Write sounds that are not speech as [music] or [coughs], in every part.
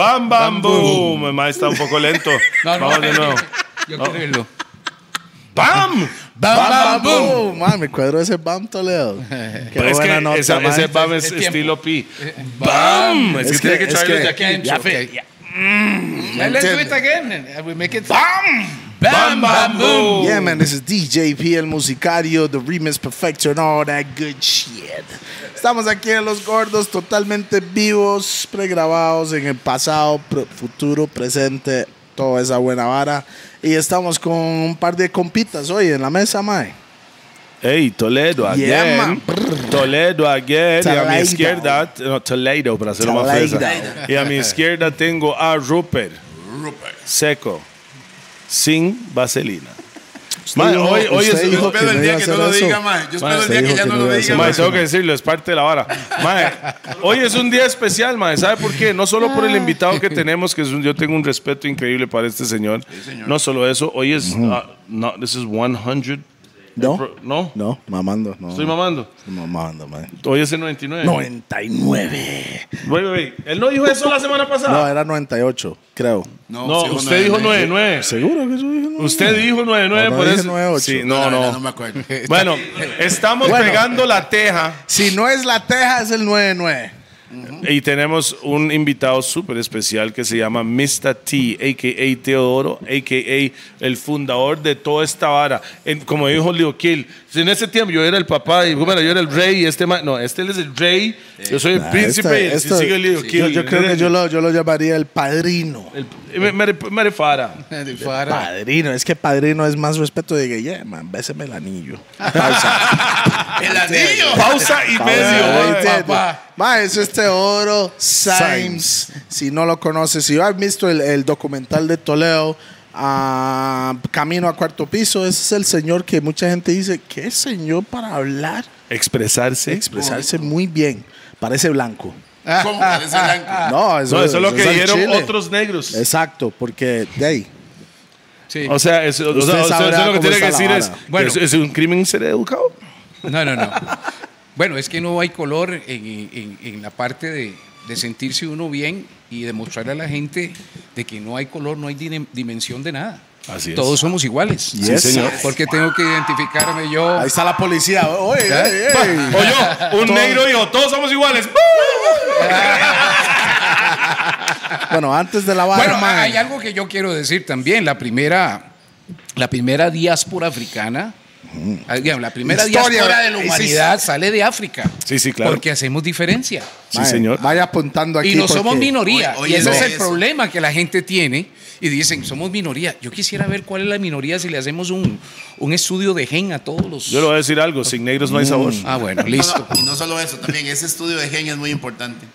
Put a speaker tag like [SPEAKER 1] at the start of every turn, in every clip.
[SPEAKER 1] Bam, bam, boom. Mae está un poco lento. [laughs]
[SPEAKER 2] No, no,
[SPEAKER 1] Vamos de nuevo.
[SPEAKER 2] Yo quiero verlo.
[SPEAKER 1] ¡Bam!
[SPEAKER 3] Bam, bam, boom. Man, me cuadro ese Bam Toledo. [laughs] Qué
[SPEAKER 1] Pero es
[SPEAKER 3] buena
[SPEAKER 1] que
[SPEAKER 3] nota,
[SPEAKER 1] esa-
[SPEAKER 3] man.
[SPEAKER 1] ese bam es
[SPEAKER 2] Es tiempo.
[SPEAKER 1] estilo pi. ¡Bam! Es,
[SPEAKER 3] Es
[SPEAKER 1] que, tiene que
[SPEAKER 3] es
[SPEAKER 1] traerlo de aquí.
[SPEAKER 3] Ya, fe- ya.
[SPEAKER 2] Let's do it again. I will make it. Bam!
[SPEAKER 1] Bam, bam, boom.
[SPEAKER 3] Yeah, man, this is DJP, el musicario, the remix perfecto, and all that good shit. Estamos aquí en Los Gordos, totalmente vivos, pregrabados en el pasado, futuro, presente, toda esa buena vara. Y estamos con un par de compitas hoy en la mesa, mae.
[SPEAKER 1] Hey, Toledo again.
[SPEAKER 3] Yeah, man.
[SPEAKER 1] Toledo again. Y a mi
[SPEAKER 3] Toledo.
[SPEAKER 1] izquierda, no, Toledo, para hacerlo más fresa. Y a mi izquierda tengo a Rupert. Seco. Sin vaselina. Man,
[SPEAKER 3] dijo-
[SPEAKER 1] hoy, hoy es.
[SPEAKER 4] Yo espero el día que no lo
[SPEAKER 3] eso.
[SPEAKER 4] diga, mae. Yo espero el día que ya
[SPEAKER 3] que
[SPEAKER 4] no
[SPEAKER 3] no
[SPEAKER 4] lo diga,
[SPEAKER 3] eso.
[SPEAKER 1] tengo que decirlo, es parte de la vara. Mae, hoy es un día especial, mae. ¿Sabe por qué? No solo por el invitado que tenemos, que es un- yo tengo un respeto increíble para este señor. No solo eso, hoy es. ah, no, this is 100.
[SPEAKER 3] No,
[SPEAKER 1] No,
[SPEAKER 3] no, mamando, no.
[SPEAKER 1] estoy mamando.
[SPEAKER 3] Estoy mamando, man.
[SPEAKER 1] Hoy es el 99.
[SPEAKER 3] 99.
[SPEAKER 1] Wait, wait, wait. Él no dijo eso la semana
[SPEAKER 3] No,
[SPEAKER 1] pasada.
[SPEAKER 3] era 98, creo.
[SPEAKER 1] No,
[SPEAKER 4] sí,
[SPEAKER 1] usted dijo 99.
[SPEAKER 3] ¿Seguro que eso dijo?
[SPEAKER 1] Usted dijo 99,
[SPEAKER 3] No, no
[SPEAKER 1] por
[SPEAKER 3] dije
[SPEAKER 1] eso.
[SPEAKER 3] 98.
[SPEAKER 1] Sí,
[SPEAKER 4] No,
[SPEAKER 1] no,
[SPEAKER 4] no,
[SPEAKER 1] no.
[SPEAKER 4] no me acuerdo.
[SPEAKER 1] Bueno, estamos
[SPEAKER 3] Bueno.
[SPEAKER 1] pegando la teja
[SPEAKER 3] Si no es la Teja, es el 99.
[SPEAKER 1] Y tenemos un invitado súper especial que se llama Mr. T, a.k.a. Teodoro, a.k.a. el fundador de toda esta vara. En- como dijo Leo Kill, en ese tiempo yo era el papá y bueno, yo era el rey y este ma- no, este es el rey, yo soy el
[SPEAKER 3] Ah,
[SPEAKER 1] príncipe
[SPEAKER 3] este-
[SPEAKER 1] y
[SPEAKER 3] esto-
[SPEAKER 1] sigue Leo
[SPEAKER 3] yo,
[SPEAKER 1] Kill.
[SPEAKER 3] yo creo que yo lo, yo lo llamaría el padrino.
[SPEAKER 1] El, me, me, me fara. [laughs]
[SPEAKER 2] De Fara.
[SPEAKER 3] Padrino, es que padrino es más respeto de que, yeah, man, béseme el anillo. Pausa. [laughs]
[SPEAKER 4] ¡El anillo!
[SPEAKER 1] Pausa y medio.
[SPEAKER 2] papá.
[SPEAKER 3] Ma, eso es Teodoro Symes. Si no lo conoces, si has visto el, el documental de Toledo, ah, Camino a Cuarto Piso, ese es el señor que mucha gente dice, ¿qué señor para hablar?
[SPEAKER 1] Expresarse.
[SPEAKER 3] Expresarse muy bien. Parece blanco.
[SPEAKER 4] ¿Cómo parece blanco? [laughs]
[SPEAKER 3] No, eso,
[SPEAKER 1] No, eso es lo que dijeron
[SPEAKER 3] chile.
[SPEAKER 1] otros negros.
[SPEAKER 3] Exacto, porque de ahí.
[SPEAKER 2] Sí.
[SPEAKER 1] O sea, es, o sea,
[SPEAKER 3] Usted
[SPEAKER 1] usted- usted
[SPEAKER 3] sabrá
[SPEAKER 1] lo que
[SPEAKER 3] cómo
[SPEAKER 1] tiene que
[SPEAKER 3] está
[SPEAKER 1] decir
[SPEAKER 3] la
[SPEAKER 1] es,
[SPEAKER 3] vara.
[SPEAKER 2] Bueno.
[SPEAKER 1] es, es un crimen ser educado.
[SPEAKER 2] No, no, no. Bueno, es que no hay color en, en- en la parte de, de sentirse uno bien y demostrarle a la gente de que no hay color, no hay dim- dimensión de nada.
[SPEAKER 1] Así es.
[SPEAKER 2] Todos somos iguales.
[SPEAKER 3] Yes, señor.
[SPEAKER 2] Porque tengo que identificarme yo.
[SPEAKER 3] Ahí está la policía. Oye, ey, ey.
[SPEAKER 1] O yo, un negro dijo, todos somos iguales. [laughs]
[SPEAKER 3] Bueno, antes de la vara,
[SPEAKER 2] Bueno,
[SPEAKER 3] man.
[SPEAKER 2] hay algo que yo quiero decir también. La primera, la primera diáspora africana, la primera
[SPEAKER 3] Historia,
[SPEAKER 2] diáspora de la
[SPEAKER 3] sí, sí.
[SPEAKER 2] humanidad sale de África.
[SPEAKER 1] Sí, sí, claro.
[SPEAKER 2] Porque hacemos diferencia.
[SPEAKER 1] Sí,
[SPEAKER 3] Mae,
[SPEAKER 1] señor.
[SPEAKER 3] Vaya apuntando aquí.
[SPEAKER 2] Y no
[SPEAKER 3] porque-
[SPEAKER 2] somos minoría.
[SPEAKER 4] Oye,
[SPEAKER 2] y ese es el problema que la gente tiene. Y dicen, somos minoría. Yo quisiera ver cuál es la minoría si le hacemos un, un estudio de gen a todos los.
[SPEAKER 1] Yo le voy a decir algo, sin negros no hay sabor.
[SPEAKER 2] Ah, bueno,
[SPEAKER 4] No,
[SPEAKER 2] listo.
[SPEAKER 4] no, [laughs] y no solo eso, también ese estudio de gen es muy importante.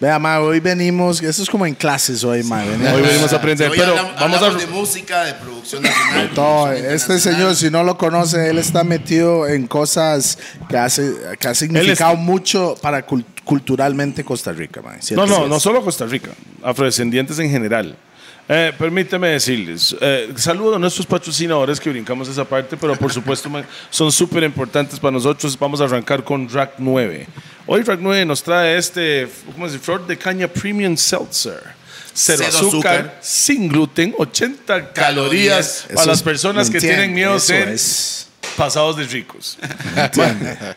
[SPEAKER 3] Vea, ma, hoy venimos, eso es como en clases hoy, ma. venimos-
[SPEAKER 1] Hoy venimos a aprender,
[SPEAKER 4] Hoy
[SPEAKER 1] pero
[SPEAKER 4] hablamos,
[SPEAKER 1] vamos
[SPEAKER 4] hablamos
[SPEAKER 1] a...
[SPEAKER 4] de música, de producción nacional.
[SPEAKER 3] Todo,
[SPEAKER 4] producción
[SPEAKER 3] este
[SPEAKER 4] internacional.
[SPEAKER 3] señor, si no lo conoce, él está metido en cosas que, hace, que ha significado mucho para cul- culturalmente Costa Rica, ma.
[SPEAKER 1] No, no, no solo Costa Rica, afrodescendientes en general. Eh, permíteme decirles, eh, saludo a nuestros patrocinadores que brincamos esa parte, pero por supuesto son súper importantes para nosotros. Vamos a arrancar con Rack 9. Hoy Rack 9 nos trae este, ¿cómo se? Flor de caña Premium Seltzer. Cero,
[SPEAKER 4] Cero
[SPEAKER 1] azúcar,
[SPEAKER 4] azúcar.
[SPEAKER 1] sin gluten, 80 calorías
[SPEAKER 4] Calorías.
[SPEAKER 1] para las personas
[SPEAKER 3] ¿me
[SPEAKER 1] que tienen miedo
[SPEAKER 3] es-
[SPEAKER 1] pasados de ricos. [laughs]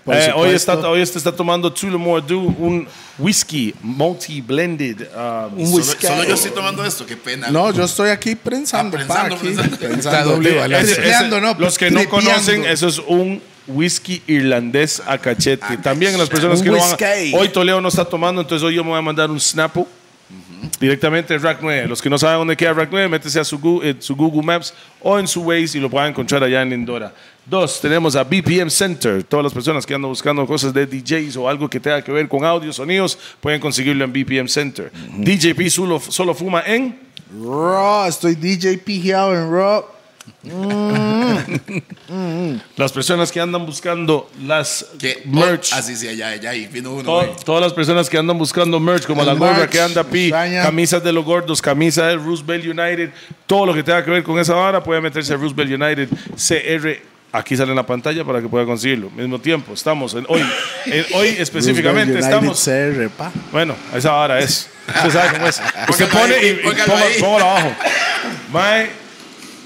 [SPEAKER 1] Eh, hoy, está, hoy este está tomando Tullamore Dew, un whisky multi-blended. um,
[SPEAKER 3] Un
[SPEAKER 4] Solo,
[SPEAKER 3] whisky.
[SPEAKER 4] solo yo estoy tomando esto, qué pena.
[SPEAKER 3] No, yo estoy aquí prensando,
[SPEAKER 4] Ah,
[SPEAKER 3] pa,
[SPEAKER 4] prensando,
[SPEAKER 3] aquí,
[SPEAKER 4] prensando.
[SPEAKER 3] prensando. ¿no?
[SPEAKER 1] Los que no
[SPEAKER 3] Tripeando.
[SPEAKER 1] conocen, eso es un whisky irlandés a cachete. También las personas que no van. Hoy Toledo no está tomando, entonces hoy yo me voy a mandar un Snapple. Directamente de Rack 9. Los que no saben dónde queda Rack 9, métese a su, Gu- eh, su Google Maps o en su Waze y lo pueden encontrar allá en Lindora. Dos, tenemos a BPM Center. Todas las personas que andan buscando cosas de DJs o algo que tenga que ver con audio, sonidos, pueden conseguirlo en BPM Center. DJP solo, solo fuma en.
[SPEAKER 3] Raw, estoy DJ pijeado en Raw. [laughs]
[SPEAKER 1] Las personas que andan buscando las
[SPEAKER 4] Que,
[SPEAKER 1] merch.
[SPEAKER 4] Oh, así sí, allá, allá, y vino uno.
[SPEAKER 1] To-
[SPEAKER 4] güey.
[SPEAKER 1] todas las personas que andan buscando merch, como
[SPEAKER 3] El
[SPEAKER 1] la gorra que anda Pi,
[SPEAKER 3] extraña.
[SPEAKER 1] camisas de los gordos, camisa del Roosevelt United, todo lo que tenga que ver con esa vara, puede meterse a Roosevelt United CR. Aquí sale en la pantalla para que pueda conseguirlo. Mismo tiempo, estamos en hoy, en hoy específicamente estamos.
[SPEAKER 3] CR, pa.
[SPEAKER 1] Bueno, esa vara es. Usted sabe cómo es. Usted pone y, y
[SPEAKER 4] póngalo
[SPEAKER 1] abajo. [laughs] Mae,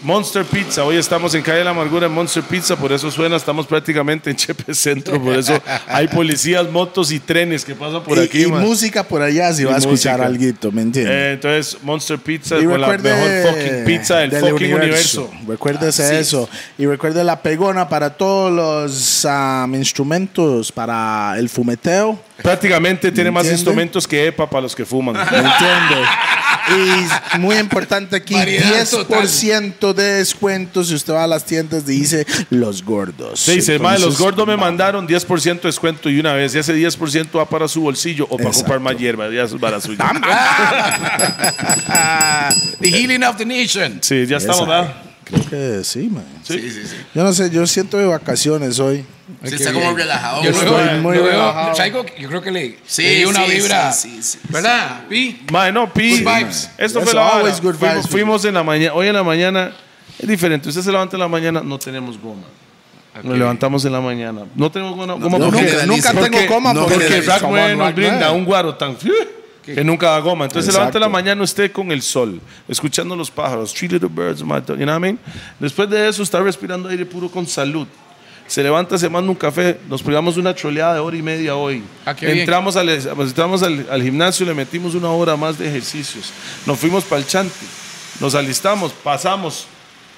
[SPEAKER 1] Monster Pizza. Hoy estamos en Calle de la Amargura en Monster Pizza, por eso suena. Estamos prácticamente en Chepe Centro, por eso hay policías, motos y trenes que pasan por
[SPEAKER 3] y,
[SPEAKER 1] aquí.
[SPEAKER 3] y
[SPEAKER 1] mae.
[SPEAKER 3] música por allá si
[SPEAKER 1] Y
[SPEAKER 3] va a escuchar
[SPEAKER 1] música.
[SPEAKER 3] algo, ¿me entiendes?
[SPEAKER 1] Eh, entonces, Monster Pizza
[SPEAKER 3] Y
[SPEAKER 1] con la mejor fucking pizza del, fucking universo.
[SPEAKER 3] Recuérdese
[SPEAKER 4] Así es.
[SPEAKER 3] eso. Y recuerde la pegona para todos los um, instrumentos para el fumeteo.
[SPEAKER 1] Prácticamente tiene más
[SPEAKER 3] ¿Entiende?
[SPEAKER 1] instrumentos que EPA para los que fuman.
[SPEAKER 3] ¿Me [laughs] entiende? Y muy importante aquí,
[SPEAKER 2] Variedad
[SPEAKER 3] 10% de descuento si usted va a las tiendas dice los gordos.
[SPEAKER 1] Se dice, mae, los gordos me mandaron 10% de descuento y una vez, y ese 10% va para su bolsillo o para
[SPEAKER 3] Exacto.
[SPEAKER 1] comprar más hierba, ya es para suyo. [laughs]
[SPEAKER 2] The healing of the nation.
[SPEAKER 1] Sí, ya estamos. ¿verdad?
[SPEAKER 3] Creo que sí, man.
[SPEAKER 1] Sí.
[SPEAKER 4] Sí, sí, sí.
[SPEAKER 3] Yo no sé, yo siento de vacaciones hoy.
[SPEAKER 4] Sí,
[SPEAKER 2] qué
[SPEAKER 4] está como relajado.
[SPEAKER 2] Yo
[SPEAKER 3] Estoy
[SPEAKER 2] veo,
[SPEAKER 3] muy relajado.
[SPEAKER 2] traigo- yo creo que le,
[SPEAKER 4] Sí,
[SPEAKER 2] le di una
[SPEAKER 4] sí,
[SPEAKER 2] vibra.
[SPEAKER 4] sí, sí, sí,
[SPEAKER 2] ¿Verdad? Pi?
[SPEAKER 1] Mae, no, Pi.
[SPEAKER 2] Good vibes.
[SPEAKER 1] Esto
[SPEAKER 3] That's
[SPEAKER 1] fue la
[SPEAKER 3] always
[SPEAKER 1] vara.
[SPEAKER 3] good
[SPEAKER 1] Fuimos,
[SPEAKER 3] vibes.
[SPEAKER 1] fuimos en la mañana, hoy en la mañana es diferente. Usted se levanta en la mañana, no tenemos goma. Nos levantamos en la mañana. No tenemos goma. goma
[SPEAKER 4] no
[SPEAKER 1] ¿por qué?
[SPEAKER 4] generaliza.
[SPEAKER 3] nunca
[SPEAKER 1] Porque-
[SPEAKER 3] tengo coma
[SPEAKER 4] no
[SPEAKER 3] porque,
[SPEAKER 1] Porque
[SPEAKER 4] generaliza.
[SPEAKER 1] Rack
[SPEAKER 3] Come
[SPEAKER 1] 9
[SPEAKER 3] on,
[SPEAKER 1] nos brinda
[SPEAKER 3] 9.
[SPEAKER 1] un guaro tan que nunca da goma. Entonces se levanta en la mañana usted con el sol, escuchando los pájaros, three little birds, my dog, you know what I mean? Después de eso está respirando aire puro con salud. Se levanta, se manda un café, nos pegamos una troleada de hora y media hoy.
[SPEAKER 2] Ah,
[SPEAKER 1] entramos al, entramos al, al gimnasio, le metimos una hora más de ejercicios. Nos fuimos para el chante, nos alistamos, pasamos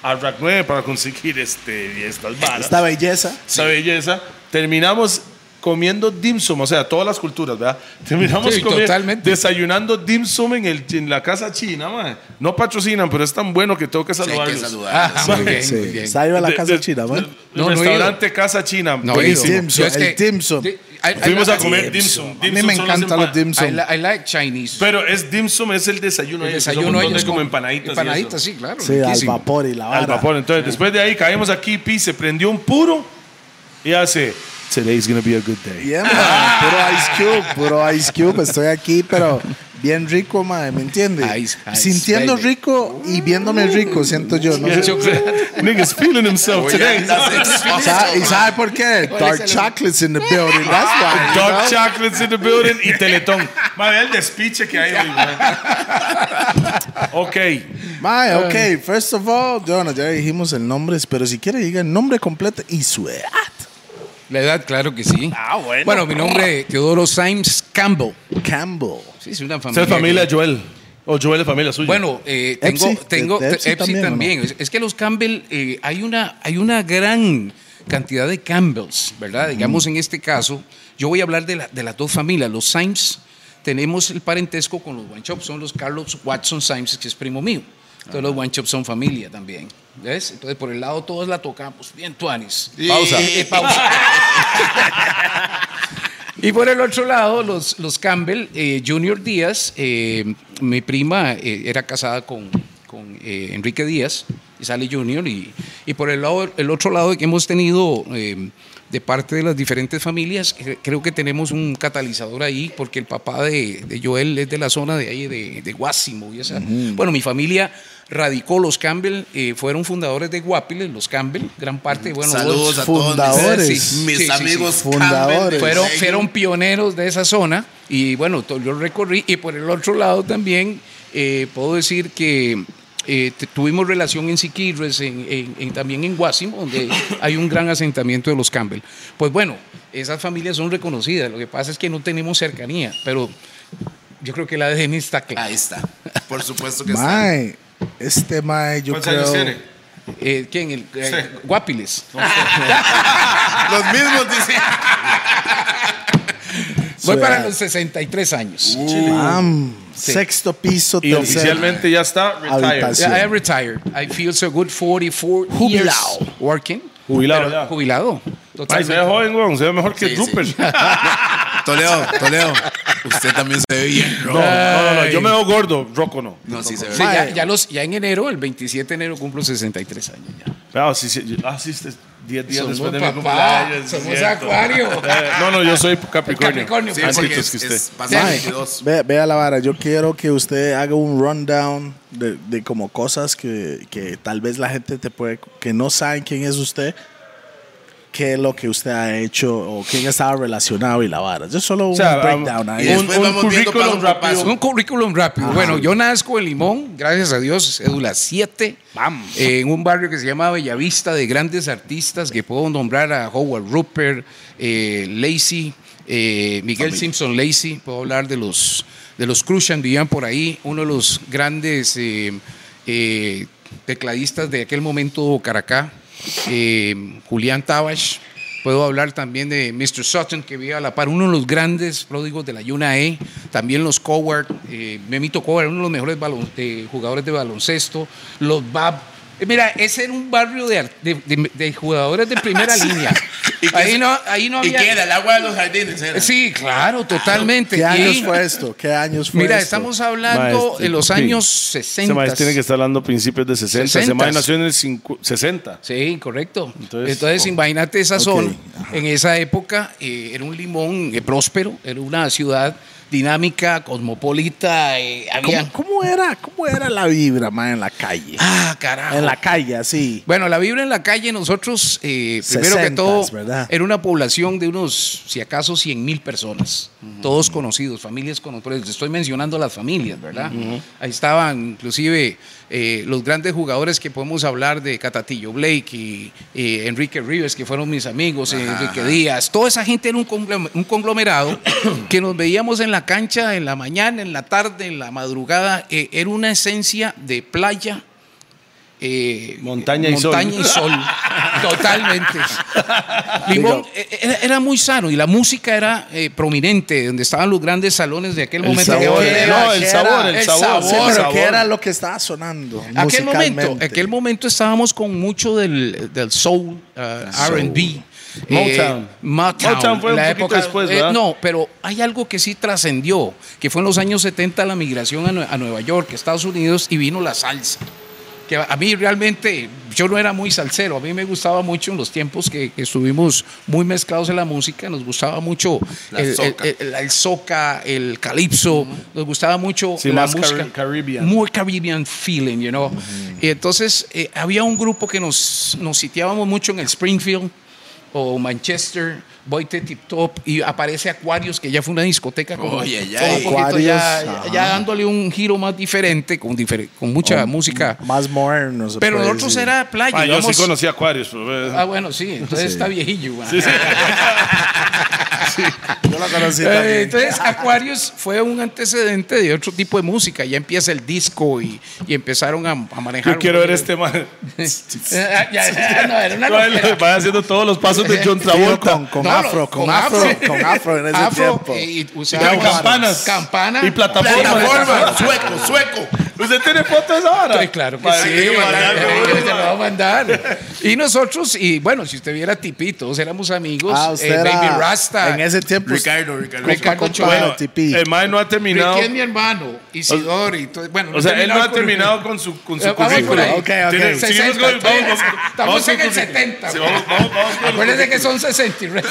[SPEAKER 1] a Rack 9 para conseguir este, estas varas
[SPEAKER 3] Esta belleza.
[SPEAKER 1] esa belleza. Terminamos comiendo dim sum, o sea, todas las culturas, ¿verdad? [laughs] Terminamos
[SPEAKER 2] Sí,
[SPEAKER 1] comi-
[SPEAKER 2] totalmente.
[SPEAKER 1] desayunando dim sum en, el, en la casa china, man. No patrocinan, pero es tan bueno que tengo que
[SPEAKER 4] Sí, hay que
[SPEAKER 1] saludarlos.
[SPEAKER 4] saludar.
[SPEAKER 2] Ah, muy bien,
[SPEAKER 3] Sí.
[SPEAKER 2] muy bien.
[SPEAKER 3] ¿Está ido a la casa
[SPEAKER 1] de-
[SPEAKER 3] china, man?
[SPEAKER 1] El
[SPEAKER 2] No, no he
[SPEAKER 1] restaurante Casa China.
[SPEAKER 2] No, ido.
[SPEAKER 3] Dim sum,
[SPEAKER 2] es
[SPEAKER 3] el
[SPEAKER 2] que-
[SPEAKER 3] dim sum.
[SPEAKER 2] di- I- I
[SPEAKER 1] Fuimos
[SPEAKER 2] like-
[SPEAKER 1] a comer
[SPEAKER 3] dim
[SPEAKER 1] dim
[SPEAKER 3] sum.
[SPEAKER 1] sum.
[SPEAKER 3] A mí
[SPEAKER 1] sum
[SPEAKER 3] me encantan los dim
[SPEAKER 2] I,
[SPEAKER 3] sum.
[SPEAKER 2] li- I like Chinese.
[SPEAKER 1] Pero es dim sum, es el desayuno.
[SPEAKER 2] el desayuno ellos
[SPEAKER 1] como
[SPEAKER 2] con-
[SPEAKER 1] empanaditas.
[SPEAKER 2] Empanaditas, sí, claro.
[SPEAKER 3] Sí, al vapor y la
[SPEAKER 1] Al
[SPEAKER 3] vara.
[SPEAKER 1] vapor. Entonces, después de ahí caímos aquí, pi, se prendió un puro y hace, today's gonna be a good day.
[SPEAKER 3] Yeah, man. Puro Ice Cube, puro Ice Cube. Estoy aquí, pero bien rico, man, ¿me entiendes?
[SPEAKER 2] Ice, ice,
[SPEAKER 3] Sintiendo
[SPEAKER 2] baby.
[SPEAKER 3] rico y viéndome rico, siento yo. No. [laughs]
[SPEAKER 1] Niggas feeling himself today. [laughs]
[SPEAKER 3] ¿Sabe- ¿Y sabe por qué? Dark chocolates in the building. That's why. you
[SPEAKER 1] Dark
[SPEAKER 3] know?
[SPEAKER 1] chocolates in the building y Teletón. Ver el despiche que hay hoy, man. [laughs] Ok.
[SPEAKER 3] Mae, ok, first of all, bueno, ya dijimos el nombre, pero si quiere diga el nombre completo y su edad.
[SPEAKER 2] La edad, claro que sí.
[SPEAKER 1] Ah, bueno.
[SPEAKER 2] mi nombre es Teodoro Symes Campbell.
[SPEAKER 3] Campbell.
[SPEAKER 2] Sí, es una familia.
[SPEAKER 1] es familia
[SPEAKER 2] que-
[SPEAKER 1] Joel. O Joel es familia suya.
[SPEAKER 2] Bueno, eh, tengo,
[SPEAKER 3] Epsi,
[SPEAKER 2] tengo
[SPEAKER 3] de- de Epsi
[SPEAKER 2] Epsi
[SPEAKER 3] también,
[SPEAKER 2] también.
[SPEAKER 3] ¿o no?
[SPEAKER 2] Es, es que los Campbell, eh, hay, una, hay una gran cantidad de Campbells, ¿verdad? Digamos en este caso, yo voy a hablar de, la- de las dos familias. Los Symes tenemos el parentesco con los Wine son los Carlos Watson Symes, que es primo mío. Entonces los Wine son familia también. ¿Ves? Entonces por el lado todos la tocamos. Bien, Tuanis.
[SPEAKER 1] Pausa.
[SPEAKER 2] Eh, eh, pausa. Y por el otro lado, los, los Campbell, eh, Junior Díaz, eh, mi prima eh, era casada con, con, Enrique Díaz, y sale Junior, y, y por el, lado, el otro lado que hemos tenido de parte de las diferentes familias, creo que tenemos un catalizador ahí, porque el papá de, de Joel es de la zona de ahí, de, de Guásimo. Y esa, Bueno, mi familia radicó, los Campbell eh, fueron fundadores de Guapiles, los Campbell, gran parte, bueno,
[SPEAKER 4] Saludos
[SPEAKER 2] dos-
[SPEAKER 4] a todos
[SPEAKER 3] fundadores.
[SPEAKER 4] mis,
[SPEAKER 2] Sí,
[SPEAKER 4] mis
[SPEAKER 2] sí, sí,
[SPEAKER 4] amigos
[SPEAKER 3] sí. Fundadores.
[SPEAKER 2] Fueron, fueron pioneros de esa zona y bueno, yo recorrí y por el otro lado también eh, puedo decir que eh, tuvimos relación en Siquirres, en, en- en- también en Guásimo, donde hay un gran asentamiento de los Campbell. Pues bueno, esas familias son reconocidas, lo que pasa es que no tenemos cercanía, pero yo creo que la ADN está clara.
[SPEAKER 4] Ahí está. Por supuesto que [laughs] está.
[SPEAKER 3] Este mae, yo
[SPEAKER 1] ¿Cuántos años
[SPEAKER 3] creo.
[SPEAKER 1] tiene?
[SPEAKER 2] Eh, ¿Quién? El, eh,
[SPEAKER 1] Sí.
[SPEAKER 2] Guapiles. [laughs] [laughs]
[SPEAKER 4] Los mismos dicen.
[SPEAKER 2] Voy para los 63 años.
[SPEAKER 3] Bam, Sexto piso,
[SPEAKER 1] Y oficialmente ya está retired.
[SPEAKER 2] Yeah, I am retired. I feel so good 44
[SPEAKER 3] Jubilado.
[SPEAKER 2] years working.
[SPEAKER 1] Jubilado
[SPEAKER 2] Pero-
[SPEAKER 1] ya.
[SPEAKER 2] Jubilado.
[SPEAKER 1] Ay, se ve joven, weón. Se ve mejor que
[SPEAKER 4] Sí, sí. [laughs] Toledo, Toledo. Usted también se ve bien,
[SPEAKER 1] No,
[SPEAKER 4] bro.
[SPEAKER 1] no, no, no. Yo me veo gordo. Rocco no.
[SPEAKER 4] No, sí se ve
[SPEAKER 2] Sí, ya, ya los, ya en enero, el 27 de enero, cumplo 63 años ya.
[SPEAKER 1] Ah, sí, sí. Ah, sí, este es 10 días
[SPEAKER 2] Somos
[SPEAKER 1] después de mi
[SPEAKER 2] papá,
[SPEAKER 1] cumpleaños.
[SPEAKER 2] somos acuario. [laughs]
[SPEAKER 1] Eh, no, no, yo soy Capricornio.
[SPEAKER 2] Capricornio,
[SPEAKER 4] Sí, porque
[SPEAKER 1] Antitos
[SPEAKER 4] es,
[SPEAKER 1] que usted.
[SPEAKER 4] es pasado
[SPEAKER 3] Mae,
[SPEAKER 4] 22.
[SPEAKER 3] ve- vea la vara, yo quiero que usted haga un rundown de, de como cosas que, que tal vez la gente te puede, que no saben quién es usted. Qué es lo que usted ha hecho o quién estaba relacionado y la vara. Yo solo un
[SPEAKER 1] sea,
[SPEAKER 3] breakdown ahí.
[SPEAKER 1] un- currículum rápido.
[SPEAKER 2] Un currículum rápido. Bueno, yo nazco en Limón, gracias a Dios, cédula 7, eh, en un barrio que se llama Bellavista, de grandes artistas que puedo nombrar a Howard Rupert, eh, Lacey, eh, Miguel Simpson Lacey, puedo hablar de los, de los Crucian, vivían por ahí, uno de los grandes eh, eh, tecladistas de aquel momento Caracá, eh, Julián Tabash. Puedo hablar también de Mr. Sutton, que vivía a la par, uno de los grandes pródigos de la UNAE, también los Coward, eh, Memito Coward, uno de los mejores jugadores de baloncesto, los Bab. Eh, Mira, ese era un barrio de, de- de- de jugadores de primera [laughs] línea.
[SPEAKER 4] ¿Y
[SPEAKER 2] Ahí no, ahí no
[SPEAKER 4] ¿Y
[SPEAKER 2] había...
[SPEAKER 4] qué era? El agua de los jardines era.
[SPEAKER 2] Sí, claro, totalmente.
[SPEAKER 3] ¿Qué
[SPEAKER 2] Y
[SPEAKER 3] años fue esto? ¿Qué años fue
[SPEAKER 2] Mira,
[SPEAKER 3] esto?
[SPEAKER 2] estamos hablando
[SPEAKER 1] Maestro,
[SPEAKER 2] en los
[SPEAKER 1] sí.
[SPEAKER 2] años
[SPEAKER 1] Ese
[SPEAKER 2] 60.
[SPEAKER 1] maestro tiene que estar hablando principios de 60. Ese
[SPEAKER 2] 60.
[SPEAKER 1] maestro nació en el cincu- 60.
[SPEAKER 2] Sí, correcto.
[SPEAKER 1] Entonces,
[SPEAKER 2] Entonces,
[SPEAKER 1] oh,
[SPEAKER 2] imagínate esa zona. En esa época eh, era un limón eh, próspero, era una ciudad dinámica, cosmopolita. eh, había...
[SPEAKER 3] ¿Cómo, cómo era, ¿Cómo era la vibra, man, en la calle?
[SPEAKER 2] Ah, carajo.
[SPEAKER 3] En la calle, así.
[SPEAKER 2] Bueno, la vibra en la calle, nosotros, eh, primero que
[SPEAKER 3] 60s,
[SPEAKER 2] todo,
[SPEAKER 3] ¿verdad?
[SPEAKER 2] era una población de unos, si acaso, 100 mil personas, todos conocidos, familias conocidas. Estoy mencionando las familias, ¿verdad? Ahí estaban, inclusive, eh, los grandes jugadores que podemos hablar de Catatillo Blake y Enrique Rivers, que fueron mis amigos, Enrique Díaz. Toda esa gente era un conglomerado [coughs] que nos veíamos en la cancha en la mañana, en la tarde, en la madrugada. Eh, era una esencia de playa. Eh,
[SPEAKER 1] Montaña y sol.
[SPEAKER 2] montaña y sol. [laughs] Totalmente. Limón eh, era, era muy sano y la música era eh, prominente, donde estaban los grandes salones de aquel
[SPEAKER 1] El
[SPEAKER 2] momento.
[SPEAKER 1] sabor,
[SPEAKER 2] que
[SPEAKER 1] eh,
[SPEAKER 2] era-
[SPEAKER 1] no, el
[SPEAKER 2] que
[SPEAKER 1] sabor,
[SPEAKER 2] era-
[SPEAKER 1] el sabor,
[SPEAKER 3] Sí,
[SPEAKER 1] Sí,
[SPEAKER 3] pero
[SPEAKER 1] sabor.
[SPEAKER 3] ¿qué era lo que estaba sonando
[SPEAKER 2] Aquel momento, aquel momento estábamos con mucho del, del soul, uh, R&B.
[SPEAKER 1] Motown.
[SPEAKER 2] Eh, Motown.
[SPEAKER 1] Motown fue un poquito después,
[SPEAKER 2] eh,
[SPEAKER 1] ¿verdad?
[SPEAKER 2] no, pero hay algo que sí trascendió, que fue en los años 70 la migración a, Nue- a Nueva York, Estados Unidos, y vino la salsa. Que a mí realmente, yo no era muy salsero, a mí me gustaba mucho en los tiempos que, que estuvimos muy mezclados en la música, nos gustaba mucho el,
[SPEAKER 4] soca.
[SPEAKER 2] el- el- el soca, el calipso, nos gustaba mucho
[SPEAKER 1] Sí,
[SPEAKER 2] la
[SPEAKER 1] más
[SPEAKER 2] música.
[SPEAKER 1] Cari- Caribbean.
[SPEAKER 2] Muy Caribbean feeling, you know. Y entonces eh, había un grupo que nos, nos sitiábamos mucho en el Springfield o Manchester, Boite Tip Top, y aparece Aquarius, que ya fue una discoteca como,
[SPEAKER 4] Oye, ya,
[SPEAKER 2] como poquito
[SPEAKER 3] Aquarius,
[SPEAKER 2] ya, ya dándole un giro más diferente, con, difer- con mucha música.
[SPEAKER 3] Más moderno.
[SPEAKER 2] Pero nosotros
[SPEAKER 3] decir.
[SPEAKER 2] era playa.
[SPEAKER 1] Ah, yo sí conocí a Aquarius. pero, eh,
[SPEAKER 2] Ah, bueno, sí, entonces está viejillo. man. [laughs]
[SPEAKER 3] Yo la conocí
[SPEAKER 2] Eh,
[SPEAKER 3] también.
[SPEAKER 2] Entonces, Aquarius fue un antecedente de otro tipo de música. Ya empieza el disco y, y empezaron a, a manejar.
[SPEAKER 1] Yo quiero ver este man.
[SPEAKER 2] Eh, [laughs] ya, ya, no, era una [laughs]
[SPEAKER 1] haciendo todos los pasos de John Travolta.
[SPEAKER 3] con, con
[SPEAKER 2] No,
[SPEAKER 3] afro, con, afro,
[SPEAKER 2] afro.
[SPEAKER 3] con afro en ese
[SPEAKER 2] Afro,
[SPEAKER 3] tiempo.
[SPEAKER 2] y
[SPEAKER 1] Y
[SPEAKER 2] usábamos
[SPEAKER 1] campanas.
[SPEAKER 2] Campana.
[SPEAKER 1] Y plataforma.
[SPEAKER 4] Plataforma, sueco, sueco.
[SPEAKER 1] ¿Usted tiene fotos ahora?
[SPEAKER 2] Ay, claro que sí,
[SPEAKER 1] que
[SPEAKER 2] mandar, eh, te lo va a mandar. Y nosotros, y bueno, si usted viera Tipito, todos éramos amigos.
[SPEAKER 3] Ah,
[SPEAKER 2] eh,
[SPEAKER 3] usted era-
[SPEAKER 2] Baby Rasta.
[SPEAKER 3] En ese tiempo.
[SPEAKER 4] Ricardo, Ricardo.
[SPEAKER 2] Ricardo
[SPEAKER 3] de Tipí.
[SPEAKER 1] El man no ha terminado.
[SPEAKER 2] Ricky es mi hermano, y todo. Bueno,
[SPEAKER 1] O sea, él no ha
[SPEAKER 2] con-
[SPEAKER 1] terminado con su, con su
[SPEAKER 2] Eh, vamos por
[SPEAKER 1] currículum.
[SPEAKER 2] ahí.
[SPEAKER 3] Ok, ok.
[SPEAKER 1] Tiene-
[SPEAKER 2] 60,
[SPEAKER 1] seguimos con- vamos, vamos,
[SPEAKER 2] Estamos en
[SPEAKER 1] con
[SPEAKER 2] el
[SPEAKER 1] currículum.
[SPEAKER 2] 70.
[SPEAKER 1] Sí, vamos, vamos, vamos con
[SPEAKER 2] Acuérdense que son 60 y resto.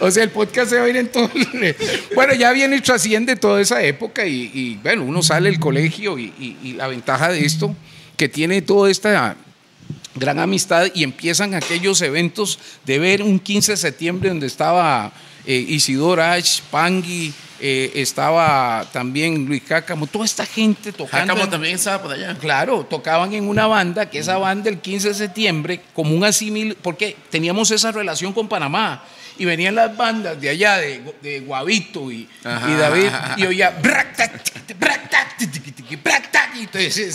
[SPEAKER 2] O sea, el podcast se va a ir en todo. el- Bueno, ya viene y trasciende toda esa época y, y, bueno, uno sale del colegio y, y- y la ventaja de esto, que tiene toda esta gran amistad y empiezan aquellos eventos de ver un 15 de septiembre donde estaba eh, Isidor Ash, Pangui, eh, estaba también Luis Cácamo, toda esta gente tocando.
[SPEAKER 4] Jácamo
[SPEAKER 2] en-
[SPEAKER 4] también estaba por allá.
[SPEAKER 2] Claro, tocaban en una banda, que esa banda el 15 de septiembre, como un asimil, porque teníamos esa relación con Panamá. Y venían las bandas de allá, de, de Guavito y,
[SPEAKER 4] Ajá,
[SPEAKER 2] y David,
[SPEAKER 4] ajá.
[SPEAKER 2] y oía.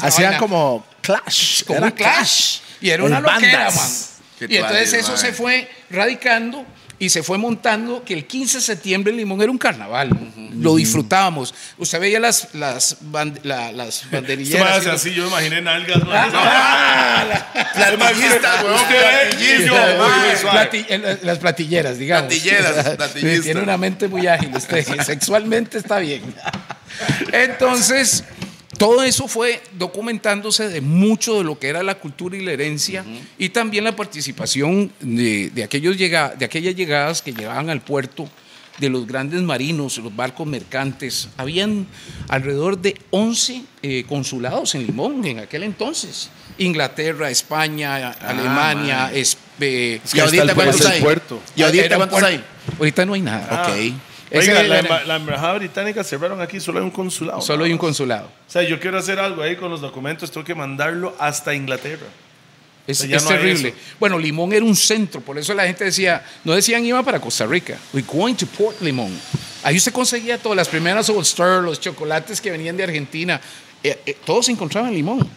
[SPEAKER 3] Hacían como clash.
[SPEAKER 2] como clash. Y era una
[SPEAKER 3] En
[SPEAKER 2] loquera,
[SPEAKER 3] bandas.
[SPEAKER 2] man.
[SPEAKER 4] Qué
[SPEAKER 2] Y entonces eso
[SPEAKER 4] man.
[SPEAKER 2] se fue radicando y se fue montando que el 15 de septiembre en Limón era un carnaval. Lo disfrutábamos. Usted veía las, las, band- la- las [laughs] banderilleras.
[SPEAKER 1] hace así, yo imaginé nalgas.
[SPEAKER 2] las platilleras, digamos.
[SPEAKER 4] Platilleras, [laughs] platillista.
[SPEAKER 2] Tiene una mente muy ágil usted. Sexualmente está bien. [laughs] Entonces, todo eso fue documentándose de mucho de lo que era la cultura y la herencia y también la participación de, de aquellos llega- de aquellas llegadas que llegaban al puerto de los grandes marinos, los barcos mercantes. Habían alrededor de 11 eh, consulados en Limón en aquel entonces. Inglaterra, España, Alemania,
[SPEAKER 4] man.
[SPEAKER 2] es- Eh,
[SPEAKER 1] Es que
[SPEAKER 4] ¿Y ahorita cuántos hay?
[SPEAKER 1] puerto.
[SPEAKER 4] ¿Y ahorita cuántos hay?
[SPEAKER 2] Ahorita no hay nada.
[SPEAKER 4] Ok.
[SPEAKER 2] Ese
[SPEAKER 1] Oiga, la, emba- la embajada británica cerraron aquí, solo hay un consulado.
[SPEAKER 2] Solo hay un consulado.
[SPEAKER 1] O sea, yo quiero hacer algo ahí con los documentos, tengo que mandarlo hasta Inglaterra.
[SPEAKER 2] Es,
[SPEAKER 1] O sea, ya
[SPEAKER 2] es
[SPEAKER 1] no hay
[SPEAKER 2] terrible. Bueno, Limón era un centro, por eso la gente decía, no decían iba para Costa Rica, we going to Port Limón. Ahí usted conseguía todas las primeras Old Star, los chocolates que venían de Argentina, eh, eh, todo se encontraba en Limón.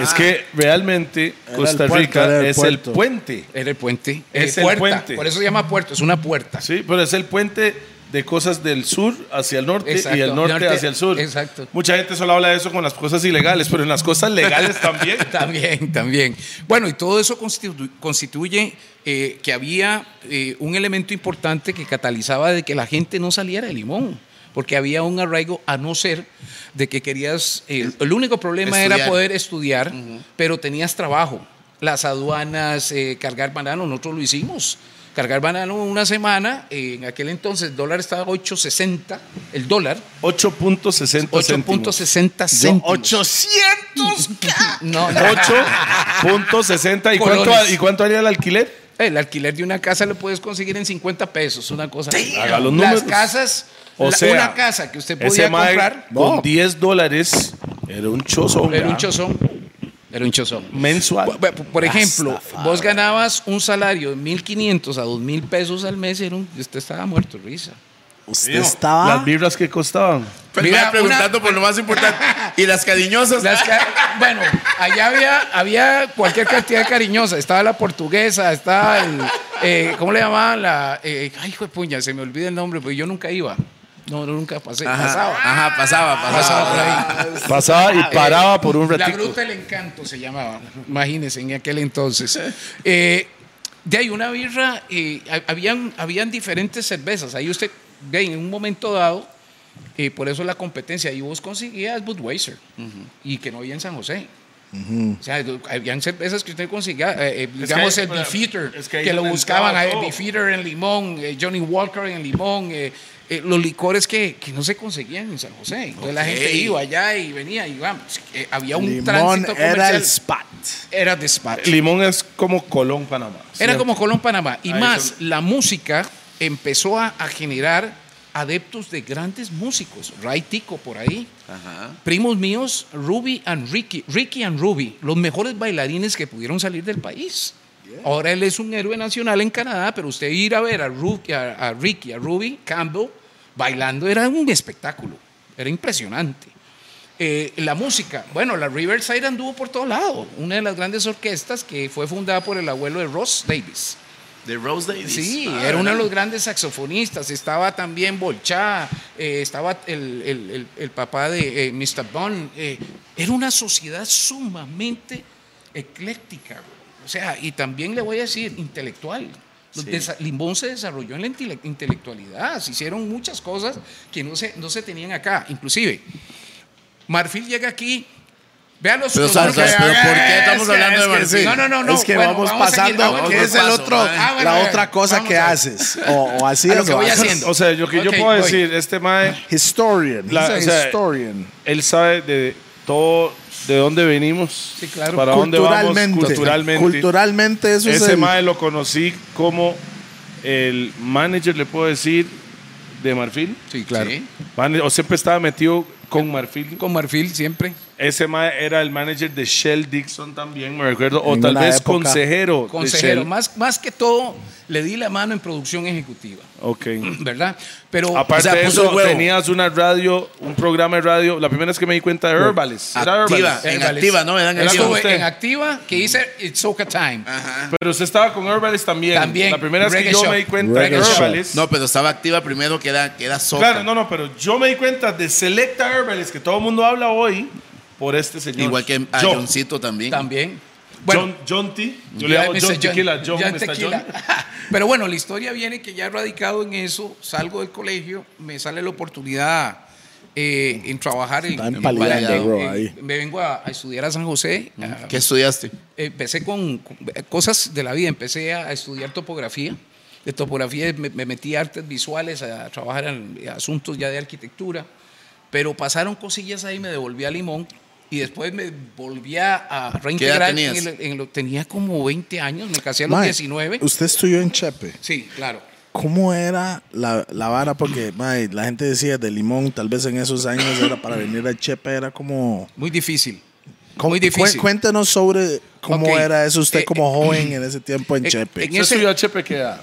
[SPEAKER 1] Es que realmente Costa
[SPEAKER 3] puerto,
[SPEAKER 1] Rica es
[SPEAKER 3] puerto.
[SPEAKER 1] el puente.
[SPEAKER 2] Era el puente.
[SPEAKER 1] Es
[SPEAKER 2] Eh,
[SPEAKER 1] el
[SPEAKER 2] puerta,
[SPEAKER 1] puente.
[SPEAKER 2] Por eso se llama puerto, es una puerta.
[SPEAKER 1] Sí, pero es el puente de cosas del sur hacia el norte
[SPEAKER 2] Exacto,
[SPEAKER 1] y el norte,
[SPEAKER 2] norte-
[SPEAKER 1] hacia el sur.
[SPEAKER 2] exacto.
[SPEAKER 1] Mucha gente solo habla de eso con las cosas ilegales, pero en las cosas legales también. [laughs]
[SPEAKER 2] También, también. Bueno, y todo eso constitu- constituye eh, que había eh, un elemento importante que catalizaba de que la gente no saliera de Limón, porque había un arraigo a no ser de que querías, eh, el único problema era
[SPEAKER 4] Estudiar.
[SPEAKER 2] poder estudiar, pero tenías trabajo. Las aduanas, eh, cargar banano, nosotros lo hicimos. Cargar banano una semana, en aquel entonces el dólar estaba a 8.60, el dólar,
[SPEAKER 1] 8.60 céntimos.
[SPEAKER 2] 8.60
[SPEAKER 3] Yo,
[SPEAKER 2] céntimos.
[SPEAKER 3] 800. [laughs]
[SPEAKER 2] No, no.
[SPEAKER 1] 8.60. ¿Y cuánto,
[SPEAKER 2] Colones.
[SPEAKER 1] ¿Y cuánto haría el alquiler?
[SPEAKER 2] El alquiler de una casa lo puedes conseguir en 50 pesos, una cosa. así.
[SPEAKER 1] Haga los
[SPEAKER 2] Las
[SPEAKER 1] números.
[SPEAKER 2] casas,
[SPEAKER 1] O
[SPEAKER 2] la-
[SPEAKER 1] sea,
[SPEAKER 2] una casa que usted podía comprar
[SPEAKER 1] con
[SPEAKER 3] No.
[SPEAKER 1] 10 dólares era un chozón.
[SPEAKER 2] era un chozón. Era un chozón.
[SPEAKER 1] Mensual.
[SPEAKER 2] Por, ejemplo, vos ganabas un salario de 1.500 a 2.000 pesos al mes, era un- usted estaba muerto, risa.
[SPEAKER 3] Usted
[SPEAKER 1] Las
[SPEAKER 3] estaba.
[SPEAKER 1] birras que costaban.
[SPEAKER 4] Pero
[SPEAKER 2] Mira,
[SPEAKER 4] preguntando por lo más importante. ¿Y las cariñosas?
[SPEAKER 2] Las ca- bueno, allá había, había cualquier cantidad de cariñosa. Estaba la portuguesa, estaba el. eh, ¿Cómo le llamaban? La, eh, ay, hijo de puña, se me olvida el nombre, porque yo nunca iba. No, no, nunca pasé.
[SPEAKER 4] Ajá,
[SPEAKER 2] Pasaba.
[SPEAKER 4] Ajá, pasaba, pasaba.
[SPEAKER 2] Pasaba por ahí.
[SPEAKER 1] Pasaba y paraba por un
[SPEAKER 2] La
[SPEAKER 1] ratito.
[SPEAKER 2] Gruta del Encanto se llamaba, imagínense, en aquel entonces. [laughs] Eh, de ahí una birra, eh, ha- habían, habían diferentes cervezas. Ahí usted, ve, en un momento dado, eh, por eso la competencia, ahí vos conseguías Budweiser, y que no había en San José. O sea, habían cervezas que usted conseguía, eh, eh, digamos el Beefeater,
[SPEAKER 1] es que
[SPEAKER 2] lo buscaban, eh,
[SPEAKER 1] todo.
[SPEAKER 2] Beefeater en limón, eh, Johnny Walker en limón, eh, eh, los licores que, que no se conseguían en San José. Entonces la gente iba allá y venía y vamos, eh, había un
[SPEAKER 3] Limón
[SPEAKER 2] tránsito
[SPEAKER 3] era
[SPEAKER 2] comercial.
[SPEAKER 3] el spot.
[SPEAKER 2] Era de spot.
[SPEAKER 1] Limón es como Colón, Panamá.
[SPEAKER 2] Era como Colón, Panamá. Y
[SPEAKER 1] Ahí
[SPEAKER 2] más,
[SPEAKER 1] son-
[SPEAKER 2] la música empezó a, a generar adeptos de grandes músicos. Ray Tico por ahí.
[SPEAKER 4] Ajá.
[SPEAKER 2] Primos míos, Ruby and Ricky. Ricky and Ruby, los mejores bailarines que pudieron salir del país. Ahora él es un héroe nacional en Canadá, pero usted ir a ver a, Ru- a- a Ricky, a Ruby Campbell bailando era un espectáculo. Era impresionante. Eh, la música, bueno, la Riverside anduvo por todo lado. Una de las grandes orquestas que fue fundada por el abuelo de Ross Davis.
[SPEAKER 4] De Rose Davis.
[SPEAKER 2] Sí,
[SPEAKER 4] Ah,
[SPEAKER 2] era uno de los grandes saxofonistas. Estaba también Bolchá, eh, estaba el, el- el- el papá de eh, Mr. Bond. eh, era una sociedad sumamente ecléctica. O sea, y también le voy a decir, intelectual. Desa- Limón se desarrolló en la intele- intelectualidad. Se hicieron muchas cosas que no se, no se tenían acá. Inclusive, Marfil llega aquí. Vean los
[SPEAKER 4] Pero, pero ¿por qué
[SPEAKER 3] Es
[SPEAKER 4] estamos
[SPEAKER 3] que-
[SPEAKER 4] hablando
[SPEAKER 3] es
[SPEAKER 4] de
[SPEAKER 3] que
[SPEAKER 4] Marfil?
[SPEAKER 3] sí.
[SPEAKER 2] No, no, no, no.
[SPEAKER 3] Es que
[SPEAKER 2] Bueno,
[SPEAKER 3] vamos,
[SPEAKER 2] vamos a seguir,
[SPEAKER 3] pasando.
[SPEAKER 2] vamos
[SPEAKER 3] ¿Qué
[SPEAKER 4] por
[SPEAKER 3] es el
[SPEAKER 4] paso,
[SPEAKER 3] otro?
[SPEAKER 2] Ah, bueno,
[SPEAKER 3] la otra cosa que haces. O, o así
[SPEAKER 2] A lo que
[SPEAKER 3] o
[SPEAKER 2] voy haciendo.
[SPEAKER 1] O sea, lo que yo puedo
[SPEAKER 2] voy.
[SPEAKER 1] decir, este mae,
[SPEAKER 3] Historian.
[SPEAKER 1] La- o sea,
[SPEAKER 3] historian.
[SPEAKER 1] él sabe de todo, de dónde venimos,
[SPEAKER 2] Sí, claro.
[SPEAKER 1] para dónde vamos
[SPEAKER 3] Culturalmente.
[SPEAKER 1] culturalmente.
[SPEAKER 3] Eso es
[SPEAKER 1] Ese mae lo conocí como el manager, le puedo decir, de Marfil.
[SPEAKER 2] Sí, claro.
[SPEAKER 4] Sí.
[SPEAKER 1] Man- O siempre estaba metido con Marfil.
[SPEAKER 2] Con Marfil siempre.
[SPEAKER 1] Ese era el manager de Shell Dixon también, me recuerdo. O tal vez
[SPEAKER 3] época.
[SPEAKER 1] consejero. de
[SPEAKER 2] Consejero.
[SPEAKER 1] Shell.
[SPEAKER 2] Más, más que todo, le di la mano en producción ejecutiva,
[SPEAKER 1] Ok. [clears throat]
[SPEAKER 2] ¿verdad? Pero
[SPEAKER 1] Aparte
[SPEAKER 4] O sea,
[SPEAKER 1] de eso,
[SPEAKER 4] huevo.
[SPEAKER 1] tenías una radio, un programa de radio. La primera vez que me di cuenta de Herbales. Era
[SPEAKER 4] Activa.
[SPEAKER 1] Herbales.
[SPEAKER 4] En activa, ¿no? Eran
[SPEAKER 2] estuve
[SPEAKER 1] usted.
[SPEAKER 2] en activa que hice It's Soca Time.
[SPEAKER 1] Pero usted estaba con Herbales también.
[SPEAKER 2] También.
[SPEAKER 1] La primera vez que yo
[SPEAKER 2] Shop.
[SPEAKER 1] me di cuenta
[SPEAKER 3] Reggae
[SPEAKER 1] de
[SPEAKER 3] Shop.
[SPEAKER 1] Herbales.
[SPEAKER 4] No, pero estaba activa primero que era, que era soca.
[SPEAKER 1] Claro, no, no, pero yo me di cuenta de Selecta Herbales, que todo el mundo habla hoy, por este señor.
[SPEAKER 4] Igual que a
[SPEAKER 1] John.
[SPEAKER 4] Johncito también.
[SPEAKER 2] También. Bueno,
[SPEAKER 1] John, John T. Yo le llamo. John Tequila. John,
[SPEAKER 2] John. Tequila.
[SPEAKER 1] John. [laughs]
[SPEAKER 2] Pero bueno, la historia viene que ya radicado en eso, salgo del colegio, me sale la oportunidad eh, en trabajar en,
[SPEAKER 3] Está
[SPEAKER 2] en Valladolid.
[SPEAKER 3] bro,
[SPEAKER 2] Eh,
[SPEAKER 3] ahí.
[SPEAKER 2] Me vengo a, a estudiar a San José. a-
[SPEAKER 4] ¿Qué estudiaste?
[SPEAKER 2] empecé con, con cosas de la vida, empecé a, a estudiar topografía. De topografía me, me metí a artes visuales, a, trabajar en asuntos ya de arquitectura, pero pasaron cosillas ahí, me devolví a Limón Y después me volví a
[SPEAKER 4] edad
[SPEAKER 2] reintegrar. En el- en lo- tenía como 20 años, me casé a los
[SPEAKER 3] Mae,
[SPEAKER 2] 19.
[SPEAKER 3] Usted estudió en Chepe.
[SPEAKER 2] Sí, claro.
[SPEAKER 3] ¿Cómo era la, la vara? Porque la gente decía de limón, tal vez en esos años era para venir a Chepe, era como...
[SPEAKER 2] Muy difícil.
[SPEAKER 3] ¿Cómo-
[SPEAKER 2] Muy difícil.
[SPEAKER 3] cu- Cuéntenos sobre cómo era eso usted
[SPEAKER 2] Eh,
[SPEAKER 3] como joven en ese tiempo en
[SPEAKER 2] eh,
[SPEAKER 3] Chepe.
[SPEAKER 2] en
[SPEAKER 1] ¿Usted
[SPEAKER 2] ese-
[SPEAKER 1] estudió a Chepe qué edad?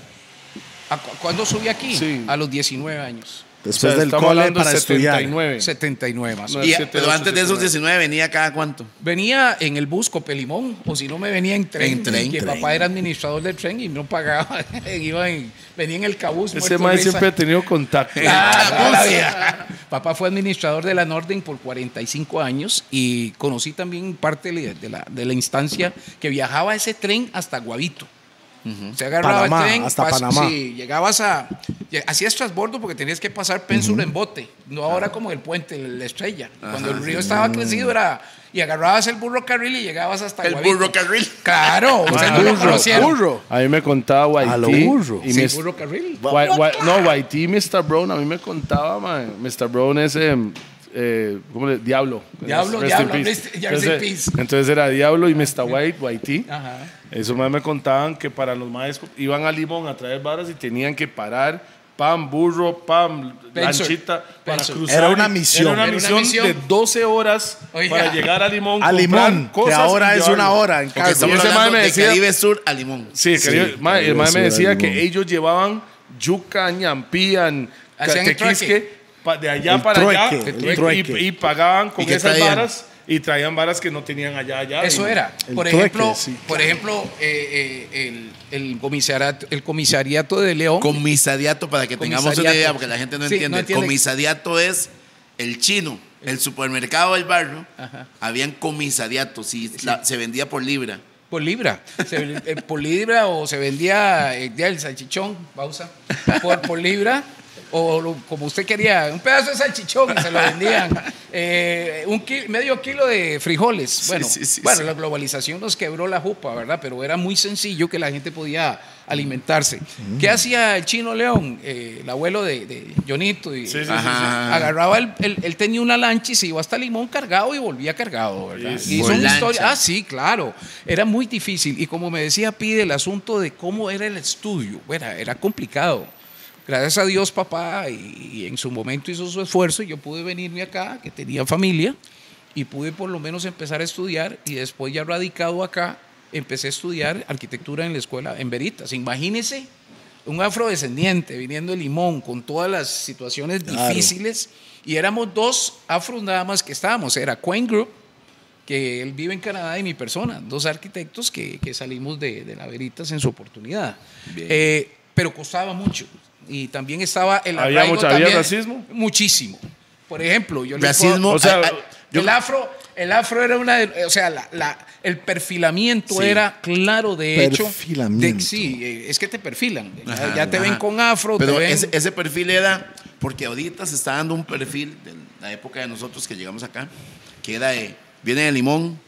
[SPEAKER 2] ¿A cu- ¿Cuándo subí aquí?
[SPEAKER 1] Sí.
[SPEAKER 2] A los 19 años.
[SPEAKER 3] Después
[SPEAKER 1] O sea,
[SPEAKER 3] del cole para
[SPEAKER 1] de
[SPEAKER 3] estudiar.
[SPEAKER 1] 79.
[SPEAKER 2] 79 más. o
[SPEAKER 1] No,
[SPEAKER 2] menos.
[SPEAKER 4] Y-
[SPEAKER 1] siete,
[SPEAKER 4] pero
[SPEAKER 1] ocho,
[SPEAKER 4] antes de esos
[SPEAKER 1] siete,
[SPEAKER 4] 19 venía cada cuánto.
[SPEAKER 2] Venía en el bus Copelimón, o si no me venía en tren.
[SPEAKER 4] En tren.
[SPEAKER 2] Que
[SPEAKER 3] Tren.
[SPEAKER 2] papá era administrador del tren y no pagaba. [laughs] Iba en- venía en el cabús.
[SPEAKER 1] Ese
[SPEAKER 2] muerto
[SPEAKER 1] mae
[SPEAKER 2] de risa.
[SPEAKER 1] siempre ha tenido contacto.
[SPEAKER 2] Ah, vida. Papá fue administrador de la Norden por 45 años y conocí también parte de la, de la instancia que viajaba ese tren hasta Guavito. Se agarraba
[SPEAKER 3] Panamá,
[SPEAKER 2] el tren,
[SPEAKER 3] hasta
[SPEAKER 2] pas-
[SPEAKER 3] Panamá.
[SPEAKER 2] Sí, llegabas a. Hacías transbordo porque tenías que pasar Pénsula en bote, no ahora como el puente, la estrella. Cuando el río estaba crecido era. Y agarrabas el burro carril y llegabas hasta
[SPEAKER 4] El
[SPEAKER 2] Guavito.
[SPEAKER 4] burro carril.
[SPEAKER 2] Claro, usted
[SPEAKER 1] Ah,
[SPEAKER 2] no lo
[SPEAKER 1] burro,
[SPEAKER 2] conocieron.
[SPEAKER 3] burro.
[SPEAKER 1] A mí me contaba
[SPEAKER 3] A lo burro.
[SPEAKER 1] Y
[SPEAKER 2] Sí,
[SPEAKER 1] Mis-
[SPEAKER 2] burro carril.
[SPEAKER 1] No, Whitey y Mr. Brown, a mí me contaba, man. Mr. Brown es, em, eh, ¿cómo le? Diablo.
[SPEAKER 2] Diablo,
[SPEAKER 1] Rest in
[SPEAKER 2] Diablo,
[SPEAKER 1] peace.
[SPEAKER 2] rest- rest in
[SPEAKER 1] entonces,
[SPEAKER 2] peace.
[SPEAKER 1] entonces era Diablo y Mr. White, Whitey.
[SPEAKER 2] Ajá.
[SPEAKER 1] Esos más me contaban que para los maestros iban a Limón a traer varas y tenían que parar pam, burro, pam,
[SPEAKER 2] Pensor.
[SPEAKER 1] lanchita para
[SPEAKER 2] Pensor.
[SPEAKER 1] cruzar.
[SPEAKER 3] Era una misión.
[SPEAKER 1] Era una
[SPEAKER 2] Era una
[SPEAKER 1] misión,
[SPEAKER 2] misión.
[SPEAKER 1] de 12 horas
[SPEAKER 2] Oiga.
[SPEAKER 1] para llegar a Limón.
[SPEAKER 3] A Limón, que
[SPEAKER 1] cosas
[SPEAKER 3] ahora
[SPEAKER 1] y
[SPEAKER 3] es una hora en
[SPEAKER 1] ese mae
[SPEAKER 4] hablando
[SPEAKER 1] me
[SPEAKER 4] de Caribe Sur a Limón.
[SPEAKER 1] Sí,
[SPEAKER 3] Sí,
[SPEAKER 1] el mae me decía que ellos llevaban yuca, ñampían,
[SPEAKER 2] Hacían el
[SPEAKER 1] tequisque, pa- de allá
[SPEAKER 3] El
[SPEAKER 1] para allá
[SPEAKER 3] trueque,
[SPEAKER 1] y-
[SPEAKER 3] el trueque.
[SPEAKER 1] y, y pagaban con
[SPEAKER 4] ¿Y qué
[SPEAKER 1] esas
[SPEAKER 4] traían?
[SPEAKER 1] varas y traían varas que no tenían allá. allá
[SPEAKER 2] Eso
[SPEAKER 1] y-
[SPEAKER 2] era.
[SPEAKER 3] El
[SPEAKER 2] Por
[SPEAKER 3] trueque,
[SPEAKER 2] ejemplo,
[SPEAKER 3] sí.
[SPEAKER 2] por ejemplo eh, eh, el, el, comisariato, el comisariato de León.
[SPEAKER 4] Comisariato, para que tengamos una idea, porque la gente no
[SPEAKER 2] Sí,
[SPEAKER 4] entiende.
[SPEAKER 2] no entiende.
[SPEAKER 4] Comisariato es el chino, el supermercado del barrio.
[SPEAKER 2] Ajá.
[SPEAKER 4] Habían comisariatos y la- se vendía por libra.
[SPEAKER 2] Por libra. Se eh, por libra o se vendía el día del salchichón, pausa. Por, por libra. O lo- como usted quería, un pedazo de salchichón y se lo vendían. [laughs] Eh, un medio kilo de frijoles. Bueno,
[SPEAKER 4] sí, sí,
[SPEAKER 2] bueno
[SPEAKER 4] sí.
[SPEAKER 2] la globalización nos quebró la jupa, ¿verdad? Pero era muy sencillo que la gente podía alimentarse. ¿Qué hacía el chino León? Eh, el abuelo de, de Jonito. Y,
[SPEAKER 1] Sí, sí, sí,
[SPEAKER 4] Ajá.
[SPEAKER 2] Agarraba, el, el- él tenía una lancha y se iba hasta Limón cargado y volvía cargado, ¿verdad?
[SPEAKER 1] Sí,
[SPEAKER 2] y son historias. Ah, sí, claro. Era muy difícil. Y como me decía Pide, el asunto de cómo era el estudio, era, era complicado. Gracias a Dios, papá, y, y en su momento hizo su esfuerzo, y yo pude venirme acá, que tenía familia, y pude por lo menos empezar a estudiar, y después ya radicado acá, empecé a estudiar arquitectura en la escuela en Veritas. Imagínese un afrodescendiente viniendo de Limón con todas las situaciones
[SPEAKER 3] Claro.
[SPEAKER 2] difíciles, y éramos dos afros nada más que estábamos, era Queen Group, que él vive en Canadá y mi persona, dos arquitectos que, que salimos de, de la Veritas en su oportunidad. Eh, pero costaba mucho. Y también estaba el
[SPEAKER 1] ¿Había
[SPEAKER 2] arraigo
[SPEAKER 1] mucha- había
[SPEAKER 2] también-
[SPEAKER 1] racismo?
[SPEAKER 2] Muchísimo. Por ejemplo, yo le
[SPEAKER 4] Racismo.
[SPEAKER 2] puedo-
[SPEAKER 1] O sea,
[SPEAKER 4] yo-
[SPEAKER 2] el afro, el afro era una, de- o sea, la- la- el perfilamiento
[SPEAKER 4] Sí.
[SPEAKER 2] era claro, de hecho.
[SPEAKER 3] Perfilamiento.
[SPEAKER 2] de- sí, eh, es que te perfilan. Ya-
[SPEAKER 4] Ajá,
[SPEAKER 2] ya te
[SPEAKER 4] ajá.
[SPEAKER 2] ven con afro,
[SPEAKER 4] Pero
[SPEAKER 2] te ven.
[SPEAKER 4] ese, ese perfil era, porque ahorita se está dando un perfil de la época de nosotros que llegamos acá, que era de, viene de limón,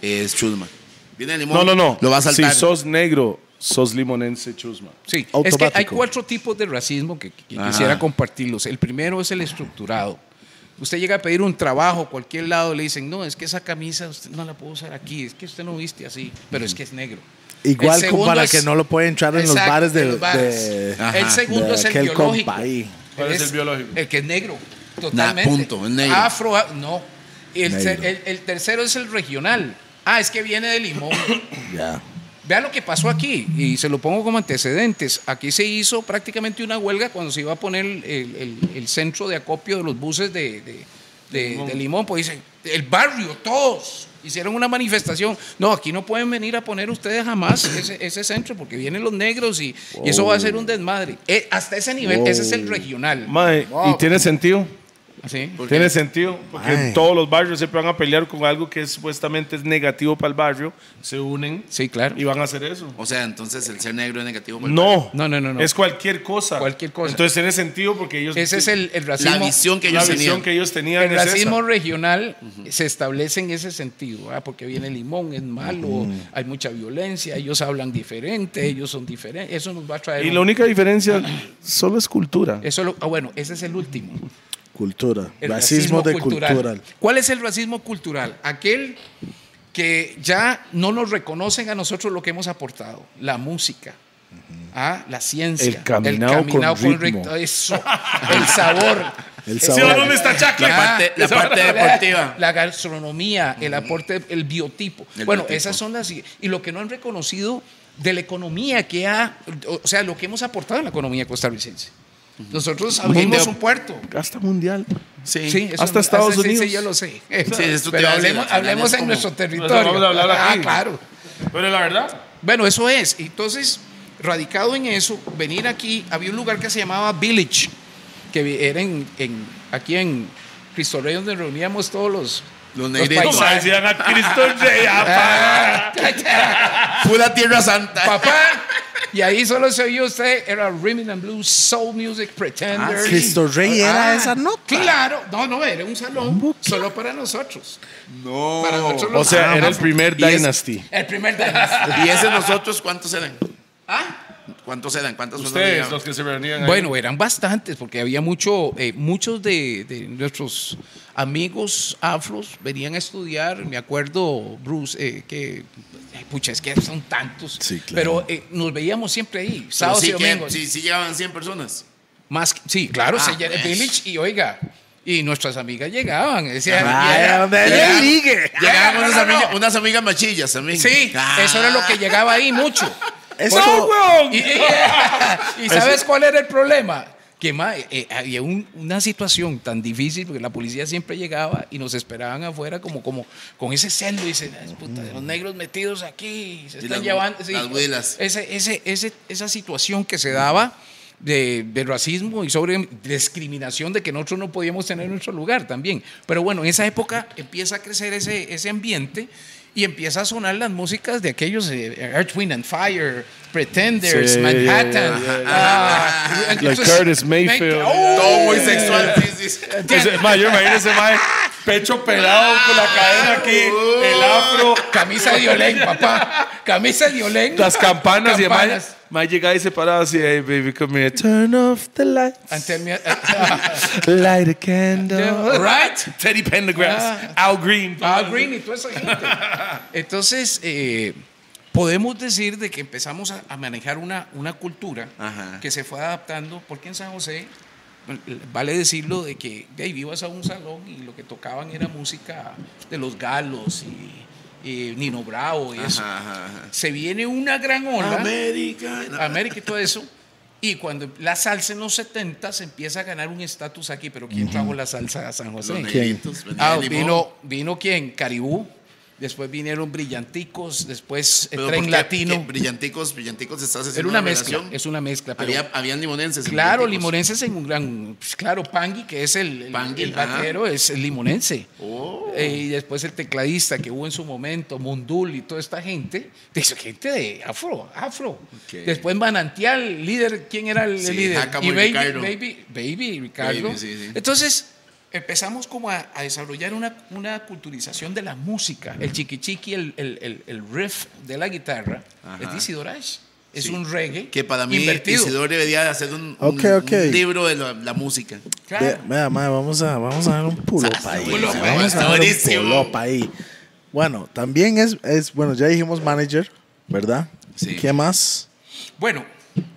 [SPEAKER 4] es chusma. Viene de limón,
[SPEAKER 1] No, no, no.
[SPEAKER 4] lo va a saltar.
[SPEAKER 1] Si sos negro, sos limonense chusma.
[SPEAKER 2] Sí, es que hay cuatro tipos de racismo que, quisiera compartirlos. El primero es el estructurado. Usted llega a pedir un trabajo, cualquier lado, le dicen, no, es que esa camisa usted no la puede usar aquí, es que usted no viste así, pero es que es negro.
[SPEAKER 3] Igual como para
[SPEAKER 2] es-
[SPEAKER 3] que no lo puede entrar en los bares de,
[SPEAKER 2] en los bares.
[SPEAKER 3] de-
[SPEAKER 4] Ajá.
[SPEAKER 2] El segundo
[SPEAKER 3] de
[SPEAKER 2] es el biológico.
[SPEAKER 3] compa ahí.
[SPEAKER 1] ¿Cuál es el biológico?
[SPEAKER 2] El que es negro, totalmente.
[SPEAKER 4] punto, es negro.
[SPEAKER 2] Afro, no. El,
[SPEAKER 3] Negro.
[SPEAKER 2] ter- el- el tercero es el regional. Ah, es que viene de Limón. [coughs]
[SPEAKER 3] Ya.
[SPEAKER 2] Vea lo que pasó aquí, y se lo pongo como antecedentes. Aquí se hizo prácticamente una huelga cuando se iba a poner el, el- el centro de acopio de los buses de, de- de- de Limón. Pues dicen, el barrio, todos hicieron una manifestación. No, aquí no pueden venir a poner ustedes jamás ese, ese centro porque vienen los negros y, y eso va a ser un desmadre. Eh, hasta ese nivel, ese es el regional.
[SPEAKER 1] Mae, ¿y tiene sentido?
[SPEAKER 2] ¿Sí?
[SPEAKER 1] Tiene sentido, porque
[SPEAKER 3] Ay.
[SPEAKER 1] todos los barrios siempre van a pelear con algo que supuestamente es negativo para el barrio, se unen
[SPEAKER 2] Sí, claro.
[SPEAKER 1] y van a hacer eso.
[SPEAKER 4] O sea, entonces el ser negro es negativo. para el
[SPEAKER 1] No,
[SPEAKER 2] No, no, no, no.
[SPEAKER 1] Es cualquier cosa.
[SPEAKER 2] Cualquier cosa.
[SPEAKER 1] Entonces tiene sentido porque ellos.
[SPEAKER 2] Ese es el, el racismo.
[SPEAKER 4] La visión que
[SPEAKER 1] la
[SPEAKER 4] ellos
[SPEAKER 1] visión
[SPEAKER 4] tenían.
[SPEAKER 1] que ellos tenían.
[SPEAKER 2] El
[SPEAKER 1] es esa.
[SPEAKER 2] racismo regional se establece en ese sentido, ¿verdad? porque viene limón, es malo, hay mucha violencia, ellos hablan diferente, ellos son diferentes, eso nos va a traer...
[SPEAKER 1] Y
[SPEAKER 2] un-
[SPEAKER 1] la única diferencia solo es cultura.
[SPEAKER 2] eso lo- ah, bueno, ese es el último.
[SPEAKER 3] Cultura.
[SPEAKER 2] El
[SPEAKER 3] racismo, de cultural.
[SPEAKER 2] ¿Cuál es el racismo cultural? Aquel que ya no nos reconocen a nosotros lo que hemos aportado, la música. ah, la ciencia,
[SPEAKER 1] El caminado con ritmo.
[SPEAKER 2] eso, el sabor, [laughs]
[SPEAKER 3] El
[SPEAKER 1] ¿Sí
[SPEAKER 3] sabor.
[SPEAKER 1] o no, Mr. Chacle?
[SPEAKER 4] La parte, la parte deportiva.
[SPEAKER 2] la gastronomía, el aporte, el biotipo.
[SPEAKER 4] El
[SPEAKER 2] bueno,
[SPEAKER 4] biotipo.
[SPEAKER 2] esas son las y lo que no han reconocido de la economía que ha, o sea, lo que hemos aportado en la economía costarricense. Nosotros abrimos
[SPEAKER 4] Mundial.
[SPEAKER 2] un puerto.
[SPEAKER 1] Hasta mundial.
[SPEAKER 4] Sí.
[SPEAKER 2] Sí, eso
[SPEAKER 1] Hasta Estados
[SPEAKER 2] sí, sí,
[SPEAKER 1] Unidos.
[SPEAKER 2] Sí, yo lo sé.
[SPEAKER 4] eso te
[SPEAKER 2] Pero hablemos, hablemos en
[SPEAKER 4] como-
[SPEAKER 2] nuestro territorio.
[SPEAKER 1] vamos a hablar
[SPEAKER 2] Ah, claro.
[SPEAKER 1] Pero la verdad,
[SPEAKER 2] Bueno, eso es. Entonces, radicado en eso, venir aquí, había un lugar que se llamaba Village, que era en, en- aquí en Cristo Rey, donde reuníamos todos los,
[SPEAKER 4] Los negritos.
[SPEAKER 1] como decían a Cristo Rey. [laughs]
[SPEAKER 2] Ah, [laughs]
[SPEAKER 4] Pura tierra santa.
[SPEAKER 2] Papá, y ahí solo se oyó usted, era Rhythm and Blues, Soul Music, Pretenders.
[SPEAKER 3] Ah, Cristo Rey era esa nota.
[SPEAKER 2] Claro, no, no, era un salón solo para nosotros.
[SPEAKER 4] No.
[SPEAKER 2] Para nosotros
[SPEAKER 1] O sea,
[SPEAKER 2] Ah,
[SPEAKER 1] era el primer
[SPEAKER 4] es-
[SPEAKER 1] Dynasty.
[SPEAKER 2] el primer Dynasty.
[SPEAKER 4] ¿Y ese nosotros cuántos eran?
[SPEAKER 2] ¿Ah?
[SPEAKER 4] ¿Cuántos eran? ¿Cuántas
[SPEAKER 1] Ustedes, los que se reunían ahí.
[SPEAKER 2] Bueno, eran bastantes, porque había mucho, eh, muchos de, de nuestros amigos afros venían a estudiar. Me acuerdo, Bruce, eh, que, ay, pucha, es que son tantos.
[SPEAKER 3] Sí, claro.
[SPEAKER 2] Pero eh, nos veíamos siempre ahí, sábados
[SPEAKER 4] sí
[SPEAKER 2] y
[SPEAKER 4] que-
[SPEAKER 2] domingos.
[SPEAKER 4] Sí, sí llegaban 100 personas.
[SPEAKER 2] Más, que- sí, claro,
[SPEAKER 4] Ah,
[SPEAKER 2] se
[SPEAKER 4] pues.
[SPEAKER 2] Village y oiga, y nuestras amigas llegaban. Decían,
[SPEAKER 3] le
[SPEAKER 2] llegaban-
[SPEAKER 3] ligue.
[SPEAKER 4] Llegaban unas,
[SPEAKER 2] no,
[SPEAKER 4] amigas,
[SPEAKER 2] no.
[SPEAKER 4] unas amigas machillas también.
[SPEAKER 2] Sí,
[SPEAKER 4] Ah.
[SPEAKER 2] eso era lo que llegaba ahí mucho.
[SPEAKER 3] Eso-
[SPEAKER 1] ¡No, weón! [laughs]
[SPEAKER 2] Y, y- y sabes cuál era el problema? Que ma, eh, había un- una situación tan difícil porque la policía siempre llegaba y nos esperaban afuera como, como con ese celo y dicen, "Ay, puta, los negros metidos aquí, se están
[SPEAKER 4] las-
[SPEAKER 2] llevando.
[SPEAKER 4] las huilas.
[SPEAKER 2] Ese, ese, ese- esa situación que se daba de, de racismo y sobre discriminación de que nosotros no podíamos tener nuestro lugar también. Pero bueno, en esa época empieza a crecer ese, ese ambiente y empieza a sonar las músicas de aquellos eh, Earth, Wind and Fire, Pretenders,
[SPEAKER 1] Sí,
[SPEAKER 2] Manhattan.
[SPEAKER 1] yeah,
[SPEAKER 2] ah,
[SPEAKER 1] Like
[SPEAKER 2] entonces,
[SPEAKER 1] Curtis Mayfield.
[SPEAKER 2] ¡Oh!
[SPEAKER 4] Todo muy sexual. Sí, sí. [laughs]
[SPEAKER 1] Ese, ma, yo imagínese, ma, pecho pelado con la cadena aquí, el afro,
[SPEAKER 2] Camisa de Olén, papá. Camisa de Olén.
[SPEAKER 1] las campanas, y
[SPEAKER 2] Campanas.
[SPEAKER 1] además, ma llegaba y se paraba así, hey baby, come here, turn off the lights,
[SPEAKER 2] And tell me- [laughs]
[SPEAKER 1] light a candle.
[SPEAKER 2] right?
[SPEAKER 1] Teddy Pendergrass, Al Green.
[SPEAKER 2] Al Green y toda esa gente. Entonces, eh, podemos decir de que empezamos a, a manejar una, una cultura
[SPEAKER 4] Ajá.
[SPEAKER 2] que se fue adaptando, porque en San José, vale decirlo, de que de ahí ibas a un salón y lo que tocaban era música de los galos y, Nino Bravo y eso.
[SPEAKER 4] Ajá, ajá, ajá.
[SPEAKER 2] Se viene una gran ola.
[SPEAKER 4] América.
[SPEAKER 2] América y todo eso. Y cuando la salsa en los 70 se empieza a ganar un estatus aquí, pero ¿quién trajo la salsa a San José?
[SPEAKER 4] Venía
[SPEAKER 2] Ah, vino, vino quién? Caribú. Después vinieron Brillanticos, después el
[SPEAKER 4] Pero
[SPEAKER 2] Tren
[SPEAKER 4] ¿por qué-
[SPEAKER 2] Latino.
[SPEAKER 4] qué Brillanticos, brillanticos, estás haciendo
[SPEAKER 2] Era una mezcla,
[SPEAKER 4] relación?
[SPEAKER 2] es una mezcla. pero-
[SPEAKER 4] Había, habían limonenses. en
[SPEAKER 2] claro, limonenses en un gran. pues, claro, Pangui, que es el, el,
[SPEAKER 4] Pangui,
[SPEAKER 2] el batero, es el limonense.
[SPEAKER 4] Oh.
[SPEAKER 2] Eh, y después el tecladista que hubo en su momento, Mundul y toda esta gente, de esa gente de afro, afro.
[SPEAKER 4] Ok.
[SPEAKER 2] Después Manantial, líder, ¿quién era el,
[SPEAKER 4] Sí,
[SPEAKER 2] líder? Y
[SPEAKER 4] y
[SPEAKER 2] Baby,
[SPEAKER 4] Ricardo.
[SPEAKER 2] Baby, Baby, Ricardo.
[SPEAKER 4] Baby, sí, sí.
[SPEAKER 2] Entonces empezamos como a, a desarrollar una, una culturización de la música. El chiqui chiqui, el, el, el- el riff de la guitarra,
[SPEAKER 4] Ajá.
[SPEAKER 2] es de Isidore Ash. Es
[SPEAKER 4] Sí.
[SPEAKER 2] un reggae
[SPEAKER 4] Que para mí
[SPEAKER 2] invertido.
[SPEAKER 4] Isidoro debería de hacer un,
[SPEAKER 3] Ok,
[SPEAKER 4] un-
[SPEAKER 3] ok.
[SPEAKER 4] un libro de la, la música.
[SPEAKER 2] Claro.
[SPEAKER 3] Ve- Vea, mae, vamos a, vamos a dar un pulo ahí. Vamos a dar un pulo ahí. Bueno, también es, es, bueno, ya dijimos manager, ¿verdad?
[SPEAKER 4] Sí.
[SPEAKER 3] ¿Qué más?
[SPEAKER 2] Bueno,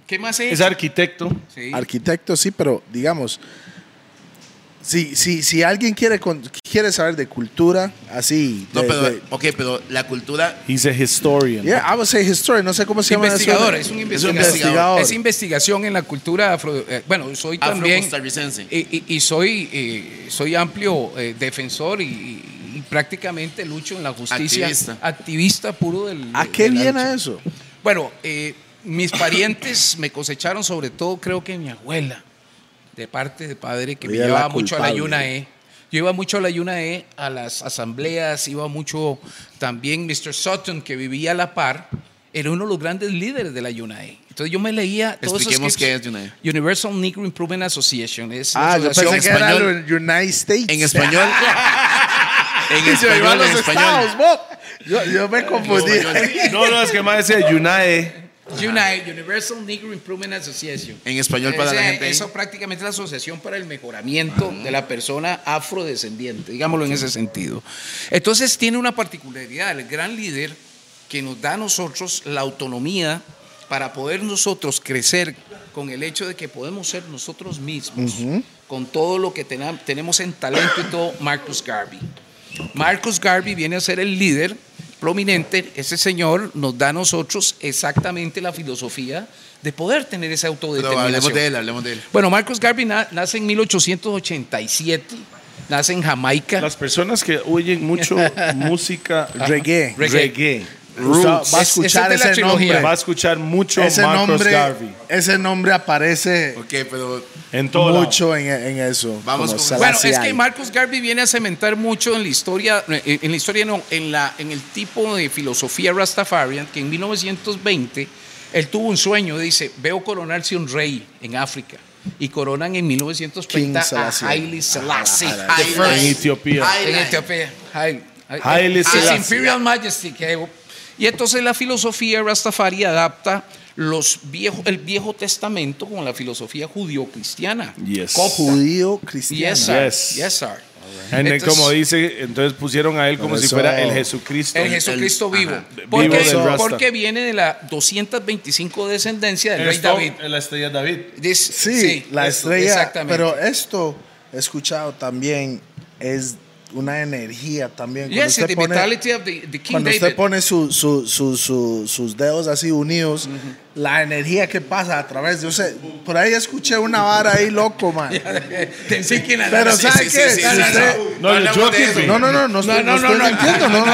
[SPEAKER 2] ¿qué más es?
[SPEAKER 1] Es arquitecto.
[SPEAKER 2] Sí.
[SPEAKER 3] Arquitecto, sí, pero digamos, si, si, si alguien quiere, con- quiere saber de cultura, así.
[SPEAKER 4] No,
[SPEAKER 3] de-
[SPEAKER 4] pero,
[SPEAKER 3] de-
[SPEAKER 4] ok, pero la cultura.
[SPEAKER 1] He's a historian.
[SPEAKER 3] yeah, I would say history, no sé cómo se llama eso.
[SPEAKER 2] investigador, es un
[SPEAKER 4] Es un
[SPEAKER 2] investigador.
[SPEAKER 3] investigador.
[SPEAKER 2] Es investigación en la cultura afro. eh, bueno, soy también.
[SPEAKER 4] costarricense.
[SPEAKER 2] Y, y- y soy, eh, soy amplio eh, defensor y, y- y prácticamente lucho en la justicia.
[SPEAKER 4] Activista.
[SPEAKER 2] Activista puro del.
[SPEAKER 3] ¿A qué
[SPEAKER 2] de la
[SPEAKER 3] viene
[SPEAKER 2] lucha.
[SPEAKER 3] eso?
[SPEAKER 2] Bueno, eh, mis parientes me cosecharon sobre todo, creo que mi abuela, de parte de padre, que me
[SPEAKER 3] Ella la
[SPEAKER 2] llevaba mucho a la. Yuna E. Yo iba mucho a la Yuna E, a las asambleas, iba mucho también Mr. Sutton, que vivía a la par, era uno de los grandes líderes de la Yuna E. Entonces yo me leía todos esos
[SPEAKER 4] Expliquemos qué es Yuna E.
[SPEAKER 2] Universal Negro Improvement Association. Es
[SPEAKER 3] Ah, yo pensé que era
[SPEAKER 4] español.
[SPEAKER 3] los United States.
[SPEAKER 4] En español. [laughs] en español, en
[SPEAKER 3] Estados,
[SPEAKER 4] español.
[SPEAKER 3] Bob. Yo, yo me confundí.
[SPEAKER 1] No, no, es que más decía Yunae.
[SPEAKER 2] Unite, Universal Negro Improvement Association.
[SPEAKER 4] En español para la
[SPEAKER 2] Ese-
[SPEAKER 4] gente ahí.
[SPEAKER 2] Eso prácticamente es la asociación para el mejoramiento de la persona afrodescendiente, digámoslo en ese sentido. Entonces tiene una particularidad, el gran líder que nos da a nosotros la autonomía para poder nosotros crecer con el hecho de que podemos ser nosotros mismos, con todo lo que tenemos en talento y todo, Marcus Garvey. Marcus Garvey viene a ser el líder prominente, ese señor nos da a nosotros exactamente la filosofía de poder tener esa
[SPEAKER 4] Pero
[SPEAKER 2] autodeterminación.
[SPEAKER 4] hablemos de él, hablemos de él.
[SPEAKER 2] Bueno, Marcus Garvey na- nace en 1887, nace en Jamaica.
[SPEAKER 1] Las personas que oyen mucho [laughs] música
[SPEAKER 3] Reggae.
[SPEAKER 2] Reggae.
[SPEAKER 1] reggae,
[SPEAKER 3] Usted va a
[SPEAKER 2] Es- es
[SPEAKER 3] escuchar
[SPEAKER 2] la
[SPEAKER 3] ese nombre.
[SPEAKER 1] va a escuchar mucho
[SPEAKER 3] Ese
[SPEAKER 1] Marcus
[SPEAKER 3] nombre,
[SPEAKER 1] Garvey.
[SPEAKER 3] ese nombre aparece
[SPEAKER 4] Ok, pero
[SPEAKER 1] En todo
[SPEAKER 3] mucho en, en eso.
[SPEAKER 4] Vamos con-
[SPEAKER 2] Bueno, es que
[SPEAKER 3] I.
[SPEAKER 2] Marcus Garvey viene a cementar mucho en la historia, en la historia no, en, la, en el tipo de filosofía Rastafarian, que en 1920 él tuvo un sueño, dice, veo coronarse un rey en África. Y coronan en 1930
[SPEAKER 3] King Selassie.
[SPEAKER 2] a Haile Selassie.
[SPEAKER 3] Ah,
[SPEAKER 2] the
[SPEAKER 4] Highline.
[SPEAKER 2] first.
[SPEAKER 1] En Etiopía.
[SPEAKER 2] en Etiopía. Haile,
[SPEAKER 1] Haile
[SPEAKER 2] His
[SPEAKER 1] Selassie.
[SPEAKER 2] Imperial Majesty. que- y entonces la filosofía Rastafari adapta los viejo, el Viejo Testamento con la filosofía judío-cristiana.
[SPEAKER 1] Yes.
[SPEAKER 2] Copta.
[SPEAKER 3] Judío cristiano.
[SPEAKER 2] Yes, sir.
[SPEAKER 1] Yes.
[SPEAKER 2] Yes, sir.
[SPEAKER 1] En el-
[SPEAKER 2] Entonces-
[SPEAKER 1] como dice, entonces pusieron a él como
[SPEAKER 3] Por
[SPEAKER 1] si
[SPEAKER 3] eso-
[SPEAKER 1] fuera el Jesucristo.
[SPEAKER 2] El Jesucristo
[SPEAKER 4] el-
[SPEAKER 2] vivo.
[SPEAKER 4] ajá,
[SPEAKER 2] Porque,
[SPEAKER 1] vivo
[SPEAKER 2] porque viene de la 225 descendencia del rey
[SPEAKER 1] Esto,
[SPEAKER 2] David.
[SPEAKER 1] La estrella David.
[SPEAKER 2] Dis-
[SPEAKER 3] Sí, la
[SPEAKER 2] esto,
[SPEAKER 3] estrella.
[SPEAKER 2] Exactamente.
[SPEAKER 3] Pero esto, he escuchado también, es una energía también. Cuando usted
[SPEAKER 2] the
[SPEAKER 3] pone-
[SPEAKER 2] of the, the King
[SPEAKER 3] Cuando
[SPEAKER 2] David.
[SPEAKER 3] usted pone su- su- su- su- sus dedos así unidos, la energía que pasa a través de. Sé, por ahí escuché una vara ahí loco, man. Pero ¿sabe qué?
[SPEAKER 2] no,
[SPEAKER 3] usted-
[SPEAKER 2] no.
[SPEAKER 1] No.
[SPEAKER 3] No, no, no, no,
[SPEAKER 2] No, no,
[SPEAKER 3] no
[SPEAKER 2] no, no,
[SPEAKER 3] no,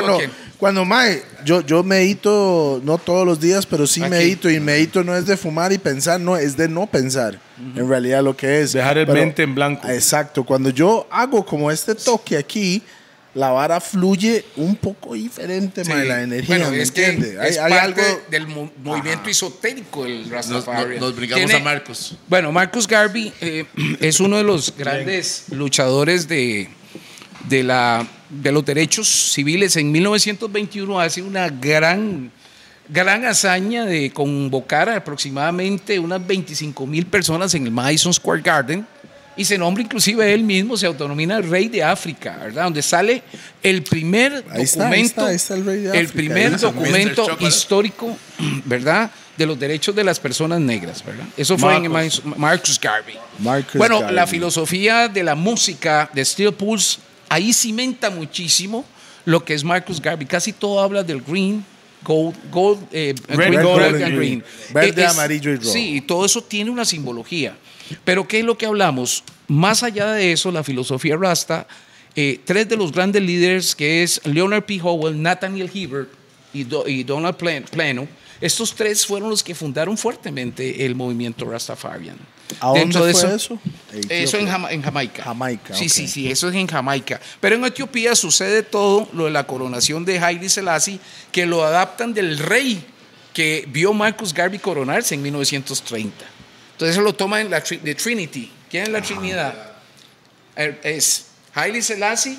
[SPEAKER 3] no, no. Cuando mae, yo, yo medito, no todos los días, pero sí
[SPEAKER 2] Aquí.
[SPEAKER 3] medito, y medito no es de fumar y pensar, no, es de no pensar, en realidad lo que es.
[SPEAKER 1] Dejar el
[SPEAKER 3] Pero-
[SPEAKER 1] mente en blanco.
[SPEAKER 3] Exacto, cuando yo hago como este toque aquí, la vara fluye un poco diferente,
[SPEAKER 2] Sí.
[SPEAKER 3] mae, la energía,
[SPEAKER 2] Bueno,
[SPEAKER 3] ¿me
[SPEAKER 2] es que
[SPEAKER 3] entiende?
[SPEAKER 2] es
[SPEAKER 3] Hay, hay
[SPEAKER 2] parte
[SPEAKER 3] algo...
[SPEAKER 2] del mo- movimiento esotérico del Rastafari.
[SPEAKER 4] nos- nos brincamos
[SPEAKER 2] Tiene-
[SPEAKER 4] a Marcos.
[SPEAKER 2] Bueno, Marcus Garvey eh, [clears throat] es uno de los grandes luchadores de, de, la, de los derechos civiles. En 1921 hace una gran, gran hazaña de convocar a aproximadamente unas 25 mil personas en el Madison Square Garden. Y se nombra inclusive él mismo, se autonomina el rey de África, ¿verdad? Donde sale el primer
[SPEAKER 3] Ahí está,
[SPEAKER 2] documento,
[SPEAKER 3] ahí está, ahí está el rey de África,
[SPEAKER 2] primer documento histórico, [clears throat] ¿verdad? De los derechos de las personas negras, ¿verdad? Eso fue en
[SPEAKER 1] Marcus.
[SPEAKER 2] Mar- Marcus Garvey.
[SPEAKER 3] Marcus
[SPEAKER 2] bueno,
[SPEAKER 3] Garvey.
[SPEAKER 2] la filosofía de la música de Steel Pulse ahí cimenta muchísimo lo que es Marcus Garvey. Casi todo habla del green, gold, gold, eh, green,
[SPEAKER 1] gold,
[SPEAKER 2] gold,
[SPEAKER 1] and
[SPEAKER 3] green. Verde,
[SPEAKER 2] Es-
[SPEAKER 3] amarillo y rojo.
[SPEAKER 2] Sí, y todo eso tiene una simbología. Pero ¿qué es lo que hablamos? Más allá de eso, la filosofía Rasta, eh, tres de los grandes líderes que es Leonard P. Howell, Nathaniel Hebert y, Do- y Donald Plano, estos tres fueron los que fundaron fuertemente el movimiento Rastafarian.
[SPEAKER 3] ¿A dónde
[SPEAKER 2] de
[SPEAKER 3] fue eso?
[SPEAKER 2] Eso en, Jama- en Jamaica.
[SPEAKER 3] Jamaica,
[SPEAKER 2] Sí, sí, sí, eso es en Jamaica. Pero en Etiopía sucede todo lo de la coronación de Haile Selassie, que lo adaptan del rey que vio Marcus Garvey coronarse en 1930. Entonces eso lo toman la de Trinity. ¿Quién es la Trinidad? El- Es Haile Selassie,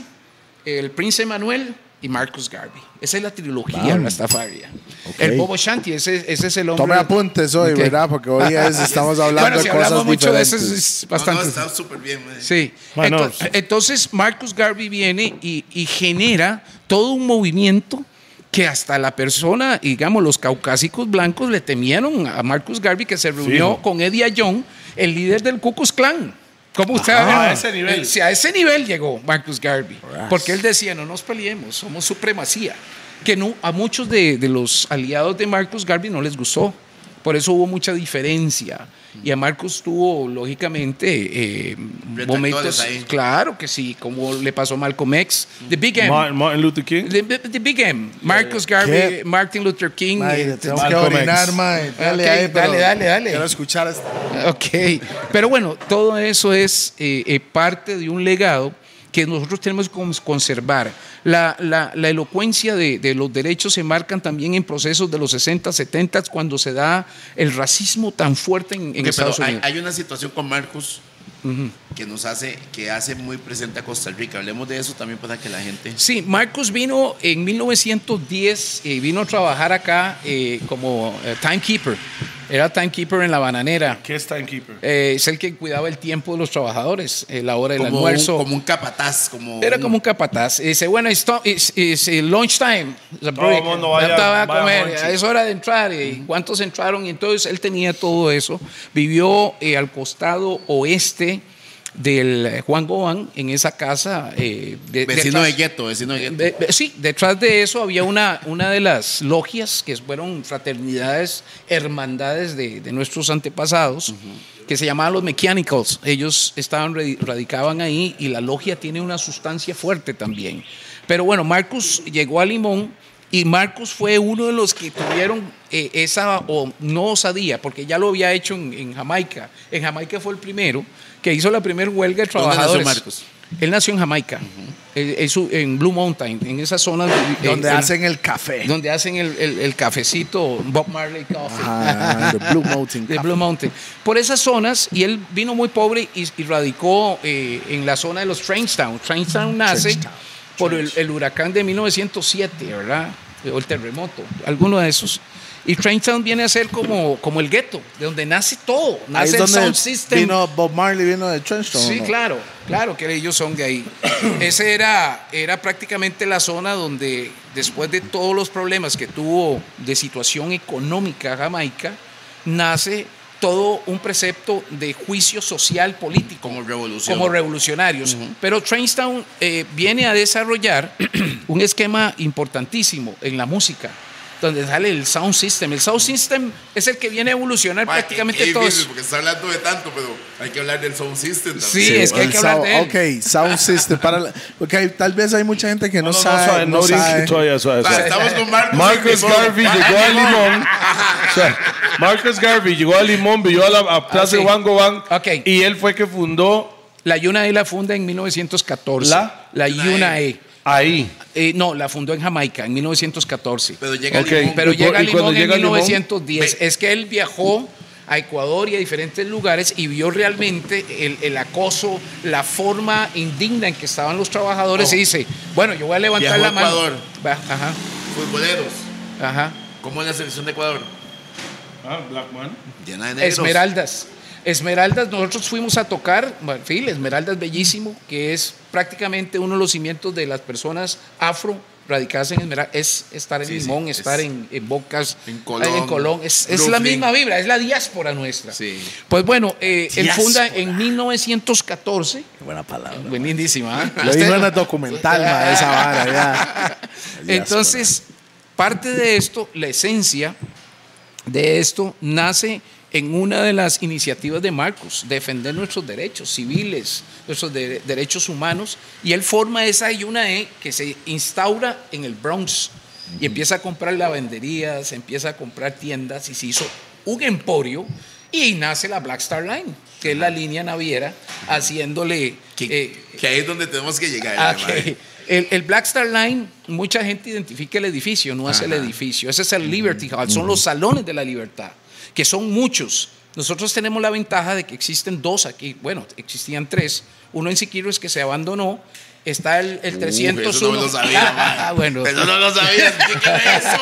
[SPEAKER 2] el príncipe Manuel y Marcus Garvey. Esa es la trilogía
[SPEAKER 3] Bam.
[SPEAKER 2] Rastafaria.
[SPEAKER 3] Ok.
[SPEAKER 2] El Bobo Shanti, ese, ese es el hombre.
[SPEAKER 3] Tome apuntes hoy. ¿verdad? Porque hoy es- [laughs] estamos hablando
[SPEAKER 2] Bueno, si
[SPEAKER 3] de cosas
[SPEAKER 2] hablamos mucho de eso es bastante.
[SPEAKER 4] no, está súper bien. man.
[SPEAKER 2] Sí.
[SPEAKER 1] Bueno,
[SPEAKER 2] Ento- entonces, Marcus Garvey viene y, y genera todo un movimiento que hasta la persona, digamos, los caucásicos blancos le temieron a Marcus Garvey que se reunió con Eddie Young, el líder del Ku Klux Klan. ¿Cómo usted
[SPEAKER 1] Ajá,
[SPEAKER 2] ve?
[SPEAKER 1] a ese nivel.
[SPEAKER 2] Sí, a ese nivel llegó Marcus Garvey. Porque él decía, no nos peleemos, somos supremacía. Que no, a muchos de, de los aliados de Marcus Garvey no les gustó. Por eso hubo mucha diferencia. Y a Marcus tuvo, lógicamente, eh, momentos.
[SPEAKER 4] ahí.
[SPEAKER 2] Claro que sí, como le pasó a Malcolm X. The Big M.
[SPEAKER 1] Martin, Martin Luther King.
[SPEAKER 2] The, the Big M. Marcus Garvey,
[SPEAKER 3] ¿Qué?
[SPEAKER 2] Martin Luther King.
[SPEAKER 3] Mae,
[SPEAKER 2] eh,
[SPEAKER 3] tengo que orinar, mae. Dale
[SPEAKER 2] Ok,
[SPEAKER 3] ahí, pero
[SPEAKER 2] dale, dale, dale.
[SPEAKER 3] Quiero escuchar esta.
[SPEAKER 2] Ok, pero bueno, todo eso es eh, eh, parte de un legado que nosotros tenemos que cons- conservar. La, la- la elocuencia de, de los derechos se marcan también en procesos de los 60, 70, cuando se da el racismo tan fuerte en, en
[SPEAKER 4] Ok, pero
[SPEAKER 2] Estados
[SPEAKER 4] hay,
[SPEAKER 2] Unidos.
[SPEAKER 4] hay una situación con Marcos que nos hace, que hace muy presente a Costa Rica. Hablemos de eso también para que la gente.
[SPEAKER 2] Sí, Marcos vino en 1910 y vino a trabajar acá eh, como eh, timekeeper. Era timekeeper en la bananera.
[SPEAKER 1] ¿Qué es timekeeper?
[SPEAKER 2] Eh, es el que cuidaba el tiempo de los trabajadores, eh, la hora del
[SPEAKER 4] Como
[SPEAKER 2] almuerzo.
[SPEAKER 4] un, como un capataz, como
[SPEAKER 2] Era
[SPEAKER 4] un-
[SPEAKER 2] como un capataz. Y dice, bueno, it's, it's- it's, lunch time. It's a break.
[SPEAKER 1] mundo vaya-
[SPEAKER 2] Ya estaba a
[SPEAKER 1] vaya
[SPEAKER 2] comer.
[SPEAKER 1] lunch.
[SPEAKER 2] Es hora de entrar. ¿Y cuántos entraron? Y entonces él tenía todo eso. Vivió eh, al costado oeste del eh, Juan Gobán, en esa casa. eh, de-
[SPEAKER 4] vecino
[SPEAKER 2] detrás-
[SPEAKER 4] de gueto, vecino de gueto.
[SPEAKER 2] de- de- sí, detrás de eso había una, una de las logias que fueron fraternidades, hermandades de, de nuestros antepasados, que se llamaban los Mechanicals. Ellos estaban radi- radicaban ahí y la logia tiene una sustancia fuerte también. Pero bueno, Marcus llegó a Limón y Marcus fue uno de los que tuvieron eh, esa o, no osadía, porque ya lo había hecho en, en Jamaica. En Jamaica fue el primero que hizo la primera huelga de
[SPEAKER 4] ¿Dónde nació
[SPEAKER 2] trabajadores.
[SPEAKER 4] Marcus?
[SPEAKER 2] Él nació en Jamaica, eh, en su- en Blue Mountain, en esa zona eh,
[SPEAKER 3] Donde
[SPEAKER 2] en-
[SPEAKER 3] hacen el café.
[SPEAKER 2] donde hacen el, el- el cafecito Bob Marley Coffee.
[SPEAKER 3] Ajá, the Blue Mountain [laughs]
[SPEAKER 2] de
[SPEAKER 3] Coffee.
[SPEAKER 2] Blue Mountain. Por esas zonas, y él vino muy pobre y, y radicó eh, en la zona de los Trainstown. Trainstown nace por el, el huracán de 1907, ¿verdad? O el terremoto, alguno de esos. Y Trainstown viene a ser como, como el gueto, de donde nace todo. Nace el
[SPEAKER 3] donde
[SPEAKER 2] sound system.
[SPEAKER 3] vino Bob Marley, vino de Trenchtown.
[SPEAKER 2] Sí,
[SPEAKER 3] ¿no?
[SPEAKER 2] claro, claro que ellos son de ahí. [coughs] Ese era, era prácticamente la zona donde, después de todos los problemas que tuvo de situación económica Jamaica, nace todo un precepto de juicio social político.
[SPEAKER 4] Como revolución.
[SPEAKER 2] Como revolucionarios. Pero Trainstown eh, viene a desarrollar [coughs] un esquema importantísimo en la música, donde sale el sound system. El sound system es el que viene a evolucionar
[SPEAKER 4] Ma,
[SPEAKER 2] prácticamente todo.
[SPEAKER 4] porque está hablando de tanto, pero hay que hablar del sound system también.
[SPEAKER 2] Sí, es que hay que hablar de él.
[SPEAKER 3] Ok, sound system. Para la- porque hay- tal vez hay mucha gente que no,
[SPEAKER 1] No, no, no,
[SPEAKER 3] sabe. no sabe.
[SPEAKER 1] todavía, suave,
[SPEAKER 4] O sea,
[SPEAKER 1] suave.
[SPEAKER 4] estamos con Marcus.
[SPEAKER 1] Marcus
[SPEAKER 4] Limón.
[SPEAKER 1] Garvey
[SPEAKER 4] Ah,
[SPEAKER 1] llegó a
[SPEAKER 4] Limón.
[SPEAKER 1] O sea, Marcus Garvey llegó a Limón, vivió a la a Plaza de Juan Gobán
[SPEAKER 2] Ok.
[SPEAKER 1] y él fue que fundó
[SPEAKER 2] La Yuna E la funda en 1914.
[SPEAKER 1] ¿La?
[SPEAKER 2] La
[SPEAKER 4] Yuna
[SPEAKER 2] Yuna
[SPEAKER 4] E.
[SPEAKER 1] Ahí.
[SPEAKER 2] Eh, no, la fundó en Jamaica en 1914.
[SPEAKER 4] Pero llega
[SPEAKER 1] Ok.
[SPEAKER 4] Limón.
[SPEAKER 2] Pero
[SPEAKER 1] ¿Y
[SPEAKER 2] llega
[SPEAKER 1] y
[SPEAKER 2] Limón en
[SPEAKER 1] llega Limón?
[SPEAKER 2] 1910. Es que él viajó a Ecuador y a diferentes lugares y vio realmente el, el acoso, la forma indigna en que estaban los trabajadores
[SPEAKER 4] Oh.
[SPEAKER 2] y dice, bueno, yo voy a levantar
[SPEAKER 4] Viajó
[SPEAKER 2] la mano.
[SPEAKER 4] Ecuador.
[SPEAKER 2] Va, Ajá,
[SPEAKER 4] Futboleros.
[SPEAKER 2] ajá.
[SPEAKER 4] ¿Cómo es la selección de Ecuador?
[SPEAKER 1] Ah, Black Man.
[SPEAKER 4] Llena de negros.
[SPEAKER 2] Esmeraldas. Esmeraldas, nosotros fuimos a tocar, sí, Esmeraldas bellísimo, que es prácticamente uno de los cimientos de las personas afro radicadas en Esmeraldas, es estar en
[SPEAKER 4] Sí, sí,
[SPEAKER 2] Limón,
[SPEAKER 4] es-
[SPEAKER 2] estar en, en Bocas,
[SPEAKER 4] En Colón,
[SPEAKER 2] en Colón. Es, es la misma vibra, es la diáspora nuestra.
[SPEAKER 4] Sí.
[SPEAKER 2] Pues bueno, eh, él
[SPEAKER 3] Diáspora.
[SPEAKER 2] funda en 1914,
[SPEAKER 3] Qué buena palabra.
[SPEAKER 2] buenísima. ¿eh?
[SPEAKER 3] Lo dijo en el documental, ma, esa vara, ya. [laughs]
[SPEAKER 2] Entonces, parte de esto, la esencia de esto nace en una de las iniciativas de Marcos, defender nuestros derechos civiles, nuestros de- derechos humanos, y él forma esa E que se instaura en el Bronx y empieza a comprar lavanderías, empieza a comprar tiendas y se hizo un emporio y nace la Black Star Line, que es la línea naviera, haciéndole...
[SPEAKER 4] Que,
[SPEAKER 2] eh,
[SPEAKER 4] que ahí es donde tenemos que llegar.
[SPEAKER 2] Ah. El, el Black Star Line, mucha gente identifica el edificio, no es el edificio. Ese es el Liberty Hall, son los salones de la libertad, que son muchos. Nosotros tenemos la ventaja de que existen dos aquí, bueno, existían tres. Uno en Siquirres que se abandonó, está el, el
[SPEAKER 4] Uh,
[SPEAKER 2] 301.
[SPEAKER 4] eso no me lo sabía, mae.
[SPEAKER 2] Ah, bueno.
[SPEAKER 4] Eso no lo sabía. [laughs] Eso.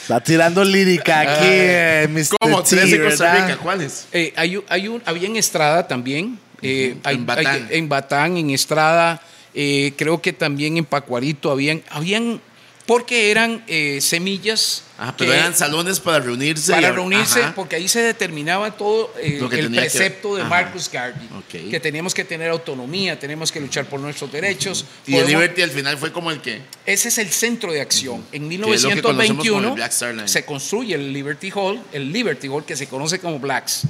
[SPEAKER 3] Está tirando lírica aquí, eh, Mr.
[SPEAKER 4] ¿Cómo?
[SPEAKER 3] T,
[SPEAKER 4] Tres en Costa. Rica. ¿Cuáles?
[SPEAKER 2] Eh, hay, hay un, había en Estrada también. eh, hay-
[SPEAKER 4] En Batán.
[SPEAKER 2] hay- en Batán, en Estrada. eh, creo que también en Pacuarito habían, habían porque eran eh, semillas
[SPEAKER 4] Ah, pero
[SPEAKER 2] que-
[SPEAKER 4] eran salones para reunirse.
[SPEAKER 2] para
[SPEAKER 4] y-
[SPEAKER 2] reunirse,
[SPEAKER 4] Ajá.
[SPEAKER 2] porque ahí se determinaba todo eh, el
[SPEAKER 4] que-
[SPEAKER 2] precepto de
[SPEAKER 4] Ajá.
[SPEAKER 2] Marcus Garvey, que teníamos que tener autonomía, tenemos que luchar por nuestros derechos.
[SPEAKER 4] Y el Liberty al final fue como el que.
[SPEAKER 2] ese es el centro de acción. En
[SPEAKER 4] Que es lo que conocemos como el
[SPEAKER 2] 1921
[SPEAKER 4] Black Star Line.
[SPEAKER 2] se construye el Liberty Hall, el Liberty Hall que se conoce como Blacks.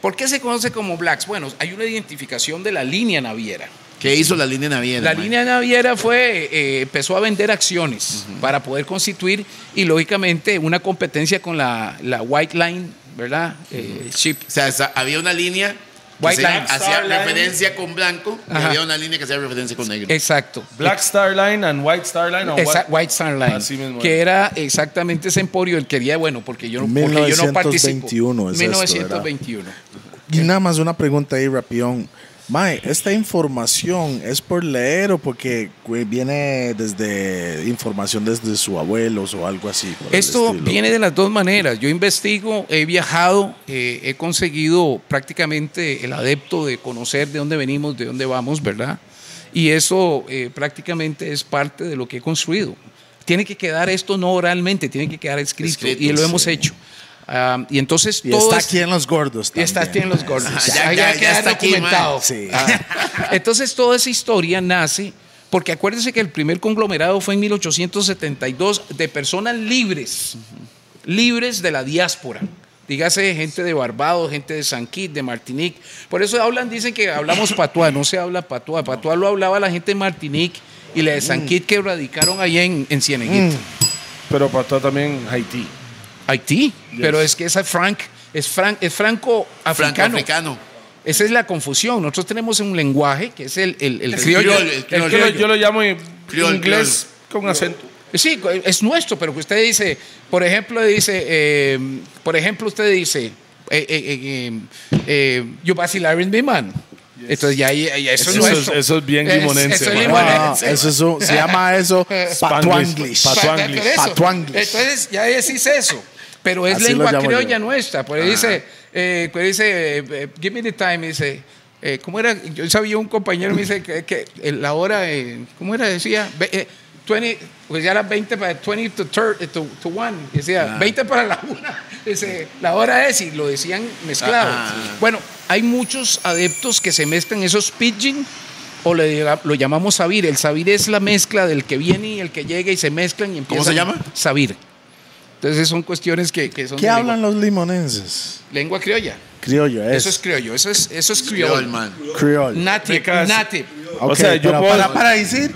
[SPEAKER 2] ¿Por qué se conoce como Blacks? Bueno, hay una identificación de la línea naviera.
[SPEAKER 4] ¿Qué hizo la línea naviera?
[SPEAKER 2] La línea naviera fue, eh, empezó a vender acciones para poder constituir y lógicamente una competencia con la, la White Line, ¿verdad? Eh, ship.
[SPEAKER 4] O sea, esa- había una línea que
[SPEAKER 2] White Line.
[SPEAKER 4] hacía
[SPEAKER 1] Star Line.
[SPEAKER 4] referencia con blanco y
[SPEAKER 2] Ajá.
[SPEAKER 4] había una línea que hacía referencia con negro.
[SPEAKER 2] Exacto.
[SPEAKER 1] Black Star Line and White Star Line. o?
[SPEAKER 2] White Star Line,
[SPEAKER 1] Así mismo
[SPEAKER 2] que
[SPEAKER 1] era.
[SPEAKER 2] exactamente ese emporio. Él quería, bueno, porque yo no, porque yo no participo.
[SPEAKER 3] 1921 es esto,
[SPEAKER 2] 1921.
[SPEAKER 3] Y nada más una pregunta ahí, rapión. Mae, esta información es por leer o porque viene desde información desde su abuelos o algo así.
[SPEAKER 2] Esto viene de las dos maneras. Yo investigo, he viajado, eh, he conseguido prácticamente el adepto de conocer de dónde venimos, de dónde vamos, ¿verdad? Y eso eh, prácticamente es parte de lo que he construido. Tiene que quedar esto no oralmente, tiene que quedar escrito,
[SPEAKER 4] Escrito,
[SPEAKER 2] y lo
[SPEAKER 4] sí.
[SPEAKER 2] hemos hecho. Y entonces
[SPEAKER 3] Y
[SPEAKER 2] todo
[SPEAKER 3] está
[SPEAKER 2] es-
[SPEAKER 3] aquí en los gordos.
[SPEAKER 2] y está aquí en los gordos. [laughs]
[SPEAKER 4] Ya, ya, ya está aquí,
[SPEAKER 2] documentado.
[SPEAKER 3] Sí.
[SPEAKER 2] Ah. Entonces toda esa historia nace porque acuérdense que el primer conglomerado fue en 1872 de personas libres, libres de la diáspora. Dígase gente de Barbados, gente de San Kitts, de Martinique. Por eso hablan, dicen que hablamos patuá, no se habla patuá. Patuá lo hablaba la gente de Martinique y la de San Kitts que radicaron allá en, en Cieneguita.
[SPEAKER 1] Pero todo también Haití.
[SPEAKER 2] Haití. Pero es que esa es frank, es, fran- es franco-africano.
[SPEAKER 4] Franco-africano.
[SPEAKER 2] Esa es la confusión. Nosotros tenemos un lenguaje que es el, el, el
[SPEAKER 4] El
[SPEAKER 2] criollo.
[SPEAKER 4] criollo, el
[SPEAKER 2] el
[SPEAKER 4] criollo.
[SPEAKER 1] Yo lo, yo llamo inglés con acento.
[SPEAKER 2] Sí, es nuestro, pero que usted dice, por ejemplo, dice, eh, por ejemplo, usted dice, eh, eh, eh, eh, you vacilaron mi man. Entonces ya, ya- ya eso, es
[SPEAKER 1] Eso es- eso es bien
[SPEAKER 2] Es-
[SPEAKER 1] limonense,
[SPEAKER 2] Eso es
[SPEAKER 1] man.
[SPEAKER 2] limonense.
[SPEAKER 3] Ah, eso es un- se llama eso patuanglis.
[SPEAKER 1] Spanglish.
[SPEAKER 2] Pa-
[SPEAKER 1] Patuanglis.
[SPEAKER 2] por eso.
[SPEAKER 3] Patuanglis.
[SPEAKER 2] Entonces ya decís eso. Pero es
[SPEAKER 3] Así
[SPEAKER 2] lengua criolla
[SPEAKER 3] yo.
[SPEAKER 2] nuestra. Pues dice, eh, pues dice eh, give me the time, dice, eh, ¿cómo era? Yo sabía un compañero me dice que, la hora, eh, ¿cómo era? Decía, ve- eh, 20, pues ya era 20 para 20 to, thir- eh, to, to 1. Decía, 20 para la 1. [laughs] Dice, la hora es, y lo decían mezclado.
[SPEAKER 4] Ah.
[SPEAKER 2] Bueno, hay muchos adeptos que se mezclan esos pidgin o le lo llamamos sabir. El sabir es la mezcla del que viene y el que llega y se mezclan y empiezan.
[SPEAKER 4] ¿Cómo se llama?
[SPEAKER 2] Sabir. Entonces son cuestiones que, que son
[SPEAKER 3] ¿Qué hablan
[SPEAKER 2] lengua,
[SPEAKER 3] los limonenses?
[SPEAKER 2] lengua criolla.
[SPEAKER 3] Criollo, es.
[SPEAKER 2] Eso es criollo, eso es, eso es
[SPEAKER 4] Criol,
[SPEAKER 2] criollo.
[SPEAKER 4] man.
[SPEAKER 3] criollo.
[SPEAKER 2] Native,
[SPEAKER 1] Because-
[SPEAKER 2] native.
[SPEAKER 3] Ok,
[SPEAKER 1] O sea, yo
[SPEAKER 3] pero
[SPEAKER 1] puedo-
[SPEAKER 3] para, para decir,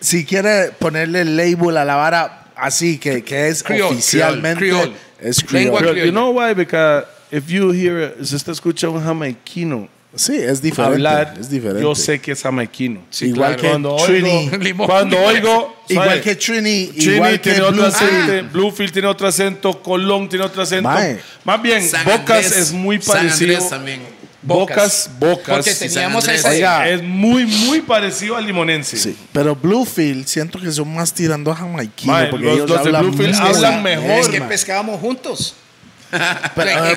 [SPEAKER 3] si quiere ponerle el label a la vara así, que, que es
[SPEAKER 2] Criol,
[SPEAKER 3] oficialmente,
[SPEAKER 2] criol, criol.
[SPEAKER 3] es
[SPEAKER 2] Lengua
[SPEAKER 3] criollo.
[SPEAKER 1] Pero, you know why? Because if you hear, si usted escucha un jamaiquino
[SPEAKER 3] Sí, es diferente.
[SPEAKER 1] hablar,
[SPEAKER 3] es diferente.
[SPEAKER 1] yo sé que es jamaiquino.
[SPEAKER 2] Sí,
[SPEAKER 3] igual
[SPEAKER 2] claro.
[SPEAKER 3] que
[SPEAKER 1] Cuando
[SPEAKER 3] Trini.
[SPEAKER 1] oigo, cuando oigo, [laughs]
[SPEAKER 3] Igual
[SPEAKER 1] ¿sabe?
[SPEAKER 3] que Trini,
[SPEAKER 1] Trini
[SPEAKER 3] igual que
[SPEAKER 1] tiene otro
[SPEAKER 3] Bluefield.
[SPEAKER 1] acento, Bluefield tiene otro acento, Colón tiene otro acento.
[SPEAKER 3] Mae.
[SPEAKER 1] Más bien,
[SPEAKER 4] San
[SPEAKER 1] Bocas
[SPEAKER 4] Andrés-
[SPEAKER 1] es muy
[SPEAKER 4] San
[SPEAKER 1] parecido.
[SPEAKER 4] Andrés también.
[SPEAKER 1] Bocas, Bocas.
[SPEAKER 2] Porque teníamos
[SPEAKER 4] San. Andrés.
[SPEAKER 3] Oiga.
[SPEAKER 1] Es muy, muy parecido al limonense.
[SPEAKER 3] Sí, pero Bluefield siento que son más tirando a jamaiquino
[SPEAKER 1] Mae,
[SPEAKER 3] porque
[SPEAKER 1] los-
[SPEAKER 3] ellos
[SPEAKER 1] los de
[SPEAKER 3] hablan
[SPEAKER 1] Bluefield hablan mejor,
[SPEAKER 2] Es que pescábamos juntos.
[SPEAKER 3] Pero,
[SPEAKER 2] que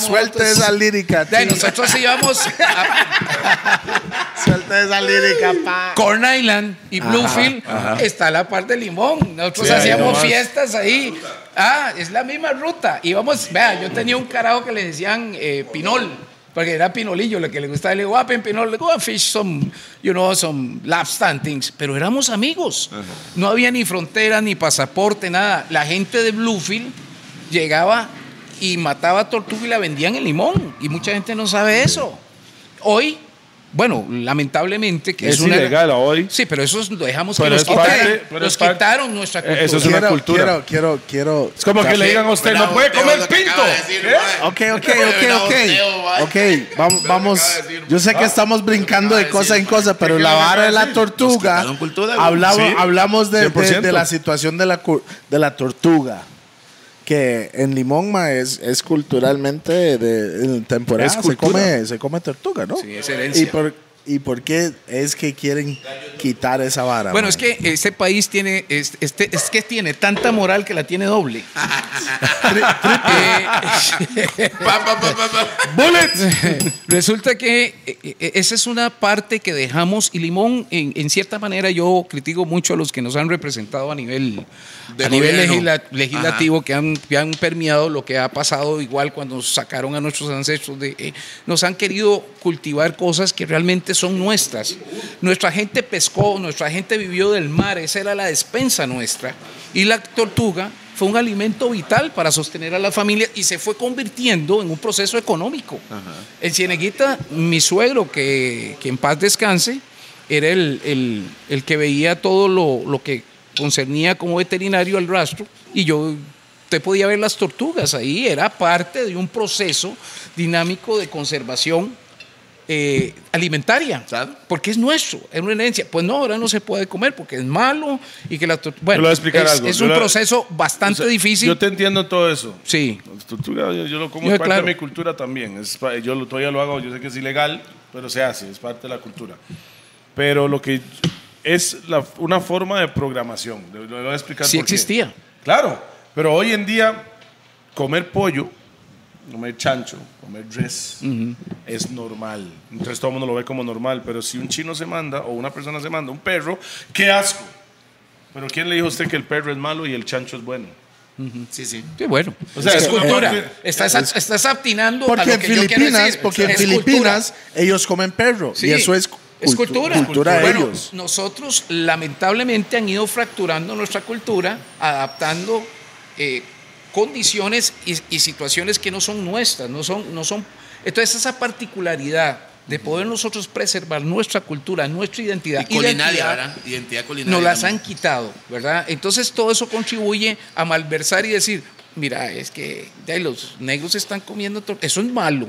[SPEAKER 3] suelte
[SPEAKER 2] juntos.
[SPEAKER 3] esa lírica,
[SPEAKER 2] De nosotros íbamos a [laughs]
[SPEAKER 3] Suelte esa lírica, pa.
[SPEAKER 2] Corn Island y Bluefield, está la parte de Limón. Nosotros
[SPEAKER 1] Sí,
[SPEAKER 2] hacíamos fiestas ahí. Ah, es la misma ruta. Íbamos, vea, yo tenía un carajo que le decían eh, Pinol. Porque era pinolillo lo que le gustaba. Le digo, ah, pinol, le digo, ah, fish some, you know, some stand things. Pero éramos amigos. No había ni frontera, ni pasaporte, nada. La gente de Bluefield llegaba y mataba tortuga y la vendían en limón. Y mucha gente no sabe eso. Hoy, bueno, lamentablemente, que es,
[SPEAKER 1] Es
[SPEAKER 2] una.
[SPEAKER 1] ilegal hoy.
[SPEAKER 2] Sí, pero eso lo dejamos
[SPEAKER 1] Pero
[SPEAKER 2] que nos
[SPEAKER 1] parte-
[SPEAKER 2] nos quitaron nuestra
[SPEAKER 1] Eh,
[SPEAKER 2] cultura.
[SPEAKER 1] eso es una
[SPEAKER 3] quiero,
[SPEAKER 1] cultura.
[SPEAKER 3] Quiero, quiero, quiero.
[SPEAKER 1] Es como que le digan a usted, no puede comer pinto.
[SPEAKER 4] de decir,
[SPEAKER 1] ¿Eh?
[SPEAKER 3] Ok, ok, ok, ok. Ok, vamos, vamos. Yo sé que estamos brincando de cosa en cosa, pero
[SPEAKER 1] ¿Qué
[SPEAKER 3] la vara
[SPEAKER 1] de
[SPEAKER 3] la tortuga. Hablamos, hablamos de, de-
[SPEAKER 1] 100%.
[SPEAKER 3] de la situación de la, de la tortuga. Que en Limón ma, es, es culturalmente de, en temporada
[SPEAKER 1] Es
[SPEAKER 3] se
[SPEAKER 1] cultura.
[SPEAKER 3] come, se come tortuga, ¿no?
[SPEAKER 2] Sí, es herencia.
[SPEAKER 3] ¿Y por, ¿Y por qué es que quieren quitar esa vara?
[SPEAKER 2] Bueno, es que este país tiene, es- este, es que tiene tanta moral que la tiene doble. [laughs] Eh, [laughs]
[SPEAKER 4] pa. [laughs]
[SPEAKER 2] Resulta que eh, eh, esa es una parte que dejamos y Limón, en, en cierta manera, yo critico mucho a los que nos han representado a nivel,
[SPEAKER 4] De
[SPEAKER 2] a nivel legisla- legislativo, que han, que han permeado lo que ha pasado igual cuando sacaron a nuestros ancestros. De, eh, nos han querido cultivar cosas que realmente son nuestras. Nuestra gente pescó, nuestra gente vivió del mar, esa era la despensa nuestra. Y la tortuga fue un alimento vital para sostener a la familia y se fue convirtiendo en un proceso económico. En Cieneguita, mi suegro, que, que en paz descanse, era el, el- el que veía todo lo, lo que concernía como veterinario al rastro y yo usted podía ver las tortugas ahí, era parte de un proceso dinámico de conservación eh, alimentaria,
[SPEAKER 4] Claro.
[SPEAKER 2] porque es nuestro, es una herencia. Pues no, ahora no se puede comer porque es malo y que la. Bueno,
[SPEAKER 1] Yo le voy a explicar
[SPEAKER 2] es,
[SPEAKER 1] algo.
[SPEAKER 2] es
[SPEAKER 1] Yo
[SPEAKER 2] un proceso bastante
[SPEAKER 1] O sea,
[SPEAKER 2] difícil.
[SPEAKER 1] Yo te entiendo todo eso.
[SPEAKER 2] Sí,
[SPEAKER 1] yo, yo lo como
[SPEAKER 2] Yo,
[SPEAKER 1] es parte
[SPEAKER 2] claro.
[SPEAKER 1] de mi cultura también. Es yo lo, todavía lo hago, yo sé que es ilegal, pero se hace, es parte de la cultura. Pero lo que es la- una forma de programación. Le voy a explicar
[SPEAKER 2] Sí
[SPEAKER 1] por qué.
[SPEAKER 2] existía.
[SPEAKER 1] Claro, pero hoy en día comer pollo, comer chancho, comer res es normal. Entonces todo el mundo lo ve como normal, pero si un chino se manda o una persona se manda un perro, qué asco. Pero ¿quién le dijo a usted que el perro es malo y el chancho es bueno?
[SPEAKER 4] Sí, sí.
[SPEAKER 2] Sí, bueno.
[SPEAKER 1] O sea,
[SPEAKER 2] es
[SPEAKER 1] es
[SPEAKER 2] cultura. estás, estás aptinando a
[SPEAKER 3] Porque
[SPEAKER 2] lo
[SPEAKER 3] en
[SPEAKER 2] que yo quiero
[SPEAKER 3] Filipinas,
[SPEAKER 2] decir.
[SPEAKER 3] porque en
[SPEAKER 2] Es
[SPEAKER 3] Filipinas ellos comen perro
[SPEAKER 2] Sí,
[SPEAKER 3] y eso es,
[SPEAKER 2] es
[SPEAKER 3] cultu-
[SPEAKER 2] cultura.
[SPEAKER 3] cultura
[SPEAKER 2] Bueno,
[SPEAKER 3] ellos.
[SPEAKER 2] nosotros lamentablemente han ido fracturando nuestra cultura, adaptando eh, condiciones y, y situaciones que no son nuestras, no son, no son. Entonces esa particularidad de poder nosotros preservar nuestra cultura, nuestra identidad,
[SPEAKER 4] Y culinaria,
[SPEAKER 2] identidad,
[SPEAKER 4] ¿verdad? Identidad culinaria.
[SPEAKER 2] nos las
[SPEAKER 4] también.
[SPEAKER 2] han quitado, ¿verdad? Entonces todo eso contribuye a malversar y decir, mira, es que ya los negros están comiendo, eso es malo,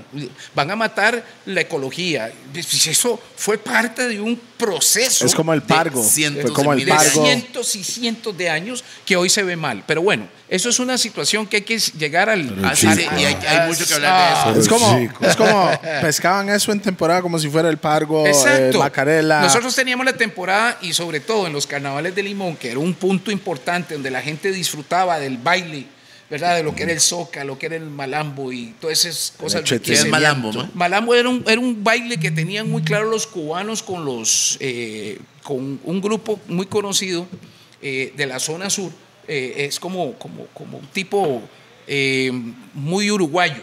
[SPEAKER 2] van a matar la ecología. Pues Eso fue parte de un proceso.
[SPEAKER 3] Es como el
[SPEAKER 2] de-
[SPEAKER 3] pargo.
[SPEAKER 4] cientos
[SPEAKER 3] Fue como el
[SPEAKER 2] de
[SPEAKER 3] pargo.
[SPEAKER 2] cientos y cientos de años que hoy se ve mal. Pero bueno, eso es una situación que hay que llegar al...
[SPEAKER 4] Sí,
[SPEAKER 2] al-
[SPEAKER 4] sí, y hay, hay mucho que hablar de eso.
[SPEAKER 3] Es como,
[SPEAKER 1] chico.
[SPEAKER 3] es como pescaban eso en temporada como si fuera el pargo,
[SPEAKER 2] Exacto.
[SPEAKER 3] eh, macarela.
[SPEAKER 2] Nosotros teníamos la temporada y sobre todo en los carnavales de Limón, que era un punto importante donde la gente disfrutaba del baile, ¿verdad? De lo que era el soca, lo que era el malambo y todas esas cosas. que
[SPEAKER 4] ¿Qué es
[SPEAKER 2] se-
[SPEAKER 4] malambo, ma?
[SPEAKER 2] Malambo era un, era un baile que tenían muy claro los cubanos con los eh, con un grupo muy conocido eh, de la zona sur. Eh, es como, como, como un tipo eh, muy uruguayo.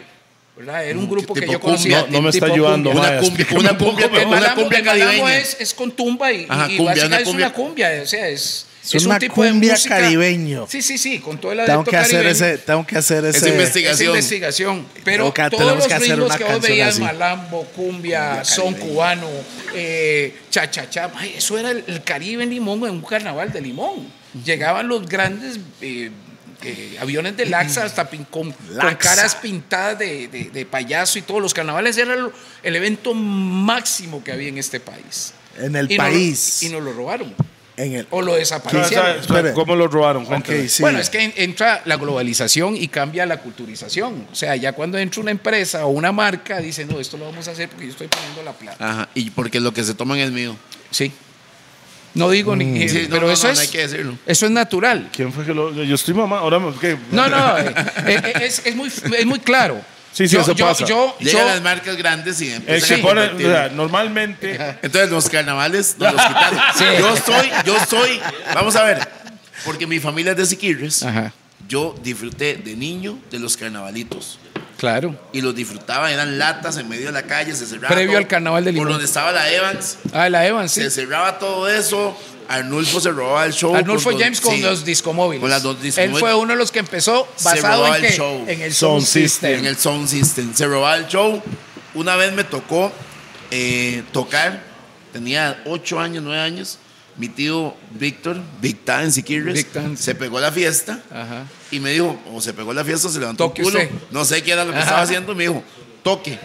[SPEAKER 2] ¿verdad? Era un grupo que yo conocía.
[SPEAKER 1] No, no me está ayudando.
[SPEAKER 2] cumbia.
[SPEAKER 4] Una cumbia, una cumbia, una
[SPEAKER 2] malambo,
[SPEAKER 4] cumbia
[SPEAKER 2] es, es con tumba y,
[SPEAKER 4] Ajá,
[SPEAKER 2] y
[SPEAKER 4] cumbia,
[SPEAKER 2] básicamente
[SPEAKER 4] una
[SPEAKER 2] es una cumbia, o sea, es,
[SPEAKER 3] Es una cumbia caribeño.
[SPEAKER 2] Sí, sí, sí, con todo el
[SPEAKER 3] tengo que hacer
[SPEAKER 2] caribeño.
[SPEAKER 3] ese, tengo que hacer
[SPEAKER 4] Esa investigación.
[SPEAKER 2] Es investigación. Pero todos
[SPEAKER 3] tenemos
[SPEAKER 2] los
[SPEAKER 3] que hacer
[SPEAKER 2] ritmos
[SPEAKER 3] una
[SPEAKER 2] que vos
[SPEAKER 3] canción
[SPEAKER 2] veías,
[SPEAKER 3] así.
[SPEAKER 2] malambo, cumbia, son cubano, eh, cha cha cha, ay, eso era el, el Caribe en Limón, en un carnaval de Limón. Llegaban los grandes eh, eh, aviones de Laxa hasta pin- con, caras pintadas de, de- de payaso y todos los carnavales era el, el evento máximo que había en este país.
[SPEAKER 3] En el
[SPEAKER 2] Y
[SPEAKER 3] país.
[SPEAKER 2] y nos lo robaron.
[SPEAKER 3] En el,
[SPEAKER 2] O lo desaparecieron.
[SPEAKER 1] ¿Cómo lo robaron?
[SPEAKER 3] ok,
[SPEAKER 1] Cuéntame.
[SPEAKER 3] sí.
[SPEAKER 2] Bueno, es que en- entra la globalización y cambia la culturización. O sea, ya cuando entra una empresa o una marca, dice, no, esto lo vamos a hacer porque yo estoy poniendo la plata.
[SPEAKER 4] Ajá, y porque lo que se toman es mío.
[SPEAKER 2] Sí. No digo ni. eh,
[SPEAKER 4] Sí, no,
[SPEAKER 2] pero
[SPEAKER 4] no,
[SPEAKER 2] eso
[SPEAKER 4] no,
[SPEAKER 2] es.
[SPEAKER 4] no hay que decirlo.
[SPEAKER 2] Eso es natural.
[SPEAKER 1] ¿Quién fue que lo.? Yo estoy mamá. Ahora, ¿qué?
[SPEAKER 2] No, no. [laughs] eh, eh, es, es muy, es muy claro.
[SPEAKER 1] Sí, sí, eso pasa.
[SPEAKER 2] Yo,
[SPEAKER 4] Llegan
[SPEAKER 2] yo-
[SPEAKER 4] las marcas grandes y
[SPEAKER 1] El
[SPEAKER 4] empiezan
[SPEAKER 1] que
[SPEAKER 4] a
[SPEAKER 1] pone.
[SPEAKER 4] competir.
[SPEAKER 1] o sea, normalmente. [laughs]
[SPEAKER 4] Entonces los carnavales nos los quitaron. [laughs]
[SPEAKER 2] Sí.
[SPEAKER 4] Yo soy, yo soy, vamos a ver, porque mi familia es de Siquirres,
[SPEAKER 2] Ajá,
[SPEAKER 4] yo disfruté de niño de los carnavalitos.
[SPEAKER 2] claro.
[SPEAKER 4] Y los disfrutaba, eran latas en medio de la calle, se cerraba.
[SPEAKER 2] Previo
[SPEAKER 4] todo.
[SPEAKER 2] al carnaval de
[SPEAKER 4] Por
[SPEAKER 2] Limón.
[SPEAKER 4] donde estaba la Evans,
[SPEAKER 2] Ah, la Evan, sí.
[SPEAKER 4] se cerraba todo eso. Arnulfo se robaba el show.
[SPEAKER 2] Arnulfo
[SPEAKER 4] con-
[SPEAKER 2] James con
[SPEAKER 4] sí,
[SPEAKER 2] los discomóviles.
[SPEAKER 4] Con las dos
[SPEAKER 2] Él
[SPEAKER 4] discomóviles.
[SPEAKER 2] fue uno de los que empezó basado en,
[SPEAKER 4] el show.
[SPEAKER 2] en el
[SPEAKER 1] Sound
[SPEAKER 2] system.
[SPEAKER 4] en el sound system. Se robaba el show. Una vez me tocó eh, tocar, tenía ocho años, nueve años. Mi tío Víctor, Victa en Siquirres, se pegó la fiesta
[SPEAKER 2] Ajá.
[SPEAKER 4] y me dijo, o se pegó la fiesta o se levantó
[SPEAKER 2] Toque
[SPEAKER 4] el culo.
[SPEAKER 2] usted.
[SPEAKER 4] No sé qué era lo que
[SPEAKER 2] Ajá.
[SPEAKER 4] estaba haciendo. Me dijo, toque.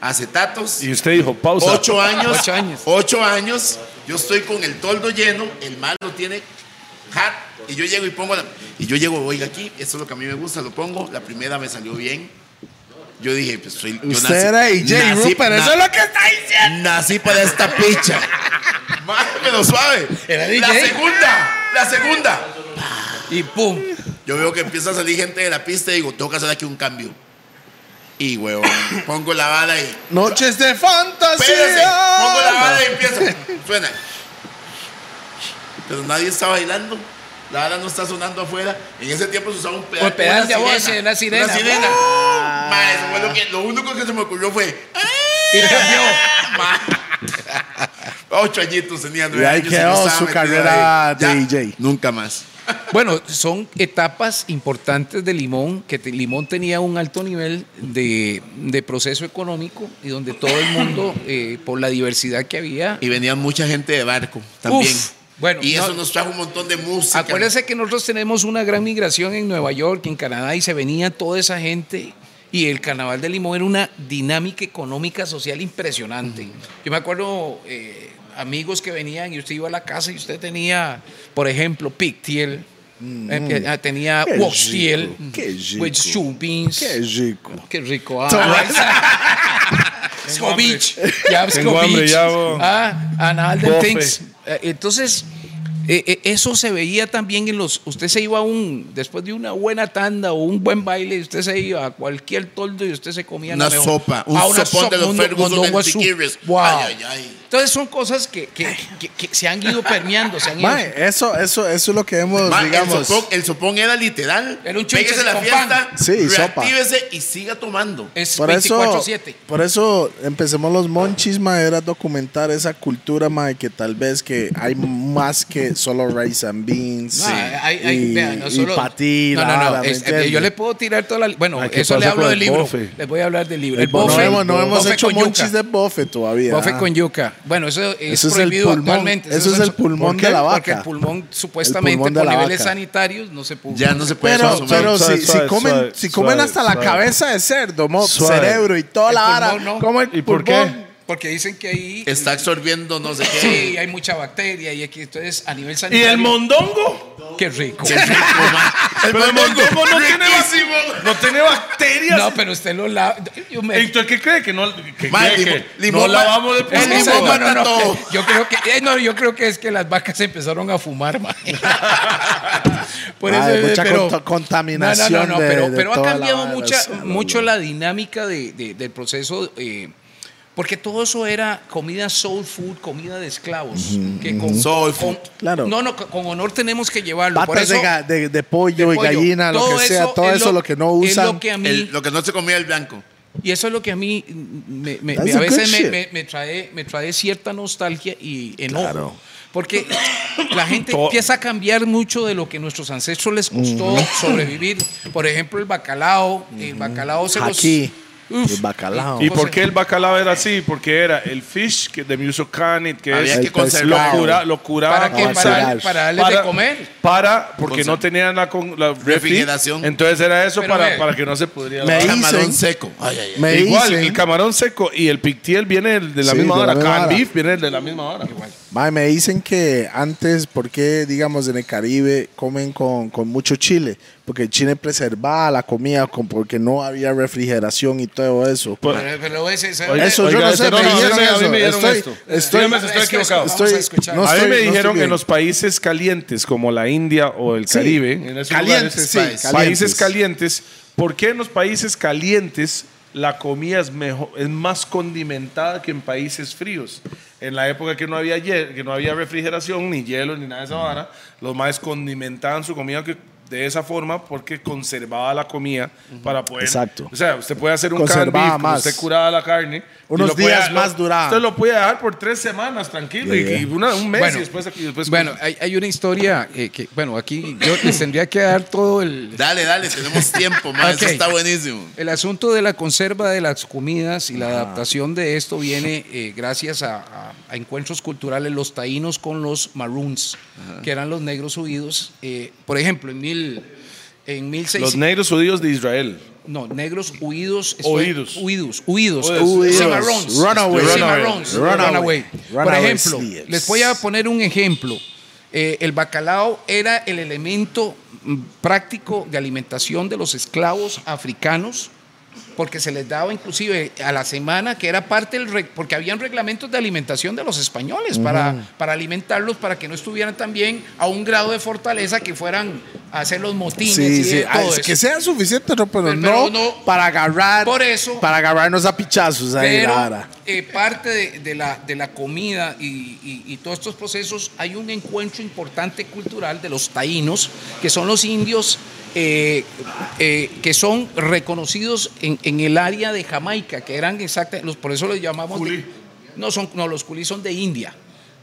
[SPEAKER 4] Acetatos.
[SPEAKER 1] Y usted dijo, pausa.
[SPEAKER 4] Ocho años.
[SPEAKER 2] Ocho años.
[SPEAKER 4] Ocho años. Yo estoy con el toldo lleno. El malo tiene hat. Y yo llego y pongo la- Y yo llego, oiga aquí, esto es lo que a mí me gusta, lo pongo. La primera me salió bien. Yo dije, pues soy. yo
[SPEAKER 3] Usted era DJ Rupert, eso es lo que está diciendo.
[SPEAKER 4] Nací para esta picha. [laughs] Májamelo suave.
[SPEAKER 2] Era
[SPEAKER 4] La
[SPEAKER 2] DJ.
[SPEAKER 4] segunda. La segunda.
[SPEAKER 2] Y pum.
[SPEAKER 4] Yo veo que empieza a salir gente de la pista y digo, tengo que hacer aquí un cambio. Y, huevón, pongo la bala y.
[SPEAKER 3] Noches de fantasía.
[SPEAKER 4] Espérese, pongo la bala y empieza. Suena. Pero nadie está bailando. La bala no está sonando afuera. En ese tiempo se usaba un pedal.
[SPEAKER 2] Un pedal
[SPEAKER 4] una
[SPEAKER 2] de voz,
[SPEAKER 4] sirena,
[SPEAKER 2] una sirena.
[SPEAKER 4] Una sirena. Ma, eso fue lo, que, lo único que se me ocurrió fue.
[SPEAKER 2] Y cambió.
[SPEAKER 4] Ma. [laughs] Ocho añitos tenía, nueve
[SPEAKER 3] Y ahí
[SPEAKER 4] años
[SPEAKER 3] quedó su carrera
[SPEAKER 4] ahí.
[SPEAKER 3] de
[SPEAKER 4] Ya,
[SPEAKER 3] DJ.
[SPEAKER 4] Nunca más.
[SPEAKER 2] Bueno, son etapas importantes de Limón, que te- Limón tenía un alto nivel de, de proceso económico y donde todo el mundo, eh, por la diversidad que había,
[SPEAKER 4] Y venía mucha gente de barco también.
[SPEAKER 2] Uf, bueno,
[SPEAKER 4] y eso
[SPEAKER 2] no-
[SPEAKER 4] nos trajo un montón de música.
[SPEAKER 2] Acuérdense que nosotros tenemos una gran migración en Nueva York, en Canadá, y se venía toda esa gente. Y el carnaval de Limón era una dinámica económica social impresionante. Yo me acuerdo eh, amigos que venían y usted iba a la casa y usted tenía, por ejemplo, Pictiel, eh, eh, tenía
[SPEAKER 3] qué rico.
[SPEAKER 2] with shoe beans.
[SPEAKER 3] Qué rico.
[SPEAKER 2] Qué rico. [laughs] ah. Beach.
[SPEAKER 1] ya, bo.
[SPEAKER 2] Ah, and all the things. Eh, Entonces, eh, eh, eso se veía también en los. Usted se iba a un. Después de una buena tanda o un buen baile, usted se iba a cualquier toldo y usted se comía la
[SPEAKER 4] Una
[SPEAKER 2] mejor-
[SPEAKER 4] sopa, un
[SPEAKER 2] Ah, una
[SPEAKER 4] sopón de los Ferguson.
[SPEAKER 2] Wow.
[SPEAKER 4] Ay, ay, ay.
[SPEAKER 2] Entonces, son cosas que, que, que- que se han ido permeando. Se han ido,
[SPEAKER 3] eso, eso, eso es lo que hemos,
[SPEAKER 4] Ma, el,
[SPEAKER 3] digamos.
[SPEAKER 4] sopón, el sopón era literal.
[SPEAKER 2] Era un
[SPEAKER 4] Pégese la fiesta,
[SPEAKER 2] pan.
[SPEAKER 3] Sí, sopa.
[SPEAKER 4] reactívese y siga tomando.
[SPEAKER 2] es
[SPEAKER 3] Por eso,
[SPEAKER 2] 24-7.
[SPEAKER 3] por eso empecemos los monchis, ma, era documentar esa cultura, ma, que tal vez que hay más que solo rice and beans
[SPEAKER 2] No, hay- hay-
[SPEAKER 3] y,
[SPEAKER 2] vea, no
[SPEAKER 3] y
[SPEAKER 2] solo-
[SPEAKER 3] patí,
[SPEAKER 2] no, no, no,
[SPEAKER 3] vara, ¿me
[SPEAKER 2] es- eh, yo le puedo tirar toda la. Bueno,
[SPEAKER 1] Ay, ¿qué
[SPEAKER 2] eso le hablo del
[SPEAKER 1] el
[SPEAKER 2] libro.
[SPEAKER 1] bofe?
[SPEAKER 2] Les voy a hablar del libro.
[SPEAKER 3] El
[SPEAKER 2] El
[SPEAKER 3] no
[SPEAKER 2] bofe,
[SPEAKER 3] hemos, no hemos
[SPEAKER 2] bofe
[SPEAKER 3] hecho monchis de bofe todavía.
[SPEAKER 2] Bofe
[SPEAKER 3] ah.
[SPEAKER 2] con yuca. Bueno, eso es
[SPEAKER 3] Eso es el
[SPEAKER 2] prohibido
[SPEAKER 3] pulmón.
[SPEAKER 2] actualmente.
[SPEAKER 3] Eso es el pulmón de la
[SPEAKER 2] Porque
[SPEAKER 3] vaca.
[SPEAKER 2] el pulmón, supuestamente,
[SPEAKER 3] pulmón de
[SPEAKER 2] por niveles
[SPEAKER 3] vaca.
[SPEAKER 2] sanitarios, no se puede.
[SPEAKER 4] Ya no se puede
[SPEAKER 3] Pero, pero
[SPEAKER 1] Suave,
[SPEAKER 3] si,
[SPEAKER 1] suave,
[SPEAKER 3] si comen,
[SPEAKER 1] suave,
[SPEAKER 3] si comen
[SPEAKER 1] suave,
[SPEAKER 3] hasta la cabeza de cerdo, cerebro y toda
[SPEAKER 2] El
[SPEAKER 3] la vara,
[SPEAKER 2] pulmón
[SPEAKER 3] el
[SPEAKER 1] ¿Y por
[SPEAKER 3] pulmón.
[SPEAKER 1] qué?
[SPEAKER 2] Porque dicen que ahí.
[SPEAKER 4] Está absorbiendo no sé qué.
[SPEAKER 2] Sí, hay mucha bacteria y aquí, entonces a nivel
[SPEAKER 1] ¿Y
[SPEAKER 2] sanitario.
[SPEAKER 1] el mondongo?
[SPEAKER 2] Qué rico.
[SPEAKER 4] Qué rico, [laughs] ma.
[SPEAKER 1] Pero el mondongo no tiene, no tiene bacterias.
[SPEAKER 2] No, pero usted lo lava. Yo me-
[SPEAKER 1] ¿Entonces qué cree? ¿Que no, que
[SPEAKER 4] Ma,
[SPEAKER 1] cree
[SPEAKER 4] limón-
[SPEAKER 1] que
[SPEAKER 4] limón
[SPEAKER 1] no lavamos de
[SPEAKER 4] El limón
[SPEAKER 2] no, no,
[SPEAKER 4] mata
[SPEAKER 2] no,
[SPEAKER 4] todo.
[SPEAKER 2] Yo creo que eh, no, yo creo que es que las vacas empezaron a fumar, man. [laughs] Por eso,
[SPEAKER 3] mucha
[SPEAKER 2] pero-
[SPEAKER 3] conta- contaminación
[SPEAKER 2] No, no, no,
[SPEAKER 3] de-
[SPEAKER 2] pero,
[SPEAKER 3] de
[SPEAKER 2] pero ha
[SPEAKER 3] la
[SPEAKER 2] cambiado
[SPEAKER 3] vara,
[SPEAKER 2] mucha,
[SPEAKER 3] no,
[SPEAKER 2] mucho
[SPEAKER 3] no.
[SPEAKER 2] la dinámica de- de- del proceso. eh, porque todo eso era comida soul food, comida de esclavos. que con,
[SPEAKER 4] Soul
[SPEAKER 2] con-
[SPEAKER 4] food.
[SPEAKER 3] Claro.
[SPEAKER 2] No, no, con honor tenemos que llevarlo. Por
[SPEAKER 3] Patas
[SPEAKER 2] eso,
[SPEAKER 3] de, ga- de- de pollo
[SPEAKER 2] de
[SPEAKER 3] y
[SPEAKER 2] pollo.
[SPEAKER 3] gallina, lo
[SPEAKER 2] Todo
[SPEAKER 3] que sea, todo
[SPEAKER 2] es
[SPEAKER 3] eso lo que no
[SPEAKER 2] Es
[SPEAKER 3] usan.
[SPEAKER 2] lo que a mí,
[SPEAKER 4] El- lo que no se comía el blanco.
[SPEAKER 2] y eso es lo que a mí me, me-
[SPEAKER 3] That's
[SPEAKER 2] me-
[SPEAKER 3] a
[SPEAKER 2] veces me,
[SPEAKER 3] shit.
[SPEAKER 2] me- me trae, me trae cierta nostalgia y enojo.
[SPEAKER 3] Claro.
[SPEAKER 2] Porque la gente
[SPEAKER 1] To-
[SPEAKER 2] empieza a cambiar mucho de lo que a nuestros ancestros les costó sobrevivir. Por ejemplo, el bacalao. El bacalao se los... Uf.
[SPEAKER 3] el bacalao.
[SPEAKER 1] ¿Y por qué el bacalao era así? Porque era el fish que de Musocanit, que
[SPEAKER 4] Había
[SPEAKER 1] es
[SPEAKER 4] que conservar.
[SPEAKER 1] lo, cura, lo curaba
[SPEAKER 2] ¿Para qué?
[SPEAKER 1] con
[SPEAKER 2] Para,
[SPEAKER 1] sal.
[SPEAKER 2] para darles de comer.
[SPEAKER 1] Para, porque no tenían la, la refri,
[SPEAKER 4] Refrigeración.
[SPEAKER 1] Entonces era eso
[SPEAKER 2] Pero
[SPEAKER 1] para, para que no se pudiera
[SPEAKER 3] Me
[SPEAKER 1] lavar.
[SPEAKER 4] Camarón
[SPEAKER 3] dicen-
[SPEAKER 4] seco. Ay, ay, ay.
[SPEAKER 3] Me
[SPEAKER 1] Igual,
[SPEAKER 3] dicen,
[SPEAKER 1] el camarón seco y el pictiel viene de la
[SPEAKER 3] Sí,
[SPEAKER 1] misma hora. Can beef viene de la misma hora.
[SPEAKER 3] Mae, me dicen que antes, ¿por qué, digamos, en el Caribe comen con, con mucho chile? Porque el chile preservaba la comida con, porque no había refrigeración y todo eso.
[SPEAKER 1] Pues,
[SPEAKER 2] Pero, pero ese- ese-
[SPEAKER 1] Oiga,
[SPEAKER 3] Eso yo
[SPEAKER 1] oiga,
[SPEAKER 3] no
[SPEAKER 1] ese
[SPEAKER 3] sé,
[SPEAKER 1] no,
[SPEAKER 3] me
[SPEAKER 1] no,
[SPEAKER 3] dijeron
[SPEAKER 1] a mí me- a mí
[SPEAKER 3] eso.
[SPEAKER 1] me dijeron
[SPEAKER 3] Estoy-
[SPEAKER 1] esto.
[SPEAKER 3] estoy-
[SPEAKER 1] equivocado.
[SPEAKER 2] a
[SPEAKER 3] Estoy-
[SPEAKER 2] escuchar.
[SPEAKER 3] no
[SPEAKER 1] a mí me
[SPEAKER 3] no
[SPEAKER 1] dijeron que en los países calientes como la India o el
[SPEAKER 3] Sí.
[SPEAKER 1] Caribe, en esos
[SPEAKER 3] Calientes,
[SPEAKER 1] lugares,
[SPEAKER 3] sí,
[SPEAKER 1] países
[SPEAKER 3] calientes.
[SPEAKER 1] calientes, ¿por qué en los países calientes la comida es, mejor, es más condimentada que en países fríos? En la época que no había que no había refrigeración, ni hielo, ni nada de esa vara, los más condimentaban su comida que de esa forma porque conservaba la comida para poder.
[SPEAKER 3] Exacto.
[SPEAKER 1] O sea, usted puede hacer un
[SPEAKER 3] Conservaba
[SPEAKER 1] canned beef, como
[SPEAKER 3] más.
[SPEAKER 1] usted curaba la carne.
[SPEAKER 3] Unos
[SPEAKER 1] lo puede-
[SPEAKER 3] días
[SPEAKER 1] lo-
[SPEAKER 3] más duraba.
[SPEAKER 1] Usted lo puede dejar por tres semanas tranquilo
[SPEAKER 3] Yeah,
[SPEAKER 1] y-
[SPEAKER 3] yeah.
[SPEAKER 1] y una- un mes
[SPEAKER 2] Bueno,
[SPEAKER 1] y después, y después
[SPEAKER 2] Bueno, hay, hay una historia eh, que, bueno, aquí yo les tendría que dar todo el,
[SPEAKER 4] Dale, dale, tenemos [laughs] tiempo, man.
[SPEAKER 2] Ok.
[SPEAKER 4] Eso está buenísimo.
[SPEAKER 2] El asunto de la conserva de las comidas y la adaptación de esto viene eh, gracias a, a- a encuentros culturales, los taínos con los maroons, que eran los negros huidos. Eh, por ejemplo, en, mil, en 1600...
[SPEAKER 1] Los negros judíos de Israel.
[SPEAKER 2] no, negros huidos.
[SPEAKER 1] Huidos.
[SPEAKER 2] Huidos. Huidos. Cimarrones.
[SPEAKER 3] Runaway.
[SPEAKER 2] Cimarrones.
[SPEAKER 3] Runaway.
[SPEAKER 2] Runaway. Por ejemplo, les voy a poner un ejemplo. Eh, el bacalao era el elemento mm, práctico de alimentación de los esclavos africanos porque se les daba inclusive a la semana que era parte del porque habían reglamentos de alimentación de los españoles para, para alimentarlos para que no estuvieran también a un grado de fortaleza que fueran a hacer los motines
[SPEAKER 3] Sí,
[SPEAKER 2] y
[SPEAKER 3] sí. Ah,
[SPEAKER 2] todo
[SPEAKER 3] es
[SPEAKER 2] eso.
[SPEAKER 3] que sea suficiente, no, pero,
[SPEAKER 2] Pero-
[SPEAKER 3] no,
[SPEAKER 2] pero no-
[SPEAKER 3] para agarrar.
[SPEAKER 2] Por eso-
[SPEAKER 3] Para agarrarnos a pichazos ahí,
[SPEAKER 2] Pero eh, parte de, de la, de la comida y, y- y todos estos procesos, hay un encuentro importante cultural de los taínos, que son los indios eh, eh, que son reconocidos en, en el área de Jamaica, que eran exactamente, por eso los llamamos... de- no, son, no, los culí son de India.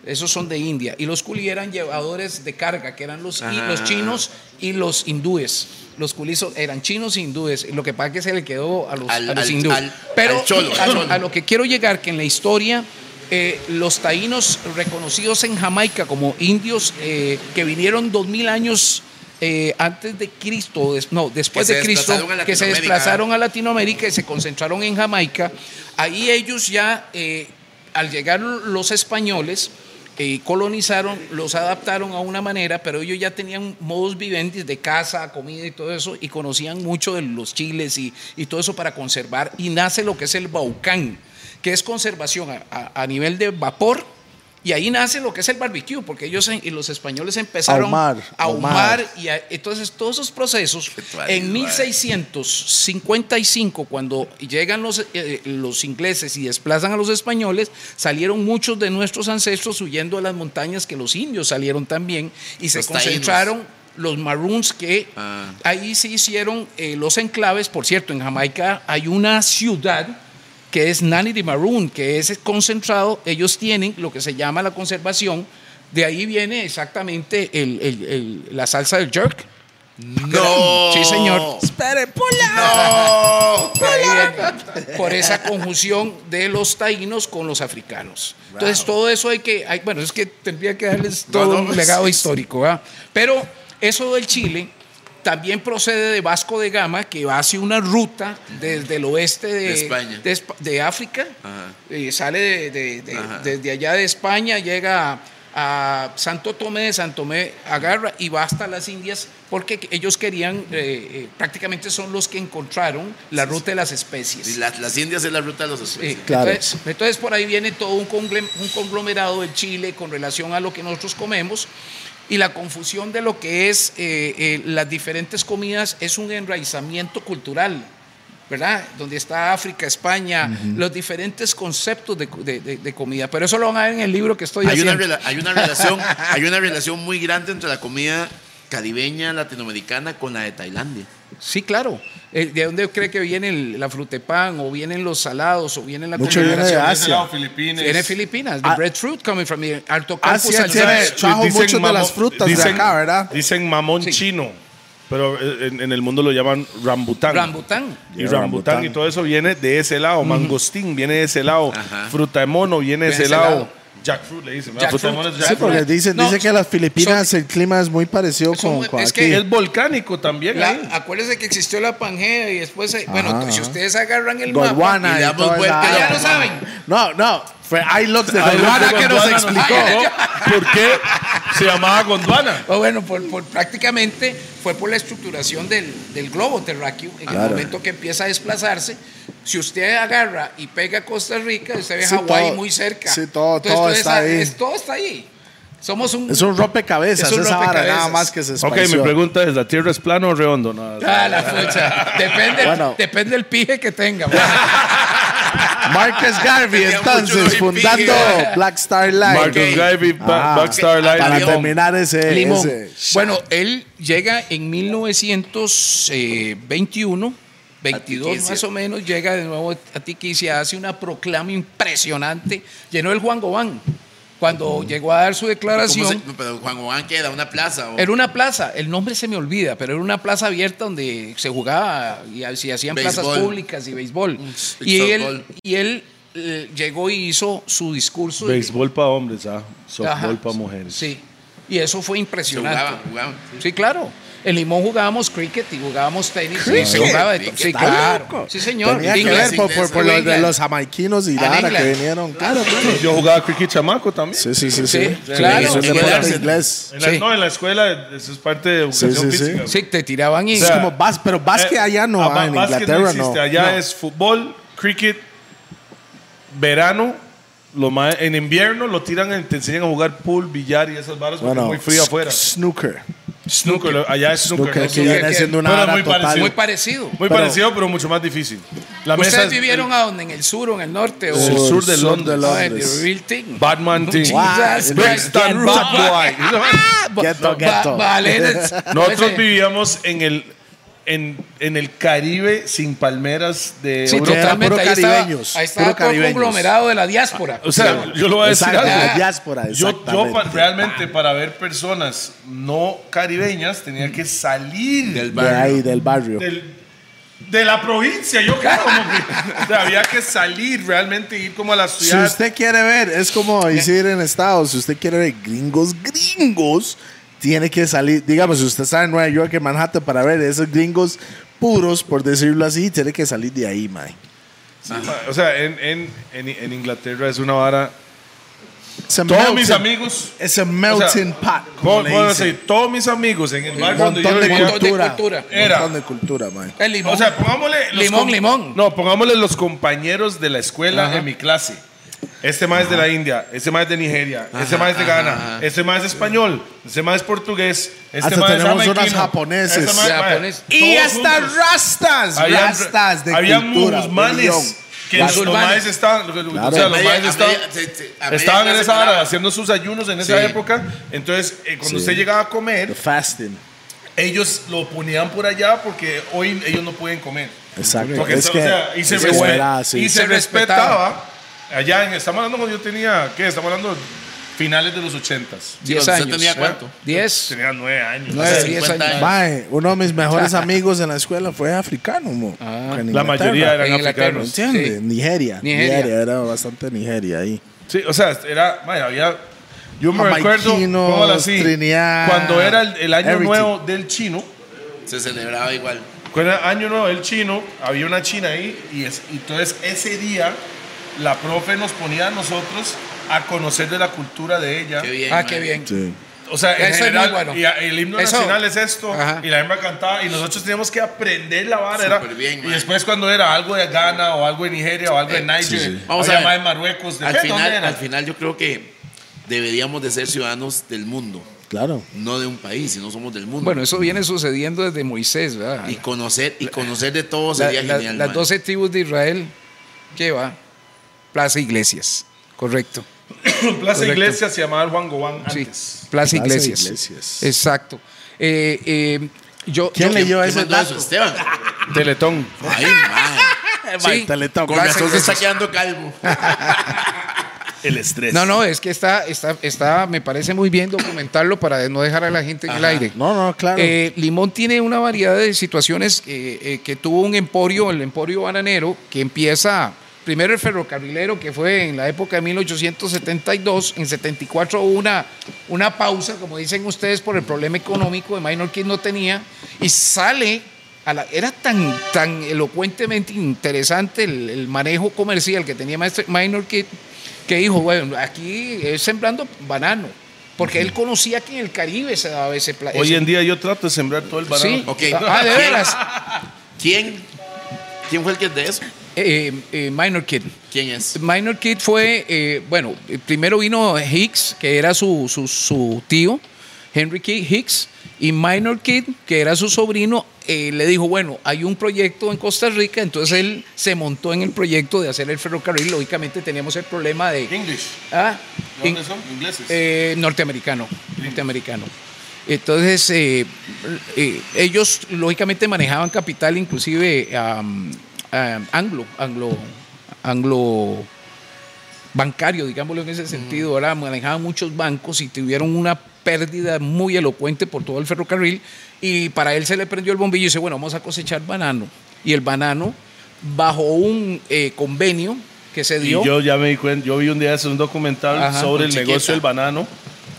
[SPEAKER 2] Esos son de India. Y los culí eran llevadores de carga, que eran los, y los chinos y los hindúes. Los culís son- eran chinos e hindúes. Lo que pasa es que se le quedó a los,
[SPEAKER 4] Al-
[SPEAKER 2] a los
[SPEAKER 4] al-
[SPEAKER 2] hindúes.
[SPEAKER 4] al-
[SPEAKER 2] Pero
[SPEAKER 4] al cholo,
[SPEAKER 2] a,
[SPEAKER 4] al
[SPEAKER 2] lo-
[SPEAKER 4] cholo.
[SPEAKER 2] a lo que quiero llegar, que en la historia, eh, los taínos reconocidos en Jamaica como indios eh, que vinieron dos mil años eh, antes de Cristo, no, después de Cristo, que se desplazaron a Latinoamérica y se concentraron en Jamaica, ahí ellos ya, eh, al llegar los españoles, eh, colonizaron, los adaptaron a una manera, pero ellos ya tenían modos viventes de casa, comida y todo eso, y conocían mucho de los chiles y, y todo eso para conservar. Y nace lo que es el baucán, que es conservación a- a- a nivel de vapor. Y ahí nace lo que es el barbecue, porque ellos en- y los españoles empezaron
[SPEAKER 3] Ahumar,
[SPEAKER 2] a ahumar.
[SPEAKER 3] ahumar.
[SPEAKER 2] Y a- entonces todos esos procesos, en
[SPEAKER 4] mae.
[SPEAKER 2] 1655, cuando llegan los, eh, los ingleses y desplazan a los españoles, salieron muchos de nuestros ancestros huyendo a las montañas que los indios salieron también y se
[SPEAKER 4] Los taínos.
[SPEAKER 2] concentraron los maroons que
[SPEAKER 4] Ah.
[SPEAKER 2] ahí se hicieron eh, los enclaves. Por cierto, en Jamaica hay una ciudad que es Nani de Maroon, que es concentrado, ellos tienen lo que se llama la conservación, de ahí viene exactamente el- el- el- la salsa del jerk.
[SPEAKER 4] No.
[SPEAKER 2] Sí, señor.
[SPEAKER 3] Espere, pula.
[SPEAKER 4] No.
[SPEAKER 2] Viene, por esa conjunción de los taínos con los africanos. Entonces, todo eso hay que, hay- bueno, es que tendría que darles
[SPEAKER 4] No,
[SPEAKER 2] todo
[SPEAKER 4] no,
[SPEAKER 2] un
[SPEAKER 4] pues,
[SPEAKER 2] legado
[SPEAKER 4] sí.
[SPEAKER 2] histórico, ¿verdad? Pero eso del Chile también procede de Vasco de Gama, que hace una ruta desde el oeste de,
[SPEAKER 4] De España.
[SPEAKER 2] de de África,
[SPEAKER 4] Ajá.
[SPEAKER 2] eh, sale de- de- de- desde allá de España, llega a Santo Tomé, de Santo Tomé agarra y va hasta las Indias, porque ellos querían, eh, eh, prácticamente son los que encontraron la ruta de las especies.
[SPEAKER 4] Y las, las Indias es la ruta de los
[SPEAKER 2] Sí,
[SPEAKER 4] especies.
[SPEAKER 3] Claro.
[SPEAKER 2] entonces, entonces por ahí viene todo un, conglomerado del Chile con relación a lo que nosotros comemos y la confusión de lo que es eh, eh, las diferentes comidas es un enraizamiento cultural, ¿verdad? Donde está África, España, los diferentes conceptos de, de- de- de comida. Pero eso lo van a ver en el libro que estoy
[SPEAKER 4] Hay una,
[SPEAKER 2] haciendo.
[SPEAKER 4] rela- hay, una relación, [laughs] hay una relación muy grande entre la comida caribeña, latinoamericana, con la de Tailandia.
[SPEAKER 2] Sí, claro. Eh, ¿De dónde cree que viene el- la frutepan o vienen los salados o viene la
[SPEAKER 3] Mucho viene de? Asia.
[SPEAKER 1] Ese lado, Filipinas.
[SPEAKER 2] Viene de Filipinas, the
[SPEAKER 3] Ah.
[SPEAKER 2] breadfruit coming from here.
[SPEAKER 3] Asia tiene, trajo
[SPEAKER 1] Dicen
[SPEAKER 3] muchas de
[SPEAKER 1] mamón-
[SPEAKER 3] las frutas de
[SPEAKER 1] dicen-
[SPEAKER 3] acá, ¿verdad?
[SPEAKER 1] Dicen mamón
[SPEAKER 2] Sí.
[SPEAKER 1] chino, pero eh, en, en el mundo lo llaman rambután.
[SPEAKER 2] Rambután.
[SPEAKER 1] Y
[SPEAKER 3] Yeah,
[SPEAKER 1] rambután,
[SPEAKER 3] rambután.
[SPEAKER 1] y todo eso viene de ese lado. Mangostín viene de ese lado.
[SPEAKER 4] Ajá.
[SPEAKER 1] Fruta de mono viene de ese
[SPEAKER 2] de ese
[SPEAKER 1] lado.
[SPEAKER 2] lado.
[SPEAKER 1] Jackfruit le dicen. ¿verdad?
[SPEAKER 2] Jackfruit.
[SPEAKER 1] Fruta de mono es
[SPEAKER 2] Sí,
[SPEAKER 3] porque dicen,
[SPEAKER 2] No,
[SPEAKER 3] dice que las Filipinas
[SPEAKER 2] son-
[SPEAKER 3] el clima es muy parecido
[SPEAKER 2] son-
[SPEAKER 3] con, con
[SPEAKER 2] es
[SPEAKER 3] aquí.
[SPEAKER 2] que
[SPEAKER 1] Es volcánico también.
[SPEAKER 2] La-
[SPEAKER 1] ahí.
[SPEAKER 2] acuérdense que existió la Pangea y después, eh, bueno,
[SPEAKER 3] Ajá,
[SPEAKER 2] si ustedes agarran el
[SPEAKER 3] Gondwana
[SPEAKER 4] y
[SPEAKER 2] mapa,
[SPEAKER 4] le
[SPEAKER 3] y
[SPEAKER 4] damos vuelta
[SPEAKER 2] ya lo saben.
[SPEAKER 3] No, no, fue iLux de Gondwana que nos explicó.
[SPEAKER 1] ¿Por qué se llamaba Gondwana?
[SPEAKER 2] o bueno, por, por- prácticamente fue por la estructuración del, del globo terráqueo. En el
[SPEAKER 3] Claro.
[SPEAKER 2] momento que empieza a desplazarse, si usted agarra y pega Costa Rica, usted ve
[SPEAKER 3] Sí,
[SPEAKER 2] Hawái
[SPEAKER 3] todo-
[SPEAKER 2] muy cerca.
[SPEAKER 3] sí, todo- todo
[SPEAKER 2] toda
[SPEAKER 3] está ahí.
[SPEAKER 2] es- todo está ahí. Somos un.
[SPEAKER 3] Es un rompecabezas,
[SPEAKER 2] Es un
[SPEAKER 3] esa vara, nada más que se
[SPEAKER 1] Ok,
[SPEAKER 3] esparció.
[SPEAKER 1] mi pregunta es, ¿la Tierra es plana o redondo? No,
[SPEAKER 2] Ah, la fucha. Depende,
[SPEAKER 3] Bueno.
[SPEAKER 2] depende del pije que tenga. [laughs]
[SPEAKER 3] Marcus Garvey,
[SPEAKER 4] Tenía
[SPEAKER 3] entonces, fundando. Black Star Line.
[SPEAKER 1] Marcus. Garvey,
[SPEAKER 3] Ah,
[SPEAKER 1] Backstar Line,
[SPEAKER 3] Para
[SPEAKER 1] Limón.
[SPEAKER 3] terminar ese...
[SPEAKER 2] Limón.
[SPEAKER 3] ese-
[SPEAKER 2] Bueno, él llega en 1921, 22
[SPEAKER 4] Tiquicia.
[SPEAKER 2] más o menos, llega de nuevo a Tiquicia, hace una proclama impresionante, llenó el Juan Gobán. Cuando llegó a dar su
[SPEAKER 4] ¿Cómo
[SPEAKER 2] declaración,
[SPEAKER 4] se- pero Juan Juan queda una plaza. o-
[SPEAKER 2] era una plaza, el nombre se me olvida, pero era una plaza abierta donde se jugaba y se hacían plazas públicas y béisbol.
[SPEAKER 4] y
[SPEAKER 2] él, y él eh, llegó y hizo su discurso.
[SPEAKER 1] Béisbol para hombres, ah. Softball para mujeres.
[SPEAKER 2] Sí. Y eso fue
[SPEAKER 4] Se
[SPEAKER 2] impresionante.
[SPEAKER 4] jugaba, jugaba.
[SPEAKER 2] Sí, claro. En Limón jugábamos cricket y jugábamos tenis. se jugaba de todo. Sí, claro.
[SPEAKER 3] loco.
[SPEAKER 2] Sí, señor.
[SPEAKER 3] Tenía que ver por, por- por los de los jamaiquinos y
[SPEAKER 2] En
[SPEAKER 3] Lara que vinieron. Claro, claro.
[SPEAKER 1] Yo jugaba cricket chamaco también.
[SPEAKER 3] Sí, sí, sí.
[SPEAKER 2] Sí,
[SPEAKER 3] sí.
[SPEAKER 2] claro.
[SPEAKER 3] Es
[SPEAKER 2] Sí,
[SPEAKER 3] deporte
[SPEAKER 2] claro.
[SPEAKER 3] inglés.
[SPEAKER 1] En la-
[SPEAKER 2] Sí.
[SPEAKER 1] No, en la escuela, eso es parte de educación
[SPEAKER 3] Sí, sí, sí.
[SPEAKER 1] física.
[SPEAKER 2] Sí, te tiraban y...
[SPEAKER 1] O sea,
[SPEAKER 3] Como bas- pero básquet
[SPEAKER 1] Eh,
[SPEAKER 3] allá no,
[SPEAKER 1] ah,
[SPEAKER 3] en
[SPEAKER 1] básquet
[SPEAKER 3] Inglaterra no.
[SPEAKER 1] existe. Allá
[SPEAKER 2] No.
[SPEAKER 1] es fútbol, cricket, verano. Lo ma- en invierno lo tiran, te enseñan a jugar pool, billar y esas varas porque
[SPEAKER 3] Bueno,
[SPEAKER 1] es muy frío afuera.
[SPEAKER 3] Snooker.
[SPEAKER 1] Snooker, allá es snooker.
[SPEAKER 3] Snooker
[SPEAKER 1] Sí.
[SPEAKER 3] viene siendo una
[SPEAKER 1] muy
[SPEAKER 3] total.
[SPEAKER 1] parecido.
[SPEAKER 2] Muy parecido.
[SPEAKER 1] Muy
[SPEAKER 3] Pero-
[SPEAKER 1] parecido, pero mucho más difícil. La
[SPEAKER 2] ¿Ustedes
[SPEAKER 1] es-
[SPEAKER 2] vivieron a dónde? ¿En el sur o en el norte? O
[SPEAKER 1] el
[SPEAKER 3] Sur
[SPEAKER 1] de
[SPEAKER 3] sur
[SPEAKER 1] Londres.
[SPEAKER 3] de Londres.
[SPEAKER 2] real thing.
[SPEAKER 1] Batman [laughs] [laughs]
[SPEAKER 2] es-
[SPEAKER 1] Nosotros vivíamos en el, en, en el Caribe sin palmeras de
[SPEAKER 2] Sí,
[SPEAKER 1] Europa.
[SPEAKER 2] Totalmente.
[SPEAKER 3] puro
[SPEAKER 2] Ahí estaba,
[SPEAKER 3] caribeños,
[SPEAKER 2] ahí estaba
[SPEAKER 3] puro
[SPEAKER 2] todo el
[SPEAKER 3] caribeños.
[SPEAKER 2] conglomerado de la diáspora.
[SPEAKER 1] O sea, yo lo voy a decir
[SPEAKER 3] Exacto,
[SPEAKER 1] algo.
[SPEAKER 3] la diáspora,
[SPEAKER 1] Yo, yo
[SPEAKER 3] exactamente.
[SPEAKER 1] pa- realmente para ver personas no caribeñas tenía que salir
[SPEAKER 4] Del
[SPEAKER 3] De ahí,
[SPEAKER 4] barrio.
[SPEAKER 3] del barrio.
[SPEAKER 1] del- de la provincia. Yo creo como que o sea, había que salir realmente, ir como a la
[SPEAKER 3] Si
[SPEAKER 1] ciudad.
[SPEAKER 3] usted quiere ver, es como decir en Estados, si usted quiere ver gringos, gringos, tiene que salir, digamos, si usted está en Nueva York, en Manhattan, para ver esos gringos puros, por decirlo así, tiene que salir de ahí, mae.
[SPEAKER 1] O sea, en, en, en, en Inglaterra es una vara
[SPEAKER 3] It's a
[SPEAKER 1] Todos mis
[SPEAKER 3] melting-
[SPEAKER 1] amigos.
[SPEAKER 3] It's a melting
[SPEAKER 1] o sea,
[SPEAKER 3] pot. como
[SPEAKER 1] puedo- decir, todos mis amigos en el
[SPEAKER 3] Un
[SPEAKER 1] barrio donde yo
[SPEAKER 3] montón de
[SPEAKER 1] vivía.
[SPEAKER 2] De
[SPEAKER 3] cultura.
[SPEAKER 2] cultura.
[SPEAKER 1] Era.
[SPEAKER 3] Un montón de cultura, man.
[SPEAKER 2] El limón.
[SPEAKER 1] O sea, pongámosle. los
[SPEAKER 2] Limón, limón.
[SPEAKER 1] No, pongámosle los compañeros de la escuela
[SPEAKER 2] Ajá.
[SPEAKER 1] en mi clase. Este más es de la India, este más es de Nigeria, este más es de Ghana, este más es español, este más es portugués, este
[SPEAKER 3] Hasta
[SPEAKER 1] más es
[SPEAKER 3] tenemos unas
[SPEAKER 1] jamaiquino,
[SPEAKER 3] japoneses.
[SPEAKER 1] este más-
[SPEAKER 2] Japonés.
[SPEAKER 3] Y
[SPEAKER 1] todos
[SPEAKER 3] hasta
[SPEAKER 1] juntos.
[SPEAKER 3] rastas,
[SPEAKER 1] Habían-
[SPEAKER 3] rastas de
[SPEAKER 1] habían
[SPEAKER 3] cultura.
[SPEAKER 1] musulmanes que
[SPEAKER 2] Las
[SPEAKER 1] los
[SPEAKER 2] urbanas.
[SPEAKER 1] maes estaban, o sea, los maes estaban,
[SPEAKER 4] se- se-
[SPEAKER 1] estaban en esa hora haciendo sus ayunos en esa
[SPEAKER 2] Sí.
[SPEAKER 1] época. Entonces, eh, cuando
[SPEAKER 3] Sí.
[SPEAKER 1] usted llegaba a
[SPEAKER 3] The
[SPEAKER 1] comer,
[SPEAKER 3] fasting.
[SPEAKER 1] ellos lo ponían por allá porque hoy ellos no pueden comer.
[SPEAKER 3] Exacto.
[SPEAKER 1] Porque,
[SPEAKER 3] es
[SPEAKER 1] o
[SPEAKER 3] que,
[SPEAKER 1] sea, y se,
[SPEAKER 3] que
[SPEAKER 1] respe-
[SPEAKER 3] era así.
[SPEAKER 1] y se
[SPEAKER 2] Se
[SPEAKER 1] respetaba. Allá en, estamos hablando cuando yo tenía, ¿qué? Estamos hablando de finales de los ochentas.
[SPEAKER 2] Diez
[SPEAKER 4] ¿Usted
[SPEAKER 2] años.
[SPEAKER 4] tenía cuánto?
[SPEAKER 2] Diez.
[SPEAKER 1] Tenía nueve años.
[SPEAKER 2] Nueve, diez
[SPEAKER 4] 50
[SPEAKER 2] años.
[SPEAKER 4] años.
[SPEAKER 3] Mae, uno de mis mejores [laughs] amigos en la escuela fue africano, mo. En
[SPEAKER 1] La mayoría eran
[SPEAKER 2] En Inglaterra.
[SPEAKER 3] ¿Me
[SPEAKER 1] africanos.
[SPEAKER 3] entiendes?
[SPEAKER 2] Sí.
[SPEAKER 3] Nigeria.
[SPEAKER 2] Nigeria.
[SPEAKER 3] Nigeria. Era bastante Nigeria ahí.
[SPEAKER 1] Sí, o sea, era, vaya, había, yo me recuerdo, así,
[SPEAKER 3] Trinidad,
[SPEAKER 1] cuando era el, el año
[SPEAKER 3] everything.
[SPEAKER 1] nuevo del chino,
[SPEAKER 4] Se celebraba igual.
[SPEAKER 1] cuando era año nuevo del chino, había una china ahí, y, es, y entonces ese día la profe nos ponía a nosotros a conocer de la cultura de ella.
[SPEAKER 4] Qué bien.
[SPEAKER 2] Ah, qué bien.
[SPEAKER 3] Sí.
[SPEAKER 1] O sea, en
[SPEAKER 2] Eso es muy
[SPEAKER 1] general,
[SPEAKER 2] bueno.
[SPEAKER 1] y a- el himno
[SPEAKER 2] Eso-
[SPEAKER 1] nacional es esto,
[SPEAKER 2] Ajá.
[SPEAKER 1] y la hembra cantaba, y nosotros teníamos que aprender la vara. era-
[SPEAKER 4] Súper bien,
[SPEAKER 1] y después cuando era algo de Ghana, o algo de Nigeria, o algo de
[SPEAKER 4] Eh,
[SPEAKER 1] Niger,
[SPEAKER 3] sí, sí.
[SPEAKER 4] Vamos
[SPEAKER 1] había
[SPEAKER 4] a
[SPEAKER 1] más de Marruecos,
[SPEAKER 4] Al final, al final yo creo que deberíamos de ser ciudadanos del mundo,
[SPEAKER 3] Claro.
[SPEAKER 4] no de un país, sino somos del mundo.
[SPEAKER 2] Bueno, eso viene sucediendo desde Moisés, ¿verdad?
[SPEAKER 4] y conocer y conocer de todo
[SPEAKER 2] La-
[SPEAKER 4] sería
[SPEAKER 2] la-
[SPEAKER 4] genial.
[SPEAKER 2] las
[SPEAKER 4] mae.
[SPEAKER 2] 12 tribus de Israel, ¿qué va? Plaza Iglesias, correcto. [coughs]
[SPEAKER 1] Plaza
[SPEAKER 2] Correcto.
[SPEAKER 1] Iglesia se llamaba Juan Gobán
[SPEAKER 2] Sí,
[SPEAKER 1] antes.
[SPEAKER 2] Plaza
[SPEAKER 3] Plaza
[SPEAKER 2] Iglesias.
[SPEAKER 3] Iglesias.
[SPEAKER 2] Exacto. Eh, eh, yo,
[SPEAKER 3] ¿Quién
[SPEAKER 2] yo-
[SPEAKER 3] leyó
[SPEAKER 4] ¿Qué
[SPEAKER 3] ese dato?
[SPEAKER 4] Esteban? [laughs]
[SPEAKER 1] Teletón.
[SPEAKER 4] Ay, mae.
[SPEAKER 2] Sí,
[SPEAKER 3] Teletón.
[SPEAKER 4] Con razón se está
[SPEAKER 2] Iglesias.
[SPEAKER 4] quedando calvo. [laughs]
[SPEAKER 1] El estrés.
[SPEAKER 2] No, no, es que está, está, está, me parece muy bien documentarlo para no dejar a la gente en el aire.
[SPEAKER 3] No, no, claro.
[SPEAKER 2] Eh, Limón tiene una variedad de situaciones eh, eh, que tuvo un emporio, el emporio bananero, que empieza primero el ferrocarrilero, que fue en la época de 1872, en 74 hubo una, una pausa, como dicen ustedes, por el problema económico de Minor Kid no tenía, y sale, a la, era tan, tan elocuentemente interesante el, el manejo comercial que tenía Minor Kid, que dijo, bueno, aquí es sembrando banano. Porque él conocía que en el Caribe se daba ese pla-
[SPEAKER 1] Hoy en día yo trato de sembrar todo el banano.
[SPEAKER 2] Sí.
[SPEAKER 4] Ok.
[SPEAKER 2] Ah, de [laughs] veras.
[SPEAKER 4] ¿Quién? ¿Quién fue el que es de eso?
[SPEAKER 2] Eh, eh, Minor Kid.
[SPEAKER 4] ¿Quién es?
[SPEAKER 2] Minor Kid fue, eh, bueno, eh, primero vino Hicks, que era su, su, su tío, Henry Kid Hicks, y Minor Kid, que era su sobrino, eh, le dijo, bueno, hay un proyecto en Costa Rica, entonces él se montó en el proyecto de hacer el ferrocarril. Lógicamente teníamos el problema de...
[SPEAKER 1] English.
[SPEAKER 2] Ah,
[SPEAKER 1] ¿De
[SPEAKER 2] in-
[SPEAKER 1] dónde son? Ingleses.
[SPEAKER 2] eh, norteamericano, norteamericano. Entonces, eh, eh, ellos lógicamente manejaban capital, inclusive am, am, anglo, anglo, anglo bancario, digámoslo en ese sentido, ahora manejaban muchos bancos y tuvieron una pérdida muy elocuente por todo el ferrocarril y para él se le prendió el bombillo y dice, bueno, vamos a cosechar banano. Y el banano, bajo un eh, convenio que se
[SPEAKER 1] y
[SPEAKER 2] dio...
[SPEAKER 1] yo ya me di cuenta, yo vi un día hace un documental
[SPEAKER 2] Ajá,
[SPEAKER 1] sobre el negocio del banano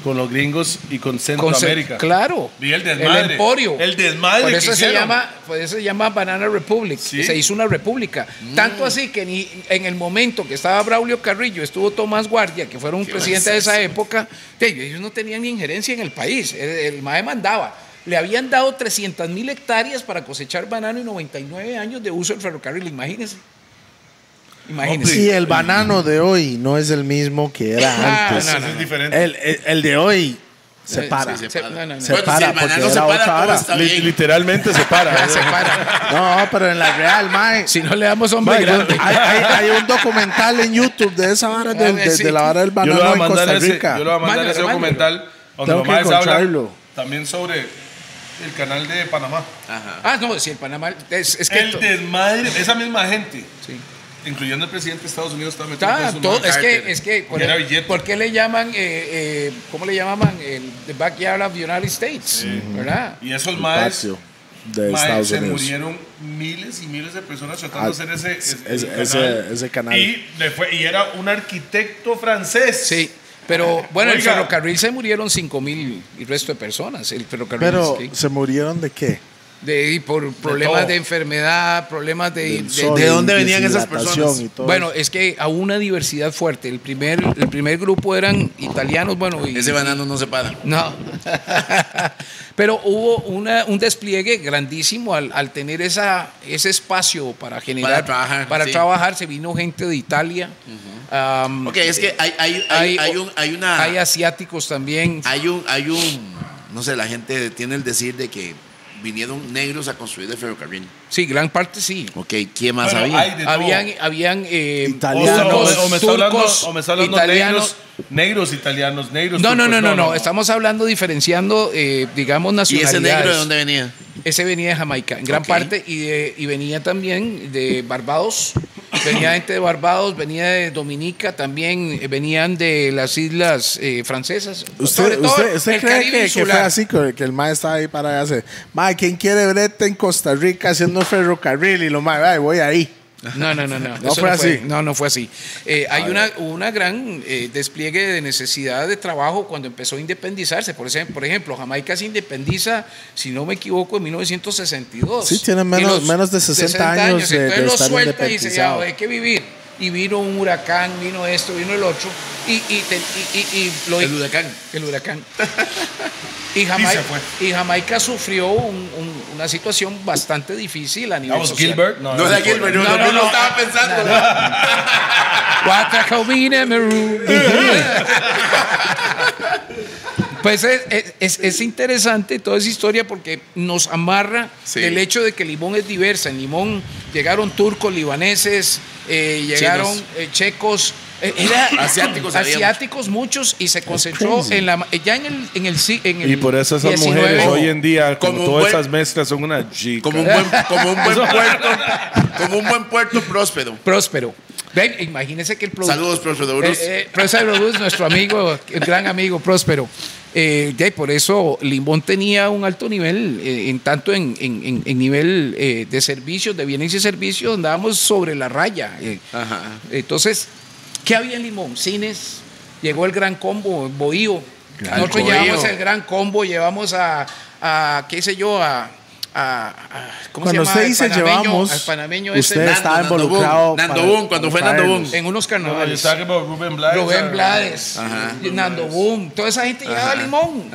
[SPEAKER 1] con los gringos y con
[SPEAKER 2] Con ce-
[SPEAKER 1] Centroamérica.
[SPEAKER 2] Claro.
[SPEAKER 1] Vi el desmadre.
[SPEAKER 2] El emporio.
[SPEAKER 1] El desmadre
[SPEAKER 2] Por
[SPEAKER 1] que
[SPEAKER 2] eso se llama, por eso se llama Banana Republic.
[SPEAKER 1] Sí.
[SPEAKER 2] Se hizo una república. Tanto así que ni en el momento que estaba Braulio Carrillo, estuvo Tomás Guardia, que fueron un
[SPEAKER 4] ¿Qué
[SPEAKER 2] presidente de esa época, ellos no tenían ni injerencia en el país. El, el MAE mandaba. Le habían dado 300 mil hectáreas para cosechar banano y 99 años de uso del ferrocarril. Imagínense. Imagínense.
[SPEAKER 3] Y el banano de hoy no es el mismo que era
[SPEAKER 2] Ah,
[SPEAKER 3] antes.
[SPEAKER 2] no,
[SPEAKER 1] Ese
[SPEAKER 2] no,
[SPEAKER 1] es
[SPEAKER 2] no.
[SPEAKER 1] diferente.
[SPEAKER 3] El, el- el de hoy se
[SPEAKER 2] Sí,
[SPEAKER 3] para.
[SPEAKER 4] Sí,
[SPEAKER 2] Se-
[SPEAKER 4] para.
[SPEAKER 2] no, no, no.
[SPEAKER 3] Se
[SPEAKER 4] Bueno,
[SPEAKER 3] para
[SPEAKER 4] si el
[SPEAKER 3] porque
[SPEAKER 4] banano se para,
[SPEAKER 3] otra hora.
[SPEAKER 1] Li- literalmente se para. [laughs]
[SPEAKER 2] Se para.
[SPEAKER 3] No, pero en la real, mae.
[SPEAKER 2] Si no le damos hombre grande.
[SPEAKER 3] hay, hay- hay un documental en YouTube de esa vara, de, de-
[SPEAKER 2] Sí.
[SPEAKER 3] de la vara del banano en Costa
[SPEAKER 1] ese,
[SPEAKER 3] Rica.
[SPEAKER 1] yo le voy a mandar ese documental donde
[SPEAKER 3] Tengo que encontrarlo.
[SPEAKER 1] también sobre el canal de Panamá.
[SPEAKER 4] Ajá.
[SPEAKER 2] Ah, no, si el Panamá. Es, es que.
[SPEAKER 1] El desmadre, esa misma gente,
[SPEAKER 2] sí.
[SPEAKER 1] Incluyendo el presidente de Estados Unidos, está metido
[SPEAKER 2] todo-
[SPEAKER 1] madre.
[SPEAKER 2] es que, es que por,
[SPEAKER 1] Y era billete.
[SPEAKER 2] ¿por qué le llaman, eh, eh, cómo le llamaban? El the backyard of the United States, ¿verdad?
[SPEAKER 1] Y esos
[SPEAKER 3] El patio de
[SPEAKER 1] maes,
[SPEAKER 3] Estados
[SPEAKER 1] se
[SPEAKER 3] Unidos.
[SPEAKER 1] murieron miles y miles de personas tratando
[SPEAKER 3] Ah,
[SPEAKER 1] de hacer ese, ese,
[SPEAKER 3] ese-
[SPEAKER 1] canal.
[SPEAKER 3] ese- ese canal.
[SPEAKER 1] Y, le fue, y era un arquitecto francés.
[SPEAKER 2] Sí, pero bueno, el
[SPEAKER 1] Oiga.
[SPEAKER 2] ferrocarril se murieron 5 mil y resto de personas. El ferrocarril.
[SPEAKER 3] Pero,
[SPEAKER 2] sí.
[SPEAKER 3] ¿se murieron de qué?
[SPEAKER 2] De, y por problemas de, enfermedad, problemas de, de-
[SPEAKER 3] sol
[SPEAKER 4] ¿de
[SPEAKER 3] y
[SPEAKER 4] dónde venían esas personas?
[SPEAKER 3] y todo
[SPEAKER 2] Bueno, es que a una diversidad fuerte. El primer, el primer grupo eran italianos, bueno, y,
[SPEAKER 4] Ese banano no se para.
[SPEAKER 2] no. [laughs] Pero hubo una, un despliegue grandísimo al, al tener esa, ese espacio para generar.
[SPEAKER 4] Para trabajar,
[SPEAKER 2] Para
[SPEAKER 4] sí.
[SPEAKER 2] trabajar. Se vino gente de Italia. Am,
[SPEAKER 4] Ok, es que hay, hay, hay, hay un, hay una.
[SPEAKER 2] hay asiáticos también.
[SPEAKER 4] Hay un, hay un, no sé, la gente tiene el decir de que vinieron negros a construir el ferrocarril.
[SPEAKER 2] Sí, gran parte sí.
[SPEAKER 4] Ok, ¿quién más
[SPEAKER 1] Bueno,
[SPEAKER 4] había?
[SPEAKER 2] Habían, habían eh,
[SPEAKER 3] Italianos.
[SPEAKER 1] O, o- o me está hablando,
[SPEAKER 2] turcos,
[SPEAKER 1] o me está hablando
[SPEAKER 2] italianos.
[SPEAKER 1] negros, negros italianos, negros.
[SPEAKER 2] No, no, no, no, no, Estamos hablando diferenciando, eh, digamos,
[SPEAKER 4] ¿Y
[SPEAKER 2] nacionalidades.
[SPEAKER 4] ese negro de dónde venía?
[SPEAKER 2] Ese venía de Jamaica, en gran parte, y, de- y venía también de Barbados. Venía gente de Barbados, venía de Dominica, también eh, venían de las islas eh, francesas.
[SPEAKER 3] ¿Usted, usted, usted
[SPEAKER 2] el
[SPEAKER 3] cree que, que fue así, que, el mae estaba ahí para hacer? Mae, ¿quién quiere brete en Costa Rica haciendo ferrocarril? Y lo mae, "Ay, voy ahí. [laughs]
[SPEAKER 2] No, no, no, no.
[SPEAKER 3] No fue así.
[SPEAKER 2] No, no fue así. Eh, hay una, una gran eh, despliegue de necesidad de trabajo cuando empezó a independizarse. Por ejemplo, por ejemplo, Jamaica se independiza, si no me equivoco, en 1962.
[SPEAKER 3] Sí, tiene
[SPEAKER 2] Y
[SPEAKER 3] menos- menos de 60 años de-
[SPEAKER 2] Entonces
[SPEAKER 3] de
[SPEAKER 2] lo
[SPEAKER 3] estar
[SPEAKER 2] suelta y dice, ya, hay que vivir. Y vino un huracán, vino esto, vino el otro. Y, y, te- y- y- y lo-
[SPEAKER 4] El huracán.
[SPEAKER 2] el huracán. [laughs] Y Jamaica, y Jamaica sufrió un- un- una situación bastante difícil a nivel
[SPEAKER 1] That was
[SPEAKER 2] social.
[SPEAKER 1] Gilbert.
[SPEAKER 4] No era Gilbert, no,
[SPEAKER 2] No,
[SPEAKER 4] no,
[SPEAKER 2] no,
[SPEAKER 4] lo
[SPEAKER 2] no.
[SPEAKER 4] estaba pensando. [laughs]
[SPEAKER 2] Pues es, es- es- es interesante toda esa historia porque nos amarra
[SPEAKER 4] Sí.
[SPEAKER 2] el hecho de que Limón es diversa. En Limón llegaron turcos, libaneses, eh, llegaron eh, checos, eh, era- [coughs] [coughs]
[SPEAKER 4] Asiáticos
[SPEAKER 2] muchos y se concentró en la ya en el en el, en el
[SPEAKER 1] Y por eso esas
[SPEAKER 2] 19,
[SPEAKER 1] mujeres hoy en día, como, todas
[SPEAKER 4] buen-
[SPEAKER 1] esas mezclas, son una chica.
[SPEAKER 4] Como un buen, como un buen [laughs] puerto, como un buen puerto próspero.
[SPEAKER 2] próspero. Ven, imagínese que el productor
[SPEAKER 4] Saludos, próspero Bruce.
[SPEAKER 2] Eh, eh, Próspero Bruce, nuestro amigo, el gran amigo Próspero. Eh, ya, y por eso Limón tenía un alto nivel, eh, en tanto en, en- en- nivel eh, de servicios, de bienes y servicios, andábamos sobre la raya. eh.
[SPEAKER 4] Ajá.
[SPEAKER 2] Entonces, ¿qué había en Limón? Cines, llegó el gran combo, Bohío. Nosotros llevamos el gran combo, llevamos a, a qué sé yo, a... a- a- ¿Cómo
[SPEAKER 3] Cuando
[SPEAKER 2] se llama?
[SPEAKER 3] usted dice
[SPEAKER 2] panameño-
[SPEAKER 3] llevamos,
[SPEAKER 2] al panameño
[SPEAKER 3] usted
[SPEAKER 2] ese.
[SPEAKER 3] estaba
[SPEAKER 4] Nando, Nando
[SPEAKER 3] involucrado.
[SPEAKER 4] Boom. Nando
[SPEAKER 3] para-
[SPEAKER 4] Boom, cuando fue Nando. Boom.
[SPEAKER 2] En unos
[SPEAKER 1] No,
[SPEAKER 2] carnavales.
[SPEAKER 1] yo estaba con Rubén Blades.
[SPEAKER 2] Rubén Blades,
[SPEAKER 4] Ajá.
[SPEAKER 2] Nando Boom, toda esa gente llegaba a Limón.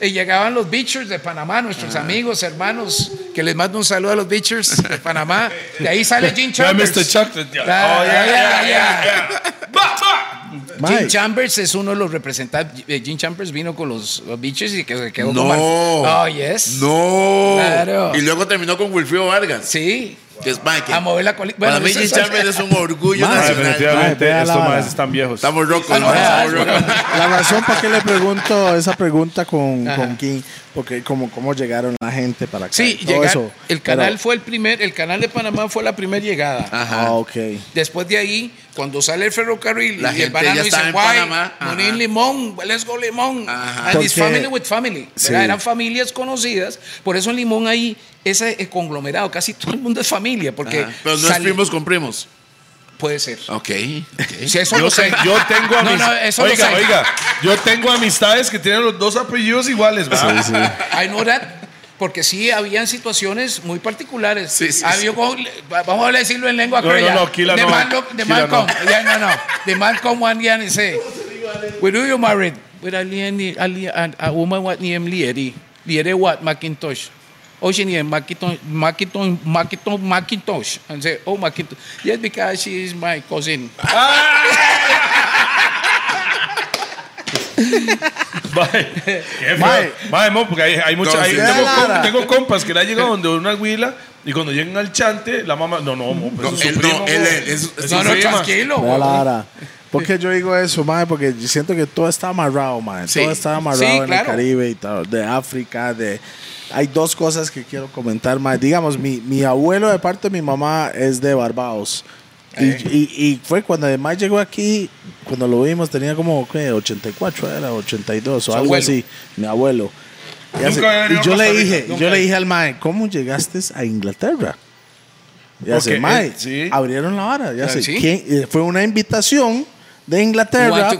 [SPEAKER 2] Y llegaban los Beachers de Panamá, nuestros amigos, hermanos, que les mando un saludo a los Beachers de Panamá. De ahí sale Jim
[SPEAKER 1] Ya,
[SPEAKER 2] Chambers.
[SPEAKER 1] Mr. Chocolate. ya. Oh,
[SPEAKER 2] ya,
[SPEAKER 1] yeah,
[SPEAKER 2] ya,
[SPEAKER 1] yeah, yeah, yeah. Ba.
[SPEAKER 2] Jim Chambers es uno de los representantes. eh, Jim Chambers vino con los, Beachers y que se quedó
[SPEAKER 4] No.
[SPEAKER 2] Oh, yes.
[SPEAKER 4] No.
[SPEAKER 2] Claro.
[SPEAKER 4] Y luego terminó con Wilfrido Vargas.
[SPEAKER 2] Sí.
[SPEAKER 4] Que es Mike.
[SPEAKER 2] A mover la colita.
[SPEAKER 4] Para mí, Jim Chambers es un orgullo
[SPEAKER 3] Mae,
[SPEAKER 4] nacional.
[SPEAKER 1] definitivamente,
[SPEAKER 3] Mae,
[SPEAKER 1] estos más están viejos.
[SPEAKER 4] Estamos rocos,
[SPEAKER 2] Ah, no,
[SPEAKER 4] estamos rocos.
[SPEAKER 3] La razón por qué le pregunto esa pregunta con,
[SPEAKER 2] Ajá.
[SPEAKER 3] con King, porque como cómo llegaron la gente para acá.
[SPEAKER 2] Sí,
[SPEAKER 3] todo
[SPEAKER 2] llegar-
[SPEAKER 3] eso.
[SPEAKER 2] el canal
[SPEAKER 3] Pero-
[SPEAKER 2] fue el primer, el canal de Panamá fue la primera llegada.
[SPEAKER 3] Ah, ok.
[SPEAKER 2] Después de ahí, cuando sale el ferrocarril
[SPEAKER 4] La
[SPEAKER 2] y el
[SPEAKER 4] gente
[SPEAKER 2] banano
[SPEAKER 4] ya
[SPEAKER 2] dice.
[SPEAKER 4] Ajá.
[SPEAKER 2] Monín Limón, let's go Limón.
[SPEAKER 4] Ajá.
[SPEAKER 2] And it's family with family.
[SPEAKER 3] Sí.
[SPEAKER 2] Eran familias conocidas. Por eso en Limón hay ese conglomerado. Casi todo el mundo es familia. Porque
[SPEAKER 4] Ajá. Pero no es primos con primos.
[SPEAKER 2] Puede ser.
[SPEAKER 4] Ok.
[SPEAKER 2] Si eso
[SPEAKER 1] Yo,
[SPEAKER 2] lo sé.
[SPEAKER 1] te- yo tengo
[SPEAKER 2] No,
[SPEAKER 1] amis-
[SPEAKER 2] no, eso lo
[SPEAKER 1] oiga,
[SPEAKER 2] sé.
[SPEAKER 1] oiga, yo tengo amistades que tienen los dos apellidos iguales, ¿verdad?
[SPEAKER 2] I know that. Porque sí habían situaciones muy particulares.
[SPEAKER 4] Sí, sí,
[SPEAKER 2] Había como- vamos a decirlo en lengua
[SPEAKER 1] No, no,
[SPEAKER 2] criolla.
[SPEAKER 1] no, Kila
[SPEAKER 2] de
[SPEAKER 1] no.
[SPEAKER 2] Malcolm, de
[SPEAKER 1] Kila
[SPEAKER 2] Malcolm.
[SPEAKER 1] no.
[SPEAKER 2] Yeah, no, no. De Malcolm one year and say, "Where do you married? With a, lien- a, li- a, a woman what name Lieri. Lieri what Macintosh. Oh, she named Macintosh, Macintosh, Macintosh, Macintosh. And say, oh, Macintosh. Yes, because she is my cousin.
[SPEAKER 1] Mae.
[SPEAKER 3] Mae.
[SPEAKER 1] Mae, mo, porque hay, hay mucha- hay-
[SPEAKER 4] Sí,
[SPEAKER 1] tengo,
[SPEAKER 3] Lara.
[SPEAKER 1] com- tengo compas que le han llegado donde una huila y cuando llegan al chante, la mamá, no, no, mo, pero
[SPEAKER 4] No,
[SPEAKER 1] eso es
[SPEAKER 4] él
[SPEAKER 1] primo,
[SPEAKER 4] no, él
[SPEAKER 1] mo.
[SPEAKER 4] es- es-
[SPEAKER 2] No,
[SPEAKER 4] su
[SPEAKER 2] no, tranquilo.
[SPEAKER 3] ¿Por qué yo digo eso, mae? Porque yo siento que todo está amarrado, mae.
[SPEAKER 4] Sí.
[SPEAKER 3] Todo está amarrado
[SPEAKER 2] Sí,
[SPEAKER 3] en
[SPEAKER 2] claro.
[SPEAKER 3] el Caribe y tal, de África, de... Hay dos cosas que quiero comentar, mae. Digamos, mi, mi abuelo de parte de mi mamá es de Barbados. Y, y- y fue cuando además llegó aquí, cuando lo vimos tenía como, ¿qué? 84, era 82 o algo
[SPEAKER 2] abuelo.
[SPEAKER 3] así, mi abuelo. Y, hace- yo le dije,
[SPEAKER 1] nunca.
[SPEAKER 3] yo le dije al mae, ¿cómo llegaste a Inglaterra? Y hace, mae,
[SPEAKER 1] sí.
[SPEAKER 3] abrieron la vara. Ya fue una invitación de Inglaterra,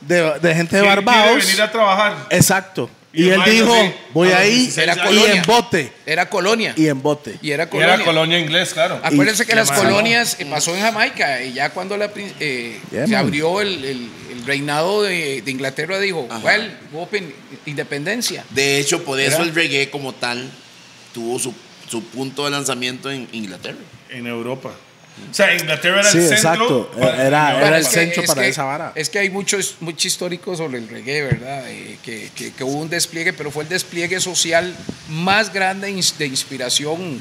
[SPEAKER 3] de, de gente de
[SPEAKER 1] ¿Quién quiere
[SPEAKER 3] Barbados.
[SPEAKER 1] venir a trabajar?
[SPEAKER 3] Exacto. Y,
[SPEAKER 1] el
[SPEAKER 3] él dijo,
[SPEAKER 1] no sé,
[SPEAKER 3] voy
[SPEAKER 1] los
[SPEAKER 3] ahí
[SPEAKER 1] 16
[SPEAKER 2] Era
[SPEAKER 3] y
[SPEAKER 2] colonia.
[SPEAKER 3] en bote.
[SPEAKER 2] Era colonia.
[SPEAKER 3] Y en bote.
[SPEAKER 2] Y era
[SPEAKER 1] Y
[SPEAKER 2] colonia.
[SPEAKER 1] era colonia inglés, claro.
[SPEAKER 2] Acuérdense que
[SPEAKER 1] Y-
[SPEAKER 2] las colonias eh, pasó en Jamaica y ya cuando la, prin- eh,
[SPEAKER 3] Yeah,
[SPEAKER 2] se
[SPEAKER 3] man.
[SPEAKER 2] abrió el, el- el reinado de, de Inglaterra, dijo, well, open, independencia.
[SPEAKER 4] De hecho, por eso
[SPEAKER 2] Era-
[SPEAKER 4] el reggae como tal tuvo su, su punto de lanzamiento en Inglaterra.
[SPEAKER 1] En Europa. O sea, Inglaterra era
[SPEAKER 3] Sí,
[SPEAKER 1] el centro.
[SPEAKER 3] exacto.
[SPEAKER 1] para-
[SPEAKER 3] Era- era
[SPEAKER 2] es
[SPEAKER 3] el
[SPEAKER 2] que-
[SPEAKER 3] centro
[SPEAKER 2] es
[SPEAKER 3] para
[SPEAKER 2] que-
[SPEAKER 3] esa vara.
[SPEAKER 2] Es que hay muchos mucho histórico sobre el reggae, ¿verdad? Eh, que, que- que hubo un despliegue, pero fue el despliegue social más grande de inspiración,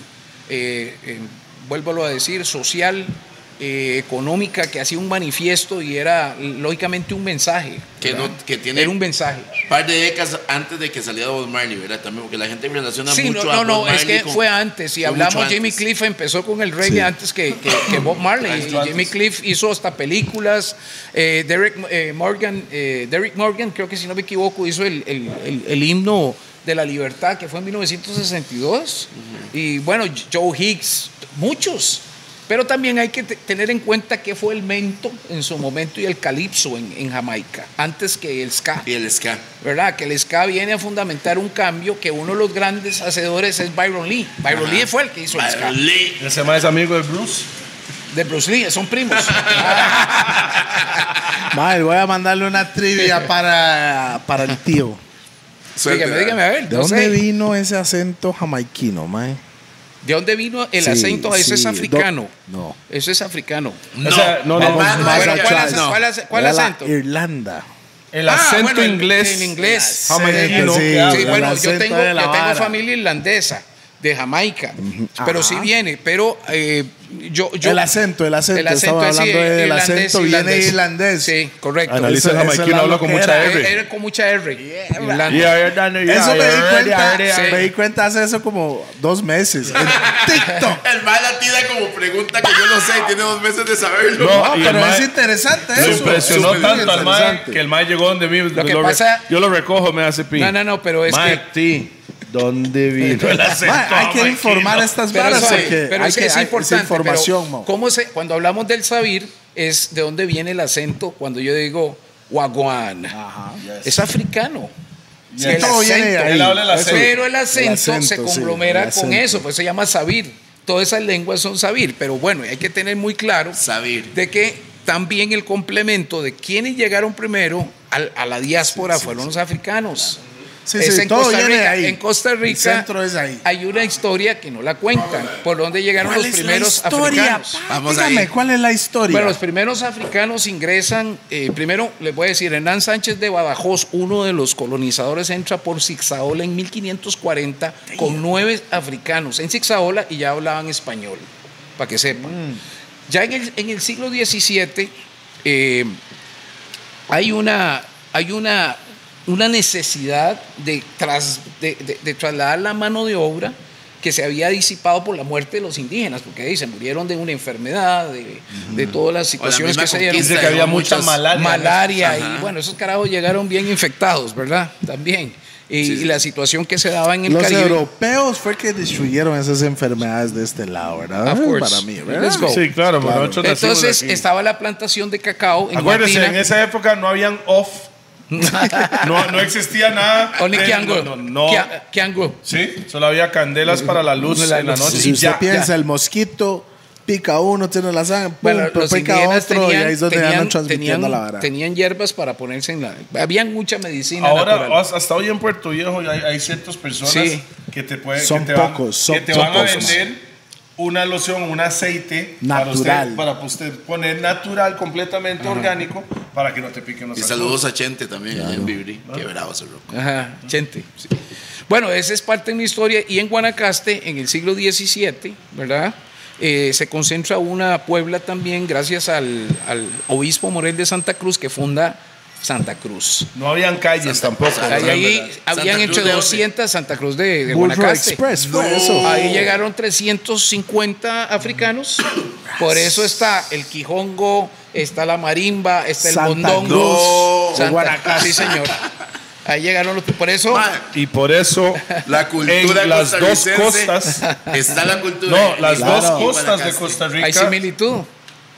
[SPEAKER 2] eh, eh, vuélvalo a decir, social, eh, económica, que hacía un manifiesto y era lógicamente un mensaje.
[SPEAKER 4] Que no- que tiene-
[SPEAKER 2] Era un mensaje.
[SPEAKER 4] Un par de décadas antes de que saliera Bob Marley, ¿verdad? También, porque la gente relaciona
[SPEAKER 2] Sí,
[SPEAKER 4] mucho
[SPEAKER 2] no,
[SPEAKER 4] a
[SPEAKER 2] no, no,
[SPEAKER 4] Bob
[SPEAKER 2] es que
[SPEAKER 4] con-
[SPEAKER 2] fue antes. Si
[SPEAKER 4] fue
[SPEAKER 2] hablamos, Jimmy. Cliff empezó con el reggae
[SPEAKER 3] Sí.
[SPEAKER 2] antes que, que- que Bob Marley. Y Jimmy
[SPEAKER 1] antes.
[SPEAKER 2] Cliff hizo hasta películas. Eh, Derek eh, Morgan, eh, Derek Morgan, creo que si no me equivoco, hizo el, el- el- el himno de la libertad que fue en 1962. Y bueno, Joe Higgs, muchos. Pero también hay que te- tener en cuenta que fue el mento en su momento y el calipso en, en Jamaica, antes que el ska.
[SPEAKER 4] Y el ska.
[SPEAKER 2] ¿verdad? Que el ska viene a fundamentar un cambio que uno de los grandes hacedores es Byron Lee. Byron
[SPEAKER 4] Ajá.
[SPEAKER 2] Lee fue el que hizo el ska.
[SPEAKER 4] Byron Lee.
[SPEAKER 1] Ese más es amigo de Bruce.
[SPEAKER 2] De Bruce Lee, son primos. [laughs]
[SPEAKER 3] Madre, voy a mandarle una trivia para, para el tío.
[SPEAKER 2] dígame, dígame, a ver.
[SPEAKER 3] ¿De
[SPEAKER 2] no
[SPEAKER 3] dónde
[SPEAKER 2] sé.
[SPEAKER 3] vino ese acento jamaiquino, mae?
[SPEAKER 2] ¿De dónde vino el
[SPEAKER 3] Sí,
[SPEAKER 2] acento? Ese es africano.
[SPEAKER 3] do- no.
[SPEAKER 2] Eso es africano.
[SPEAKER 1] O sea, no, no,
[SPEAKER 3] más
[SPEAKER 4] bueno,
[SPEAKER 3] atrás.
[SPEAKER 2] ¿cuál acento?
[SPEAKER 3] Irlanda.
[SPEAKER 1] El
[SPEAKER 2] Ah,
[SPEAKER 1] acento
[SPEAKER 2] bueno,
[SPEAKER 1] inglés.
[SPEAKER 2] el inglés.
[SPEAKER 1] Jamaiquino.
[SPEAKER 3] Sí,
[SPEAKER 1] que
[SPEAKER 3] sí,
[SPEAKER 2] bueno, yo tengo, yo tengo familia irlandesa, de Jamaica. Pero sí viene, pero eh, yo, yo.
[SPEAKER 3] el acento, el acento.
[SPEAKER 2] el acento
[SPEAKER 3] Estaba
[SPEAKER 2] es, sí,
[SPEAKER 3] hablando del
[SPEAKER 2] irlandés,
[SPEAKER 3] acento, viene irlandés.
[SPEAKER 2] Sí, correcto.
[SPEAKER 1] Analiza jamaiquino, habla con
[SPEAKER 3] que
[SPEAKER 1] mucha. R.
[SPEAKER 2] Era con mucha R. Irlanda.
[SPEAKER 3] Eso me di cuenta,
[SPEAKER 2] Sí.
[SPEAKER 3] me di cuenta hace eso como dos meses. En [laughs] TikTok.
[SPEAKER 4] El mal la tira como pregunta que yo no sé y tiene dos meses de saberlo.
[SPEAKER 1] No,
[SPEAKER 3] No,
[SPEAKER 1] el
[SPEAKER 3] pero es interesante eso.
[SPEAKER 1] impresionó
[SPEAKER 3] Súper
[SPEAKER 1] tanto al
[SPEAKER 3] interesante.
[SPEAKER 1] que el mae llegó donde mí.
[SPEAKER 2] que
[SPEAKER 1] lo re-
[SPEAKER 2] pasa-
[SPEAKER 1] yo lo recojo, me hace pin.
[SPEAKER 2] No, no, no, pero es
[SPEAKER 1] T, ¿dónde [laughs] vino el acento?
[SPEAKER 3] Hay que informar a estas
[SPEAKER 2] Pero,
[SPEAKER 3] varas
[SPEAKER 2] eso-
[SPEAKER 3] porque
[SPEAKER 2] pero
[SPEAKER 3] hay
[SPEAKER 2] es que es
[SPEAKER 3] hay-
[SPEAKER 2] importante.
[SPEAKER 3] información,
[SPEAKER 2] pero
[SPEAKER 3] mo.
[SPEAKER 2] ¿cómo se, cuando hablamos del sabir, es de dónde viene el acento cuando yo digo wagwan. Es africano.
[SPEAKER 3] Sí,
[SPEAKER 2] El
[SPEAKER 3] todo viene de
[SPEAKER 2] acento.
[SPEAKER 3] ahí.
[SPEAKER 1] Él habla el acento.
[SPEAKER 2] Pero el acento,
[SPEAKER 3] acento,
[SPEAKER 2] se conglomera con eso, pues se llama sabir. Todas esas lenguas son sabir, pero bueno, hay que tener muy claro
[SPEAKER 4] Sabir.
[SPEAKER 2] de que también el complemento de quienes llegaron primero a, la diáspora fueron los africanos.
[SPEAKER 3] Sí,
[SPEAKER 2] Es
[SPEAKER 3] sí,
[SPEAKER 2] en,
[SPEAKER 3] todo
[SPEAKER 2] Costa
[SPEAKER 3] viene
[SPEAKER 2] Rica,
[SPEAKER 3] ahí.
[SPEAKER 2] en Costa
[SPEAKER 3] El
[SPEAKER 2] Rica
[SPEAKER 3] centro es ahí.
[SPEAKER 2] hay una historia que no la cuentan, por donde llegaron
[SPEAKER 3] ¿Cuál
[SPEAKER 2] los primeros
[SPEAKER 3] historia?
[SPEAKER 2] africanos.
[SPEAKER 3] pa?
[SPEAKER 4] Vamos
[SPEAKER 3] Dígame,
[SPEAKER 4] ahí.
[SPEAKER 3] ¿cuál es la historia?
[SPEAKER 2] Bueno, los primeros africanos ingresan, eh, primero les voy a decir, Hernán Sánchez de Badajoz, uno de los colonizadores, entra por Zigzaola en 1540 con nueve africanos en Zigzaola y ya hablaban español, para que sepan. Ya en el, en el siglo XVII eh, hay una, hay una, una necesidad de, tras- de- de- de trasladar la mano de obra que se había disipado por la muerte de los indígenas, porque ahí se murieron de una enfermedad, de, de todas las situaciones que se dieron.
[SPEAKER 1] que había mucha
[SPEAKER 4] muchas-
[SPEAKER 1] malaria. ¿no?
[SPEAKER 2] Malaria,
[SPEAKER 4] Ajá.
[SPEAKER 2] y bueno, esos carajos llegaron bien infectados, ¿verdad? También. Y,
[SPEAKER 4] Sí, sí.
[SPEAKER 2] y la situación que se daba en el
[SPEAKER 3] los
[SPEAKER 2] Caribe.
[SPEAKER 3] europeos fue que destruyeron esas enfermedades de este lado, ¿verdad? Para mí, ¿verdad?
[SPEAKER 2] Let's go.
[SPEAKER 1] Sí, claro,
[SPEAKER 2] Entonces
[SPEAKER 1] aquí.
[SPEAKER 2] estaba la plantación de cacao en
[SPEAKER 1] Acuérdese,
[SPEAKER 2] Guatina.
[SPEAKER 1] en esa época no habían off. No, no existía nada. [laughs]
[SPEAKER 2] Only
[SPEAKER 1] de-
[SPEAKER 2] Kiango.
[SPEAKER 1] No, no, no.
[SPEAKER 2] Kia- Kiango.
[SPEAKER 1] Sí, solo había candelas para la luz
[SPEAKER 2] La
[SPEAKER 1] en la noche.
[SPEAKER 3] Si
[SPEAKER 1] y
[SPEAKER 3] usted
[SPEAKER 1] ya.
[SPEAKER 3] piensa, el mosquito pica uno, tiene la sangre, pum,
[SPEAKER 2] Bueno,
[SPEAKER 3] pero
[SPEAKER 2] los
[SPEAKER 3] pica otro y
[SPEAKER 2] tenían,
[SPEAKER 3] ahí es donde
[SPEAKER 2] tenían-
[SPEAKER 3] andan transmitiendo
[SPEAKER 2] tenían-
[SPEAKER 3] la vara.
[SPEAKER 2] tenían hierbas para ponerse en la... Habían mucha medicina
[SPEAKER 1] Ahora,
[SPEAKER 2] natural.
[SPEAKER 1] hasta hoy en Puerto Viejo hay, hay ciertas personas
[SPEAKER 2] Sí.
[SPEAKER 1] que te pueden
[SPEAKER 3] Son
[SPEAKER 1] que te van-
[SPEAKER 3] pocos, son-
[SPEAKER 1] que te
[SPEAKER 3] son
[SPEAKER 1] van a vender una loción, un aceite
[SPEAKER 3] Natural.
[SPEAKER 1] para usted, para usted poner natural, completamente orgánico, para que no te piquen los
[SPEAKER 4] Y saludos a Chente también, allá en Vibri. Qué bravo ese roco.
[SPEAKER 2] Ajá, sí. Bueno, esa es parte de mi historia. Y en Guanacaste, en el siglo XVII, ¿verdad? Eh, se concentra una puebla también, gracias al, al obispo Morel de Santa Cruz, que funda Santa Cruz.
[SPEAKER 1] No habían calles tampoco.
[SPEAKER 2] Ahí, ahí
[SPEAKER 4] Santa
[SPEAKER 2] habían
[SPEAKER 4] Cruz
[SPEAKER 2] entre
[SPEAKER 4] de dónde?
[SPEAKER 2] 200 Santa Cruz de, de Guanacaste.
[SPEAKER 3] Express fue eso.
[SPEAKER 2] Ahí llegaron 350 africanos. Por eso está el Quijongo, está la marimba, está el
[SPEAKER 3] Santa
[SPEAKER 2] bondongo.
[SPEAKER 4] Cruz.
[SPEAKER 2] Santa-
[SPEAKER 3] Guanacaste.
[SPEAKER 2] Sí, señor. Ahí llegaron los. Por eso.
[SPEAKER 4] Ma,
[SPEAKER 1] Y por eso, [laughs]
[SPEAKER 4] La cultura
[SPEAKER 1] en las dos costas, [laughs]
[SPEAKER 4] Está la cultura.
[SPEAKER 1] no, las
[SPEAKER 3] Claro.
[SPEAKER 1] dos costas de. Costa
[SPEAKER 2] Hay
[SPEAKER 1] Rica,
[SPEAKER 2] similitud.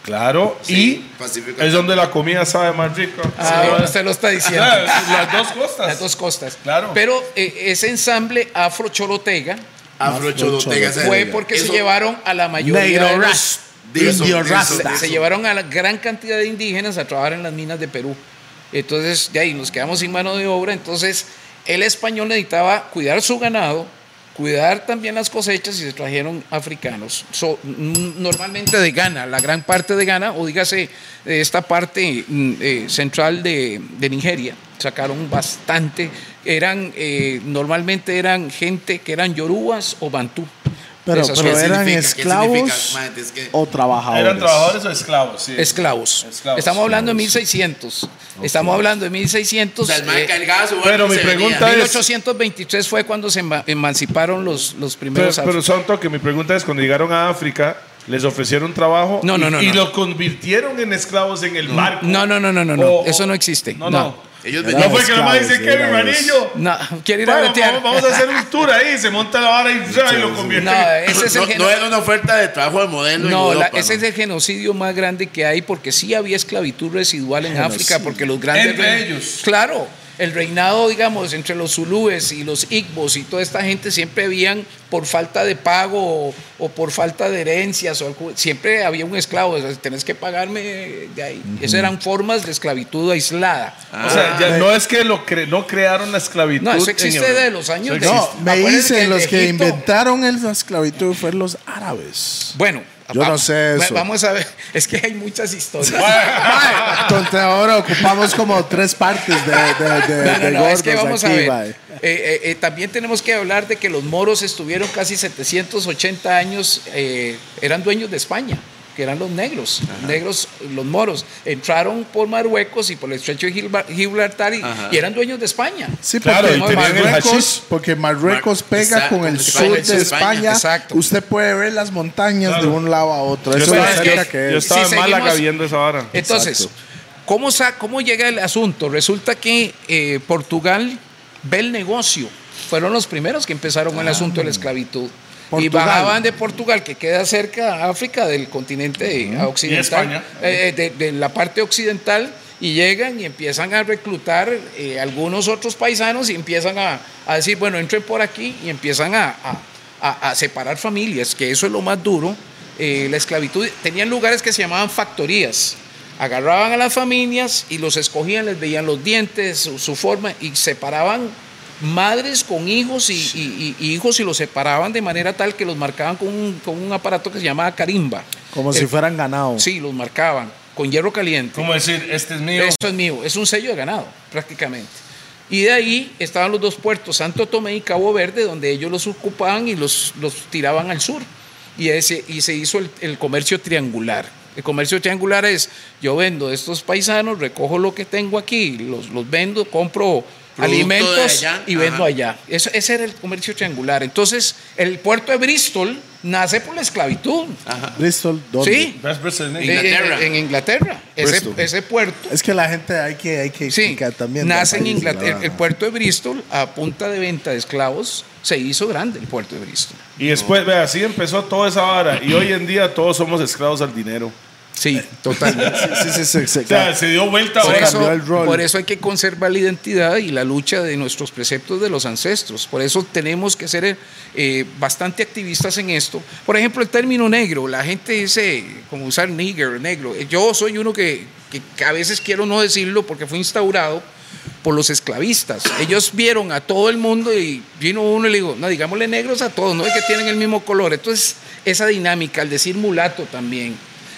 [SPEAKER 1] Claro, y
[SPEAKER 4] Pacífico.
[SPEAKER 1] es donde la comida sabe más rica.
[SPEAKER 2] Ah, bueno, usted lo está diciendo.
[SPEAKER 1] Claro, las dos costas.
[SPEAKER 2] Las dos costas.
[SPEAKER 1] Claro.
[SPEAKER 2] Pero eh, ese ensamble afro-cholotega
[SPEAKER 4] Afro Cholotega se
[SPEAKER 2] fue porque se llevaron a la mayoría
[SPEAKER 3] Negro
[SPEAKER 2] de los-
[SPEAKER 3] ras-
[SPEAKER 4] de eso-
[SPEAKER 3] Indio
[SPEAKER 4] de eso-
[SPEAKER 3] rasta.
[SPEAKER 4] de
[SPEAKER 2] se llevaron a la gran cantidad de indígenas a trabajar en las minas de Perú. Entonces, de ahí nos quedamos sin mano de obra. Entonces, el español necesitaba cuidar su ganado, cuidar también las cosechas y se trajeron africanos. So, normalmente de Ghana, la gran parte de Ghana, o dígase de esta parte mm, eh, central de, de Nigeria, sacaron bastante. Eran, eh, normalmente eran gente que eran yorubas o bantú.
[SPEAKER 3] Pero,
[SPEAKER 2] Esas
[SPEAKER 3] pero eran
[SPEAKER 4] significa? ¿Qué
[SPEAKER 3] esclavos
[SPEAKER 4] significa? Man, es que-
[SPEAKER 3] o trabajadores.
[SPEAKER 1] ¿Eran trabajadores o esclavos? Sí.
[SPEAKER 2] Esclavos.
[SPEAKER 1] Esclavos.
[SPEAKER 2] Estamos hablando de 1600. Estamos hablando de 1600.
[SPEAKER 4] O sea, el man
[SPEAKER 2] eh,
[SPEAKER 1] pero mi pregunta
[SPEAKER 4] venía.
[SPEAKER 1] es-
[SPEAKER 2] 1823 fue cuando se ema- emanciparon los, los
[SPEAKER 1] Pero,
[SPEAKER 2] primeros.
[SPEAKER 1] pero
[SPEAKER 2] af-
[SPEAKER 1] son toque, mi pregunta es, cuando llegaron a África, ¿les ofrecieron trabajo?
[SPEAKER 2] No, no,
[SPEAKER 1] y,
[SPEAKER 2] no,
[SPEAKER 1] Y lo convirtieron en esclavos en el barco.
[SPEAKER 2] no, no, no, no, no, no.
[SPEAKER 1] O-
[SPEAKER 2] Eso no existe.
[SPEAKER 1] No,
[SPEAKER 2] No.
[SPEAKER 1] No.
[SPEAKER 4] Ellos
[SPEAKER 1] No fue que la madre dice
[SPEAKER 3] esclavos,
[SPEAKER 1] que mi manillo.
[SPEAKER 2] No, quiere ir a
[SPEAKER 1] Bueno,
[SPEAKER 2] bretear.
[SPEAKER 1] vamos, vamos a hacer un tour ahí, se monta la vara y, [laughs] y lo convierte.
[SPEAKER 2] No, ese es el
[SPEAKER 4] no,
[SPEAKER 2] geno-
[SPEAKER 4] no era una oferta de trabajo de modelo. en
[SPEAKER 2] No, la- ese
[SPEAKER 4] ¿no?
[SPEAKER 2] es el genocidio más grande que hay porque sí había esclavitud residual en África porque los grandes
[SPEAKER 1] Entre ellos.
[SPEAKER 2] Claro, el reinado, digamos, entre los zulúes y los igbos y toda esta gente siempre habían por falta de pago o, o por falta de herencias o algo, siempre había un esclavo, o sea, tenés que pagarme de ahí. Esas eran formas de esclavitud aislada.
[SPEAKER 1] O sea, ya no es que lo cre- no crearon la esclavitud.
[SPEAKER 2] No, eso existe
[SPEAKER 1] Europa.
[SPEAKER 2] de los años
[SPEAKER 1] Eso
[SPEAKER 2] de-.
[SPEAKER 3] No, me dicen los que
[SPEAKER 2] Egipto-
[SPEAKER 3] inventaron el- la esclavitud fueron los árabes.
[SPEAKER 2] Bueno,
[SPEAKER 3] Yo no
[SPEAKER 2] va-
[SPEAKER 3] sé eso.
[SPEAKER 2] Vamos a ver, es que hay muchas historias.
[SPEAKER 3] Entonces ahora ocupamos como tres partes de, de, de,
[SPEAKER 2] No, no,
[SPEAKER 3] de
[SPEAKER 2] no, es que
[SPEAKER 3] gordos
[SPEAKER 2] vamos
[SPEAKER 3] aquí,
[SPEAKER 2] a ver.
[SPEAKER 3] mae.
[SPEAKER 2] eh, eh, eh, también tenemos que hablar de que los moros estuvieron casi 780 años, eh, eran dueños de España, que eran los negros, negros, los moros. Entraron por Marruecos y por el estrecho de Gibraltar y, y eran dueños de España.
[SPEAKER 3] Sí,
[SPEAKER 1] Claro,
[SPEAKER 3] porque
[SPEAKER 1] y tenían el
[SPEAKER 3] Marruecos, porque Marruecos
[SPEAKER 4] Mar-
[SPEAKER 3] pega
[SPEAKER 4] exacto,
[SPEAKER 3] con el sur de
[SPEAKER 4] España.
[SPEAKER 3] España.
[SPEAKER 2] Exacto.
[SPEAKER 3] Usted puede ver las montañas de un lado a otro.
[SPEAKER 1] Yo
[SPEAKER 3] Eso
[SPEAKER 1] estaba,
[SPEAKER 3] es
[SPEAKER 2] que-
[SPEAKER 3] que
[SPEAKER 1] yo
[SPEAKER 3] es.
[SPEAKER 1] estaba
[SPEAKER 2] Si
[SPEAKER 1] en Málaga viendo esa vara.
[SPEAKER 2] Entonces. ¿cómo, sa- ¿cómo llega el asunto? Resulta que eh, Portugal ve el negocio. Fueron los primeros que empezaron con el asunto de la esclavitud. Y
[SPEAKER 3] Portugal.
[SPEAKER 2] bajaban de Portugal, que queda cerca a África, del continente occidental,
[SPEAKER 1] España.
[SPEAKER 2] eh, de, de la parte occidental, y llegan y empiezan a reclutar eh, algunos otros paisanos y empiezan a, a decir, bueno, entren por aquí y empiezan a, a- a- a separar familias, que eso es lo más duro. Eh, la esclavitud, tenían lugares que se llamaban factorías. Agarraban a las familias y los escogían, les veían los dientes, su, su forma, y separaban madres con hijos y, y- y- y hijos y los separaban de manera tal que los marcaban con un, con un aparato que se llamaba carimba.
[SPEAKER 3] Como
[SPEAKER 2] Eh,
[SPEAKER 3] si fueran ganado.
[SPEAKER 2] Sí, los marcaban con hierro caliente.
[SPEAKER 1] ¿Cómo decir, este es mío?
[SPEAKER 2] Esto es mío, es un sello de ganado, prácticamente. Y de ahí estaban los dos puertos, Santo Tomé y Cabo Verde, donde ellos los ocupaban y los, los tiraban al sur. Y, ese, y se hizo el, el comercio triangular. El comercio triangular es, yo vendo a estos paisanos, recojo lo que tengo aquí, los, los vendo, compro alimentos
[SPEAKER 4] allá,
[SPEAKER 2] y vendo
[SPEAKER 4] ajá.
[SPEAKER 2] allá. Eso, ese era el comercio triangular. Entonces, el puerto de Bristol nace por la esclavitud.
[SPEAKER 3] Bristol, ¿dónde?
[SPEAKER 2] Sí,
[SPEAKER 1] Bristol,
[SPEAKER 2] en,
[SPEAKER 4] Inglaterra.
[SPEAKER 2] en- en Inglaterra. Ese, puerto
[SPEAKER 3] Es que la gente hay que, hay que
[SPEAKER 2] Sí,
[SPEAKER 3] explicar también.
[SPEAKER 2] nace en Inglaterra. El puerto de Bristol, a punta de venta de esclavos, se hizo grande el puerto de Bristol.
[SPEAKER 1] Y después, vea, así empezó toda esa vara. Y hoy en día todos somos esclavos al dinero.
[SPEAKER 2] Sí, totalmente.
[SPEAKER 3] Sí, sí, sí, sí,
[SPEAKER 1] O sea, se dio vuelta
[SPEAKER 2] Por
[SPEAKER 1] ahora.
[SPEAKER 2] eso,
[SPEAKER 3] el rol.
[SPEAKER 2] por eso hay que conservar la identidad y la lucha de nuestros preceptos de los ancestros. Por eso tenemos que ser eh, bastante activistas en esto. Por ejemplo, el término negro. La gente dice, como usar nigger, negro. Yo soy uno que, que- que a veces quiero no decirlo porque fue instaurado por los esclavistas. Ellos vieron a todo el mundo y vino uno y le dijo, no, digámosle negros a todos, no es que tienen el mismo color. Entonces, esa dinámica, al decir mulato también.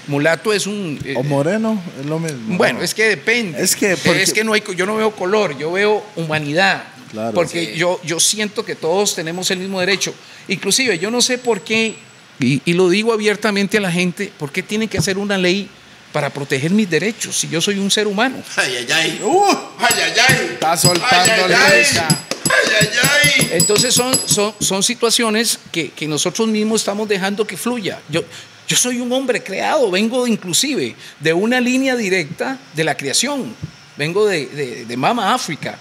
[SPEAKER 2] Mulato es un... eh,
[SPEAKER 3] O moreno, es lo mismo.
[SPEAKER 2] bueno, es que depende.
[SPEAKER 3] Es que porque-
[SPEAKER 2] es que no hay, yo no veo color, yo veo humanidad.
[SPEAKER 3] Claro.
[SPEAKER 2] porque
[SPEAKER 4] Sí.
[SPEAKER 2] yo, yo siento que todos tenemos el mismo derecho. Inclusive, yo no sé por qué, y, y lo digo abiertamente a la gente, por qué tienen que hacer una ley para proteger mis derechos si yo soy un ser humano.
[SPEAKER 4] Ay, ay, ay.
[SPEAKER 3] Uh,
[SPEAKER 4] Ay, ay, ay.
[SPEAKER 3] Está soltando beca.
[SPEAKER 4] Ay, ay, ay.
[SPEAKER 2] Entonces son, son, son situaciones que, que nosotros mismos estamos dejando que fluya. Yo, yo soy un hombre creado, vengo inclusive de una línea directa de la creación, vengo de, de, de Mama África,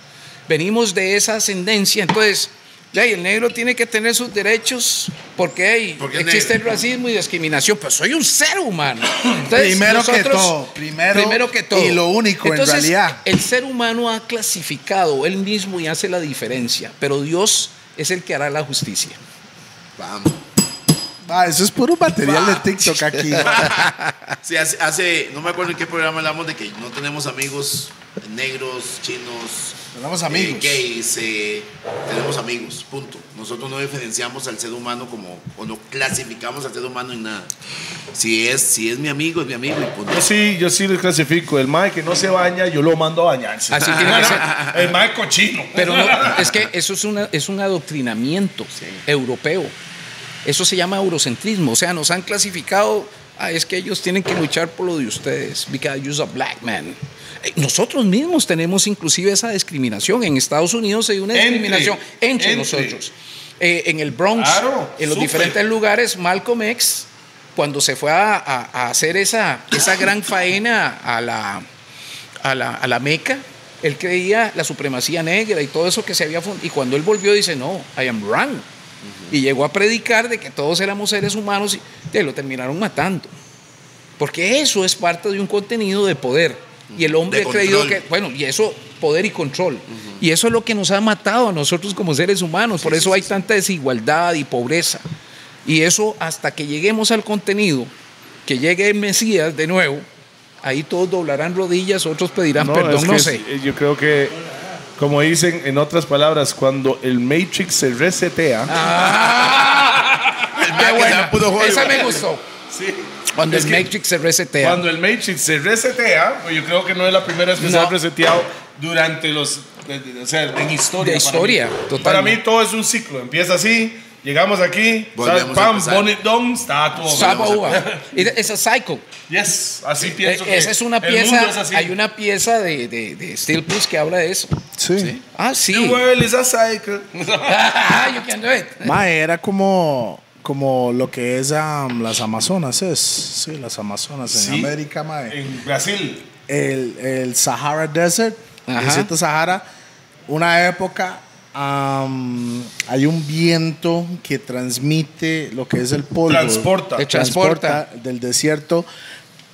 [SPEAKER 2] venimos de esa ascendencia, entonces Ya, y el negro tiene que tener sus derechos porque hey,
[SPEAKER 4] Porque
[SPEAKER 2] existe
[SPEAKER 4] negro.
[SPEAKER 2] el racismo y discriminación, pero soy un ser humano. Entonces,
[SPEAKER 3] Primero que todo, primero
[SPEAKER 2] que todo.
[SPEAKER 3] y lo único, en realidad.
[SPEAKER 2] El ser humano ha clasificado él mismo y hace la diferencia, pero Dios es el que hará la justicia.
[SPEAKER 4] Vamos.
[SPEAKER 3] Ah, eso es puro material de TikTok aquí. [laughs]
[SPEAKER 4] Sí, hace, hace- no me acuerdo en qué programa hablamos de que no tenemos amigos negros, chinos,
[SPEAKER 3] Tenemos
[SPEAKER 4] eh,
[SPEAKER 3] amigos.
[SPEAKER 4] gays, eh, tenemos amigos, punto. Nosotros no diferenciamos al ser humano como, o no clasificamos al ser humano en nada. Si es, si es mi amigo, es mi amigo y punto.
[SPEAKER 1] Yo sí, yo sí lo clasifico. El mae que no se baña, yo lo mando a bañarse.
[SPEAKER 2] Así tiene que ser. [laughs]
[SPEAKER 1] El mae cochino.
[SPEAKER 2] Pero no, es que eso es, una, es un adoctrinamiento europeo. Eso se llama eurocentrismo. O sea, nos han clasificado. Ah, es que ellos tienen que luchar por lo de ustedes. Because you're a black man. Eh, Nosotros mismos tenemos inclusive esa discriminación. En Estados Unidos hay una
[SPEAKER 1] Entre,
[SPEAKER 2] discriminación entre,
[SPEAKER 1] entre.
[SPEAKER 2] nosotros. Eh, en el Bronx,
[SPEAKER 1] Claro,
[SPEAKER 2] en los diferentes lugares, Malcolm X, cuando se fue a, a- a hacer esa, esa gran faena a la, a la, a la Meca, él creía la supremacía negra y todo eso que se había fundado. Y cuando él volvió, dice, no, I am wrong. Y llegó a predicar de que todos éramos seres humanos y te lo terminaron matando. Porque eso es parte de un contenido de poder. Y el hombre ha creído que, bueno, y eso, poder y control. Y eso es lo que nos ha matado a nosotros como seres humanos. Por eso hay tanta desigualdad y pobreza. Y eso hasta que lleguemos al contenido, que llegue el Mesías de nuevo, ahí todos doblarán rodillas, otros pedirán
[SPEAKER 1] No,
[SPEAKER 2] perdón,
[SPEAKER 1] es
[SPEAKER 2] no sé.
[SPEAKER 1] es- yo creo que, como dicen en otras palabras, cuando el Matrix se resetea,
[SPEAKER 2] Ah, [laughs] qué
[SPEAKER 4] puro Hollywood.
[SPEAKER 2] Esa me gustó. Cuando
[SPEAKER 1] Es
[SPEAKER 2] el Matrix se resetea.
[SPEAKER 1] cuando el Matrix se resetea, pues yo creo que no es la primera vez que se
[SPEAKER 2] No.
[SPEAKER 1] ha reseteado durante los, o sea, en historia.
[SPEAKER 2] De
[SPEAKER 1] para
[SPEAKER 2] historia,
[SPEAKER 1] mí.
[SPEAKER 2] totalmente.
[SPEAKER 1] Para mí todo es un ciclo. Empieza así, llegamos aquí,
[SPEAKER 4] Volvemos
[SPEAKER 1] pam, a-
[SPEAKER 2] uva. [laughs] Es a cycle.
[SPEAKER 1] Yes, así
[SPEAKER 2] Eh,
[SPEAKER 1] pienso que
[SPEAKER 2] Esa es una
[SPEAKER 1] el es
[SPEAKER 2] pieza,
[SPEAKER 1] así.
[SPEAKER 2] hay una pieza de, de, de Steel Plus que habla de eso.
[SPEAKER 3] Sí.
[SPEAKER 2] Ah, sí.
[SPEAKER 1] The world is a cycle.
[SPEAKER 2] Ah, you can do it.
[SPEAKER 3] Mae, era como, como lo que es am, las Amazonas, es. Sí, las Amazonas en
[SPEAKER 1] Sí.
[SPEAKER 3] América, mae.
[SPEAKER 1] En Brasil.
[SPEAKER 3] El, el Sahara Desert, el
[SPEAKER 2] Ajá.
[SPEAKER 3] desierto Sahara, una época am, hay un viento que transmite lo que es el polvo.
[SPEAKER 1] Transporta.
[SPEAKER 2] De transporta.
[SPEAKER 3] del desierto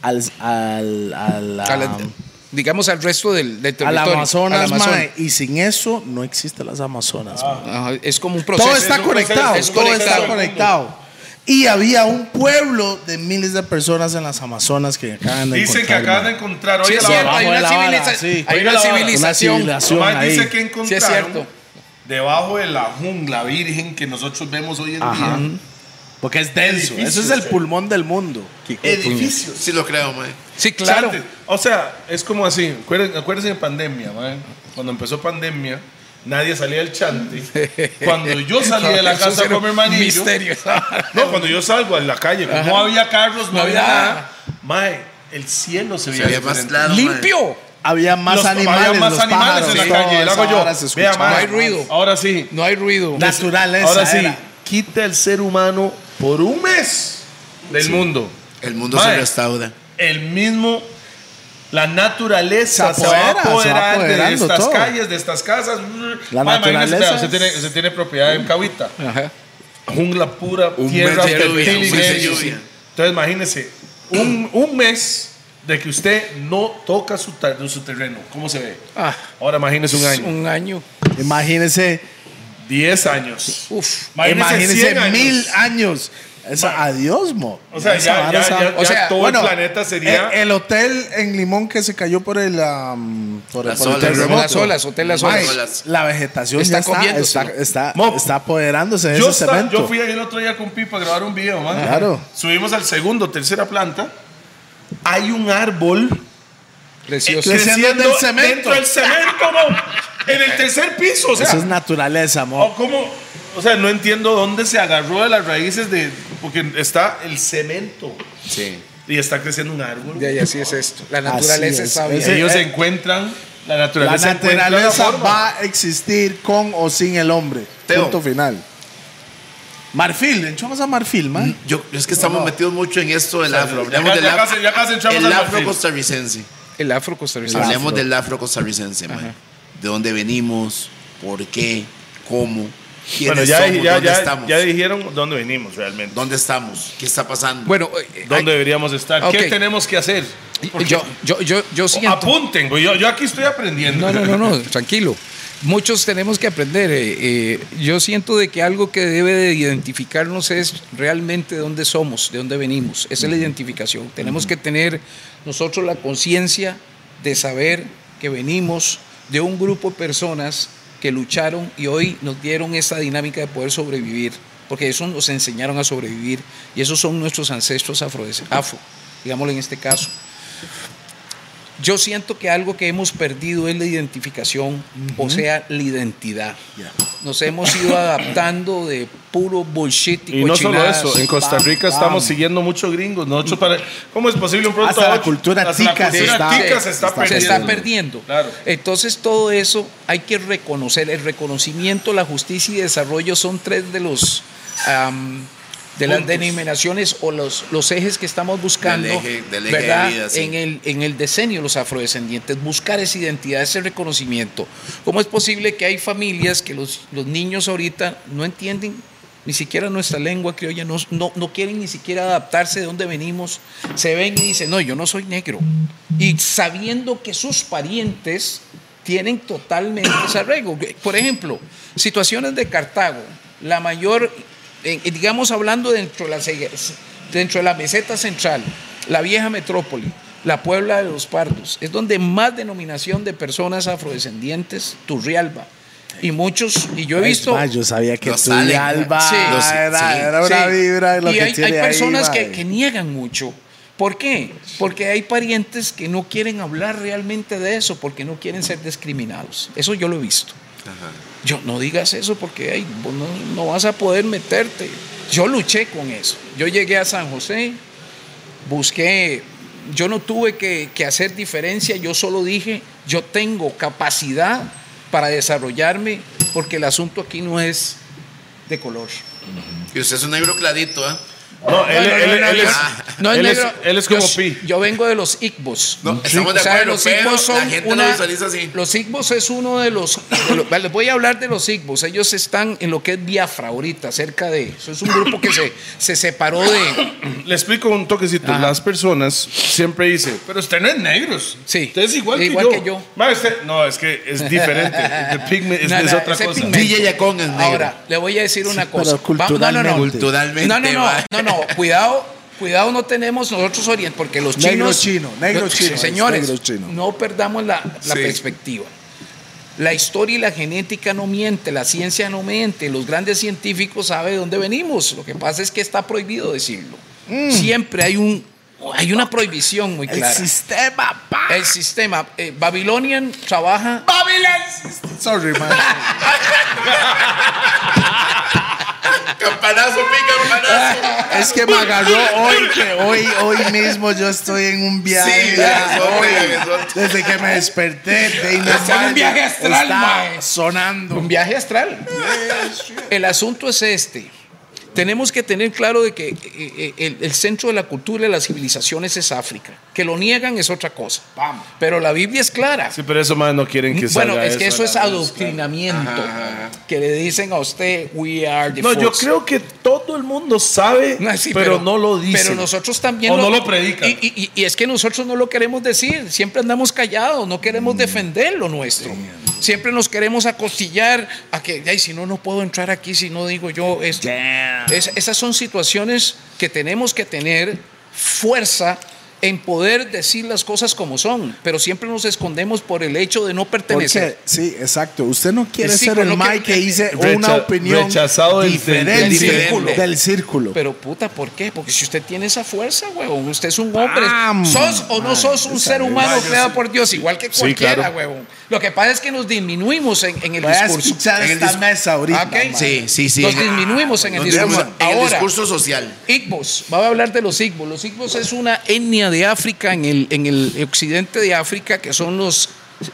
[SPEAKER 3] al, al, al,
[SPEAKER 2] A la-
[SPEAKER 3] am,
[SPEAKER 2] digamos al resto del, del
[SPEAKER 3] al
[SPEAKER 2] territorio.
[SPEAKER 3] Amazonas,
[SPEAKER 2] al Amazonas.
[SPEAKER 3] mae, y sin eso no existen las Amazonas.
[SPEAKER 2] Ajá, es como un proceso.
[SPEAKER 3] Todo está
[SPEAKER 1] es
[SPEAKER 3] conectado,
[SPEAKER 1] es
[SPEAKER 3] todo
[SPEAKER 1] conectado.
[SPEAKER 3] está conectado. Y había un pueblo de miles de personas en las Amazonas que acaban de
[SPEAKER 1] Dicen que
[SPEAKER 3] encontrar,
[SPEAKER 1] acaban de encontrar.
[SPEAKER 2] Sí,
[SPEAKER 1] Oiga
[SPEAKER 2] es
[SPEAKER 1] la
[SPEAKER 2] cierto, hay una, civiliza-
[SPEAKER 3] sí.
[SPEAKER 2] hay una
[SPEAKER 1] vara. Una
[SPEAKER 2] civilización.
[SPEAKER 3] civilización. Ahí.
[SPEAKER 1] dice que
[SPEAKER 2] Sí, es
[SPEAKER 1] encontraron
[SPEAKER 2] cierto.
[SPEAKER 1] Debajo de la jungla virgen que nosotros vemos hoy en
[SPEAKER 3] Ajá.
[SPEAKER 1] día.
[SPEAKER 3] Porque es denso.
[SPEAKER 1] Edificios,
[SPEAKER 3] Ese es el pulmón del mundo.
[SPEAKER 1] Edificios.
[SPEAKER 4] Sí lo creo, mae.
[SPEAKER 2] Sí, claro.
[SPEAKER 1] Chante. O sea, es como así. Acuérdense, acuérdense de pandemia, mae. Cuando empezó pandemia, nadie salía del chante. [laughs] Cuando yo salí de la
[SPEAKER 2] Eso
[SPEAKER 1] casa mi
[SPEAKER 2] un
[SPEAKER 1] hermanillo.
[SPEAKER 2] Misterio.
[SPEAKER 1] No, cuando yo salgo a la calle, no había carros, no, había nada. Mae, el cielo se
[SPEAKER 4] Se
[SPEAKER 1] veía
[SPEAKER 4] más claro. mae.
[SPEAKER 2] Limpio.
[SPEAKER 3] Había más
[SPEAKER 1] Los-
[SPEAKER 3] animales,
[SPEAKER 1] había más
[SPEAKER 3] los
[SPEAKER 1] animales
[SPEAKER 3] pájaros,
[SPEAKER 1] en la calle. Hago yo. Vea,
[SPEAKER 2] No hay ruido.
[SPEAKER 1] Ahora sí.
[SPEAKER 2] No hay ruido.
[SPEAKER 3] Naturaleza.
[SPEAKER 1] Ahora sí,
[SPEAKER 3] era.
[SPEAKER 1] quita el ser humano por un mes del mundo.
[SPEAKER 4] El mundo
[SPEAKER 1] Mae.
[SPEAKER 4] se restaura.
[SPEAKER 1] El mismo, la naturaleza
[SPEAKER 3] Se
[SPEAKER 1] se, va a
[SPEAKER 3] apodera, se va
[SPEAKER 1] apoderar de estas
[SPEAKER 3] todo.
[SPEAKER 1] calles, de estas casas.
[SPEAKER 3] La
[SPEAKER 1] imagínese,
[SPEAKER 3] naturaleza
[SPEAKER 1] Usted tiene, usted tiene propiedad en Cahuita.
[SPEAKER 2] Ajá.
[SPEAKER 1] Jungla pura,
[SPEAKER 4] Un
[SPEAKER 1] tierra
[SPEAKER 4] mes de lluvia,
[SPEAKER 1] fértil
[SPEAKER 4] un
[SPEAKER 1] y
[SPEAKER 4] mes de
[SPEAKER 1] bello.
[SPEAKER 4] lluvia.
[SPEAKER 1] Entonces imagínese, un, un mes de que usted no toca su, su terreno. ¿Cómo se ve?
[SPEAKER 2] Ah,
[SPEAKER 1] Ahora imagínese un año.
[SPEAKER 2] un año.
[SPEAKER 3] Imagínese,
[SPEAKER 1] 10 años.
[SPEAKER 2] Uf.
[SPEAKER 3] imagínese
[SPEAKER 1] 100 años.
[SPEAKER 3] mil años. Esa, adiós, mo.
[SPEAKER 1] O sea, ya, ya, ya,
[SPEAKER 2] o
[SPEAKER 1] ya
[SPEAKER 2] sea,
[SPEAKER 1] todo
[SPEAKER 3] Bueno,
[SPEAKER 1] el planeta sería...
[SPEAKER 3] El, el hotel en Limón que se cayó por el, am, por el,
[SPEAKER 4] Las
[SPEAKER 3] por el
[SPEAKER 4] olas.
[SPEAKER 3] terremoto.
[SPEAKER 2] Las olas, hotel Las Olas.
[SPEAKER 4] Olas.
[SPEAKER 3] La vegetación
[SPEAKER 2] Está
[SPEAKER 3] ya está, está, está, está apoderándose de
[SPEAKER 1] yo,
[SPEAKER 3] ese cemento.
[SPEAKER 1] yo fui ahí el otro día con Pipa a grabar un video, man.
[SPEAKER 3] Claro.
[SPEAKER 1] Subimos al segundo, tercera planta. Hay un árbol
[SPEAKER 2] Precioso.
[SPEAKER 3] Creciendo
[SPEAKER 1] creciendo
[SPEAKER 3] del cemento.
[SPEAKER 1] dentro del cemento, mo. En el tercer piso, o sea.
[SPEAKER 3] Eso es naturaleza, mo.
[SPEAKER 1] o cómo- o sea, no entiendo dónde se agarró de las raíces de... Porque está el cemento
[SPEAKER 2] Sí.
[SPEAKER 1] y está creciendo un árbol.
[SPEAKER 2] Ya, y así es esto. La naturaleza
[SPEAKER 3] es.
[SPEAKER 2] sabia.
[SPEAKER 1] Ellos
[SPEAKER 3] eh,
[SPEAKER 1] encuentran... La naturaleza, la
[SPEAKER 3] naturaleza va a existir con o sin el hombre.
[SPEAKER 4] Teo.
[SPEAKER 3] Punto final. Marfil, entramos a Marfil, man.
[SPEAKER 4] Yo, es que estamos metidos mucho en esto del afro.
[SPEAKER 1] Ya,
[SPEAKER 4] Hablemos del
[SPEAKER 1] ya
[SPEAKER 4] af-
[SPEAKER 1] casi, ya casi entramos
[SPEAKER 4] el afro costarricense.
[SPEAKER 2] El afro costarricense.
[SPEAKER 3] afro.
[SPEAKER 4] Hablemos del afro costarricense, man. De dónde venimos, por qué, cómo. quiénes
[SPEAKER 1] Bueno, ya,
[SPEAKER 4] somos,
[SPEAKER 1] ya,
[SPEAKER 4] dónde
[SPEAKER 1] ya,
[SPEAKER 4] estamos,
[SPEAKER 1] ya dijeron dónde venimos realmente.
[SPEAKER 4] dónde estamos, qué está pasando.
[SPEAKER 2] Bueno, eh,
[SPEAKER 1] ¿Dónde
[SPEAKER 2] hay-
[SPEAKER 1] deberíamos estar?
[SPEAKER 2] Ok.
[SPEAKER 1] ¿Qué tenemos que hacer?
[SPEAKER 2] yo, yo, yo, yo siento.
[SPEAKER 1] Apunten, güey. Yo, yo aquí estoy aprendiendo.
[SPEAKER 2] No, no, no, no, tranquilo. Muchos tenemos que aprender. eh, eh, yo siento de que algo que debe de identificarnos es realmente de dónde somos, de dónde venimos. Esa es la identificación. Tenemos que tener nosotros la conciencia de saber que venimos de un grupo de personas que lucharon y hoy nos dieron esa dinámica de poder sobrevivir, porque eso nos enseñaron a sobrevivir y esos son nuestros ancestros afro, afro digámoslo en este caso. Yo siento que algo que hemos perdido es la identificación, o sea, la identidad.
[SPEAKER 3] Ya.
[SPEAKER 2] Nos hemos ido adaptando de puro bullshit y,
[SPEAKER 1] Y no solo eso, en Costa Rica
[SPEAKER 3] bam.
[SPEAKER 1] estamos siguiendo mucho gringos. Nosotros para, ¿Cómo es posible un producto
[SPEAKER 3] Hasta la cultura tica se está-
[SPEAKER 1] se
[SPEAKER 3] se
[SPEAKER 2] se
[SPEAKER 1] perdiendo.
[SPEAKER 2] está perdiendo.
[SPEAKER 1] Claro.
[SPEAKER 2] Entonces todo eso hay que reconocer. El reconocimiento, la justicia y desarrollo son tres de los am, de las denominaciones o los, los ejes que estamos buscando,
[SPEAKER 4] Del eje- del eje de
[SPEAKER 2] ¿verdad?
[SPEAKER 4] vida, sí.
[SPEAKER 2] en, el, en el decenio los afrodescendientes, buscar esa identidad, ese reconocimiento. ¿Cómo es posible que hay familias que los, los niños ahorita no entienden ni siquiera nuestra lengua criolla, no, no, no quieren ni siquiera adaptarse de dónde venimos, se ven y dicen, no, yo no soy negro. Y sabiendo que sus parientes tienen totalmente ese arreglo. Por ejemplo, situaciones de Cartago, la mayor, digamos hablando dentro de, la, dentro de la meseta central, la vieja metrópoli, la Puebla de los Pardos, es donde más denominación de personas afrodescendientes, Turrialba. Y muchos, y yo he visto...
[SPEAKER 3] Ah, yo sabía que tu alba
[SPEAKER 2] Sí.
[SPEAKER 3] Era,
[SPEAKER 4] sí.
[SPEAKER 3] era una
[SPEAKER 2] Sí.
[SPEAKER 3] vibra lo
[SPEAKER 2] y
[SPEAKER 3] que
[SPEAKER 2] hay,
[SPEAKER 3] tiene
[SPEAKER 2] hay
[SPEAKER 3] ahí,
[SPEAKER 2] personas que, que niegan mucho. ¿Por qué? Porque hay parientes que no quieren hablar realmente de eso, porque no quieren ser discriminados. Eso yo lo he visto. Yo no digas eso porque no vas a poder meterte. Yo luché con eso. Yo llegué a San José, busqué, yo no tuve que, que hacer diferencia, yo solo dije, yo tengo capacidad para desarrollarme porque el asunto aquí no es de color.
[SPEAKER 4] Y usted es un negro clarito, ¿eh?
[SPEAKER 1] No, él,
[SPEAKER 2] No,
[SPEAKER 1] él-
[SPEAKER 2] no,
[SPEAKER 1] él
[SPEAKER 2] yo-
[SPEAKER 1] es,
[SPEAKER 2] no es
[SPEAKER 1] él, es,
[SPEAKER 2] negro.
[SPEAKER 1] él es
[SPEAKER 2] Yo
[SPEAKER 1] como
[SPEAKER 2] s-
[SPEAKER 1] Pi.
[SPEAKER 2] Yo vengo de los Igbos.
[SPEAKER 4] No, estamos de
[SPEAKER 2] O sea,
[SPEAKER 4] acuerdo,
[SPEAKER 2] los Igbos son
[SPEAKER 4] la gente
[SPEAKER 2] una-
[SPEAKER 4] lo visualiza así.
[SPEAKER 2] Los Igbos es uno de los, de los- vale, Les voy a hablar de los Igbos. Ellos están en lo que es Biafra ahorita, cerca de. Eso es un grupo que se, se separó de.
[SPEAKER 1] Le explico un toquecito.
[SPEAKER 2] Ajá.
[SPEAKER 1] Las personas siempre dicen, pero usted no es negro.
[SPEAKER 2] Sí.
[SPEAKER 1] Usted es igual,
[SPEAKER 2] Igual
[SPEAKER 1] que yo.
[SPEAKER 2] que yo.
[SPEAKER 1] Ma, usted- no, es que es diferente. El pigment es,
[SPEAKER 2] No,
[SPEAKER 1] es
[SPEAKER 2] no,
[SPEAKER 1] otra cosa.
[SPEAKER 2] pigmento.
[SPEAKER 4] DJ Yacón es negro.
[SPEAKER 2] Ahora, le voy a decir una cosa.
[SPEAKER 3] pero
[SPEAKER 2] Va- no, no, no.
[SPEAKER 3] culturalmente.
[SPEAKER 4] Culturalmente,
[SPEAKER 2] No, no, no. No, cuidado, cuidado no tenemos nosotros orient, porque los chinos...
[SPEAKER 3] Negro chino, negro
[SPEAKER 2] los-
[SPEAKER 3] chino,
[SPEAKER 2] Señores,
[SPEAKER 3] negro chino.
[SPEAKER 2] no perdamos la, la
[SPEAKER 4] Sí.
[SPEAKER 2] perspectiva. La historia y la genética no miente, la ciencia no miente, los grandes científicos saben de dónde venimos. Lo que pasa es que está prohibido decirlo. Siempre hay, un, hay una prohibición muy
[SPEAKER 3] Mm. El
[SPEAKER 2] clara.
[SPEAKER 3] sistema, pa.
[SPEAKER 2] El sistema. eh, Babylonian trabaja...
[SPEAKER 3] Sorry, man. [laughs] [laughs]
[SPEAKER 4] Campanazo, pi, campanazo. [laughs]
[SPEAKER 3] Es que me agarró hoy que hoy, hoy mismo yo estoy en un viaje.
[SPEAKER 4] Sí,
[SPEAKER 3] ya, hoy. desde que me desperté, de
[SPEAKER 2] un viaje astral,
[SPEAKER 3] está
[SPEAKER 2] mae.
[SPEAKER 3] sonando.
[SPEAKER 2] Un viaje astral. El asunto es este. Tenemos que tener claro de que eh, eh, el, el centro de la cultura y las civilizaciones es África. Que lo niegan es otra cosa. Pero la Biblia es clara.
[SPEAKER 1] Sí, pero eso más no quieren que
[SPEAKER 2] bueno,
[SPEAKER 1] salga
[SPEAKER 2] es que eso es adoctrinamiento. Que le dicen a usted, we are the
[SPEAKER 1] No, yo
[SPEAKER 2] force".
[SPEAKER 1] creo que todo el mundo sabe,
[SPEAKER 2] No, [laughs] sí,
[SPEAKER 1] pero, no lo dice.
[SPEAKER 2] Pero nosotros también
[SPEAKER 1] O no lo predican.
[SPEAKER 2] Y, y- y es que nosotros no lo queremos decir. Siempre andamos callados, no queremos
[SPEAKER 1] Mm.
[SPEAKER 2] defender lo nuestro. Siempre nos queremos acostillar a que, ay, si no, no puedo entrar aquí si no digo yo esto. Es- esas son situaciones que tenemos que tener fuerza en poder decir las cosas como son, pero siempre nos escondemos por el hecho de no pertenecer.
[SPEAKER 3] Porque, sí, exacto. Usted no quiere
[SPEAKER 2] Sí,
[SPEAKER 3] ser el
[SPEAKER 2] lo que-
[SPEAKER 3] Mike que dice
[SPEAKER 1] Recha-
[SPEAKER 3] una opinión
[SPEAKER 1] rechazado del-
[SPEAKER 3] diferente
[SPEAKER 1] del
[SPEAKER 2] círculo.
[SPEAKER 3] del círculo.
[SPEAKER 2] Pero puta, ¿por qué? Porque si usted tiene esa fuerza, huevón, usted es un hombre.
[SPEAKER 3] Bam.
[SPEAKER 2] ¿Sos o no sos un ser humano creado por Dios? Igual que cualquiera,
[SPEAKER 1] claro.
[SPEAKER 2] huevón. Lo que pasa es que nos disminuimos en, en el
[SPEAKER 3] Voy a
[SPEAKER 2] discurso.
[SPEAKER 3] escuchar
[SPEAKER 4] En el
[SPEAKER 3] esta mesa ahorita.
[SPEAKER 2] Ok.
[SPEAKER 3] man.
[SPEAKER 4] Sí, sí, sí.
[SPEAKER 2] Nos disminuimos en el discurso.
[SPEAKER 4] En el
[SPEAKER 2] Ahora,
[SPEAKER 4] discurso social.
[SPEAKER 2] Igbos, vamos a hablar de los Igbos. Los Igbos es una etnia de África en el, en el occidente de África que son los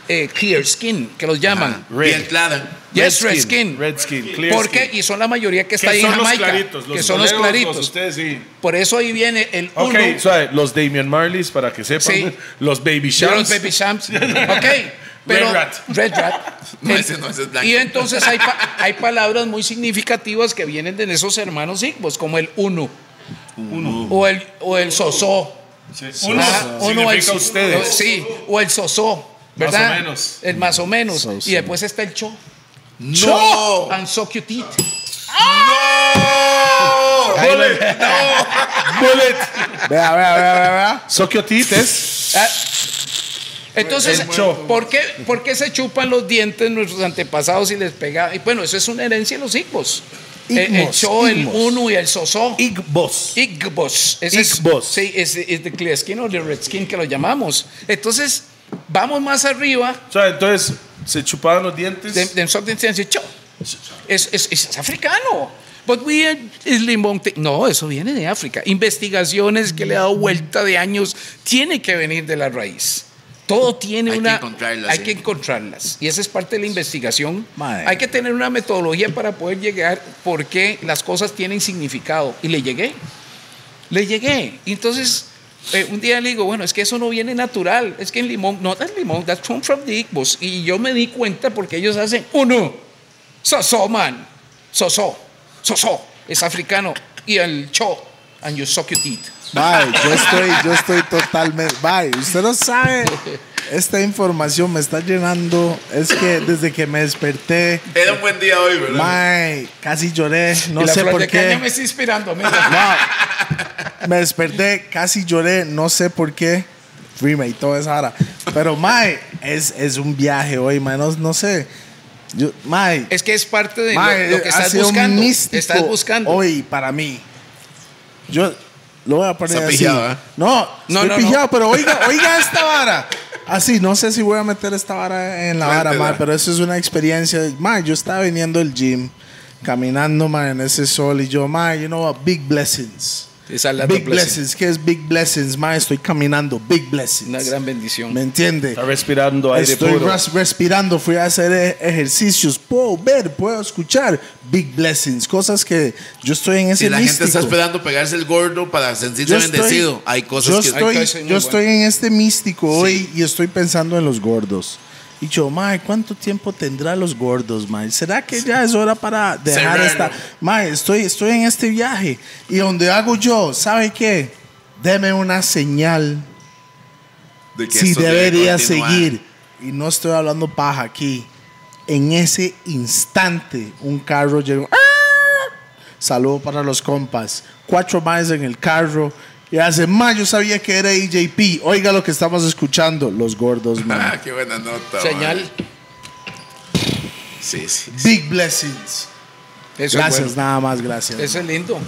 [SPEAKER 2] eh, clear skin, que los llaman.
[SPEAKER 1] Red.
[SPEAKER 4] Bien clara.
[SPEAKER 2] Yes, red skin.
[SPEAKER 1] Red skin, clear
[SPEAKER 2] ¿Por qué?
[SPEAKER 1] skin.
[SPEAKER 2] Y son la mayoría que está ahí en Jamaica.
[SPEAKER 1] claritos, los
[SPEAKER 2] que son los claritos.
[SPEAKER 1] los ustedes sí.
[SPEAKER 2] Por eso ahí viene el
[SPEAKER 1] Ok,
[SPEAKER 2] uno.
[SPEAKER 1] suave, los Damian Marleys, para que sepan.
[SPEAKER 2] Sí.
[SPEAKER 1] Los Baby Shams.
[SPEAKER 2] los baby champs. [laughs] Ok. Pero,
[SPEAKER 1] Red rat.
[SPEAKER 2] Red rat. [laughs]
[SPEAKER 4] No, ese no, ese es blanco.
[SPEAKER 2] Y entonces hay, pa- hay palabras muy significativas que vienen de esos hermanos Igbos, como el uno. O el, o el sosó.
[SPEAKER 1] Uno
[SPEAKER 2] Ajá, uno el
[SPEAKER 1] significa
[SPEAKER 2] so-
[SPEAKER 1] ustedes.
[SPEAKER 2] Sí, o el sosó. ¿Verdad?
[SPEAKER 1] o menos.
[SPEAKER 2] El más o menos.
[SPEAKER 3] So-so.
[SPEAKER 2] Y después está el cho.
[SPEAKER 4] ¡No!
[SPEAKER 2] And so cute it.
[SPEAKER 1] Bullet. Bullet.
[SPEAKER 3] Vea, vea, vea, vea, vea.
[SPEAKER 1] Sociotites.
[SPEAKER 2] Ah, Entonces. ¿por qué, por qué se chupan los dientes nuestros antepasados y les pega? Y bueno, eso es una herencia de los Igbos. El, el cho, el uno y el sosó.
[SPEAKER 3] Igbos.
[SPEAKER 2] Igbos. Ese es-
[SPEAKER 3] Igbos.
[SPEAKER 2] sí, es, es de clear skin o de red skin que lo llamamos. Entonces, vamos más arriba.
[SPEAKER 1] O sea, entonces se chupaban los dientes.
[SPEAKER 2] De, de. Es, es, es africano. But we are- No, eso viene de África. Investigaciones que le ha dado vuelta de años. Tiene que venir de la raíz. Todo tiene
[SPEAKER 4] Hay que
[SPEAKER 2] una.
[SPEAKER 4] encontrarlas,
[SPEAKER 2] hay
[SPEAKER 4] sí.
[SPEAKER 2] que encontrarlas. Y esa es parte de la investigación. Hay que tener una metodología para poder llegar por qué las cosas tienen significado. Y le llegué. Le llegué. Y entonces, eh, un día le digo, bueno, es que eso no viene natural. Es que en limón, no, that's limón, that's come from the Igbos. Y yo me di cuenta porque ellos hacen uno. Sosó, man. Sosó. Sosó. Es africano. Y el cho. And you suck your teeth.
[SPEAKER 3] Bye, yo estoy, yo estoy totalmente. Bye, usted no sabe. Esta información me está llenando. Es que desde que me desperté,
[SPEAKER 4] Era un buen día hoy, ¿verdad?
[SPEAKER 3] Mae, casi lloré. No sé por
[SPEAKER 2] caña me
[SPEAKER 3] qué.
[SPEAKER 2] está inspirando. amigo.
[SPEAKER 3] No, me desperté, casi lloré. No sé por qué. Freema y toda esa hora. Pero, Mae, es, es un viaje hoy, mae. No, no sé. Yo,
[SPEAKER 2] Es que es parte de lo-
[SPEAKER 3] mae,
[SPEAKER 2] lo, que estás buscando.
[SPEAKER 3] místico
[SPEAKER 2] Estás buscando.
[SPEAKER 3] Hoy, para mí. Yo lo voy a poner
[SPEAKER 4] Está
[SPEAKER 3] así.
[SPEAKER 4] pillado, ¿eh?
[SPEAKER 3] No,
[SPEAKER 2] No,
[SPEAKER 3] estoy
[SPEAKER 2] no,
[SPEAKER 3] pero oiga, oiga esta vara. Así, no sé si voy a meter esta vara en la vara, mae, pero eso es una experiencia. Mae, yo estaba viniendo del gym, caminando, mae, en ese sol, y yo, mae, you know what, big blessings.
[SPEAKER 2] Esa es la
[SPEAKER 3] Big
[SPEAKER 2] blessing.
[SPEAKER 3] blessings, ¿qué es big blessings? Mae, estoy caminando, big blessings.
[SPEAKER 2] Una gran bendición.
[SPEAKER 3] ¿Me entiende?
[SPEAKER 1] Está respirando aire
[SPEAKER 3] Estoy
[SPEAKER 1] puro.
[SPEAKER 3] res- respirando, fui a hacer e- ejercicios, puedo ver, puedo escuchar big blessings, cosas que yo estoy en ese
[SPEAKER 4] Si la gente
[SPEAKER 3] místico.
[SPEAKER 4] está esperando pegarse el gordo para sentirse
[SPEAKER 3] Yo estoy-
[SPEAKER 4] bendecido, hay cosas
[SPEAKER 3] yo
[SPEAKER 4] que...
[SPEAKER 3] estoy, yo estoy en este místico
[SPEAKER 4] Sí.
[SPEAKER 3] hoy y estoy pensando en los gordos. Y yo, mae, ¿cuánto tiempo tendrá los gordos, mae? ¿Será que ya es hora para dejar esta? Mae, estoy, estoy en este viaje y donde hago yo, ¿sabe qué? Deme una señal
[SPEAKER 4] de que
[SPEAKER 3] si debería seguir. Y no estoy hablando paja aquí. En ese instante, un carro llegó. ¡Ah! Saludo para los compas. Cuatro más en el carro. Y hace, ma, yo sabía que era EJP. Oiga lo que estamos escuchando. Los gordos, man. [laughs]
[SPEAKER 4] Ah, qué buena nota.
[SPEAKER 2] Señal.
[SPEAKER 4] man. Sí, sí.
[SPEAKER 3] Big blessings.
[SPEAKER 2] Eso
[SPEAKER 3] Gracias,
[SPEAKER 2] es bueno.
[SPEAKER 3] nada más, gracias.
[SPEAKER 2] Eso es lindo.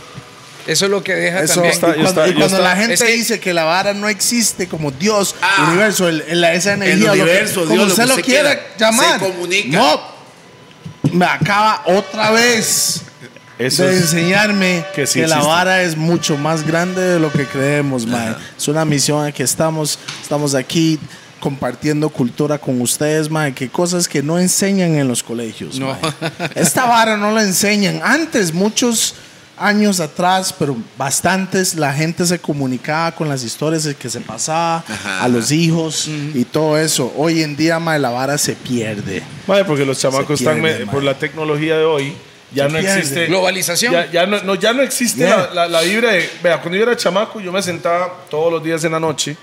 [SPEAKER 2] Eso es lo que deja
[SPEAKER 3] Eso,
[SPEAKER 2] también.
[SPEAKER 1] está-
[SPEAKER 3] y cuando,
[SPEAKER 1] está-
[SPEAKER 3] y
[SPEAKER 1] ya
[SPEAKER 3] cuando
[SPEAKER 1] está.
[SPEAKER 3] la gente
[SPEAKER 2] Es que-
[SPEAKER 3] dice que la vara no existe como Dios,
[SPEAKER 4] Ah.
[SPEAKER 3] universo, el, el- esa energía,
[SPEAKER 4] El
[SPEAKER 3] lo que-
[SPEAKER 4] universo,
[SPEAKER 3] como
[SPEAKER 4] Dios, lo
[SPEAKER 3] usted
[SPEAKER 4] que
[SPEAKER 3] lo
[SPEAKER 4] usted
[SPEAKER 3] quiera
[SPEAKER 4] quiera,
[SPEAKER 3] llamar.
[SPEAKER 4] se comunica.
[SPEAKER 3] No, me acaba otra vez
[SPEAKER 1] Eso
[SPEAKER 3] de enseñarme
[SPEAKER 1] que [laughs]
[SPEAKER 3] que,
[SPEAKER 1] sí
[SPEAKER 3] la
[SPEAKER 1] existe.
[SPEAKER 3] vara es mucho más grande de lo que creemos, mae. Es una misión en que estamos, estamos aquí compartiendo cultura con ustedes, mae, que cosas que no enseñan en los colegios.
[SPEAKER 2] No.
[SPEAKER 3] mae. [laughs] Esta vara no la enseñan. Antes, muchos años atrás, pero bastantes, la gente se comunicaba con las historias que se pasaba
[SPEAKER 4] Ajá.
[SPEAKER 3] a los hijos y todo eso. Hoy en día, mae, la vara se pierde.
[SPEAKER 1] Mae, porque los chamacos están,
[SPEAKER 3] pierde,
[SPEAKER 1] me-
[SPEAKER 3] mae.
[SPEAKER 1] por la tecnología de hoy, ya no existe.
[SPEAKER 2] Globalización.
[SPEAKER 1] Ya, ya no, no, ya no existe
[SPEAKER 3] Yeah.
[SPEAKER 1] la, la, la vibra de. Vea, cuando yo era chamaco, yo me sentaba todos los días en la noche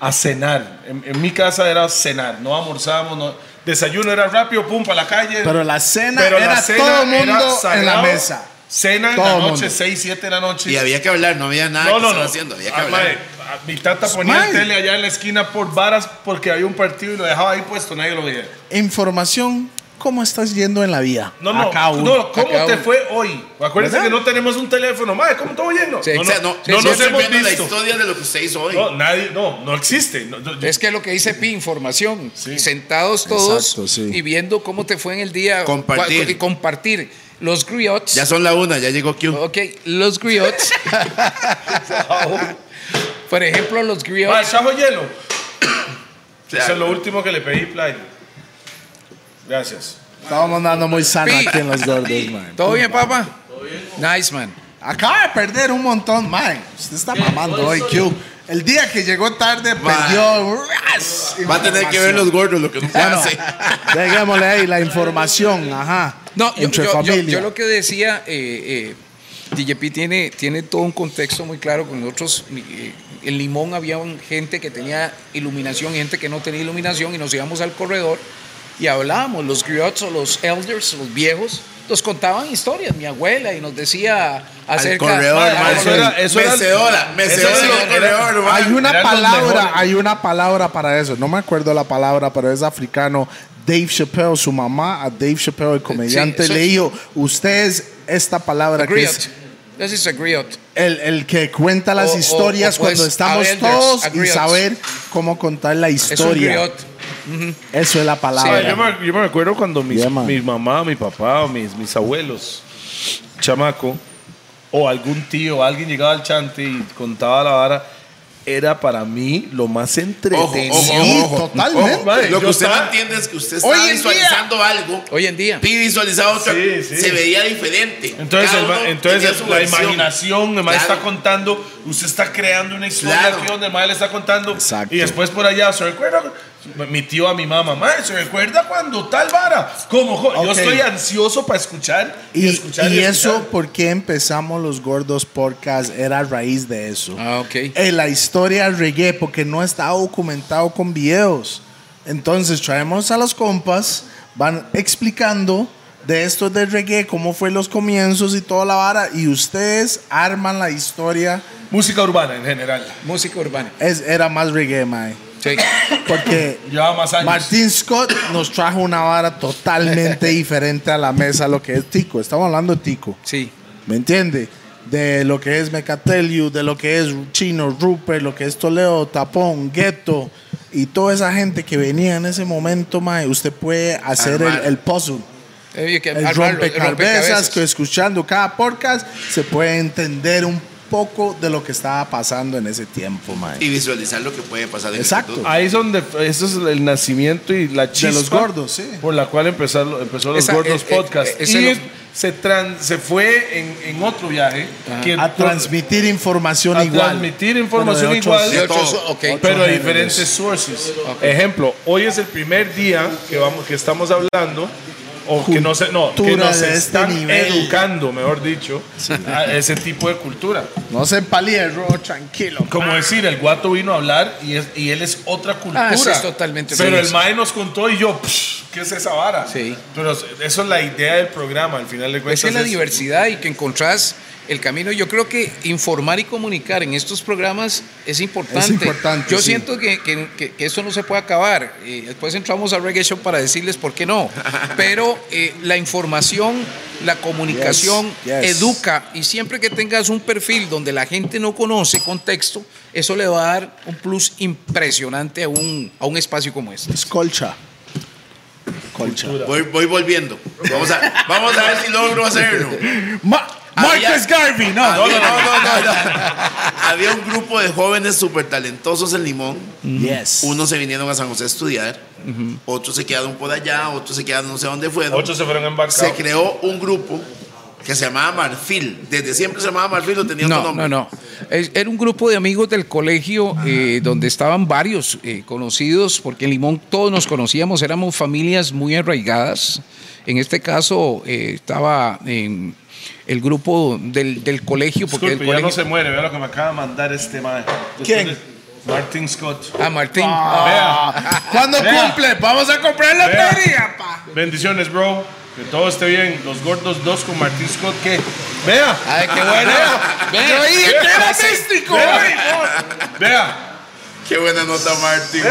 [SPEAKER 1] a cenar. En, en mi casa era cenar, no almorzábamos, no, desayuno era rápido, pum, para la calle.
[SPEAKER 3] Pero la cena
[SPEAKER 1] Pero la
[SPEAKER 3] era
[SPEAKER 1] cena
[SPEAKER 3] todo el mundo en la
[SPEAKER 1] sagrado.
[SPEAKER 3] mesa.
[SPEAKER 1] Cena en
[SPEAKER 3] Todo
[SPEAKER 1] la noche,
[SPEAKER 3] mundo.
[SPEAKER 1] 6, 7 de la noche.
[SPEAKER 4] Y había que hablar, no había nada
[SPEAKER 1] no,
[SPEAKER 4] que
[SPEAKER 1] no, no.
[SPEAKER 4] haciendo, había que
[SPEAKER 1] Ah,
[SPEAKER 4] hablar.
[SPEAKER 1] mae, ah, mi tata ponía el tele allá en la esquina por varas porque había un partido y lo dejaba ahí puesto, nadie lo veía.
[SPEAKER 3] Información, ¿cómo estás yendo en la vida?
[SPEAKER 1] No, no,
[SPEAKER 3] Acá uno.
[SPEAKER 1] no, ¿cómo
[SPEAKER 2] Acá
[SPEAKER 1] te
[SPEAKER 2] uno.
[SPEAKER 1] fue hoy? Acuérdense
[SPEAKER 3] ¿Verdad?
[SPEAKER 1] que no tenemos un teléfono. Madre, ¿cómo todo yendo?
[SPEAKER 2] Sí,
[SPEAKER 1] no,
[SPEAKER 4] no,
[SPEAKER 1] no,
[SPEAKER 4] no,
[SPEAKER 1] no nos hemos
[SPEAKER 4] viendo la
[SPEAKER 1] visto.
[SPEAKER 4] historia de lo que usted hizo hoy.
[SPEAKER 1] No, nadie, no, no existe. No, no, yo-
[SPEAKER 2] Es que lo que dice Pi, información. Sentados todos
[SPEAKER 3] Exacto, sí.
[SPEAKER 2] y viendo cómo te fue en el día.
[SPEAKER 4] Compartir.
[SPEAKER 2] Y compartir. Los griots.
[SPEAKER 4] Ya son la una, ya llegó Q.
[SPEAKER 2] Ok, los griots. [laughs] Por ejemplo, los griots.
[SPEAKER 1] chajo hielo. [coughs] Eso es lo último que le pedí, Play. Gracias.
[SPEAKER 3] Estábamos andando muy sano
[SPEAKER 2] Pi.
[SPEAKER 3] aquí en los gordos, man.
[SPEAKER 2] ¿Todo bien, papá? Nice, man.
[SPEAKER 3] Acaba de perder un montón, man. Usted está mamando hoy, Q. El día que llegó tarde, perdió. ras,
[SPEAKER 4] Va a tener que ver los gordos lo que no
[SPEAKER 3] Bueno,
[SPEAKER 4] hace. [laughs]
[SPEAKER 3] ahí la información, ajá.
[SPEAKER 2] No, yo,
[SPEAKER 3] entre
[SPEAKER 2] yo- yo-
[SPEAKER 3] familia.
[SPEAKER 2] yo lo que decía, eh, eh, DJP tiene, tiene todo un contexto muy claro con nosotros. eh, en Limón había gente que tenía iluminación y gente que no tenía iluminación y nos íbamos al corredor y hablábamos, los griots o los elders, los viejos, nos contaban historias, mi abuela, y nos decía acerca...
[SPEAKER 4] corredor,
[SPEAKER 2] Al
[SPEAKER 4] mae,
[SPEAKER 1] eso era- eso era-
[SPEAKER 4] mecedora, mecedora
[SPEAKER 1] eso
[SPEAKER 4] en
[SPEAKER 1] era-
[SPEAKER 4] el corredor, mae.
[SPEAKER 3] Hay una palabra, hay una palabra para eso. No me acuerdo la palabra, pero es africano. Dave Chappelle, su mamá, a Dave Chappelle, el comediante,
[SPEAKER 2] eso
[SPEAKER 3] le dijo: Usted es esta palabra que
[SPEAKER 2] griot.
[SPEAKER 3] es
[SPEAKER 2] This is a griot.
[SPEAKER 3] el, el que cuenta las
[SPEAKER 2] O-
[SPEAKER 3] historias
[SPEAKER 2] o pues,
[SPEAKER 3] cuando estamos
[SPEAKER 2] elders,
[SPEAKER 3] todos y saber cómo contar la
[SPEAKER 2] Es un
[SPEAKER 3] historia.
[SPEAKER 2] griot.
[SPEAKER 3] Eso es la palabra.
[SPEAKER 1] yo, me, yo me recuerdo cuando mis,
[SPEAKER 3] Yeah,
[SPEAKER 1] mi mamá, mi papá, mis, mis abuelos, chamaco, o algún tío, alguien llegaba al chante y contaba la vara, era para mí lo más entretenido.
[SPEAKER 4] Ojo, ojo,
[SPEAKER 3] Sí,
[SPEAKER 4] ojo, ojo.
[SPEAKER 3] totalmente.
[SPEAKER 4] Ojo,
[SPEAKER 1] Mae,
[SPEAKER 4] Lo que usted no
[SPEAKER 1] estaba-
[SPEAKER 4] entiende es que usted
[SPEAKER 3] en
[SPEAKER 4] visualizando algo.
[SPEAKER 2] Hoy en día.
[SPEAKER 4] Pi visualizaba otra.
[SPEAKER 1] Sí, sí.
[SPEAKER 4] Se veía diferente.
[SPEAKER 1] Entonces, el entonces la
[SPEAKER 4] versión.
[SPEAKER 1] imaginación, el
[SPEAKER 4] Claro.
[SPEAKER 1] está contando, usted está creando una historia
[SPEAKER 4] Claro.
[SPEAKER 1] aquí donde el le está contando.
[SPEAKER 3] Exacto.
[SPEAKER 1] Y después por allá, ¿se recuerda? Mi tío a mi mamá, mae, ¿se recuerda cuando tal vara? ¿Cómo? jo- Yo estoy ansioso para escuchar y,
[SPEAKER 3] Y,
[SPEAKER 1] escuchar.
[SPEAKER 3] y
[SPEAKER 1] escuchar.
[SPEAKER 3] eso, ¿por qué empezamos los gordos podcast? Era a raíz de eso.
[SPEAKER 2] Ah, ok.
[SPEAKER 3] Eh, la historia reggae, porque no está documentado con videos. Entonces traemos a los compas, van explicando de esto del reggae, cómo fue los comienzos y toda la vara, y ustedes arman la historia.
[SPEAKER 1] Música urbana en general.
[SPEAKER 2] Música urbana.
[SPEAKER 3] Es, era más reggae, mae.
[SPEAKER 2] Sí.
[SPEAKER 3] Porque [laughs]
[SPEAKER 1] Lleva más años.
[SPEAKER 3] Martín Scott nos trajo una vara totalmente [laughs] diferente a la mesa, lo que es Tico. Estamos hablando de Tico.
[SPEAKER 2] Sí.
[SPEAKER 3] ¿Me entiende? De lo que es Mecatelio, de lo que es Chino, Rupert, lo que es Toledo, Tapón, Ghetto y toda esa gente que venía en ese momento, mae, usted puede hacer el, puzzle.
[SPEAKER 2] Eh, que
[SPEAKER 3] El
[SPEAKER 2] el
[SPEAKER 3] rompecabezas, que escuchando cada podcast se puede entender un poco de lo que estaba pasando en ese tiempo, mae.
[SPEAKER 4] Y visualizar lo que puede pasar en
[SPEAKER 3] Exacto.
[SPEAKER 4] el.
[SPEAKER 1] Ahí es donde, eso es el nacimiento y la chispa.
[SPEAKER 3] los gordos, sí.
[SPEAKER 1] Por la cual empezó, empezó los
[SPEAKER 2] Esa-
[SPEAKER 1] gordos
[SPEAKER 2] eh, eh,
[SPEAKER 1] podcast.
[SPEAKER 2] eh,
[SPEAKER 1] y
[SPEAKER 2] lo-
[SPEAKER 1] se, tran- se fue en, en otro viaje. que
[SPEAKER 3] A transmitir información
[SPEAKER 1] a
[SPEAKER 3] igual.
[SPEAKER 1] transmitir información
[SPEAKER 3] de otros-
[SPEAKER 1] igual,
[SPEAKER 2] De otros,
[SPEAKER 4] todo.
[SPEAKER 2] ok.
[SPEAKER 1] pero de diferentes sources. Ejemplo, hoy es el primer día que vamos que estamos hablando o que no se no que
[SPEAKER 3] Cultura
[SPEAKER 1] nos
[SPEAKER 3] de este
[SPEAKER 1] están
[SPEAKER 3] nivel.
[SPEAKER 1] educando, mejor dicho, a ese tipo de cultura.
[SPEAKER 3] No se empalíe, Ro, tranquilo.
[SPEAKER 1] Como decir, el guato vino a hablar y, es- y él es otra cultura.
[SPEAKER 2] Ah, sí, es totalmente
[SPEAKER 1] Pero el Mae nos contó y yo, "Psh, ¿qué es esa vara?
[SPEAKER 2] Sí.
[SPEAKER 1] Pero eso es la idea del programa, al final de cuentas.
[SPEAKER 2] Esa es la diversidad y que encontrás el camino. Yo creo que informar y comunicar en estos programas es importante.
[SPEAKER 3] Es importante,
[SPEAKER 2] Yo
[SPEAKER 3] sí.
[SPEAKER 2] siento que, que, que- que esto no se puede acabar. Y después entramos a Reggae Show para decirles por qué no. [laughs] Pero eh, la información, la comunicación
[SPEAKER 3] Yes, yes.
[SPEAKER 2] educa y siempre que tengas un perfil donde la gente no conoce contexto, eso le va a dar un plus impresionante a un, a un espacio como este.
[SPEAKER 3] Es colcha. Colcha.
[SPEAKER 4] Voy, voy volviendo. Vamos a, vamos a ver si logro hacerlo.
[SPEAKER 3] Ma- Marcus Garvey, no.
[SPEAKER 4] Había, no, no, no, no. [laughs] Había un grupo de jóvenes súper talentosos en Limón.
[SPEAKER 3] Yes.
[SPEAKER 4] Unos se vinieron a San José a estudiar, otros se quedaron por allá, otros se quedaron no sé dónde fueron.
[SPEAKER 1] Ocho se fueron embarcados.
[SPEAKER 4] Se creó un grupo que se llamaba Marfil. Desde siempre se llamaba Marfil, lo tenía otro
[SPEAKER 2] No,
[SPEAKER 4] nombre.
[SPEAKER 2] no, no. Era un grupo de amigos del colegio eh, donde estaban varios eh, conocidos, porque en Limón todos nos conocíamos, éramos familias muy arraigadas. En este caso eh, estaba en el grupo del, del colegio, porque
[SPEAKER 1] Disculpe,
[SPEAKER 2] el
[SPEAKER 1] ya no
[SPEAKER 2] colegio...
[SPEAKER 1] se muere, vea lo que me acaba de mandar este mae.
[SPEAKER 3] ¿Quién?
[SPEAKER 1] De- Martin Scott.
[SPEAKER 2] Ah, Martín.
[SPEAKER 1] Vea.
[SPEAKER 3] ¿Cuándo
[SPEAKER 1] Vea.
[SPEAKER 3] cumple? Vamos a comprar la feria, pa.
[SPEAKER 1] Bendiciones, bro. Que todo esté bien. Los gordos dos con Martin Scott. ¿Qué? Vea.
[SPEAKER 2] Ay, qué bueno. Ve,
[SPEAKER 3] Yo dije que era
[SPEAKER 2] ve,
[SPEAKER 3] místico,
[SPEAKER 1] Vea. Vea.
[SPEAKER 4] Qué buena nota, Martín.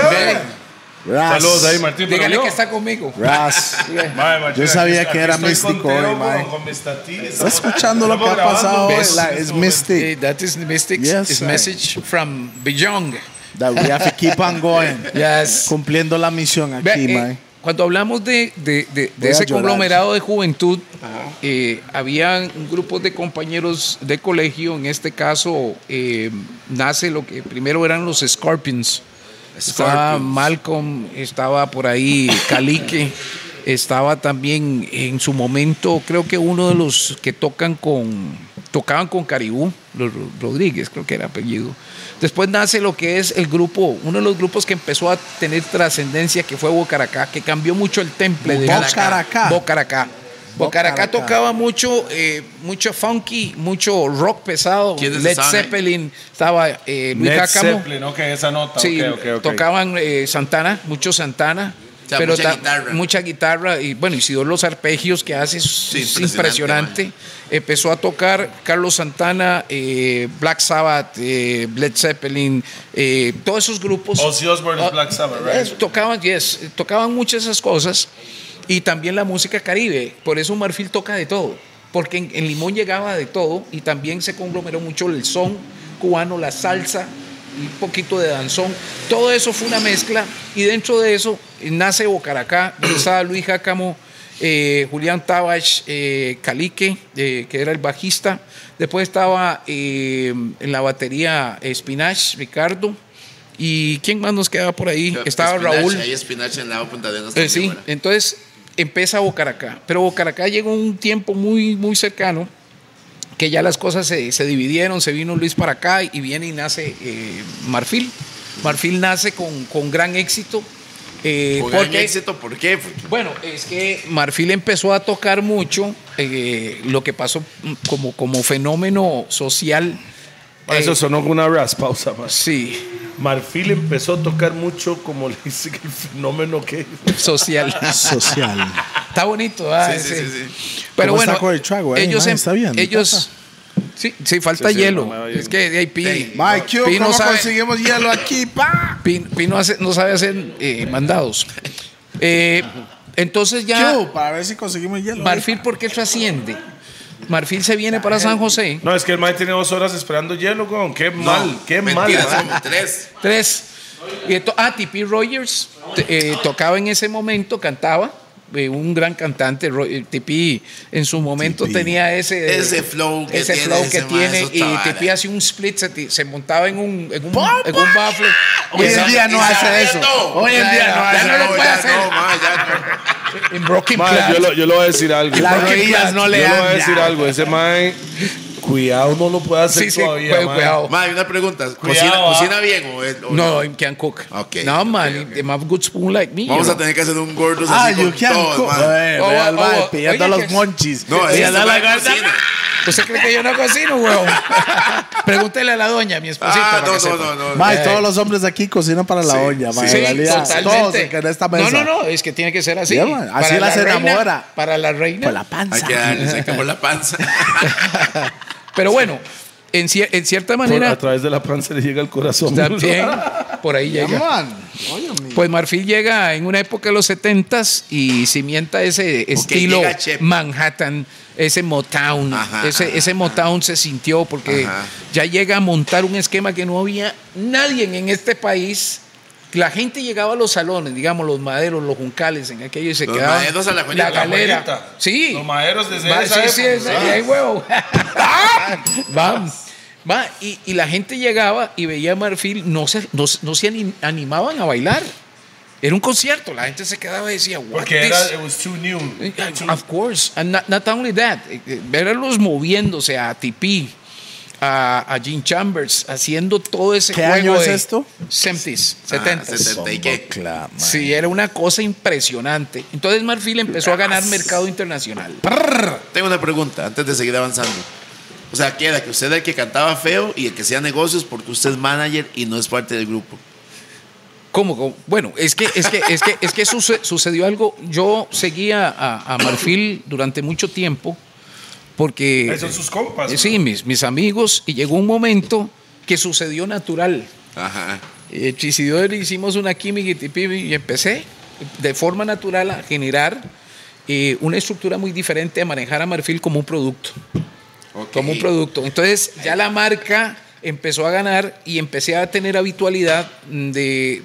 [SPEAKER 3] Ras.
[SPEAKER 1] Saludos ahí, Martín.
[SPEAKER 2] Dígale que está conmigo.
[SPEAKER 3] Ras. [laughs]
[SPEAKER 1] Mae, Martín,
[SPEAKER 3] Yo sabía
[SPEAKER 1] aquí-
[SPEAKER 3] que
[SPEAKER 1] aquí
[SPEAKER 3] era
[SPEAKER 1] estoy
[SPEAKER 3] místico
[SPEAKER 1] con Teo,
[SPEAKER 3] hoy, mae.
[SPEAKER 1] con- con mis tatis.
[SPEAKER 3] ¿Está escuchando lo que ha
[SPEAKER 1] Estamos grabando
[SPEAKER 3] pasado hoy? La-
[SPEAKER 1] en
[SPEAKER 3] es mystic.
[SPEAKER 2] Eh, that is the mystics.
[SPEAKER 3] Yes,
[SPEAKER 2] is
[SPEAKER 3] sir.
[SPEAKER 2] message from beyond.
[SPEAKER 3] That we have to keep on going. [laughs]
[SPEAKER 2] Yes.
[SPEAKER 3] Cumpliendo la misión aquí,
[SPEAKER 2] eh,
[SPEAKER 3] mae.
[SPEAKER 2] cuando hablamos de, de- de- de
[SPEAKER 3] Voy a
[SPEAKER 2] ese
[SPEAKER 3] llorar.
[SPEAKER 2] conglomerado de juventud, eh, habían grupos de compañeros de colegio, en este caso eh, nace lo que primero eran los Scorpions. Estaba. Malcolm, estaba por ahí Calique, estaba también en su momento, creo que uno de los que tocan con tocaban con Caribú, Rodríguez, creo que era apellido. Después nace lo que es el grupo, uno de los grupos que empezó a tener trascendencia, que fue Bocaracá, que cambió mucho el temple de
[SPEAKER 3] Bocaracá.
[SPEAKER 2] Bocaracá. Bocaracá
[SPEAKER 3] Bocaracá.
[SPEAKER 2] tocaba mucho, eh, mucho funky, mucho rock pesado.
[SPEAKER 4] ¿Quiénes
[SPEAKER 2] Led
[SPEAKER 4] estaban ahí?
[SPEAKER 2] Zeppelin, estaba eh, Luis
[SPEAKER 1] Led
[SPEAKER 2] Jácamo.
[SPEAKER 1] Zeppelin, ok, esa nota.
[SPEAKER 2] Sí,
[SPEAKER 1] ok, ok, ok.
[SPEAKER 2] tocaban eh, Santana, mucho Santana.
[SPEAKER 4] O sea,
[SPEAKER 2] pero
[SPEAKER 4] mucha
[SPEAKER 2] ta-
[SPEAKER 4] guitarra.
[SPEAKER 2] mucha guitarra y bueno, y los arpegios que hace es, es
[SPEAKER 4] impresionante,
[SPEAKER 2] impresionante. Empezó a tocar Carlos Santana, eh, Black Sabbath, eh, Led Zeppelin, eh, todos esos grupos.
[SPEAKER 1] Ozzy Osbourne es
[SPEAKER 2] Ah,
[SPEAKER 1] Black Sabbath, right?
[SPEAKER 2] es- tocaban, yes, tocaban muchas de esas cosas y también la música caribe. Por eso Marfil toca de todo, porque en, en Limón llegaba de todo y también se conglomeró mucho el son cubano, la salsa un poquito de danzón. Todo eso fue una mezcla y dentro de eso nace Bocaracá, [clears throat] estaba Luis Jácamo, eh, Julián Tabach, eh, Calique, eh, que era el bajista. Después estaba eh, en la batería Spinach, Ricardo. ¿Y quién más nos quedaba por ahí? Estaba
[SPEAKER 4] Espinache,
[SPEAKER 2] Raúl.
[SPEAKER 4] Hay espinache en la Punta Arenas.
[SPEAKER 2] Eh, sí, entonces empieza Bocaracá. Pero Bocaracá llegó un tiempo muy, muy cercano que ya las cosas se, se dividieron, se vino Luis para acá y viene y nace eh, Marfil. Marfil nace con, con gran éxito. eh,
[SPEAKER 4] Con gran
[SPEAKER 2] porque-
[SPEAKER 4] éxito, ¿por qué? Porque
[SPEAKER 2] bueno, es que Marfil empezó a tocar mucho eh, lo que pasó como, como fenómeno social.
[SPEAKER 1] Eso sonó con una ras, pausa más.
[SPEAKER 2] sí,
[SPEAKER 1] Marfil empezó a tocar mucho, como le dice que el fenómeno que
[SPEAKER 2] social.
[SPEAKER 3] Social.
[SPEAKER 2] Está bonito, ¿ah?
[SPEAKER 4] Sí, sí, sí, sí.
[SPEAKER 2] Pero
[SPEAKER 3] ¿Cómo
[SPEAKER 2] bueno,
[SPEAKER 3] está con el trago, eh?
[SPEAKER 2] ellos,
[SPEAKER 3] Man, está bien,
[SPEAKER 2] ellos, sí, sí, falta
[SPEAKER 1] Sí, sí,
[SPEAKER 2] hielo.
[SPEAKER 1] no
[SPEAKER 2] es que de ahí Pi.
[SPEAKER 3] Mike, Q,
[SPEAKER 2] Pi no
[SPEAKER 3] ¿cómo
[SPEAKER 2] sabe-
[SPEAKER 3] conseguimos hielo aquí, [laughs] pa?
[SPEAKER 2] Pi- Pi no, hace- no sabe hacer eh, mandados. Eh, entonces ya
[SPEAKER 3] Q, para ver si conseguimos hielo.
[SPEAKER 2] Marfil, ¿por qué trasciende? Marfil se viene para San José.
[SPEAKER 1] No, es que el Mike tiene dos horas esperando hielo, con Qué mal,
[SPEAKER 4] No,
[SPEAKER 1] qué mal.
[SPEAKER 4] tres.
[SPEAKER 2] Tres. Y esto- ah, T.P. Rogers eh, tocaba en ese momento, cantaba. eh, un gran cantante, eh, T.P. en su momento tenía ese,
[SPEAKER 4] Ese flow que
[SPEAKER 2] ese
[SPEAKER 4] tiene
[SPEAKER 2] flow
[SPEAKER 4] ese
[SPEAKER 2] que
[SPEAKER 4] man,
[SPEAKER 2] tiene
[SPEAKER 4] eso
[SPEAKER 2] y
[SPEAKER 4] vara.
[SPEAKER 2] hacía un split, se, se montaba en un, en un, en un bafle.
[SPEAKER 3] Hoy en día no hace eso. Hoy en día no
[SPEAKER 2] ya
[SPEAKER 3] hace
[SPEAKER 2] no lo
[SPEAKER 3] eso.
[SPEAKER 2] puede
[SPEAKER 4] ya
[SPEAKER 2] hacer.
[SPEAKER 4] no, ma, ya no.
[SPEAKER 2] En Broken
[SPEAKER 1] Ma,
[SPEAKER 2] Class.
[SPEAKER 1] yo, lo, yo le voy a decir algo.
[SPEAKER 3] Las
[SPEAKER 1] Yo
[SPEAKER 3] rodillas no le
[SPEAKER 1] le voy a
[SPEAKER 3] dan.
[SPEAKER 1] decir algo. Ese Mike, cuidado, no lo puede hacer
[SPEAKER 2] Sí, sí,
[SPEAKER 1] todavía.
[SPEAKER 2] cuidado,
[SPEAKER 4] una pregunta. ¿Cocina,
[SPEAKER 1] Cuidado, ah.
[SPEAKER 4] cocina bien o, es- o
[SPEAKER 2] No, I can't cook.
[SPEAKER 4] Ok,
[SPEAKER 2] no, man,
[SPEAKER 4] ok.
[SPEAKER 2] they have good spoon like me.
[SPEAKER 4] Vamos
[SPEAKER 2] you
[SPEAKER 4] a
[SPEAKER 2] know.
[SPEAKER 4] tener que hacer un gordos
[SPEAKER 3] Ah,
[SPEAKER 4] así con todos,
[SPEAKER 2] Oh, oh,
[SPEAKER 3] mae
[SPEAKER 2] oh,
[SPEAKER 3] pidiendo
[SPEAKER 2] oye,
[SPEAKER 3] los
[SPEAKER 2] que-
[SPEAKER 3] monchis.
[SPEAKER 4] No,
[SPEAKER 3] la
[SPEAKER 4] cocina.
[SPEAKER 2] ¿Usted cree que yo no cocino, weón? [laughs] Pregúntele a la doña, mi esposita.
[SPEAKER 4] Ah, no,
[SPEAKER 2] que
[SPEAKER 4] no, no, no.
[SPEAKER 3] Mae,
[SPEAKER 2] Eh.
[SPEAKER 3] todos los hombres aquí cocinan para la
[SPEAKER 4] Sí,
[SPEAKER 3] olla, mae.
[SPEAKER 2] Sí,
[SPEAKER 3] en realidad, todos
[SPEAKER 2] totalmente.
[SPEAKER 3] en esta mesa.
[SPEAKER 2] No, no, no, es que tiene que ser así.
[SPEAKER 3] Yeah, así
[SPEAKER 2] Para
[SPEAKER 3] la se
[SPEAKER 2] reina-
[SPEAKER 3] enamora.
[SPEAKER 2] Para la reina.
[SPEAKER 3] Por la
[SPEAKER 4] Hay
[SPEAKER 3] panza.
[SPEAKER 4] que darle, se acabó la panza. [laughs]
[SPEAKER 2] Pero bueno, en, cier- en cierta
[SPEAKER 1] Por-
[SPEAKER 2] manera,
[SPEAKER 1] a través de la panza le llega el corazón.
[SPEAKER 2] también [laughs] por ahí
[SPEAKER 3] Yeah,
[SPEAKER 2] llega. Pues Marfil llega en una época de los 70s y cimienta ese estilo. Manhattan, ese Motown.
[SPEAKER 4] Ajá,
[SPEAKER 2] ese,
[SPEAKER 4] ajá,
[SPEAKER 2] ese Motown se sintió porque
[SPEAKER 4] Ajá.
[SPEAKER 2] ya llega a montar un esquema que no había nadie en este país. La gente llegaba a los salones, digamos, los maderos, los juncales, en aquello y se
[SPEAKER 4] Los
[SPEAKER 2] quedaban.
[SPEAKER 4] maderos a la
[SPEAKER 2] La
[SPEAKER 4] la
[SPEAKER 2] galera. Sí.
[SPEAKER 1] Los maderos desde
[SPEAKER 2] Va,
[SPEAKER 1] esa
[SPEAKER 2] sí, sí,
[SPEAKER 1] época,
[SPEAKER 2] ahí huevo. [laughs] Va, va, y, y la gente llegaba y veía a Marfil, no se, no, no se ani- animaban a bailar. Era un concierto, la gente se quedaba y decía, What
[SPEAKER 1] Porque
[SPEAKER 2] this?
[SPEAKER 1] era, it was too new.
[SPEAKER 2] Of course, and not, not only that, eh, eh, verlos moviéndose a Tipi, a, a Gene Chambers, haciendo todo ese
[SPEAKER 3] ¿Qué
[SPEAKER 2] juego
[SPEAKER 3] año es
[SPEAKER 2] de
[SPEAKER 3] esto?
[SPEAKER 2] 70s,
[SPEAKER 4] Ah,
[SPEAKER 2] 70s.
[SPEAKER 4] 70 y qué.
[SPEAKER 2] Sí, era una cosa impresionante. Entonces Marfil empezó a ganar mercado internacional.
[SPEAKER 4] Tengo una pregunta antes de seguir avanzando. O sea, queda que usted era el que cantaba feo y el que hacía negocios porque usted es manager y no es parte del grupo.
[SPEAKER 2] ¿Cómo? cómo? Bueno, es que, es que, es que, es que suce- sucedió algo. Yo seguía a, a Marfil durante mucho tiempo porque...
[SPEAKER 1] Esos son sus compas.
[SPEAKER 2] Eh, Sí, mis, mis amigos, y llegó un momento que sucedió natural.
[SPEAKER 4] Ajá.
[SPEAKER 2] Eh, Chisidor hicimos una química y tipi, y empecé de forma natural a generar eh, una estructura muy diferente a manejar a Marfil como un producto. Como un producto. Entonces ya la marca empezó a ganar y empecé a tener habitualidad de,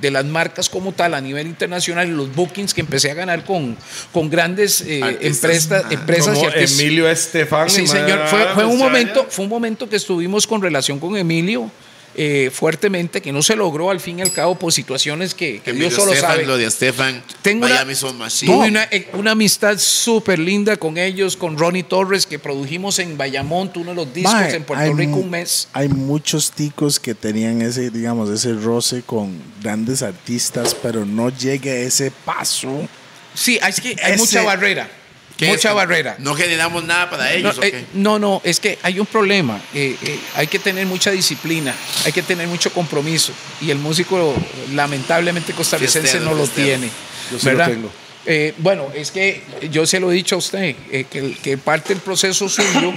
[SPEAKER 2] de las marcas como tal a nivel internacional y los bookings que empecé a ganar con, con grandes eh, empresas,
[SPEAKER 4] Ah.
[SPEAKER 2] empresas y
[SPEAKER 1] Como
[SPEAKER 2] artistas.
[SPEAKER 1] Emilio Estefan.
[SPEAKER 2] Sí,
[SPEAKER 1] y
[SPEAKER 2] señor. Fue, fue un momento, fue un momento que estuvimos con relación con Emilio. Eh, fuertemente, que no se logró al fin y al cabo por situaciones que, que Dios solo
[SPEAKER 4] Estefan,
[SPEAKER 2] sabe.
[SPEAKER 4] Lo de Estefan.
[SPEAKER 2] Tengo una-
[SPEAKER 4] Miami Sound Machine.
[SPEAKER 2] Tuve una, eh, una amistad súper linda con ellos, con Ronnie Torres, que produjimos en Bayamont uno de los discos en Puerto
[SPEAKER 3] hay
[SPEAKER 2] Rico un mes.
[SPEAKER 3] Hay muchos ticos que tenían ese, digamos, ese roce con grandes artistas, pero no llega a ese paso.
[SPEAKER 2] Sí, es que hay
[SPEAKER 3] Ese-
[SPEAKER 2] mucha barrera.
[SPEAKER 4] ¿Qué
[SPEAKER 2] Mucha
[SPEAKER 4] es?
[SPEAKER 2] barrera.
[SPEAKER 4] No generamos nada para ellos.
[SPEAKER 2] No,
[SPEAKER 4] ¿o
[SPEAKER 2] eh,
[SPEAKER 4] qué?
[SPEAKER 2] no, no, es que hay un problema. Eh, eh, hay que tener mucha disciplina, hay que tener mucho compromiso. Y el músico, lamentablemente, costarricense
[SPEAKER 4] Fiestero,
[SPEAKER 2] no lo tiene.
[SPEAKER 1] Yo sí lo tengo.
[SPEAKER 2] Eh, bueno, es que yo se lo he dicho a usted, eh, que, parte del proceso suyo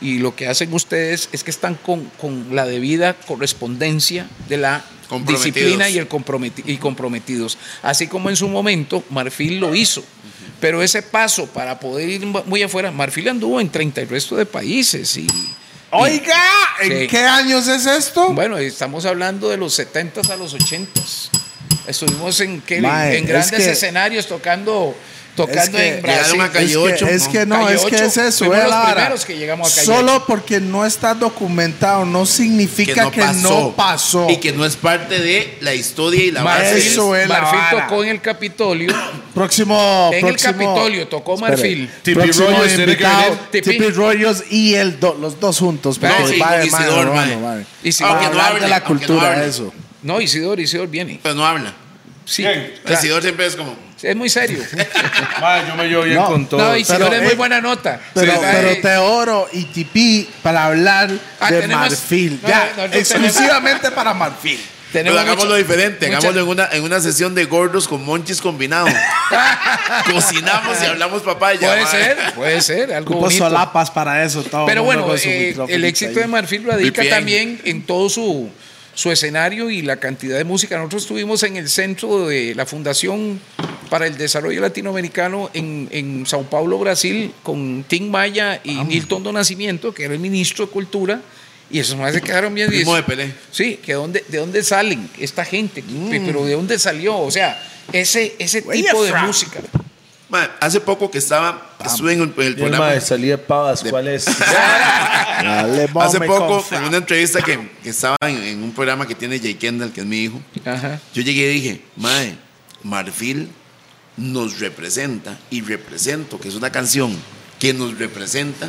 [SPEAKER 2] y lo que hacen ustedes es que están con, con la debida correspondencia de la disciplina y, el comprometi- y comprometidos. Así como en su momento Marfil lo hizo. Pero ese paso para poder ir muy afuera, Marfil anduvo en 30 y resto de países. Y,
[SPEAKER 3] Oiga, ¿en
[SPEAKER 2] Sí.
[SPEAKER 3] qué años es esto?
[SPEAKER 2] bueno, estamos hablando de los 70 a los 80 Estuvimos en, ¿qué?
[SPEAKER 3] Mae,
[SPEAKER 2] en
[SPEAKER 3] es
[SPEAKER 2] grandes
[SPEAKER 3] que-
[SPEAKER 2] escenarios tocando, tocando
[SPEAKER 3] Es que
[SPEAKER 2] en Brasil.
[SPEAKER 4] a Calle
[SPEAKER 3] es que,
[SPEAKER 4] 8,
[SPEAKER 3] es
[SPEAKER 4] ¿no?
[SPEAKER 3] que no,
[SPEAKER 2] Calle
[SPEAKER 3] es que
[SPEAKER 2] 8,
[SPEAKER 3] es eso.
[SPEAKER 2] fuimos los primeros que llegamos a Calle
[SPEAKER 3] Solo
[SPEAKER 2] 8.
[SPEAKER 3] porque no está documentado no significa que no pasó.
[SPEAKER 4] Y que no es parte de la historia y la base.
[SPEAKER 3] Eso es la
[SPEAKER 2] Marfil
[SPEAKER 3] vara.
[SPEAKER 2] tocó en el Capitolio. [coughs]
[SPEAKER 3] Próximo.
[SPEAKER 2] En el
[SPEAKER 3] próximo-
[SPEAKER 2] Capitolio tocó. Marfil.
[SPEAKER 1] Tipi que
[SPEAKER 3] invitado.
[SPEAKER 2] Tipi.
[SPEAKER 3] Tipi Rogers y el do- los dos juntos.
[SPEAKER 2] No,
[SPEAKER 3] porque
[SPEAKER 4] sí,
[SPEAKER 3] va mano,
[SPEAKER 4] Isidor.
[SPEAKER 3] Para
[SPEAKER 4] Aunque no hable,
[SPEAKER 3] de la
[SPEAKER 4] aunque no
[SPEAKER 3] cultura, eso.
[SPEAKER 2] No, Isidor, Isidor viene.
[SPEAKER 4] Pero no habla.
[SPEAKER 2] Sí.
[SPEAKER 4] El. Isidor siempre es como.
[SPEAKER 2] Es muy serio. [laughs]
[SPEAKER 1] Ma, yo me llevo bien
[SPEAKER 3] No,
[SPEAKER 1] con todo.
[SPEAKER 2] No, Isidor
[SPEAKER 3] Pero,
[SPEAKER 2] es muy
[SPEAKER 3] eh,
[SPEAKER 2] buena nota.
[SPEAKER 3] Pero,
[SPEAKER 2] Sí,
[SPEAKER 3] pero
[SPEAKER 2] eh,
[SPEAKER 3] Teoro y Tipi para hablar
[SPEAKER 2] Ah,
[SPEAKER 3] de
[SPEAKER 2] tenemos-
[SPEAKER 3] Marfil.
[SPEAKER 2] no,
[SPEAKER 3] ya,
[SPEAKER 2] no, no,
[SPEAKER 3] exclusivamente para Marfil.
[SPEAKER 2] tenemos
[SPEAKER 4] Pero hagámoslo
[SPEAKER 2] mucho-
[SPEAKER 4] diferente.
[SPEAKER 2] mucha-
[SPEAKER 4] Hagámoslo en una, en una sesión de gordos con monchis combinados. [laughs] Cocinamos y hablamos papaya.
[SPEAKER 2] Puede ser, puede ser, algo
[SPEAKER 3] Ocupo
[SPEAKER 2] bonito.
[SPEAKER 3] solapas para eso. Todo
[SPEAKER 2] Pero bueno, eh, el éxito
[SPEAKER 3] ahí.
[SPEAKER 2] de Marfil radica
[SPEAKER 4] VPN.
[SPEAKER 2] también en todo su, su escenario y la cantidad de música. Nosotros estuvimos en el centro de la Fundación para el Desarrollo Latinoamericano en, en Sao Paulo, Brasil, con Tim Maya y Nilton do Nascimento, que era el ministro de Cultura. Y esos más se quedaron bien.
[SPEAKER 4] Primo de Pelé.
[SPEAKER 2] Sí, que dónde, de dónde salen esta gente, pero de dónde salió. O sea, ese, ese
[SPEAKER 3] Where
[SPEAKER 2] tipo de
[SPEAKER 3] from?
[SPEAKER 2] música.
[SPEAKER 4] Hace poco que estaba, estuve en el, en el programa.
[SPEAKER 1] mae salía pavas, ¿cuál es? [laughs]
[SPEAKER 3] Dale,
[SPEAKER 4] Hace poco, en una entrevista que, que estaba en, en un programa que tiene Jay Kendall, que es mi hijo,
[SPEAKER 2] Ajá.
[SPEAKER 4] yo llegué y dije, Mae, Marfil nos representa y represento, que es una canción que nos representa,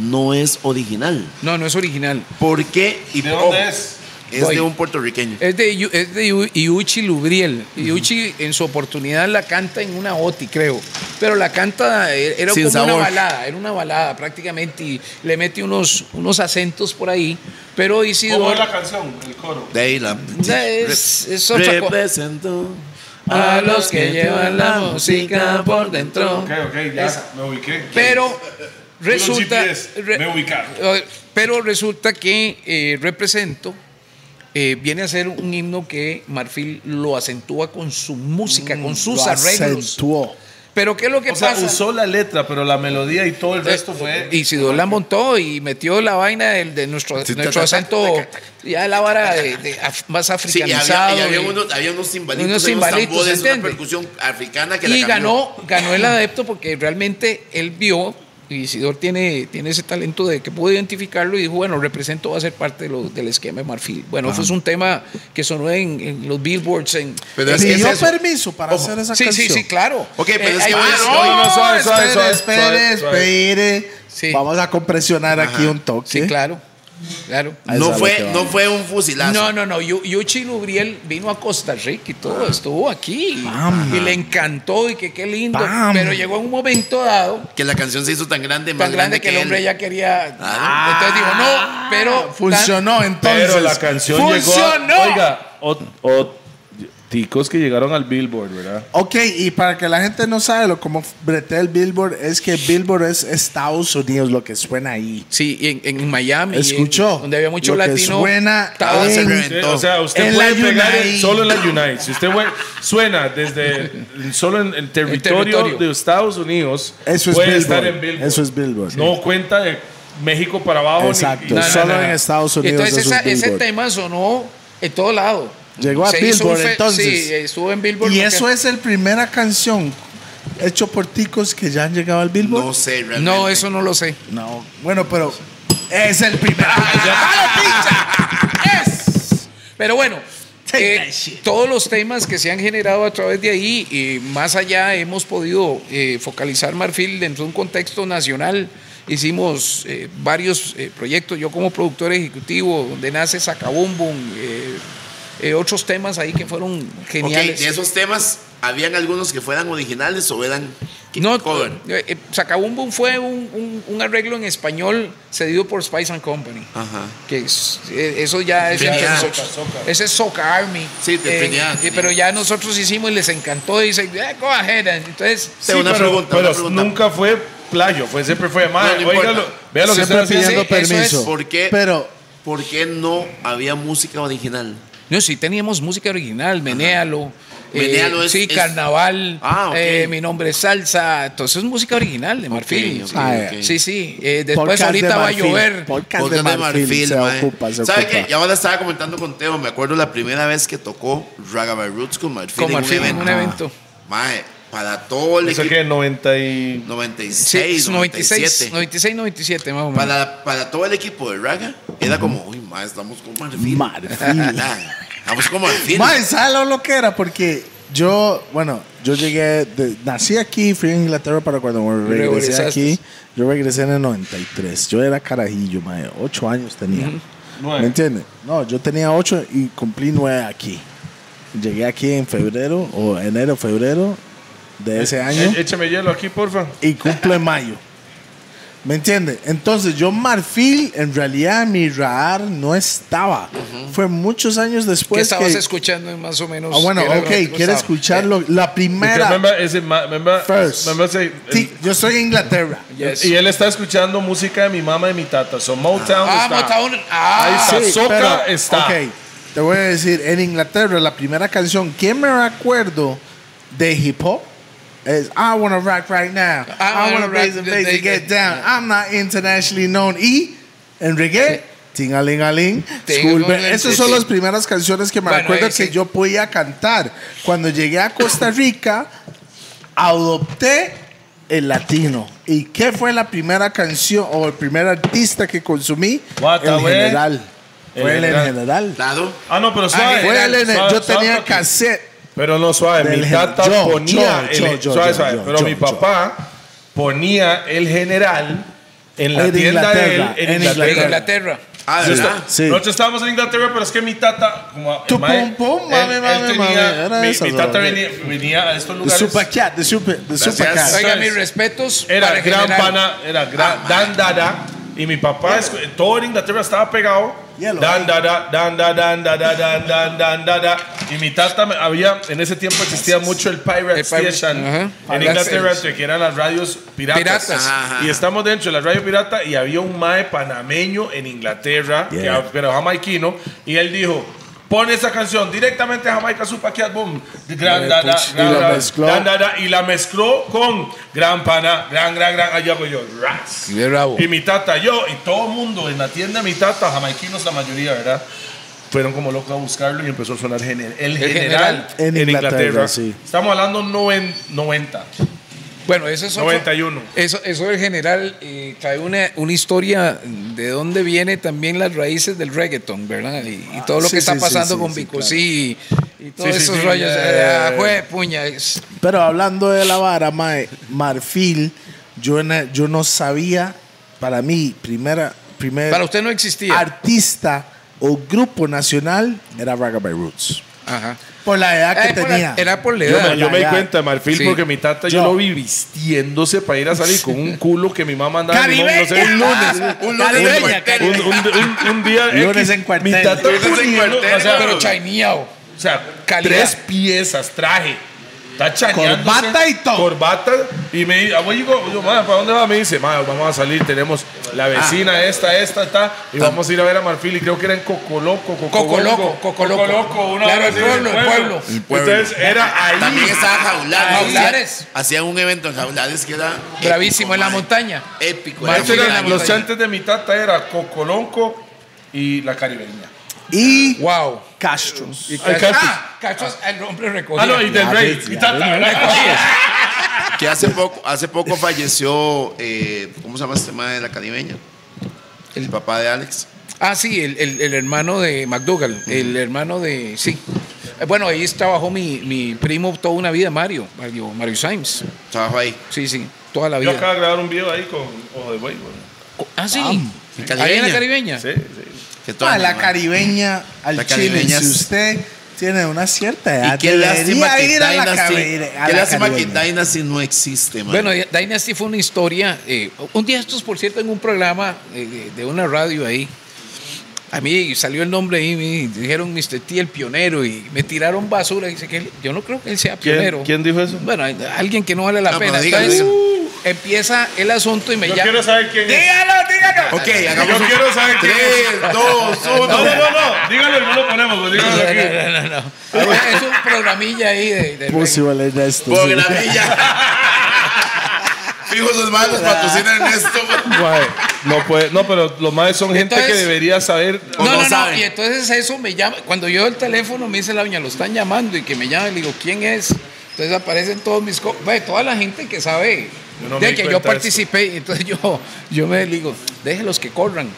[SPEAKER 4] no es original.
[SPEAKER 2] No, no es original.
[SPEAKER 4] ¿Por qué? Y
[SPEAKER 1] ¿De dónde
[SPEAKER 4] oh,
[SPEAKER 1] es?
[SPEAKER 4] Es
[SPEAKER 2] Voy.
[SPEAKER 4] de un puertorriqueño.
[SPEAKER 2] Es de, es de Iuchi Lubriel. Iuchi en su oportunidad la canta en una OTI, creo. Pero la canta, eh, era
[SPEAKER 4] Sin
[SPEAKER 2] como una balada, era una balada prácticamente y le mete unos, unos acentos por ahí. Pero
[SPEAKER 1] ¿Cómo
[SPEAKER 2] Isidoro
[SPEAKER 1] es la canción? El coro.
[SPEAKER 4] De ahí la.
[SPEAKER 2] es, es otra cosa. A los que llevan la música por dentro.
[SPEAKER 1] Ok, ok, ya
[SPEAKER 2] Esa.
[SPEAKER 1] me ubiqué.
[SPEAKER 2] Pero resulta, re-
[SPEAKER 1] me ubicaron.
[SPEAKER 2] pero resulta que eh, represento eh, viene a ser un himno que Marfil lo acentúa con su música, con sus
[SPEAKER 3] Mm, Lo
[SPEAKER 2] arreglos.
[SPEAKER 3] acentuó.
[SPEAKER 2] Pero ¿qué es lo que
[SPEAKER 1] O sea,
[SPEAKER 2] pasa?
[SPEAKER 1] usó la letra, pero la melodía y todo el resto fue.
[SPEAKER 2] Y Sidor la montó y metió la vaina del- de, nuestro,
[SPEAKER 4] Sí,
[SPEAKER 2] nuestro acento, ya de la vara de, de af- más
[SPEAKER 4] Sí, y
[SPEAKER 2] africanizado.
[SPEAKER 4] había, y había
[SPEAKER 2] y-
[SPEAKER 4] unos, había unos cimbalitos,
[SPEAKER 2] Unos cimbalitos,
[SPEAKER 4] tambores, una percusión africana que
[SPEAKER 2] y
[SPEAKER 4] la
[SPEAKER 2] ganó, ganó el adepto porque realmente él vio, Isidor tiene, tiene ese talento de que pudo identificarlo y dijo, bueno, represento va a ser parte de lo- del esquema de Marfil. Bueno, fue un tema que sonó en, en los billboards. En,
[SPEAKER 4] Pero es que
[SPEAKER 3] ¿Pidió
[SPEAKER 4] es eso.
[SPEAKER 3] permiso para
[SPEAKER 4] Ojo.
[SPEAKER 3] hacer esa
[SPEAKER 2] sí,
[SPEAKER 3] canción?
[SPEAKER 2] sí, sí, claro.
[SPEAKER 4] Ok, pero es que
[SPEAKER 2] una-
[SPEAKER 4] bueno,
[SPEAKER 1] no, no, suave, suave,
[SPEAKER 3] espere,
[SPEAKER 1] suave,
[SPEAKER 3] espere, espere.
[SPEAKER 2] Sí.
[SPEAKER 3] Vamos a compresionar aquí un toque.
[SPEAKER 2] Sí, claro. Claro.
[SPEAKER 4] No fue, no fue un fusilazo.
[SPEAKER 2] No, no, no. Yu- Yuchi Lubriel vino a Costa Rica y todo, estuvo aquí.
[SPEAKER 3] Bam.
[SPEAKER 2] Y le encantó y que qué lindo.
[SPEAKER 3] Bam.
[SPEAKER 2] Pero llegó un momento dado
[SPEAKER 4] Que la canción se hizo tan grande, más
[SPEAKER 2] tan grande que el
[SPEAKER 4] él.
[SPEAKER 2] hombre ya quería.
[SPEAKER 4] Claro.
[SPEAKER 2] Entonces dijo, no, pero.
[SPEAKER 3] Funcionó entonces.
[SPEAKER 1] Pero la canción
[SPEAKER 2] ¡Funcionó!
[SPEAKER 1] llegó. Oiga, o, o- ticos que llegaron al Billboard, ¿verdad?
[SPEAKER 3] Ok, y para que la gente no sabe lo como bretea el Billboard, es que Billboard es Estados Unidos, lo que suena ahí.
[SPEAKER 2] Sí, y en, en Miami.
[SPEAKER 3] Escuchó.
[SPEAKER 2] en- donde había mucho
[SPEAKER 3] Lo que
[SPEAKER 2] latino.
[SPEAKER 3] suena
[SPEAKER 2] estaba
[SPEAKER 3] en-
[SPEAKER 4] se reventó.
[SPEAKER 1] O sea, usted
[SPEAKER 3] En
[SPEAKER 1] puede pegar solo en la Unite. Si usted fue- suena desde solo en el territorio,
[SPEAKER 2] territorio.
[SPEAKER 1] de Estados Unidos,
[SPEAKER 3] Eso es
[SPEAKER 1] puede
[SPEAKER 3] Billboard.
[SPEAKER 1] estar en Billboard.
[SPEAKER 3] Eso es Billboard.
[SPEAKER 1] No cuenta de México para abajo. ni-
[SPEAKER 3] Exacto,
[SPEAKER 1] ni-
[SPEAKER 3] solo
[SPEAKER 1] nada.
[SPEAKER 3] en Estados Unidos.
[SPEAKER 2] entonces
[SPEAKER 3] eso es
[SPEAKER 2] esa- ese tema sonó en todo lado.
[SPEAKER 3] Llegó a
[SPEAKER 2] Se
[SPEAKER 3] Billboard, entonces.
[SPEAKER 2] Sí, estuvo en Billboard.
[SPEAKER 3] Y eso es el primera canción hecho por ticos que ya han llegado al Billboard.
[SPEAKER 4] No sé, realmente.
[SPEAKER 2] No, eso no lo sé.
[SPEAKER 3] No, bueno, pero es el primer canción. [laughs] ¡Vale, pincha! ¡Es!
[SPEAKER 2] Pero bueno, eh, todos los temas que se han generado a través de ahí, y más allá hemos podido eh, focalizar Marfil dentro de un contexto nacional. Hicimos eh, varios eh, proyectos, yo como productor ejecutivo, donde nace Sacabumbum, eh, otros temas ahí que fueron
[SPEAKER 4] Ok,
[SPEAKER 2] geniales.
[SPEAKER 4] de esos temas, ¿habían algunos que fueran originales o eran
[SPEAKER 2] No,
[SPEAKER 4] cover?
[SPEAKER 2] eh, eh, Sacabumbum fue un, un- un arreglo en español cedido por Spice and Company.
[SPEAKER 4] Ajá.
[SPEAKER 2] Que es- eh, eso ya es entre nosotros. Ese es Soca Army.
[SPEAKER 4] Sí, de
[SPEAKER 2] Eh,
[SPEAKER 4] Trinidad,
[SPEAKER 2] eh, pero ya nosotros hicimos y les encantó. Y dicen, "Eh, go ahead. Entonces,
[SPEAKER 4] Tengo una
[SPEAKER 1] pero,
[SPEAKER 4] pregunta,
[SPEAKER 1] pero
[SPEAKER 4] una pregunta.
[SPEAKER 1] nunca fue plagio, fue, siempre fue mae,
[SPEAKER 4] No, no
[SPEAKER 1] vea lo que
[SPEAKER 3] Siempre pidiendo
[SPEAKER 2] Sí, eso es.
[SPEAKER 3] permiso.
[SPEAKER 4] ¿Por qué?
[SPEAKER 3] Pero
[SPEAKER 4] ¿Por qué no había música original?
[SPEAKER 2] No, sí teníamos música original, Menéalo. eh,
[SPEAKER 4] Menéalo es-
[SPEAKER 2] sí,
[SPEAKER 4] es-
[SPEAKER 2] Carnaval,
[SPEAKER 4] Ah, ok.
[SPEAKER 2] eh, Mi Nombre es Salsa, entonces es música original de Marfil.
[SPEAKER 4] ok,
[SPEAKER 2] sí.
[SPEAKER 3] Ah,
[SPEAKER 4] ok.
[SPEAKER 2] sí, sí. eh, después
[SPEAKER 3] podcast de
[SPEAKER 2] ahorita va a
[SPEAKER 3] Marfil,
[SPEAKER 2] llover.
[SPEAKER 3] Podcast
[SPEAKER 4] Podcast
[SPEAKER 3] de Marfil, se
[SPEAKER 4] mae.
[SPEAKER 3] ocupa, se
[SPEAKER 4] ¿Sabe
[SPEAKER 3] ocupa.
[SPEAKER 4] qué? Ya ahora estaba comentando con Teo, me acuerdo la primera vez que tocó Ragabay Roots con Marfil,
[SPEAKER 2] Con Marfil en un evento.
[SPEAKER 4] Mae, para todo el
[SPEAKER 1] Eso
[SPEAKER 4] equipo.
[SPEAKER 1] que 90 y...
[SPEAKER 4] 96,
[SPEAKER 2] Sí, 96,
[SPEAKER 4] 97.
[SPEAKER 2] 96, 97, más o menos.
[SPEAKER 4] Para, para todo el equipo de Raga, era como, mae, estamos con Marfil.
[SPEAKER 3] Marfil. [laughs]
[SPEAKER 4] Estamos con Marfil.
[SPEAKER 3] Mae, ¿sabes lo, lo que era? Porque yo, bueno, yo llegué, de- nací aquí, fui a Inglaterra para cuando me regresé
[SPEAKER 2] Regresaste.
[SPEAKER 3] aquí. Yo regresé en el 93. Yo era carajillo, mae. Ocho años tenía. ¿Me entiendes? No, yo tenía ocho y cumplí nueve aquí. Llegué aquí en febrero, o enero, febrero de ese año.
[SPEAKER 1] Eh, Échame hielo aquí, porfa.
[SPEAKER 3] y cumplo en mayo. ¿Me entiende? Entonces yo Marfil, en realidad mi radar no estaba. Fue muchos años
[SPEAKER 2] ¿Qué
[SPEAKER 3] después
[SPEAKER 2] estabas
[SPEAKER 3] que...
[SPEAKER 2] escuchando más o menos?
[SPEAKER 3] Ah, bueno,
[SPEAKER 2] ¿Qué
[SPEAKER 3] ok,
[SPEAKER 2] gustaba?
[SPEAKER 3] escucharlo. La primera...
[SPEAKER 1] remember, remember-
[SPEAKER 3] First.
[SPEAKER 1] remember say-
[SPEAKER 3] Sí, yo estoy en Inglaterra. [laughs]
[SPEAKER 2] Yes.
[SPEAKER 1] Y él está escuchando música de mi mamá y mi tata. So Motown
[SPEAKER 2] Ah,
[SPEAKER 1] está.
[SPEAKER 2] Motown. Ah,
[SPEAKER 1] Ahí está.
[SPEAKER 3] Sí,
[SPEAKER 1] Soca
[SPEAKER 3] pero,
[SPEAKER 1] está.
[SPEAKER 3] Ok, te voy a decir, en Inglaterra la primera canción que me recuerdo de hip hop es I wanna rock right now. I, wanna raise the bass and get down. I'm not internationally known. Y en reggae, Tingalingaling, Esas son las primeras canciones que me
[SPEAKER 2] Bueno,
[SPEAKER 3] que
[SPEAKER 2] sí.
[SPEAKER 3] yo podía cantar. Cuando llegué a Costa Rica, adopté el latino. ¿Y qué fue la primera canción o el primer artista que consumí?
[SPEAKER 1] What the
[SPEAKER 3] el general.
[SPEAKER 1] El
[SPEAKER 3] Fue el en
[SPEAKER 1] general.
[SPEAKER 3] general.
[SPEAKER 1] Ah, no, pero suave.
[SPEAKER 3] Fue el
[SPEAKER 1] Suave,
[SPEAKER 3] yo
[SPEAKER 1] suave,
[SPEAKER 3] tenía cassette.
[SPEAKER 1] Pero no suave, mi
[SPEAKER 3] gen-
[SPEAKER 1] tata
[SPEAKER 3] yo,
[SPEAKER 1] ponía
[SPEAKER 3] yo,
[SPEAKER 1] el
[SPEAKER 3] yo,
[SPEAKER 1] suave,
[SPEAKER 3] yo,
[SPEAKER 1] suave,
[SPEAKER 3] yo,
[SPEAKER 1] pero
[SPEAKER 3] yo,
[SPEAKER 1] mi
[SPEAKER 3] yo.
[SPEAKER 1] papá ponía el general en la
[SPEAKER 3] En
[SPEAKER 1] tienda de él
[SPEAKER 3] Inglaterra,
[SPEAKER 1] en
[SPEAKER 3] en
[SPEAKER 1] Inglaterra.
[SPEAKER 2] En Inglaterra.
[SPEAKER 4] Ah, de verdad.
[SPEAKER 3] Sí.
[SPEAKER 1] Nosotros estábamos en Inglaterra, pero es que mi tata, como
[SPEAKER 3] Tu pum, pum,
[SPEAKER 1] él-
[SPEAKER 3] mami,
[SPEAKER 1] él
[SPEAKER 3] mami,
[SPEAKER 1] tenía-
[SPEAKER 3] mami, era
[SPEAKER 1] mi,
[SPEAKER 3] esa,
[SPEAKER 1] mi tata venía, venía a estos
[SPEAKER 3] The
[SPEAKER 1] lugares.
[SPEAKER 3] Super Cat, the Super, the Super Cat.
[SPEAKER 1] Oiga,
[SPEAKER 2] mis respetos.
[SPEAKER 1] Era
[SPEAKER 2] para
[SPEAKER 1] gran
[SPEAKER 2] general.
[SPEAKER 1] pana, era gran, Dan Dada. Y mi papá, todo en Inglaterra estaba pegado.
[SPEAKER 3] Yellow.
[SPEAKER 1] Dan Dada, Dan Dada, Dan Dada, Dan Dan Dan Dada. Y mi tata, me- había, en ese tiempo existía mucho el Pirate
[SPEAKER 2] El Pirate,
[SPEAKER 1] Station
[SPEAKER 2] ajá.
[SPEAKER 1] en
[SPEAKER 2] Pirate
[SPEAKER 1] Inglaterra, que eran las radios piratas.
[SPEAKER 2] Piratas.
[SPEAKER 1] Y estamos dentro de la radio pirata y había un mae panameño en Inglaterra, que,
[SPEAKER 3] Yeah.
[SPEAKER 1] pero jamaiquino, y él dijo, pon esa canción directamente a Jamaica Super Cat Boom. Gran, da, da,
[SPEAKER 3] puch, y
[SPEAKER 1] gran,
[SPEAKER 3] la mezcló.
[SPEAKER 1] da, y la mezcló con Gran Pana, Gran, Gran, Gran, allá voy yo, ras.
[SPEAKER 2] Y
[SPEAKER 1] mi tata, yo, y todo el mundo en la tienda mi tata, jamaiquinos la mayoría, ¿verdad? Fueron como locos a buscarlo y empezó a sonar gener- el,
[SPEAKER 2] El
[SPEAKER 1] general,
[SPEAKER 3] En
[SPEAKER 1] en,
[SPEAKER 3] Inglaterra,
[SPEAKER 1] Inglaterra.
[SPEAKER 3] sí.
[SPEAKER 1] Estamos hablando noven- 90.
[SPEAKER 2] Bueno, eso es otro-
[SPEAKER 1] 91.
[SPEAKER 2] Eso, eso del general eh, trae una, una historia de dónde viene también las raíces del reggaeton, ¿verdad? Y, y todo lo
[SPEAKER 3] sí,
[SPEAKER 2] que está
[SPEAKER 3] sí,
[SPEAKER 2] pasando
[SPEAKER 3] sí,
[SPEAKER 2] con
[SPEAKER 3] sí,
[SPEAKER 2] Vico
[SPEAKER 3] claro.
[SPEAKER 2] sí, y todos esos
[SPEAKER 1] sí,
[SPEAKER 2] rollos.
[SPEAKER 1] eh,
[SPEAKER 2] eh, jue- puña, es-
[SPEAKER 3] Pero hablando de la vara, mae, Marfil, yo, na- yo no sabía, para mí, primera, primer
[SPEAKER 2] para usted no existía.
[SPEAKER 3] artista o grupo nacional era Ragabay Roots.
[SPEAKER 2] Ajá.
[SPEAKER 3] Por la edad que
[SPEAKER 2] Eh, por la-
[SPEAKER 3] tenía.
[SPEAKER 2] era por la
[SPEAKER 1] Yo,
[SPEAKER 2] edad.
[SPEAKER 1] me, yo me di
[SPEAKER 3] Ya, ya.
[SPEAKER 1] cuenta de Marfil
[SPEAKER 2] Sí.
[SPEAKER 1] porque mi tata yo,
[SPEAKER 3] Yo.
[SPEAKER 1] lo vi vistiéndose para ir a salir con un culo que mi mamá andaba en
[SPEAKER 3] Caribeña.
[SPEAKER 1] no sé, un lunes.
[SPEAKER 4] Un lunes en.
[SPEAKER 1] Un, un- un- un día
[SPEAKER 3] Lunes
[SPEAKER 1] X,
[SPEAKER 3] en cuartel.
[SPEAKER 1] mi tata
[SPEAKER 4] Lunes en cuartel,
[SPEAKER 1] o sea,
[SPEAKER 2] Pero chaineado.
[SPEAKER 1] o sea,
[SPEAKER 2] Calidad.
[SPEAKER 1] tres piezas, traje. Está chaneándose,
[SPEAKER 3] Corbata y todo.
[SPEAKER 1] Corbata. Y me dice, "Ah, yo, yo, "Ma, ¿para dónde va? Me dice, "Ma, vamos a salir, tenemos la vecina, esta, esta, esta. Y vamos a ir a ver a Marfil. Y creo que era en Cocoloco.
[SPEAKER 2] Cocoloco, Cocoloco.
[SPEAKER 1] una
[SPEAKER 2] Claro, el pueblo, el pueblo.
[SPEAKER 4] El pueblo.
[SPEAKER 1] Entonces era ahí.
[SPEAKER 4] También estaba Jaulares.
[SPEAKER 2] Jaulares.
[SPEAKER 4] Hacían un evento en Jaulares que era.
[SPEAKER 2] Bravísimo en la montaña.
[SPEAKER 4] Épico. Era
[SPEAKER 2] la
[SPEAKER 1] los
[SPEAKER 2] montaña.
[SPEAKER 1] chantes de mi tata era Cocolonco y la caribeña.
[SPEAKER 3] Y
[SPEAKER 2] Wow.
[SPEAKER 3] Castros.
[SPEAKER 2] Y Castro-
[SPEAKER 1] Castro.
[SPEAKER 2] ah, Castro, el hombre recogía.
[SPEAKER 1] Ah, no, y del rey. tata,
[SPEAKER 3] ves.
[SPEAKER 1] ¿verdad? [laughs]
[SPEAKER 4] Que hace poco, hace poco falleció. eh, ¿Cómo se llama este tema de la caribeña? El papá de Alex.
[SPEAKER 2] Ah, sí, el, el- el hermano de McDougall, el hermano de. Sí. Eh, Bueno, ahí trabajó mi, mi primo toda una vida, Mario, Mario, Mario Sainz.
[SPEAKER 4] Trabajo ahí.
[SPEAKER 2] Sí, sí, toda la
[SPEAKER 1] Yo
[SPEAKER 2] vida.
[SPEAKER 1] acabo de grabar un video ahí con Ojo de Buey, güey.
[SPEAKER 2] Ah, sí.
[SPEAKER 3] Bam.
[SPEAKER 2] Ahí en la caribeña.
[SPEAKER 1] Sí, sí.
[SPEAKER 4] Que todo
[SPEAKER 3] Ah, la caribeña al
[SPEAKER 4] La
[SPEAKER 3] chile.
[SPEAKER 4] caribeña
[SPEAKER 3] Si usted tiene una cierta edad,
[SPEAKER 4] Y qué lástima que
[SPEAKER 3] ir a la
[SPEAKER 4] Dynasty, qué
[SPEAKER 3] la
[SPEAKER 4] lástima que
[SPEAKER 3] caribeña.
[SPEAKER 4] Dynasty no existe, man.
[SPEAKER 2] Bueno, Dynasty fue una historia. eh, un día estos, por cierto, en un programa eh, de- una radio ahí. A mí salió el nombre ahí, me dijeron Mr. T el pionero y me tiraron basura. Dice que él- yo no creo que él sea
[SPEAKER 1] ¿Quién,
[SPEAKER 2] pionero.
[SPEAKER 1] quién dijo eso?
[SPEAKER 2] Bueno, alguien que no vale la
[SPEAKER 4] No,
[SPEAKER 2] pena.
[SPEAKER 4] pero.
[SPEAKER 2] Empieza el asunto y me
[SPEAKER 1] Yo
[SPEAKER 2] llama.
[SPEAKER 1] quiero saber quién es.
[SPEAKER 2] Dígalo, dígalo.
[SPEAKER 4] ok, hagamos
[SPEAKER 1] Yo
[SPEAKER 4] un-
[SPEAKER 1] quiero saber quién es.
[SPEAKER 4] Tres, dos, uno.
[SPEAKER 1] No, no, no, no. Dígalo y no lo ponemos, pues, dígalo aquí.
[SPEAKER 2] No, no, no. Es un programilla ahí de. de-
[SPEAKER 3] Ernesto.
[SPEAKER 4] Programilla. [laughs] Fijo sus manos, patrocina Ernesto.
[SPEAKER 1] No, puede, no, pero los más son gente
[SPEAKER 2] Entonces-
[SPEAKER 1] que debería saber.
[SPEAKER 2] No,
[SPEAKER 4] no
[SPEAKER 2] no. Y entonces eso me llama. Cuando yo el teléfono me dice la doña, lo están llamando y que me llama, le digo, ¿quién es? Entonces aparecen todos mis. co- Ve, toda la gente que sabe
[SPEAKER 1] Yo no
[SPEAKER 2] de que yo participé. Y entonces yo, yo me digo, déjelos que corran,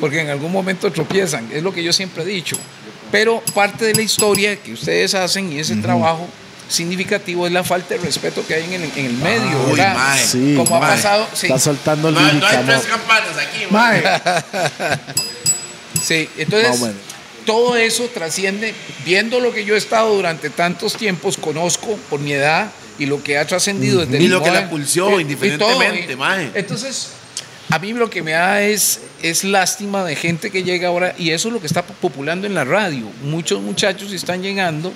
[SPEAKER 2] porque en algún momento tropiezan. Es lo que yo siempre he dicho. Pero parte de la historia que ustedes hacen y ese trabajo significativo es la falta de respeto que hay en el, en el medio.
[SPEAKER 4] uy,
[SPEAKER 2] ¿verdad?
[SPEAKER 4] mae.
[SPEAKER 3] Sí,
[SPEAKER 2] Como ha
[SPEAKER 4] mae.
[SPEAKER 2] pasado. Sí,
[SPEAKER 3] Está soltando
[SPEAKER 4] No, no
[SPEAKER 3] lírica,
[SPEAKER 4] hay
[SPEAKER 3] ¿no?
[SPEAKER 4] tres campanas aquí.
[SPEAKER 3] Mae, [laughs]
[SPEAKER 2] Sí, entonces
[SPEAKER 3] Más o menos.
[SPEAKER 2] todo eso trasciende, viendo lo que yo he estado durante tantos tiempos, conozco por mi edad y lo que ha trascendido desde
[SPEAKER 4] Y lo que la pulsó,
[SPEAKER 2] y
[SPEAKER 4] indiferentemente, mae.
[SPEAKER 2] Entonces, a mí lo que me da es, es lástima de gente que llega ahora, y eso es lo que está populando en la radio. Muchos muchachos están llegando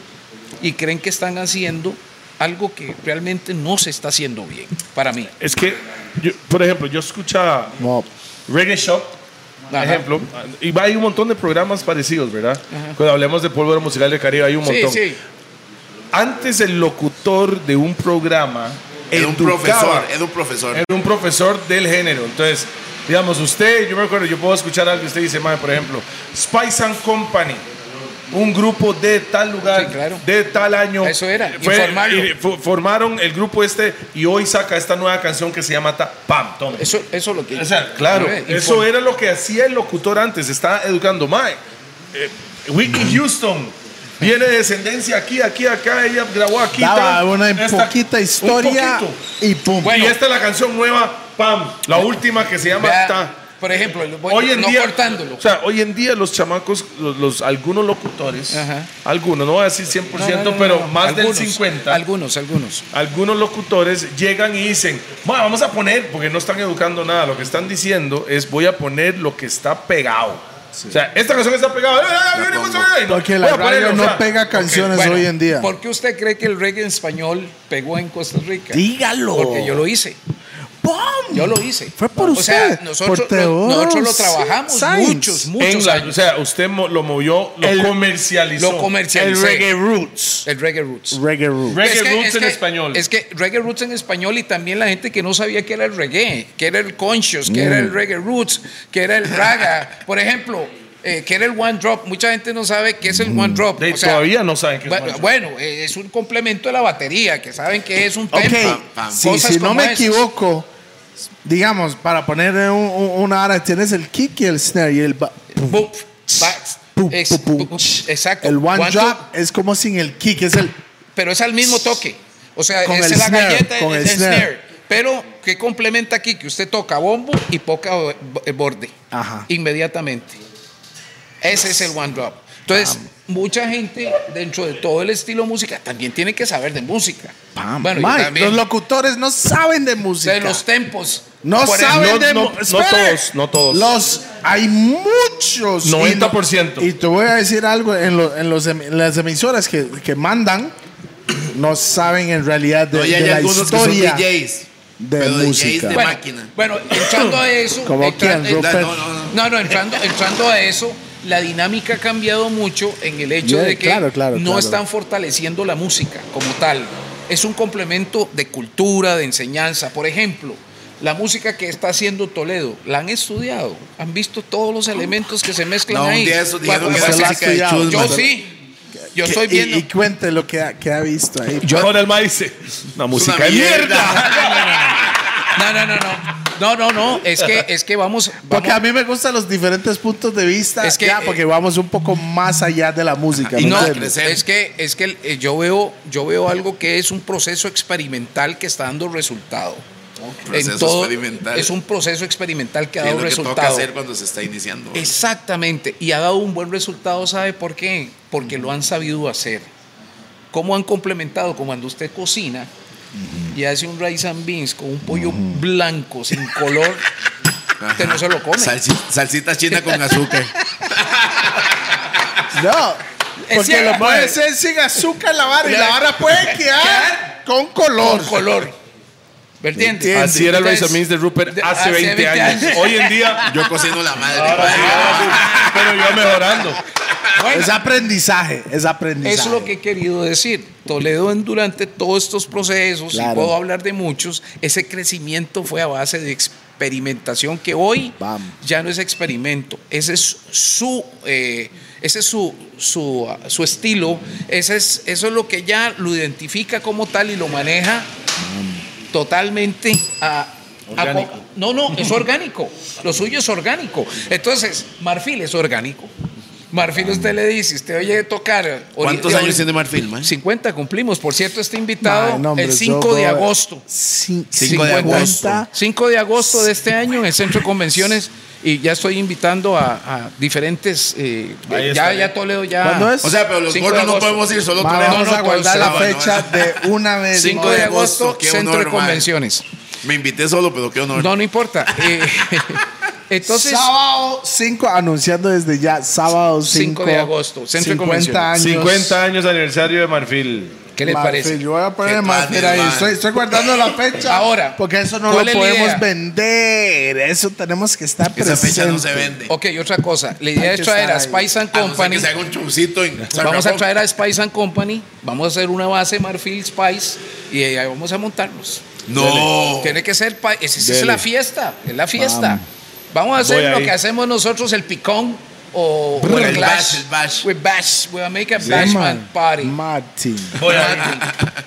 [SPEAKER 2] y creen que están haciendo algo que realmente no se está haciendo bien, para mí.
[SPEAKER 1] Es que, yo- por ejemplo, yo escuchaba
[SPEAKER 3] no.
[SPEAKER 1] Reggae Shop,
[SPEAKER 2] Ajá.
[SPEAKER 1] ejemplo, y va- hay un montón de programas parecidos, ¿verdad? Cuando hablemos de pólvora musical del Caribe, hay un
[SPEAKER 2] Sí,
[SPEAKER 1] montón.
[SPEAKER 2] sí.
[SPEAKER 1] Antes el locutor de un programa
[SPEAKER 4] Era un profesor, era un profesor.
[SPEAKER 1] era un profesor del género. Entonces, digamos, usted, yo me acuerdo, yo puedo escuchar algo que usted dice, "Mae, por ejemplo, Spice and Company, un grupo de tal lugar,
[SPEAKER 2] Sí, claro.
[SPEAKER 1] de tal año.
[SPEAKER 2] Eso era,
[SPEAKER 1] Fue- y formaron el grupo este y hoy saca esta nueva canción que se llama Ta- Pam, tome.
[SPEAKER 2] Eso, eso es lo que...
[SPEAKER 1] O sea, claro, eso era lo que hacía el locutor antes, está educando. Mae, eh, Whitney Houston viene de descendencia aquí, aquí, acá, ella grabó aquí.
[SPEAKER 3] Daba
[SPEAKER 1] tal.
[SPEAKER 3] una
[SPEAKER 1] Esta-
[SPEAKER 3] poquita
[SPEAKER 1] un
[SPEAKER 3] historia
[SPEAKER 1] poquito.
[SPEAKER 3] y pum.
[SPEAKER 2] Bueno.
[SPEAKER 1] y esta es la canción nueva, Pam, la última que se llama
[SPEAKER 2] Vea,
[SPEAKER 1] Ta.
[SPEAKER 2] Por ejemplo, lo voy-
[SPEAKER 1] Hoy en
[SPEAKER 2] no
[SPEAKER 1] día,
[SPEAKER 2] cortándolo.
[SPEAKER 1] o sea, hoy en día los chamacos, los, los- algunos locutores,
[SPEAKER 2] Ajá.
[SPEAKER 1] algunos, no voy a decir 100%,
[SPEAKER 2] No, no, no,
[SPEAKER 1] pero
[SPEAKER 2] no.
[SPEAKER 1] más
[SPEAKER 2] Algunos,
[SPEAKER 1] del 50,
[SPEAKER 2] Algunos, algunos.
[SPEAKER 1] algunos locutores llegan y dicen, "Ma, vamos a poner, porque no están educando nada, lo que están diciendo es voy a poner lo que está pegado. O sea, esta canción está pegada. ¡Eh, eh, eh,
[SPEAKER 3] Porque la
[SPEAKER 1] ponerlo,
[SPEAKER 3] radio
[SPEAKER 1] o
[SPEAKER 3] no
[SPEAKER 1] sea,
[SPEAKER 3] pega canciones
[SPEAKER 2] Bueno,
[SPEAKER 3] hoy en día.
[SPEAKER 2] ¿Por qué usted cree que el reggae en español pegó en Costa Rica?
[SPEAKER 3] Dígalo.
[SPEAKER 2] Porque yo lo hice.
[SPEAKER 3] ¡Pum!
[SPEAKER 2] Yo lo hice.
[SPEAKER 3] Fue por
[SPEAKER 2] O
[SPEAKER 3] usted.
[SPEAKER 2] sea, nosotros,
[SPEAKER 3] por
[SPEAKER 2] lo,
[SPEAKER 3] Teodoro
[SPEAKER 2] nosotros lo trabajamos muchos, muchos
[SPEAKER 1] en la-
[SPEAKER 2] años.
[SPEAKER 1] o sea, usted mo- lo movió, lo
[SPEAKER 3] El-
[SPEAKER 1] comercializó.
[SPEAKER 2] lo comercialicé.
[SPEAKER 3] El reggae roots.
[SPEAKER 2] El reggae roots.
[SPEAKER 3] Reggae roots.
[SPEAKER 1] Reggae
[SPEAKER 2] Es que-
[SPEAKER 1] roots
[SPEAKER 2] es
[SPEAKER 1] en
[SPEAKER 2] que-
[SPEAKER 1] español.
[SPEAKER 2] Es que reggae roots en español y también la gente que no sabía que era el reggae, que era el conscious, que era
[SPEAKER 3] Mm.
[SPEAKER 2] el reggae roots, que era el raga. Por ejemplo, eh, que era el one drop. Mucha gente no sabe qué es el one drop.
[SPEAKER 1] De-
[SPEAKER 2] O sea,
[SPEAKER 1] todavía no saben qué es
[SPEAKER 2] bueno,
[SPEAKER 1] one drop.
[SPEAKER 2] bueno, eh, es un complemento de la batería, que saben que es un
[SPEAKER 4] pam,
[SPEAKER 3] si, si no me equivoco, digamos, para poner un- un- una hora, tienes el kick y el snare y el... ba-
[SPEAKER 2] Boom, exacto.
[SPEAKER 3] El one,
[SPEAKER 2] One
[SPEAKER 3] drop es como sin el kick, es el...
[SPEAKER 2] pero es al mismo toque. O sea,
[SPEAKER 3] Con
[SPEAKER 2] es
[SPEAKER 3] el
[SPEAKER 2] la
[SPEAKER 3] snare,
[SPEAKER 2] galleta
[SPEAKER 3] con el
[SPEAKER 2] el
[SPEAKER 3] snare.
[SPEAKER 2] snare. Pero, ¿qué complementa aquí? Que usted toca bombo y bo- borde.
[SPEAKER 3] Ajá.
[SPEAKER 2] Inmediatamente. Ese es el one drop. Entonces, mucha gente dentro de todo el estilo música también tiene que saber de música.
[SPEAKER 3] Pam.
[SPEAKER 2] Bueno, y
[SPEAKER 3] Mike,
[SPEAKER 2] también
[SPEAKER 3] los locutores no saben de música.
[SPEAKER 2] de los tempos.
[SPEAKER 3] no
[SPEAKER 2] Por
[SPEAKER 3] saben
[SPEAKER 1] no-
[SPEAKER 3] de
[SPEAKER 1] no- no todos, no todos.
[SPEAKER 3] Los hay muchos.
[SPEAKER 1] 90%.
[SPEAKER 3] Y, no- y te voy a decir algo en, lo- en los em- en las emisoras que, que mandan no saben en realidad de,
[SPEAKER 4] No, y
[SPEAKER 3] de
[SPEAKER 4] hay
[SPEAKER 3] la historia
[SPEAKER 4] que son DJs.
[SPEAKER 3] de
[SPEAKER 4] pero
[SPEAKER 3] música.
[SPEAKER 4] DJs de
[SPEAKER 2] Bueno,
[SPEAKER 4] máquina.
[SPEAKER 2] bueno, entrando a eso.
[SPEAKER 3] Como
[SPEAKER 2] entra-.
[SPEAKER 4] No, no, no.
[SPEAKER 2] No, no, entrando, entrando a eso, la dinámica ha cambiado mucho en el hecho
[SPEAKER 3] Yeah,
[SPEAKER 2] de que
[SPEAKER 3] claro, claro,
[SPEAKER 2] no
[SPEAKER 3] claro.
[SPEAKER 2] están fortaleciendo la música como tal. Es un complemento de cultura, de enseñanza. Por ejemplo, la música que está haciendo Toledo, ¿la han estudiado? ¿Han visto todos los elementos que se mezclan
[SPEAKER 4] No, un
[SPEAKER 2] ahí?
[SPEAKER 4] día eso
[SPEAKER 2] Bueno.
[SPEAKER 4] Chusma.
[SPEAKER 2] Yo sí. Yo
[SPEAKER 3] Que-
[SPEAKER 2] estoy
[SPEAKER 3] y-
[SPEAKER 2] viendo.
[SPEAKER 3] Y, cuente lo que ha, que ha visto ahí.
[SPEAKER 1] Ahora el maíz dice, una música
[SPEAKER 4] una
[SPEAKER 1] de
[SPEAKER 4] mierda.
[SPEAKER 1] mierda. [laughs]
[SPEAKER 2] No, no, no, no. No, no, no, es que, es que vamos,
[SPEAKER 3] Porque a mí me gustan los diferentes puntos de vista.
[SPEAKER 2] Es que,
[SPEAKER 3] ya,
[SPEAKER 2] eh,
[SPEAKER 3] porque vamos un poco más allá de la música.
[SPEAKER 4] Y
[SPEAKER 3] ¿me
[SPEAKER 2] no, es que, es que eh, yo veo, yo veo algo que es un proceso experimental que está dando resultado.
[SPEAKER 4] Proceso experimental.
[SPEAKER 2] Es un proceso experimental que ha dado
[SPEAKER 4] lo que toca
[SPEAKER 2] resultado.
[SPEAKER 4] hacer cuando se está iniciando.
[SPEAKER 2] Exactamente, y ha dado un buen resultado, ¿sabe por qué? Porque lo han sabido hacer. ¿Cómo han complementado? Como cuando usted cocina y hace un rice and beans con un pollo blanco, sin color, usted no se lo come.
[SPEAKER 4] Salsi- salsita china con azúcar. [laughs]
[SPEAKER 3] No, porque lo puede ser sin azúcar la vara y la vara puede [laughs] quedar con color.
[SPEAKER 2] Con color. Entiende.
[SPEAKER 1] Así era el Rice and Beans de Rupert
[SPEAKER 2] de-
[SPEAKER 1] hace 20, años. Hoy en día,
[SPEAKER 4] Yo cocino la madre.
[SPEAKER 1] ahora sí, ahora sí, pero yo mejorando.
[SPEAKER 2] Bueno,
[SPEAKER 3] Es aprendizaje, es aprendizaje.
[SPEAKER 2] Eso es lo que he querido decir. Toledo en- durante todos estos procesos,
[SPEAKER 3] Claro.
[SPEAKER 2] y puedo hablar de muchos, ese crecimiento fue a base de experimentación que hoy
[SPEAKER 3] Bam.
[SPEAKER 2] ya no es experimento, ese es su, eh, ese es su, su, su estilo, ese es, eso es lo que ya lo identifica como tal y lo maneja totalmente a... a-
[SPEAKER 1] Orgánico.
[SPEAKER 2] no, no, es orgánico. Lo suyo es orgánico. Entonces, Marfil es orgánico. Marfil usted le dice, usted oye tocar... ori-
[SPEAKER 4] ¿Cuántos años tiene Marfil, man?
[SPEAKER 2] 50 cumplimos. Por cierto, está invitado
[SPEAKER 3] Ay, no, hombre,
[SPEAKER 2] el
[SPEAKER 3] yo
[SPEAKER 2] 5 de agosto.
[SPEAKER 3] Cin-
[SPEAKER 4] 5 de
[SPEAKER 3] 50.
[SPEAKER 4] agosto.
[SPEAKER 2] 5 de agosto de este año en el Centro de Convenciones y ya estoy invitando a, a diferentes... eh,
[SPEAKER 1] Ahí
[SPEAKER 2] ya, ya Toledo ya...
[SPEAKER 3] ¿Cuándo es?
[SPEAKER 4] O sea, pero los
[SPEAKER 2] 5 de
[SPEAKER 4] gordos no
[SPEAKER 2] agosto.
[SPEAKER 4] podemos ir solo
[SPEAKER 3] Ma,
[SPEAKER 4] Toledo.
[SPEAKER 3] vamos
[SPEAKER 2] no,
[SPEAKER 3] a guardar la
[SPEAKER 2] sábado,
[SPEAKER 3] fecha de una vez.
[SPEAKER 2] 5
[SPEAKER 4] de
[SPEAKER 2] de
[SPEAKER 4] agosto,
[SPEAKER 2] agosto,
[SPEAKER 4] qué
[SPEAKER 2] Centro
[SPEAKER 4] honor,
[SPEAKER 2] de
[SPEAKER 4] mae.
[SPEAKER 2] Convenciones.
[SPEAKER 4] Me invité solo, pero qué honor.
[SPEAKER 2] No, no importa. Eh, [laughs] entonces...
[SPEAKER 3] sábado 5, anunciando desde ya, sábado 5
[SPEAKER 2] 5 de agosto, Centro de
[SPEAKER 3] 50 años.
[SPEAKER 1] 50 años aniversario de Marfil.
[SPEAKER 2] ¿Qué le
[SPEAKER 3] Marfil,
[SPEAKER 2] parece?
[SPEAKER 3] Yo voy a poner Marfil ahí. Estoy, estoy guardando la fecha.
[SPEAKER 2] Ahora,
[SPEAKER 3] Porque eso no lo
[SPEAKER 2] ¿cuál es la
[SPEAKER 3] podemos
[SPEAKER 2] idea?
[SPEAKER 3] vender. Eso tenemos que estar
[SPEAKER 4] Esa fecha no se
[SPEAKER 3] presente.
[SPEAKER 4] vende.
[SPEAKER 2] Ok, otra cosa. La idea es traer a. Spice and
[SPEAKER 4] A no
[SPEAKER 2] Company.
[SPEAKER 4] que se haga un chucito en
[SPEAKER 2] Vamos a traer a Spice and Company, vamos a hacer una base Marfil Spice y ahí vamos a montarnos.
[SPEAKER 4] No.
[SPEAKER 2] Tiene que ser, esa, es la fiesta, es la fiesta. Vamos a hacer
[SPEAKER 1] Voy
[SPEAKER 2] lo
[SPEAKER 1] ahí.
[SPEAKER 2] que hacemos nosotros, el picón o, o
[SPEAKER 4] El
[SPEAKER 2] el
[SPEAKER 4] bash, el bash.
[SPEAKER 2] We bash, we make a
[SPEAKER 3] Sí,
[SPEAKER 2] bash
[SPEAKER 3] man.
[SPEAKER 2] party.
[SPEAKER 3] Martin.
[SPEAKER 1] Voy ahí.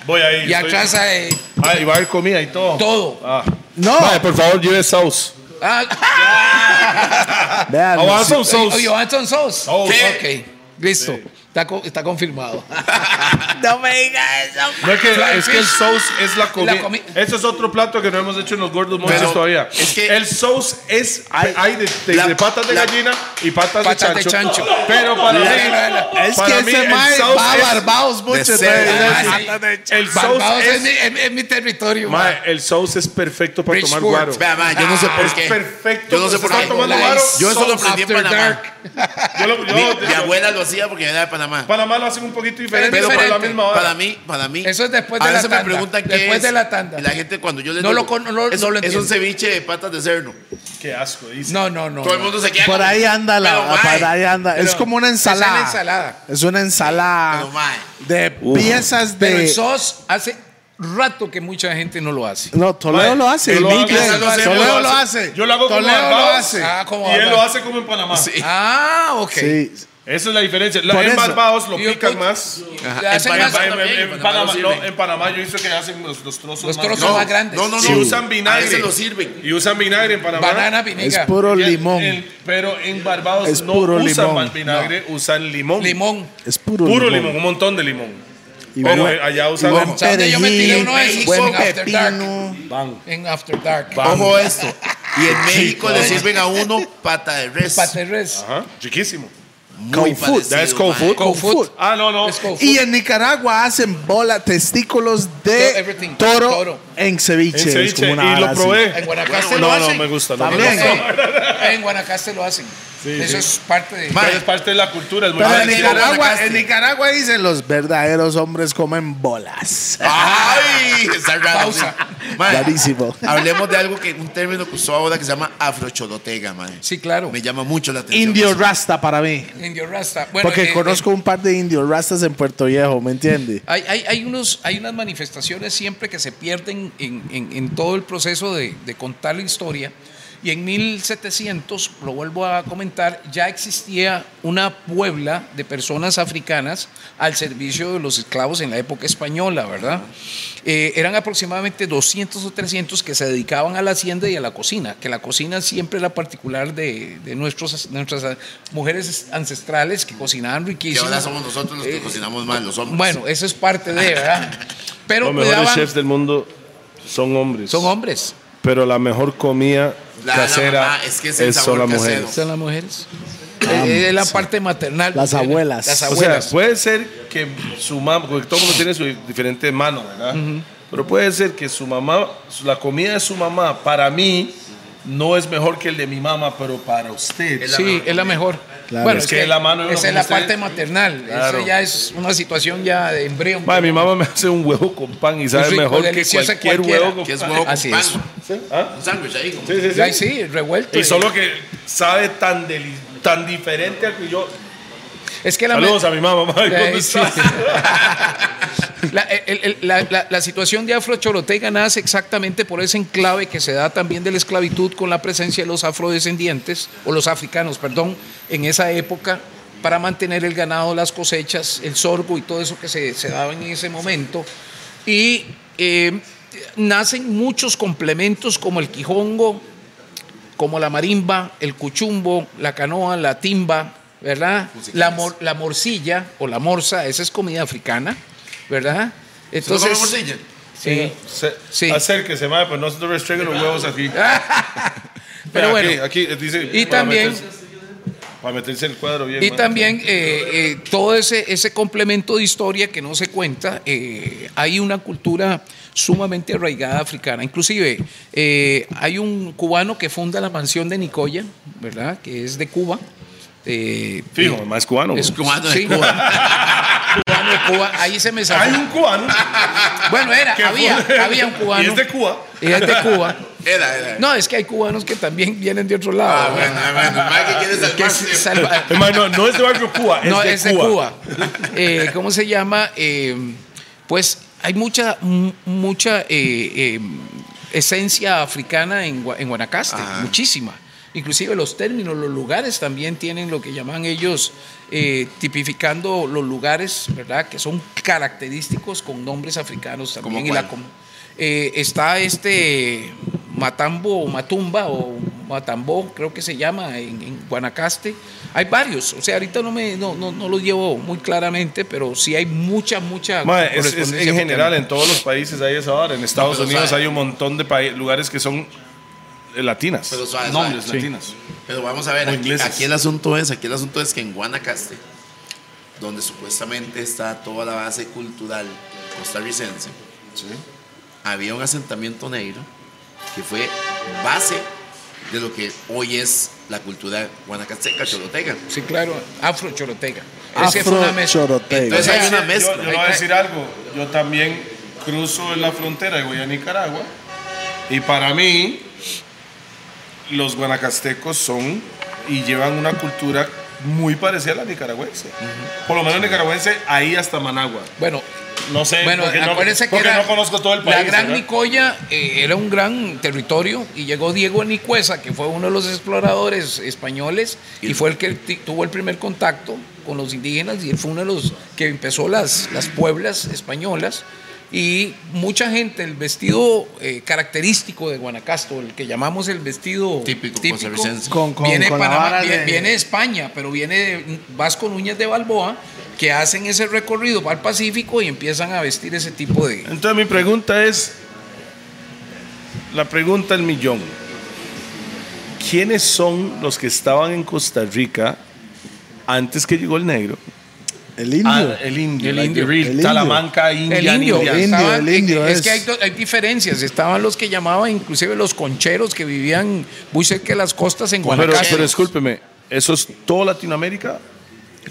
[SPEAKER 1] Voy ahí.
[SPEAKER 2] Y atrás hay
[SPEAKER 1] Ah, y va a haber comida y todo.
[SPEAKER 2] todo.
[SPEAKER 1] Ah.
[SPEAKER 3] No.
[SPEAKER 1] Mae, por favor, lleve sauce.
[SPEAKER 2] Ah, [laughs]
[SPEAKER 3] Vean.
[SPEAKER 1] I want some
[SPEAKER 2] oh,
[SPEAKER 1] sauce.
[SPEAKER 2] you want some sauce?
[SPEAKER 1] Sauce.
[SPEAKER 2] Ok, listo. Está, co- está confirmado. [laughs]
[SPEAKER 3] No me diga eso.
[SPEAKER 1] No es que, es que el sauce es la comida.
[SPEAKER 2] La comi-
[SPEAKER 1] Ese es otro plato que no hemos hecho en los gordos monchis
[SPEAKER 4] Pero
[SPEAKER 1] todavía.
[SPEAKER 4] es que-
[SPEAKER 1] el sauce es hay, de, de-
[SPEAKER 4] La-
[SPEAKER 1] de patas de
[SPEAKER 4] la-
[SPEAKER 1] gallina y patas,
[SPEAKER 2] Patas
[SPEAKER 1] de,
[SPEAKER 2] de
[SPEAKER 1] chancho.
[SPEAKER 2] chancho.
[SPEAKER 1] Pero para mí,
[SPEAKER 3] Es
[SPEAKER 1] para
[SPEAKER 3] que
[SPEAKER 1] mí
[SPEAKER 3] ese
[SPEAKER 1] el
[SPEAKER 3] mae
[SPEAKER 1] sauce
[SPEAKER 3] va a
[SPEAKER 1] es-
[SPEAKER 3] Barbados mucho. entonces-
[SPEAKER 2] Ah, sí.
[SPEAKER 1] el sauce
[SPEAKER 2] es,
[SPEAKER 1] es,
[SPEAKER 2] mi, es mi- es mi territorio.
[SPEAKER 1] Mae,
[SPEAKER 2] man.
[SPEAKER 1] el sauce es perfecto para tomar
[SPEAKER 2] Bridgeport.
[SPEAKER 1] guaro.
[SPEAKER 4] Vea, ma, yo no sé por
[SPEAKER 1] Es
[SPEAKER 4] qué.
[SPEAKER 1] perfecto.
[SPEAKER 4] Yo no sé por
[SPEAKER 1] ¿Está
[SPEAKER 4] qué.
[SPEAKER 1] tomando
[SPEAKER 2] Lice.
[SPEAKER 1] guaro?
[SPEAKER 4] Yo eso lo
[SPEAKER 2] Sauce
[SPEAKER 4] aprendí en
[SPEAKER 2] after
[SPEAKER 4] Panamá.
[SPEAKER 2] dark. [laughs]
[SPEAKER 1] Yo lo- yo-
[SPEAKER 4] Mi, abuela lo hacía porque era de Panamá.
[SPEAKER 1] Panamá lo hacen un poquito diferente,
[SPEAKER 2] Pero
[SPEAKER 1] pero,
[SPEAKER 2] es
[SPEAKER 1] para la
[SPEAKER 2] diferente.
[SPEAKER 1] misma hora.
[SPEAKER 4] Para mí, para mí.
[SPEAKER 2] Eso es después de
[SPEAKER 4] a
[SPEAKER 2] la
[SPEAKER 4] veces
[SPEAKER 2] tanda.
[SPEAKER 4] me preguntan qué
[SPEAKER 2] Después
[SPEAKER 4] es.
[SPEAKER 2] de la tanda.
[SPEAKER 4] Y la gente cuando yo les
[SPEAKER 2] No
[SPEAKER 4] digo,
[SPEAKER 2] lo con- no lo-
[SPEAKER 4] es,
[SPEAKER 2] no lo
[SPEAKER 4] es un ceviche de patas de cerdo.
[SPEAKER 1] Qué asco, dice.
[SPEAKER 2] No, no, no.
[SPEAKER 4] Todo el mundo se queda
[SPEAKER 3] Por
[SPEAKER 4] como-
[SPEAKER 3] ahí anda la.
[SPEAKER 4] Pero,
[SPEAKER 3] por ahí anda. es
[SPEAKER 2] pero
[SPEAKER 3] como una
[SPEAKER 2] es una
[SPEAKER 3] ensalada.
[SPEAKER 2] ensalada.
[SPEAKER 3] Es una ensalada
[SPEAKER 4] Pero, mae.
[SPEAKER 3] de piezas
[SPEAKER 2] Pero el
[SPEAKER 3] de.
[SPEAKER 2] sauce hace rato que mucha gente no lo hace.
[SPEAKER 3] No, Toledo lo hace.
[SPEAKER 1] lo lo hago,
[SPEAKER 3] Toledo lo hace.
[SPEAKER 1] Yo lo hago como
[SPEAKER 3] Toledo lo
[SPEAKER 1] Barbados,
[SPEAKER 3] hace.
[SPEAKER 2] Ah, como
[SPEAKER 1] y él lo hace como en Panamá.
[SPEAKER 4] Sí.
[SPEAKER 2] Ah, ok.
[SPEAKER 3] Sí.
[SPEAKER 1] Esa es la diferencia. La- en
[SPEAKER 3] eso.
[SPEAKER 1] Barbados lo pican más.
[SPEAKER 4] En Panamá
[SPEAKER 2] más-
[SPEAKER 1] En,
[SPEAKER 4] también,
[SPEAKER 1] en- en
[SPEAKER 4] en
[SPEAKER 1] Panamá,
[SPEAKER 4] Panamá
[SPEAKER 1] no,
[SPEAKER 4] sirven.
[SPEAKER 1] en Panamá yo he visto que hacen los, los trozos
[SPEAKER 2] Los
[SPEAKER 1] más
[SPEAKER 2] trozos
[SPEAKER 1] grandes.
[SPEAKER 2] más grandes.
[SPEAKER 4] No, no, no.
[SPEAKER 1] Y usan vinagre.
[SPEAKER 4] lo sirven.
[SPEAKER 1] Y usan vinagre en Panamá.
[SPEAKER 2] Banana
[SPEAKER 3] Es
[SPEAKER 2] vinegar.
[SPEAKER 3] puro
[SPEAKER 1] Y el-
[SPEAKER 3] limón.
[SPEAKER 1] el- pero en Barbados
[SPEAKER 3] Es
[SPEAKER 1] no
[SPEAKER 3] puro
[SPEAKER 1] usan
[SPEAKER 3] limón.
[SPEAKER 1] más vinagre, usan limón.
[SPEAKER 2] Limón.
[SPEAKER 3] Es puro,
[SPEAKER 1] Puro limón. un montón de limón.
[SPEAKER 3] Y
[SPEAKER 1] pero
[SPEAKER 3] buen-
[SPEAKER 1] eh, allá usan
[SPEAKER 3] buen
[SPEAKER 2] ¿Sabe dónde yo me tiré uno de esos?
[SPEAKER 3] buen
[SPEAKER 2] En After Dark.
[SPEAKER 3] pepino.
[SPEAKER 1] Bang.
[SPEAKER 2] En After Dark.
[SPEAKER 4] Ojo esto. Y en México le sirven a uno pata de res.
[SPEAKER 2] Pate res.
[SPEAKER 1] Ajá, chiquísimo.
[SPEAKER 4] Muy
[SPEAKER 3] Cold food.
[SPEAKER 4] parecido,
[SPEAKER 1] That is cold food.
[SPEAKER 2] Cold food.
[SPEAKER 1] Ah, no, no.
[SPEAKER 3] Y en Nicaragua hacen bola, testículos de
[SPEAKER 2] everything.
[SPEAKER 3] toro,
[SPEAKER 2] Toro.
[SPEAKER 3] en ceviche.
[SPEAKER 1] En
[SPEAKER 3] es
[SPEAKER 1] ceviche.
[SPEAKER 3] como una
[SPEAKER 1] Y lo
[SPEAKER 3] así.
[SPEAKER 1] probé.
[SPEAKER 2] En Guanacaste
[SPEAKER 1] no,
[SPEAKER 2] lo
[SPEAKER 1] no,
[SPEAKER 2] hacen.
[SPEAKER 1] me gusta. No me
[SPEAKER 3] También.
[SPEAKER 1] gusta.
[SPEAKER 2] En Guanacaste lo hacen. Eso
[SPEAKER 1] sí.
[SPEAKER 2] es parte de.
[SPEAKER 1] Pero es parte de la cultura. Es muy
[SPEAKER 3] Pero en Nicaragua,
[SPEAKER 4] Guanacaste.
[SPEAKER 3] en Nicaragua dicen los verdaderos hombres comen bolas.
[SPEAKER 4] ¡Ay! [laughs] Está raro.
[SPEAKER 2] Pausa.
[SPEAKER 4] sí. Mae,
[SPEAKER 3] Rarísimo.
[SPEAKER 4] Hablemos de algo que, un término que usó ahora que se llama afrocholotega, man.
[SPEAKER 2] Sí, claro.
[SPEAKER 4] Me llama mucho la atención.
[SPEAKER 3] Indio
[SPEAKER 4] eso.
[SPEAKER 3] Rasta para mí.
[SPEAKER 2] Indio Rasta. Bueno,
[SPEAKER 3] Porque
[SPEAKER 2] eh,
[SPEAKER 3] conozco un par de indios rastas en Puerto Viejo, ¿me entiende?
[SPEAKER 2] Hay, hay, hay, unos, hay unas manifestaciones siempre que se pierden en, en- en todo el proceso de, de contar la historia. Y en 1700, lo vuelvo a comentar, ya existía una puebla de personas africanas al servicio de los esclavos en la época española, ¿verdad? Eh, eran aproximadamente 200 o 300 que se dedicaban a la hacienda y a la cocina, que la cocina siempre era particular de, de nuestros, nuestras mujeres ancestrales que cocinaban
[SPEAKER 4] Que
[SPEAKER 2] riquísimo.
[SPEAKER 4] ahora somos nosotros los que
[SPEAKER 2] Eh,
[SPEAKER 4] cocinamos mal, los hombres.
[SPEAKER 2] Bueno, eso es parte de, ¿verdad? [laughs] Pero
[SPEAKER 1] Los mejores
[SPEAKER 2] cuidaban-
[SPEAKER 1] chefs del mundo son hombres.
[SPEAKER 2] son hombres,
[SPEAKER 1] Pero la mejor comida
[SPEAKER 4] La- la
[SPEAKER 1] casera
[SPEAKER 4] mamá, es que es el
[SPEAKER 1] son
[SPEAKER 4] sabor
[SPEAKER 1] las
[SPEAKER 4] casero.
[SPEAKER 1] mujeres.
[SPEAKER 2] son las mujeres. Eh, es la parte maternal.
[SPEAKER 3] Las abuelas.
[SPEAKER 2] Las
[SPEAKER 1] O sea,
[SPEAKER 2] abuelas.
[SPEAKER 1] puede ser que su mamá, porque todo el mundo tiene su diferente mano, ¿verdad? Pero puede ser que su mamá, la comida de su mamá, para mí, no es mejor que el de mi mamá, pero para usted.
[SPEAKER 4] Es
[SPEAKER 2] sí, es la mejor.
[SPEAKER 3] Claro.
[SPEAKER 2] Bueno,
[SPEAKER 1] Es
[SPEAKER 2] es
[SPEAKER 1] que
[SPEAKER 2] que
[SPEAKER 1] la mano de uno
[SPEAKER 2] esa es la
[SPEAKER 1] usted.
[SPEAKER 2] parte maternal.
[SPEAKER 1] Claro.
[SPEAKER 2] Eso ya es una situación ya de embrión.
[SPEAKER 1] Madre, mi mamá me hace un huevo con pan y sabe
[SPEAKER 2] rico,
[SPEAKER 1] mejor que
[SPEAKER 2] deliciosa
[SPEAKER 1] cualquier
[SPEAKER 2] cualquiera.
[SPEAKER 1] huevo con
[SPEAKER 4] que es
[SPEAKER 1] pan.
[SPEAKER 4] huevo con
[SPEAKER 2] Así
[SPEAKER 4] pan.
[SPEAKER 2] es.
[SPEAKER 1] ¿Ah?
[SPEAKER 4] Un sándwich ahí. como-
[SPEAKER 1] Sí, sí, sí.
[SPEAKER 2] Ya, sí, revuelto.
[SPEAKER 1] Y solo que sabe tan, deli- tan diferente al que yo.
[SPEAKER 2] Es que la
[SPEAKER 1] Saludos a mi mamá, ¿cómo
[SPEAKER 2] Eh, sí. [laughs] La, el- el- la situación de Afro Chorotega nace exactamente por ese enclave que se da también de la esclavitud con la presencia de los afrodescendientes, o los africanos, perdón, en esa época, para mantener el ganado, las cosechas, el sorgo y todo eso que se, se daba en ese momento. Y eh, nacen muchos complementos como el quijongo, como la marimba, el cuchumbo, la canoa, la timba, ¿verdad? La, mor- la morcilla o la morsa, esa es comida africana, ¿verdad?
[SPEAKER 4] ¿Se
[SPEAKER 2] Entonces,
[SPEAKER 4] morcilla?
[SPEAKER 2] sí.
[SPEAKER 1] Se-
[SPEAKER 2] Sí.
[SPEAKER 1] Acérquese, madre, pero no se te restringen los huevos [laughs] aquí.
[SPEAKER 2] Pero bueno,
[SPEAKER 1] Aquí, aquí dice.
[SPEAKER 2] Y
[SPEAKER 1] para
[SPEAKER 2] también-
[SPEAKER 1] meterse- para meterse el cuadro bien.
[SPEAKER 2] y
[SPEAKER 1] madre.
[SPEAKER 2] también eh, eh, todo ese, ese complemento de historia que no se cuenta, eh, hay una cultura sumamente arraigada africana. Inclusive eh, hay un cubano que funda la mansión de Nicoya, ¿verdad? Que es de Cuba. Eh,
[SPEAKER 1] Fijo,
[SPEAKER 2] eh,
[SPEAKER 1] más cubano.
[SPEAKER 2] es.
[SPEAKER 4] Cubano
[SPEAKER 2] sí.
[SPEAKER 4] Cuba. [laughs]
[SPEAKER 2] cubano de Cuba. Ahí se me salió.
[SPEAKER 1] Hay un cubano.
[SPEAKER 2] Bueno, era, había,
[SPEAKER 1] fue-
[SPEAKER 2] había un cubano.
[SPEAKER 1] Y es de Cuba.
[SPEAKER 2] Y es de Cuba.
[SPEAKER 4] Era, era.
[SPEAKER 2] No, es que hay cubanos que también vienen de otro lado.
[SPEAKER 4] Ah, bueno, bueno.
[SPEAKER 1] no es de barrio Cuba, es
[SPEAKER 2] no,
[SPEAKER 1] de
[SPEAKER 2] es de
[SPEAKER 1] Cuba.
[SPEAKER 2] Cuba. Eh, ¿Cómo se llama? Eh, pues hay mucha, mu- mucha eh, eh, esencia africana en, Gua- en Guanacaste,
[SPEAKER 4] Ajá.
[SPEAKER 2] muchísima. Inclusive los términos, los lugares también tienen lo que llaman ellos, eh, tipificando los lugares, ¿verdad? Que son característicos con nombres africanos también.
[SPEAKER 4] ¿Cómo
[SPEAKER 2] Y la eh, está este Matambo o Matumba o Matambó, creo que se llama en, en Guanacaste. Hay varios, o sea, ahorita no, me, no, no, no los llevo muy claramente, pero sí hay mucha, mucha.
[SPEAKER 1] Mae, es- es
[SPEAKER 2] correspondencia
[SPEAKER 1] en general, en todos los países hay esa hora. En Estados Unidos hay un montón de lugares que son latinas.
[SPEAKER 4] Pero suave,
[SPEAKER 1] Nombres
[SPEAKER 4] suave.
[SPEAKER 1] latinas.
[SPEAKER 4] Pero vamos a ver, aquí, aquí el asunto es, aquí el asunto es que en Guanacaste, donde supuestamente está toda la base cultural costarricense, había un asentamiento negro que fue base de lo que hoy es la cultura guanacasteca, choloteca.
[SPEAKER 2] Sí, claro, Afro Chorotega. Ese fue una mezcla.
[SPEAKER 3] Afro-chorotega.
[SPEAKER 4] Entonces hay una
[SPEAKER 1] Yo-
[SPEAKER 4] mezcla.
[SPEAKER 1] Yo, le voy a decir algo. Yo también cruzo en la frontera de Guayana, Nicaragua. Y para mí, los guanacastecos son y llevan una cultura muy parecida a la nicaragüense. Por lo menos nicaragüense, ahí hasta Managua.
[SPEAKER 2] Bueno,
[SPEAKER 1] No sé,
[SPEAKER 2] Bueno,
[SPEAKER 1] porque, no,
[SPEAKER 2] acuérdense que
[SPEAKER 1] porque
[SPEAKER 2] era-
[SPEAKER 1] no conozco todo el país.
[SPEAKER 2] La Gran
[SPEAKER 1] ¿verdad?
[SPEAKER 2] Nicoya eh, era un gran territorio y llegó Diego Nicuesa, que fue uno de los exploradores españoles y fue el que tuvo el primer contacto con los indígenas y él fue uno de los que empezó las, las pueblas españolas. Y mucha gente, el vestido eh, característico de Guanacasto, el que llamamos el vestido
[SPEAKER 4] Típico costarricense.
[SPEAKER 3] Con- con-
[SPEAKER 2] viene,
[SPEAKER 3] con
[SPEAKER 2] Panamá-
[SPEAKER 3] de-
[SPEAKER 2] viene de España, pero viene de Vasco Núñez de Balboa, que hacen ese recorrido para el Pacífico y empiezan a vestir ese tipo de...
[SPEAKER 1] Entonces mi pregunta es, la pregunta del millón. ¿Quiénes son los que estaban en Costa Rica antes que llegó el negro?
[SPEAKER 3] El indio.
[SPEAKER 1] Ah, el indio.
[SPEAKER 2] El indio.
[SPEAKER 1] real
[SPEAKER 3] El indio.
[SPEAKER 1] Talamanca,
[SPEAKER 2] indio,
[SPEAKER 1] India.
[SPEAKER 3] El indio,
[SPEAKER 2] estaban-
[SPEAKER 3] el indio
[SPEAKER 2] es,
[SPEAKER 3] es-
[SPEAKER 2] que hay, hay diferencias. Estaban los que llamaban, inclusive los concheros que vivían muy cerca de las costas en
[SPEAKER 1] Pero,
[SPEAKER 2] Guanacaste.
[SPEAKER 1] pero discúlpeme, ¿eso es toda Latinoamérica?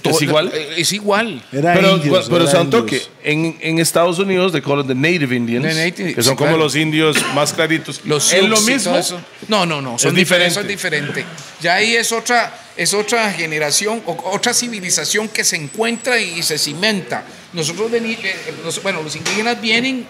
[SPEAKER 2] Todo-
[SPEAKER 1] ¿Es igual?
[SPEAKER 2] eh, Es igual.
[SPEAKER 3] Era
[SPEAKER 1] pero
[SPEAKER 3] indios,
[SPEAKER 1] pero
[SPEAKER 3] era
[SPEAKER 1] Santoque,
[SPEAKER 3] indios.
[SPEAKER 1] en, en Estados Unidos they call it the Native Indians,
[SPEAKER 2] The native-
[SPEAKER 1] que son
[SPEAKER 2] sí,
[SPEAKER 1] como
[SPEAKER 2] claro.
[SPEAKER 1] los indios más claritos.
[SPEAKER 2] Los
[SPEAKER 1] ¿Es lo mismo?
[SPEAKER 2] eso. No, no, no. Son
[SPEAKER 1] Es
[SPEAKER 2] diferentes.
[SPEAKER 1] diferente.
[SPEAKER 2] Son diferente. Ya ahí es otra, es otra generación, otra civilización que se encuentra y, se cimenta. Nosotros, eh, los- bueno, los indígenas vienen,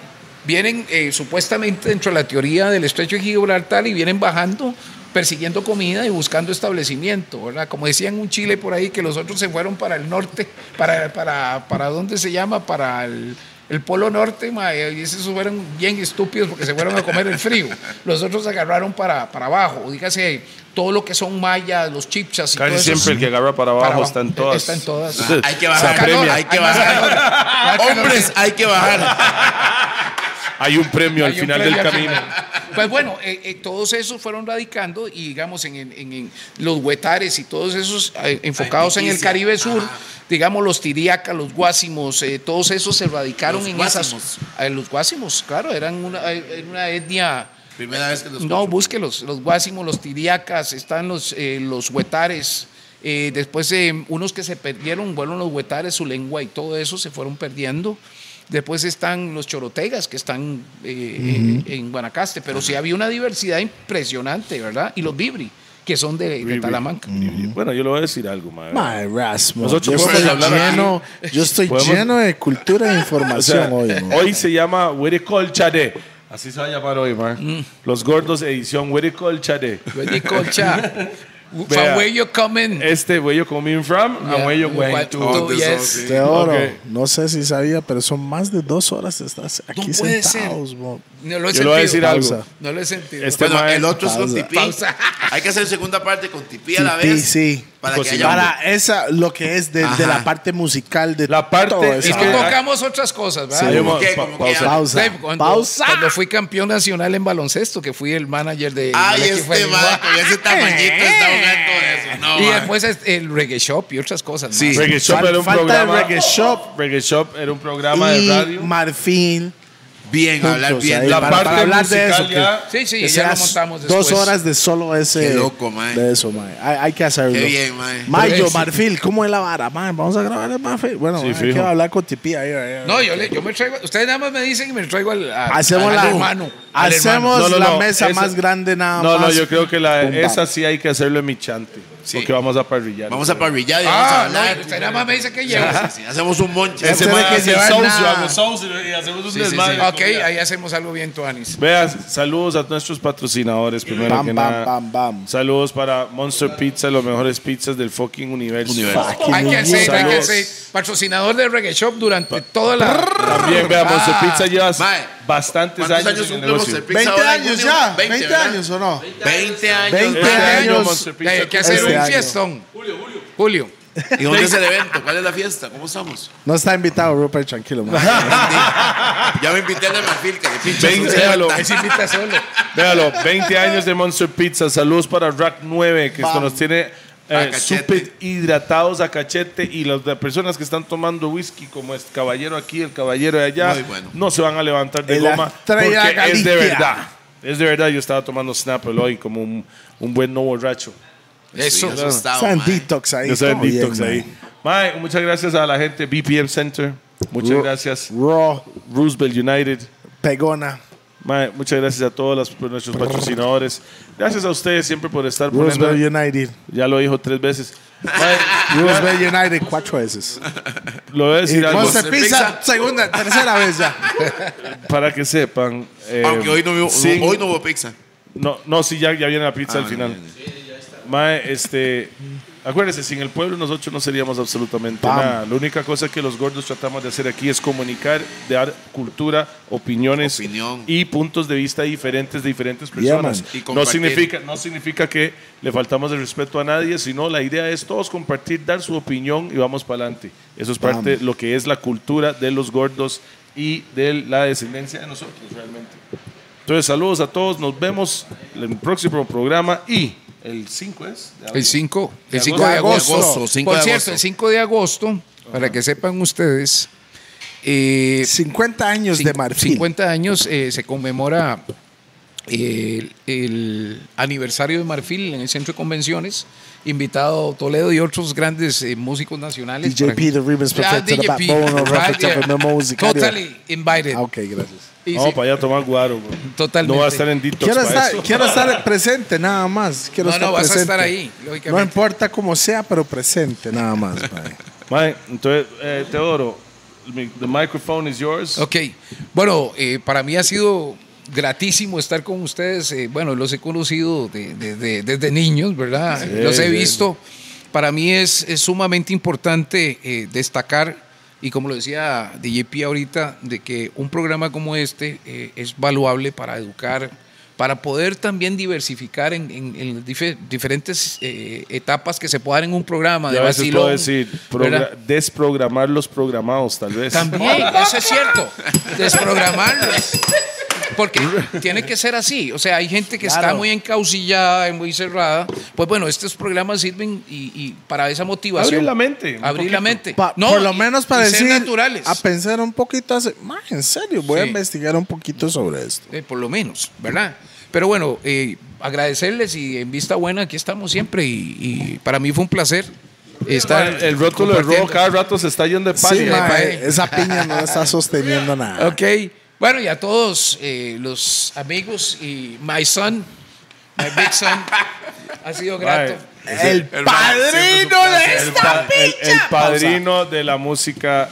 [SPEAKER 2] vienen eh, supuestamente dentro de la teoría del estrecho de Gibraltar y vienen bajando persiguiendo comida y buscando establecimiento, ¿verdad? Como decían un Chile por ahí, que los otros se fueron para el norte, para, para, para ¿dónde se llama? Para el, el Polo Norte, ma, y esos fueron bien estúpidos porque se fueron a comer el frío. Los otros se agarraron para, para abajo, dígase, todo lo que son mayas, los chipchas y
[SPEAKER 1] Casi
[SPEAKER 2] todo eso.
[SPEAKER 1] siempre el que agarra para abajo
[SPEAKER 2] Para
[SPEAKER 1] está en todas.
[SPEAKER 2] Está en todas.
[SPEAKER 4] Ah, hay que bajar, hay que bajar. Hombres, hay que bajar.
[SPEAKER 1] Hay un premio al
[SPEAKER 2] un
[SPEAKER 1] final
[SPEAKER 2] premio
[SPEAKER 1] del camino.
[SPEAKER 2] final. Pues bueno, eh, eh, todos esos fueron radicando y digamos en, en- en los huetares y todos esos eh, enfocados en el. Caribe Sur,
[SPEAKER 4] Ajá.
[SPEAKER 2] digamos los tiriacas, los guásimos, eh, todos esos se radicaron
[SPEAKER 4] Los
[SPEAKER 2] en
[SPEAKER 4] guásimos.
[SPEAKER 2] esas... eh, los guásimos, claro, eran una, eh, una etnia...
[SPEAKER 4] Primera vez que los
[SPEAKER 2] No, búsquelos, los guásimos, los tiriacas, están los, eh, los huetares. eh, después eh, unos que se perdieron, fueron los huetares, su lengua y todo eso se fueron perdiendo. Después están los chorotegas que están eh, en Guanacaste, pero sí había una diversidad impresionante, ¿verdad? Y los vibri, que son de, de. Talamanca.
[SPEAKER 1] Bueno, yo le voy a decir algo, madre.
[SPEAKER 3] My Rasmus.
[SPEAKER 1] Nosotros
[SPEAKER 3] yo estoy lleno, yo estoy lleno de cultura e [laughs]
[SPEAKER 1] O
[SPEAKER 3] información
[SPEAKER 1] sea,
[SPEAKER 3] hoy. man.
[SPEAKER 1] hoy se llama Huericolchade. Así se va a llamar hoy, man. Los gordos edición Huericolchade.
[SPEAKER 2] Ready, Colcha.
[SPEAKER 1] Vea.
[SPEAKER 2] From where you coming?
[SPEAKER 1] Este, where you coming from, and where you going
[SPEAKER 2] What-
[SPEAKER 1] to.
[SPEAKER 4] Oh,
[SPEAKER 2] yes.
[SPEAKER 3] De oro. No sé si sabía, pero son más de dos horas de estar aquí
[SPEAKER 2] No puede
[SPEAKER 3] sentados.
[SPEAKER 2] No lo he
[SPEAKER 1] Yo le voy a decir
[SPEAKER 2] sentido.
[SPEAKER 1] algo.
[SPEAKER 2] No lo he sentido.
[SPEAKER 1] Este
[SPEAKER 4] Bueno, el otro es con tipí.
[SPEAKER 2] Pausa.
[SPEAKER 4] Hay que hacer segunda parte con tipí a la vez.
[SPEAKER 3] sí.
[SPEAKER 4] Para que haya
[SPEAKER 3] Para esa, lo que es de, de la parte musical de
[SPEAKER 1] La parte-
[SPEAKER 3] todo
[SPEAKER 1] es
[SPEAKER 2] Y
[SPEAKER 3] eso.
[SPEAKER 1] que-
[SPEAKER 2] no tocamos otras cosas, ¿verdad?
[SPEAKER 3] Sí.
[SPEAKER 1] Pa-
[SPEAKER 4] ¿Cómo
[SPEAKER 1] pausa.
[SPEAKER 4] qué?
[SPEAKER 3] Pausa.
[SPEAKER 2] Cuando,
[SPEAKER 3] Pausa.
[SPEAKER 2] cuando fui campeón nacional en baloncesto, que fui el manager de.
[SPEAKER 4] Ay, este man con ese tamañito está jugando eso. No,
[SPEAKER 2] Y
[SPEAKER 4] man.
[SPEAKER 2] después es el reggae shop y otras cosas.
[SPEAKER 4] Sí.
[SPEAKER 2] más.
[SPEAKER 1] Reggae Shop
[SPEAKER 3] Fal-
[SPEAKER 1] era un programa.
[SPEAKER 3] Reggae Shop.
[SPEAKER 1] Reggae Shop era un programa
[SPEAKER 3] y
[SPEAKER 1] de radio.
[SPEAKER 3] Marfil.
[SPEAKER 4] Bien,
[SPEAKER 3] juntos
[SPEAKER 4] hablar bien.
[SPEAKER 3] ahí
[SPEAKER 1] La
[SPEAKER 3] para,
[SPEAKER 1] parte
[SPEAKER 3] para hablar de eso. que-
[SPEAKER 1] ya-
[SPEAKER 2] Sí, sí,
[SPEAKER 3] que
[SPEAKER 2] ya lo montamos
[SPEAKER 3] Dos
[SPEAKER 2] después.
[SPEAKER 3] horas de solo ese.
[SPEAKER 4] Qué loco, mae.
[SPEAKER 3] De eso, mae. Hay, hay que hacerlo.
[SPEAKER 4] Qué bien, mae.
[SPEAKER 3] Mayo,
[SPEAKER 2] Pero es-
[SPEAKER 3] Marfil, ¿cómo es la vara? Mae, vamos a grabar el Marfil. Bueno,
[SPEAKER 1] Sí,
[SPEAKER 3] hay
[SPEAKER 1] fijo.
[SPEAKER 3] que hablar con Tipi ahí. ahí, ahí.
[SPEAKER 2] No, yo, le, yo me traigo. Ustedes nada más me dicen y me traigo al, al-
[SPEAKER 3] Hacemos
[SPEAKER 2] al
[SPEAKER 3] la
[SPEAKER 2] hermano. al
[SPEAKER 3] Hacemos
[SPEAKER 1] No, no,
[SPEAKER 3] la
[SPEAKER 1] no,
[SPEAKER 3] mesa
[SPEAKER 1] esa-
[SPEAKER 3] más grande nada
[SPEAKER 1] No,
[SPEAKER 3] más.
[SPEAKER 1] no, yo creo que la, esa sí hay que hacerlo en mi chante.
[SPEAKER 4] Sí.
[SPEAKER 1] Porque vamos a parrillar.
[SPEAKER 4] Vamos a parrillar y vamos a
[SPEAKER 2] Ah, no,
[SPEAKER 4] hablar.
[SPEAKER 2] usted nada más me dice que llevo.
[SPEAKER 4] Sí, sí, sí. Hacemos un monche.
[SPEAKER 3] Ese
[SPEAKER 1] man
[SPEAKER 3] que
[SPEAKER 1] hace el
[SPEAKER 3] llevar
[SPEAKER 1] sauce,
[SPEAKER 3] nada.
[SPEAKER 1] yo hago sauce y hacemos un
[SPEAKER 4] Sí, sí, sí.
[SPEAKER 1] desmadre.
[SPEAKER 2] Ok, ahí hacemos algo bien, Tuanis.
[SPEAKER 1] Vean, saludos a nuestros patrocinadores, primero
[SPEAKER 3] Bam,
[SPEAKER 1] que
[SPEAKER 3] bam,
[SPEAKER 1] nada.
[SPEAKER 3] bam, bam.
[SPEAKER 1] Saludos para Monster Pizza, los mejores pizzas del fucking universo.
[SPEAKER 4] Universo.
[SPEAKER 3] Fucking
[SPEAKER 2] Hay que ser, hay que ser patrocinador de Reggae Shop durante toda la.
[SPEAKER 1] También, vean, Monster
[SPEAKER 2] Ah.
[SPEAKER 1] Pizza lleva
[SPEAKER 4] Mae,
[SPEAKER 1] bastantes
[SPEAKER 4] ¿Cuántos
[SPEAKER 1] años,
[SPEAKER 4] años
[SPEAKER 1] en el negocio.
[SPEAKER 4] Monster Pizza
[SPEAKER 3] 20
[SPEAKER 4] ahora en
[SPEAKER 3] años ya.
[SPEAKER 4] 20,
[SPEAKER 3] 20
[SPEAKER 4] ¿verdad?
[SPEAKER 3] años o no?
[SPEAKER 4] 20 años.
[SPEAKER 3] 20
[SPEAKER 1] Este
[SPEAKER 4] mae.
[SPEAKER 1] año
[SPEAKER 3] años.
[SPEAKER 1] Monster Pizza
[SPEAKER 2] Hay que hacer
[SPEAKER 3] Este
[SPEAKER 2] un
[SPEAKER 3] año.
[SPEAKER 2] fiestón. Julio, Julio. Julio.
[SPEAKER 4] ¿Y dónde es el evento? ¿Cuál es la fiesta? ¿Cómo estamos?
[SPEAKER 3] No está invitado, Rupert, tranquilo.
[SPEAKER 4] Ya me invité al de Marfil, que de pinche.
[SPEAKER 1] 20, véalo,
[SPEAKER 2] se invita solo.
[SPEAKER 1] véalo, 20 años de Monster Pizza. Saludos para Rack 9, que esto
[SPEAKER 3] Bam.
[SPEAKER 1] nos tiene eh,
[SPEAKER 4] A cachete.
[SPEAKER 1] súper hidratados a cachete. Y las las personas que están tomando whisky, como este caballero aquí, el caballero de allá,
[SPEAKER 4] bueno.
[SPEAKER 1] no se van a levantar de
[SPEAKER 3] El
[SPEAKER 1] goma. Porque es de verdad. Es de verdad. Yo estaba tomando Snapple hoy como un, un buen no borracho.
[SPEAKER 2] Eso.
[SPEAKER 3] En
[SPEAKER 4] mae.
[SPEAKER 3] detox ahí. Bien,
[SPEAKER 1] detox
[SPEAKER 3] mae.
[SPEAKER 1] ahí. Muchas gracias a la gente BPM Center. Muchas
[SPEAKER 3] Ro-
[SPEAKER 1] gracias.
[SPEAKER 3] Raw,
[SPEAKER 1] Roosevelt United.
[SPEAKER 3] Pegona.
[SPEAKER 1] Mae, muchas gracias a todos los- nuestros patrocinadores. Gracias a ustedes siempre por estar poniendo.
[SPEAKER 3] Roosevelt United.
[SPEAKER 1] Ya lo dijo tres veces. Mae,
[SPEAKER 3] Roosevelt United cuatro veces.
[SPEAKER 1] lo voy a
[SPEAKER 3] Y
[SPEAKER 1] decir algo
[SPEAKER 3] Monster Pizza, segunda, tercera vez ya. [laughs]
[SPEAKER 1] para que sepan. eh,
[SPEAKER 4] Aunque hoy no, hubo-
[SPEAKER 1] sin-
[SPEAKER 4] hoy no hubo pizza.
[SPEAKER 1] No, no, sí, ya, ya viene la pizza
[SPEAKER 4] Ah,
[SPEAKER 1] al final. Mae, este. Acuérdense, sin el pueblo nosotros no seríamos absolutamente
[SPEAKER 3] Bam.
[SPEAKER 1] nada. La única cosa que los gordos tratamos de hacer aquí es comunicar, dar cultura, opiniones
[SPEAKER 4] Opinión.
[SPEAKER 1] y puntos de vista diferentes de diferentes personas.
[SPEAKER 3] man.
[SPEAKER 4] Y
[SPEAKER 1] no,
[SPEAKER 4] compartir.
[SPEAKER 1] significa, no significa que le faltamos el respeto a nadie, sino la idea es todos compartir, dar su opinión y vamos para adelante. Eso es parte de lo que es la cultura de los gordos y de la descendencia de nosotros realmente. Entonces, saludos a todos. Nos vemos en el próximo programa y el 5 es. de
[SPEAKER 2] El 5, el 5
[SPEAKER 3] agosto.
[SPEAKER 2] de agosto.
[SPEAKER 3] De
[SPEAKER 4] agosto, 5
[SPEAKER 2] Por
[SPEAKER 4] de
[SPEAKER 2] cierto,
[SPEAKER 4] agosto.
[SPEAKER 2] el 5 de agosto, para que sepan ustedes, eh,
[SPEAKER 3] 50 años de Marfil.
[SPEAKER 2] 50 años eh, se conmemora eh, el, el aniversario de Marfil en el centro de convenciones. Invitado Toledo y otros grandes eh, músicos nacionales.
[SPEAKER 3] DJP,
[SPEAKER 2] para-
[SPEAKER 3] the
[SPEAKER 2] Ah,
[SPEAKER 3] Perfecto, the backbone of.
[SPEAKER 2] Totally invited.
[SPEAKER 3] Ok, gracias.
[SPEAKER 2] Y
[SPEAKER 1] Vamos
[SPEAKER 2] sí,
[SPEAKER 1] para allá a tomar guaro. bro.
[SPEAKER 2] Totalmente.
[SPEAKER 1] No va a estar en detox
[SPEAKER 3] Quiero
[SPEAKER 1] para
[SPEAKER 3] estar,
[SPEAKER 1] eso.
[SPEAKER 3] quiero estar [laughs] presente, nada más. Quiero
[SPEAKER 2] No,
[SPEAKER 3] estar
[SPEAKER 2] no, vas a
[SPEAKER 3] presente.
[SPEAKER 2] estar ahí,
[SPEAKER 3] No
[SPEAKER 2] lógicamente.
[SPEAKER 3] importa cómo sea, pero presente, nada más. [laughs] mae.
[SPEAKER 1] Entonces, eh, Teodoro, the microphone is yours.
[SPEAKER 2] Ok. Bueno, eh, para mí ha sido gratísimo estar con ustedes. eh, bueno, los he conocido de- de- de- desde niños, ¿verdad? los he
[SPEAKER 1] sí.
[SPEAKER 2] visto. Para mí es, es sumamente importante eh, destacar, y como lo decía DJP ahorita, de que un programa como este eh, es valuable para educar, para poder también diversificar en, en- en las dife- diferentes eh, etapas que se puedan en un programa de
[SPEAKER 1] a veces
[SPEAKER 2] vacilón,
[SPEAKER 1] puedo decir, desprogramar los programados, tal vez.
[SPEAKER 2] También, eso es cierto. [laughs] Desprogramarlos. Porque tiene que ser así. O sea, hay gente que está muy encaucillada y muy cerrada. Pues bueno, estos programas sirven y, y para esa motivación.
[SPEAKER 1] Abrir la mente,
[SPEAKER 2] Abrir la mente.
[SPEAKER 3] Pa-
[SPEAKER 2] No,
[SPEAKER 3] por lo
[SPEAKER 2] y-
[SPEAKER 3] menos para
[SPEAKER 2] ser
[SPEAKER 3] decir,
[SPEAKER 2] naturales.
[SPEAKER 3] a pensar un poquito, hace- en serio, voy a investigar un poquito sobre esto.
[SPEAKER 2] Eh, por lo menos, ¿verdad? Pero bueno, eh, agradecerles y en vista buena, aquí estamos siempre. Y, y para mí fue un placer estar.
[SPEAKER 1] El, el rótulo de rojo cada rato se está yendo de
[SPEAKER 3] Sí,
[SPEAKER 1] página.
[SPEAKER 3] ma,
[SPEAKER 2] pa-
[SPEAKER 3] esa piña no está sosteniendo nada.
[SPEAKER 2] Ok. Bueno, y a todos eh, los amigos y my son, my big son, ha sido grato.
[SPEAKER 3] El
[SPEAKER 4] Hermano,
[SPEAKER 3] padrino de
[SPEAKER 1] el,
[SPEAKER 3] esta
[SPEAKER 1] pa- el- el
[SPEAKER 3] picha.
[SPEAKER 1] padrino de la música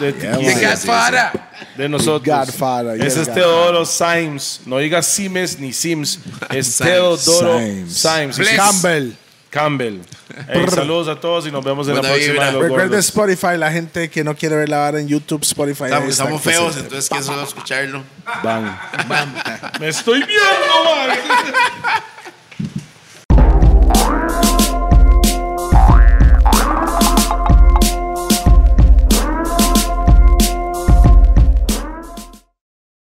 [SPEAKER 1] de,
[SPEAKER 3] Yeah.
[SPEAKER 2] Godfather.
[SPEAKER 1] de nosotros.
[SPEAKER 3] Godfather,
[SPEAKER 1] Ese es. Teodoro Symes. No diga Simes ni Sims. Es. Teodoro.
[SPEAKER 3] Symes.
[SPEAKER 2] Bless.
[SPEAKER 3] Campbell.
[SPEAKER 1] Campbell. Hey, saludos a todos y nos vemos en la próxima de los
[SPEAKER 3] Recuerde
[SPEAKER 1] gordos.
[SPEAKER 3] Spotify, la gente que no quiere ver la vara en YouTube, Spotify.
[SPEAKER 4] Estamos,
[SPEAKER 3] está
[SPEAKER 4] estamos
[SPEAKER 3] presente.
[SPEAKER 4] feos, entonces solo escucharlo.
[SPEAKER 1] Van. Me estoy viendo, man.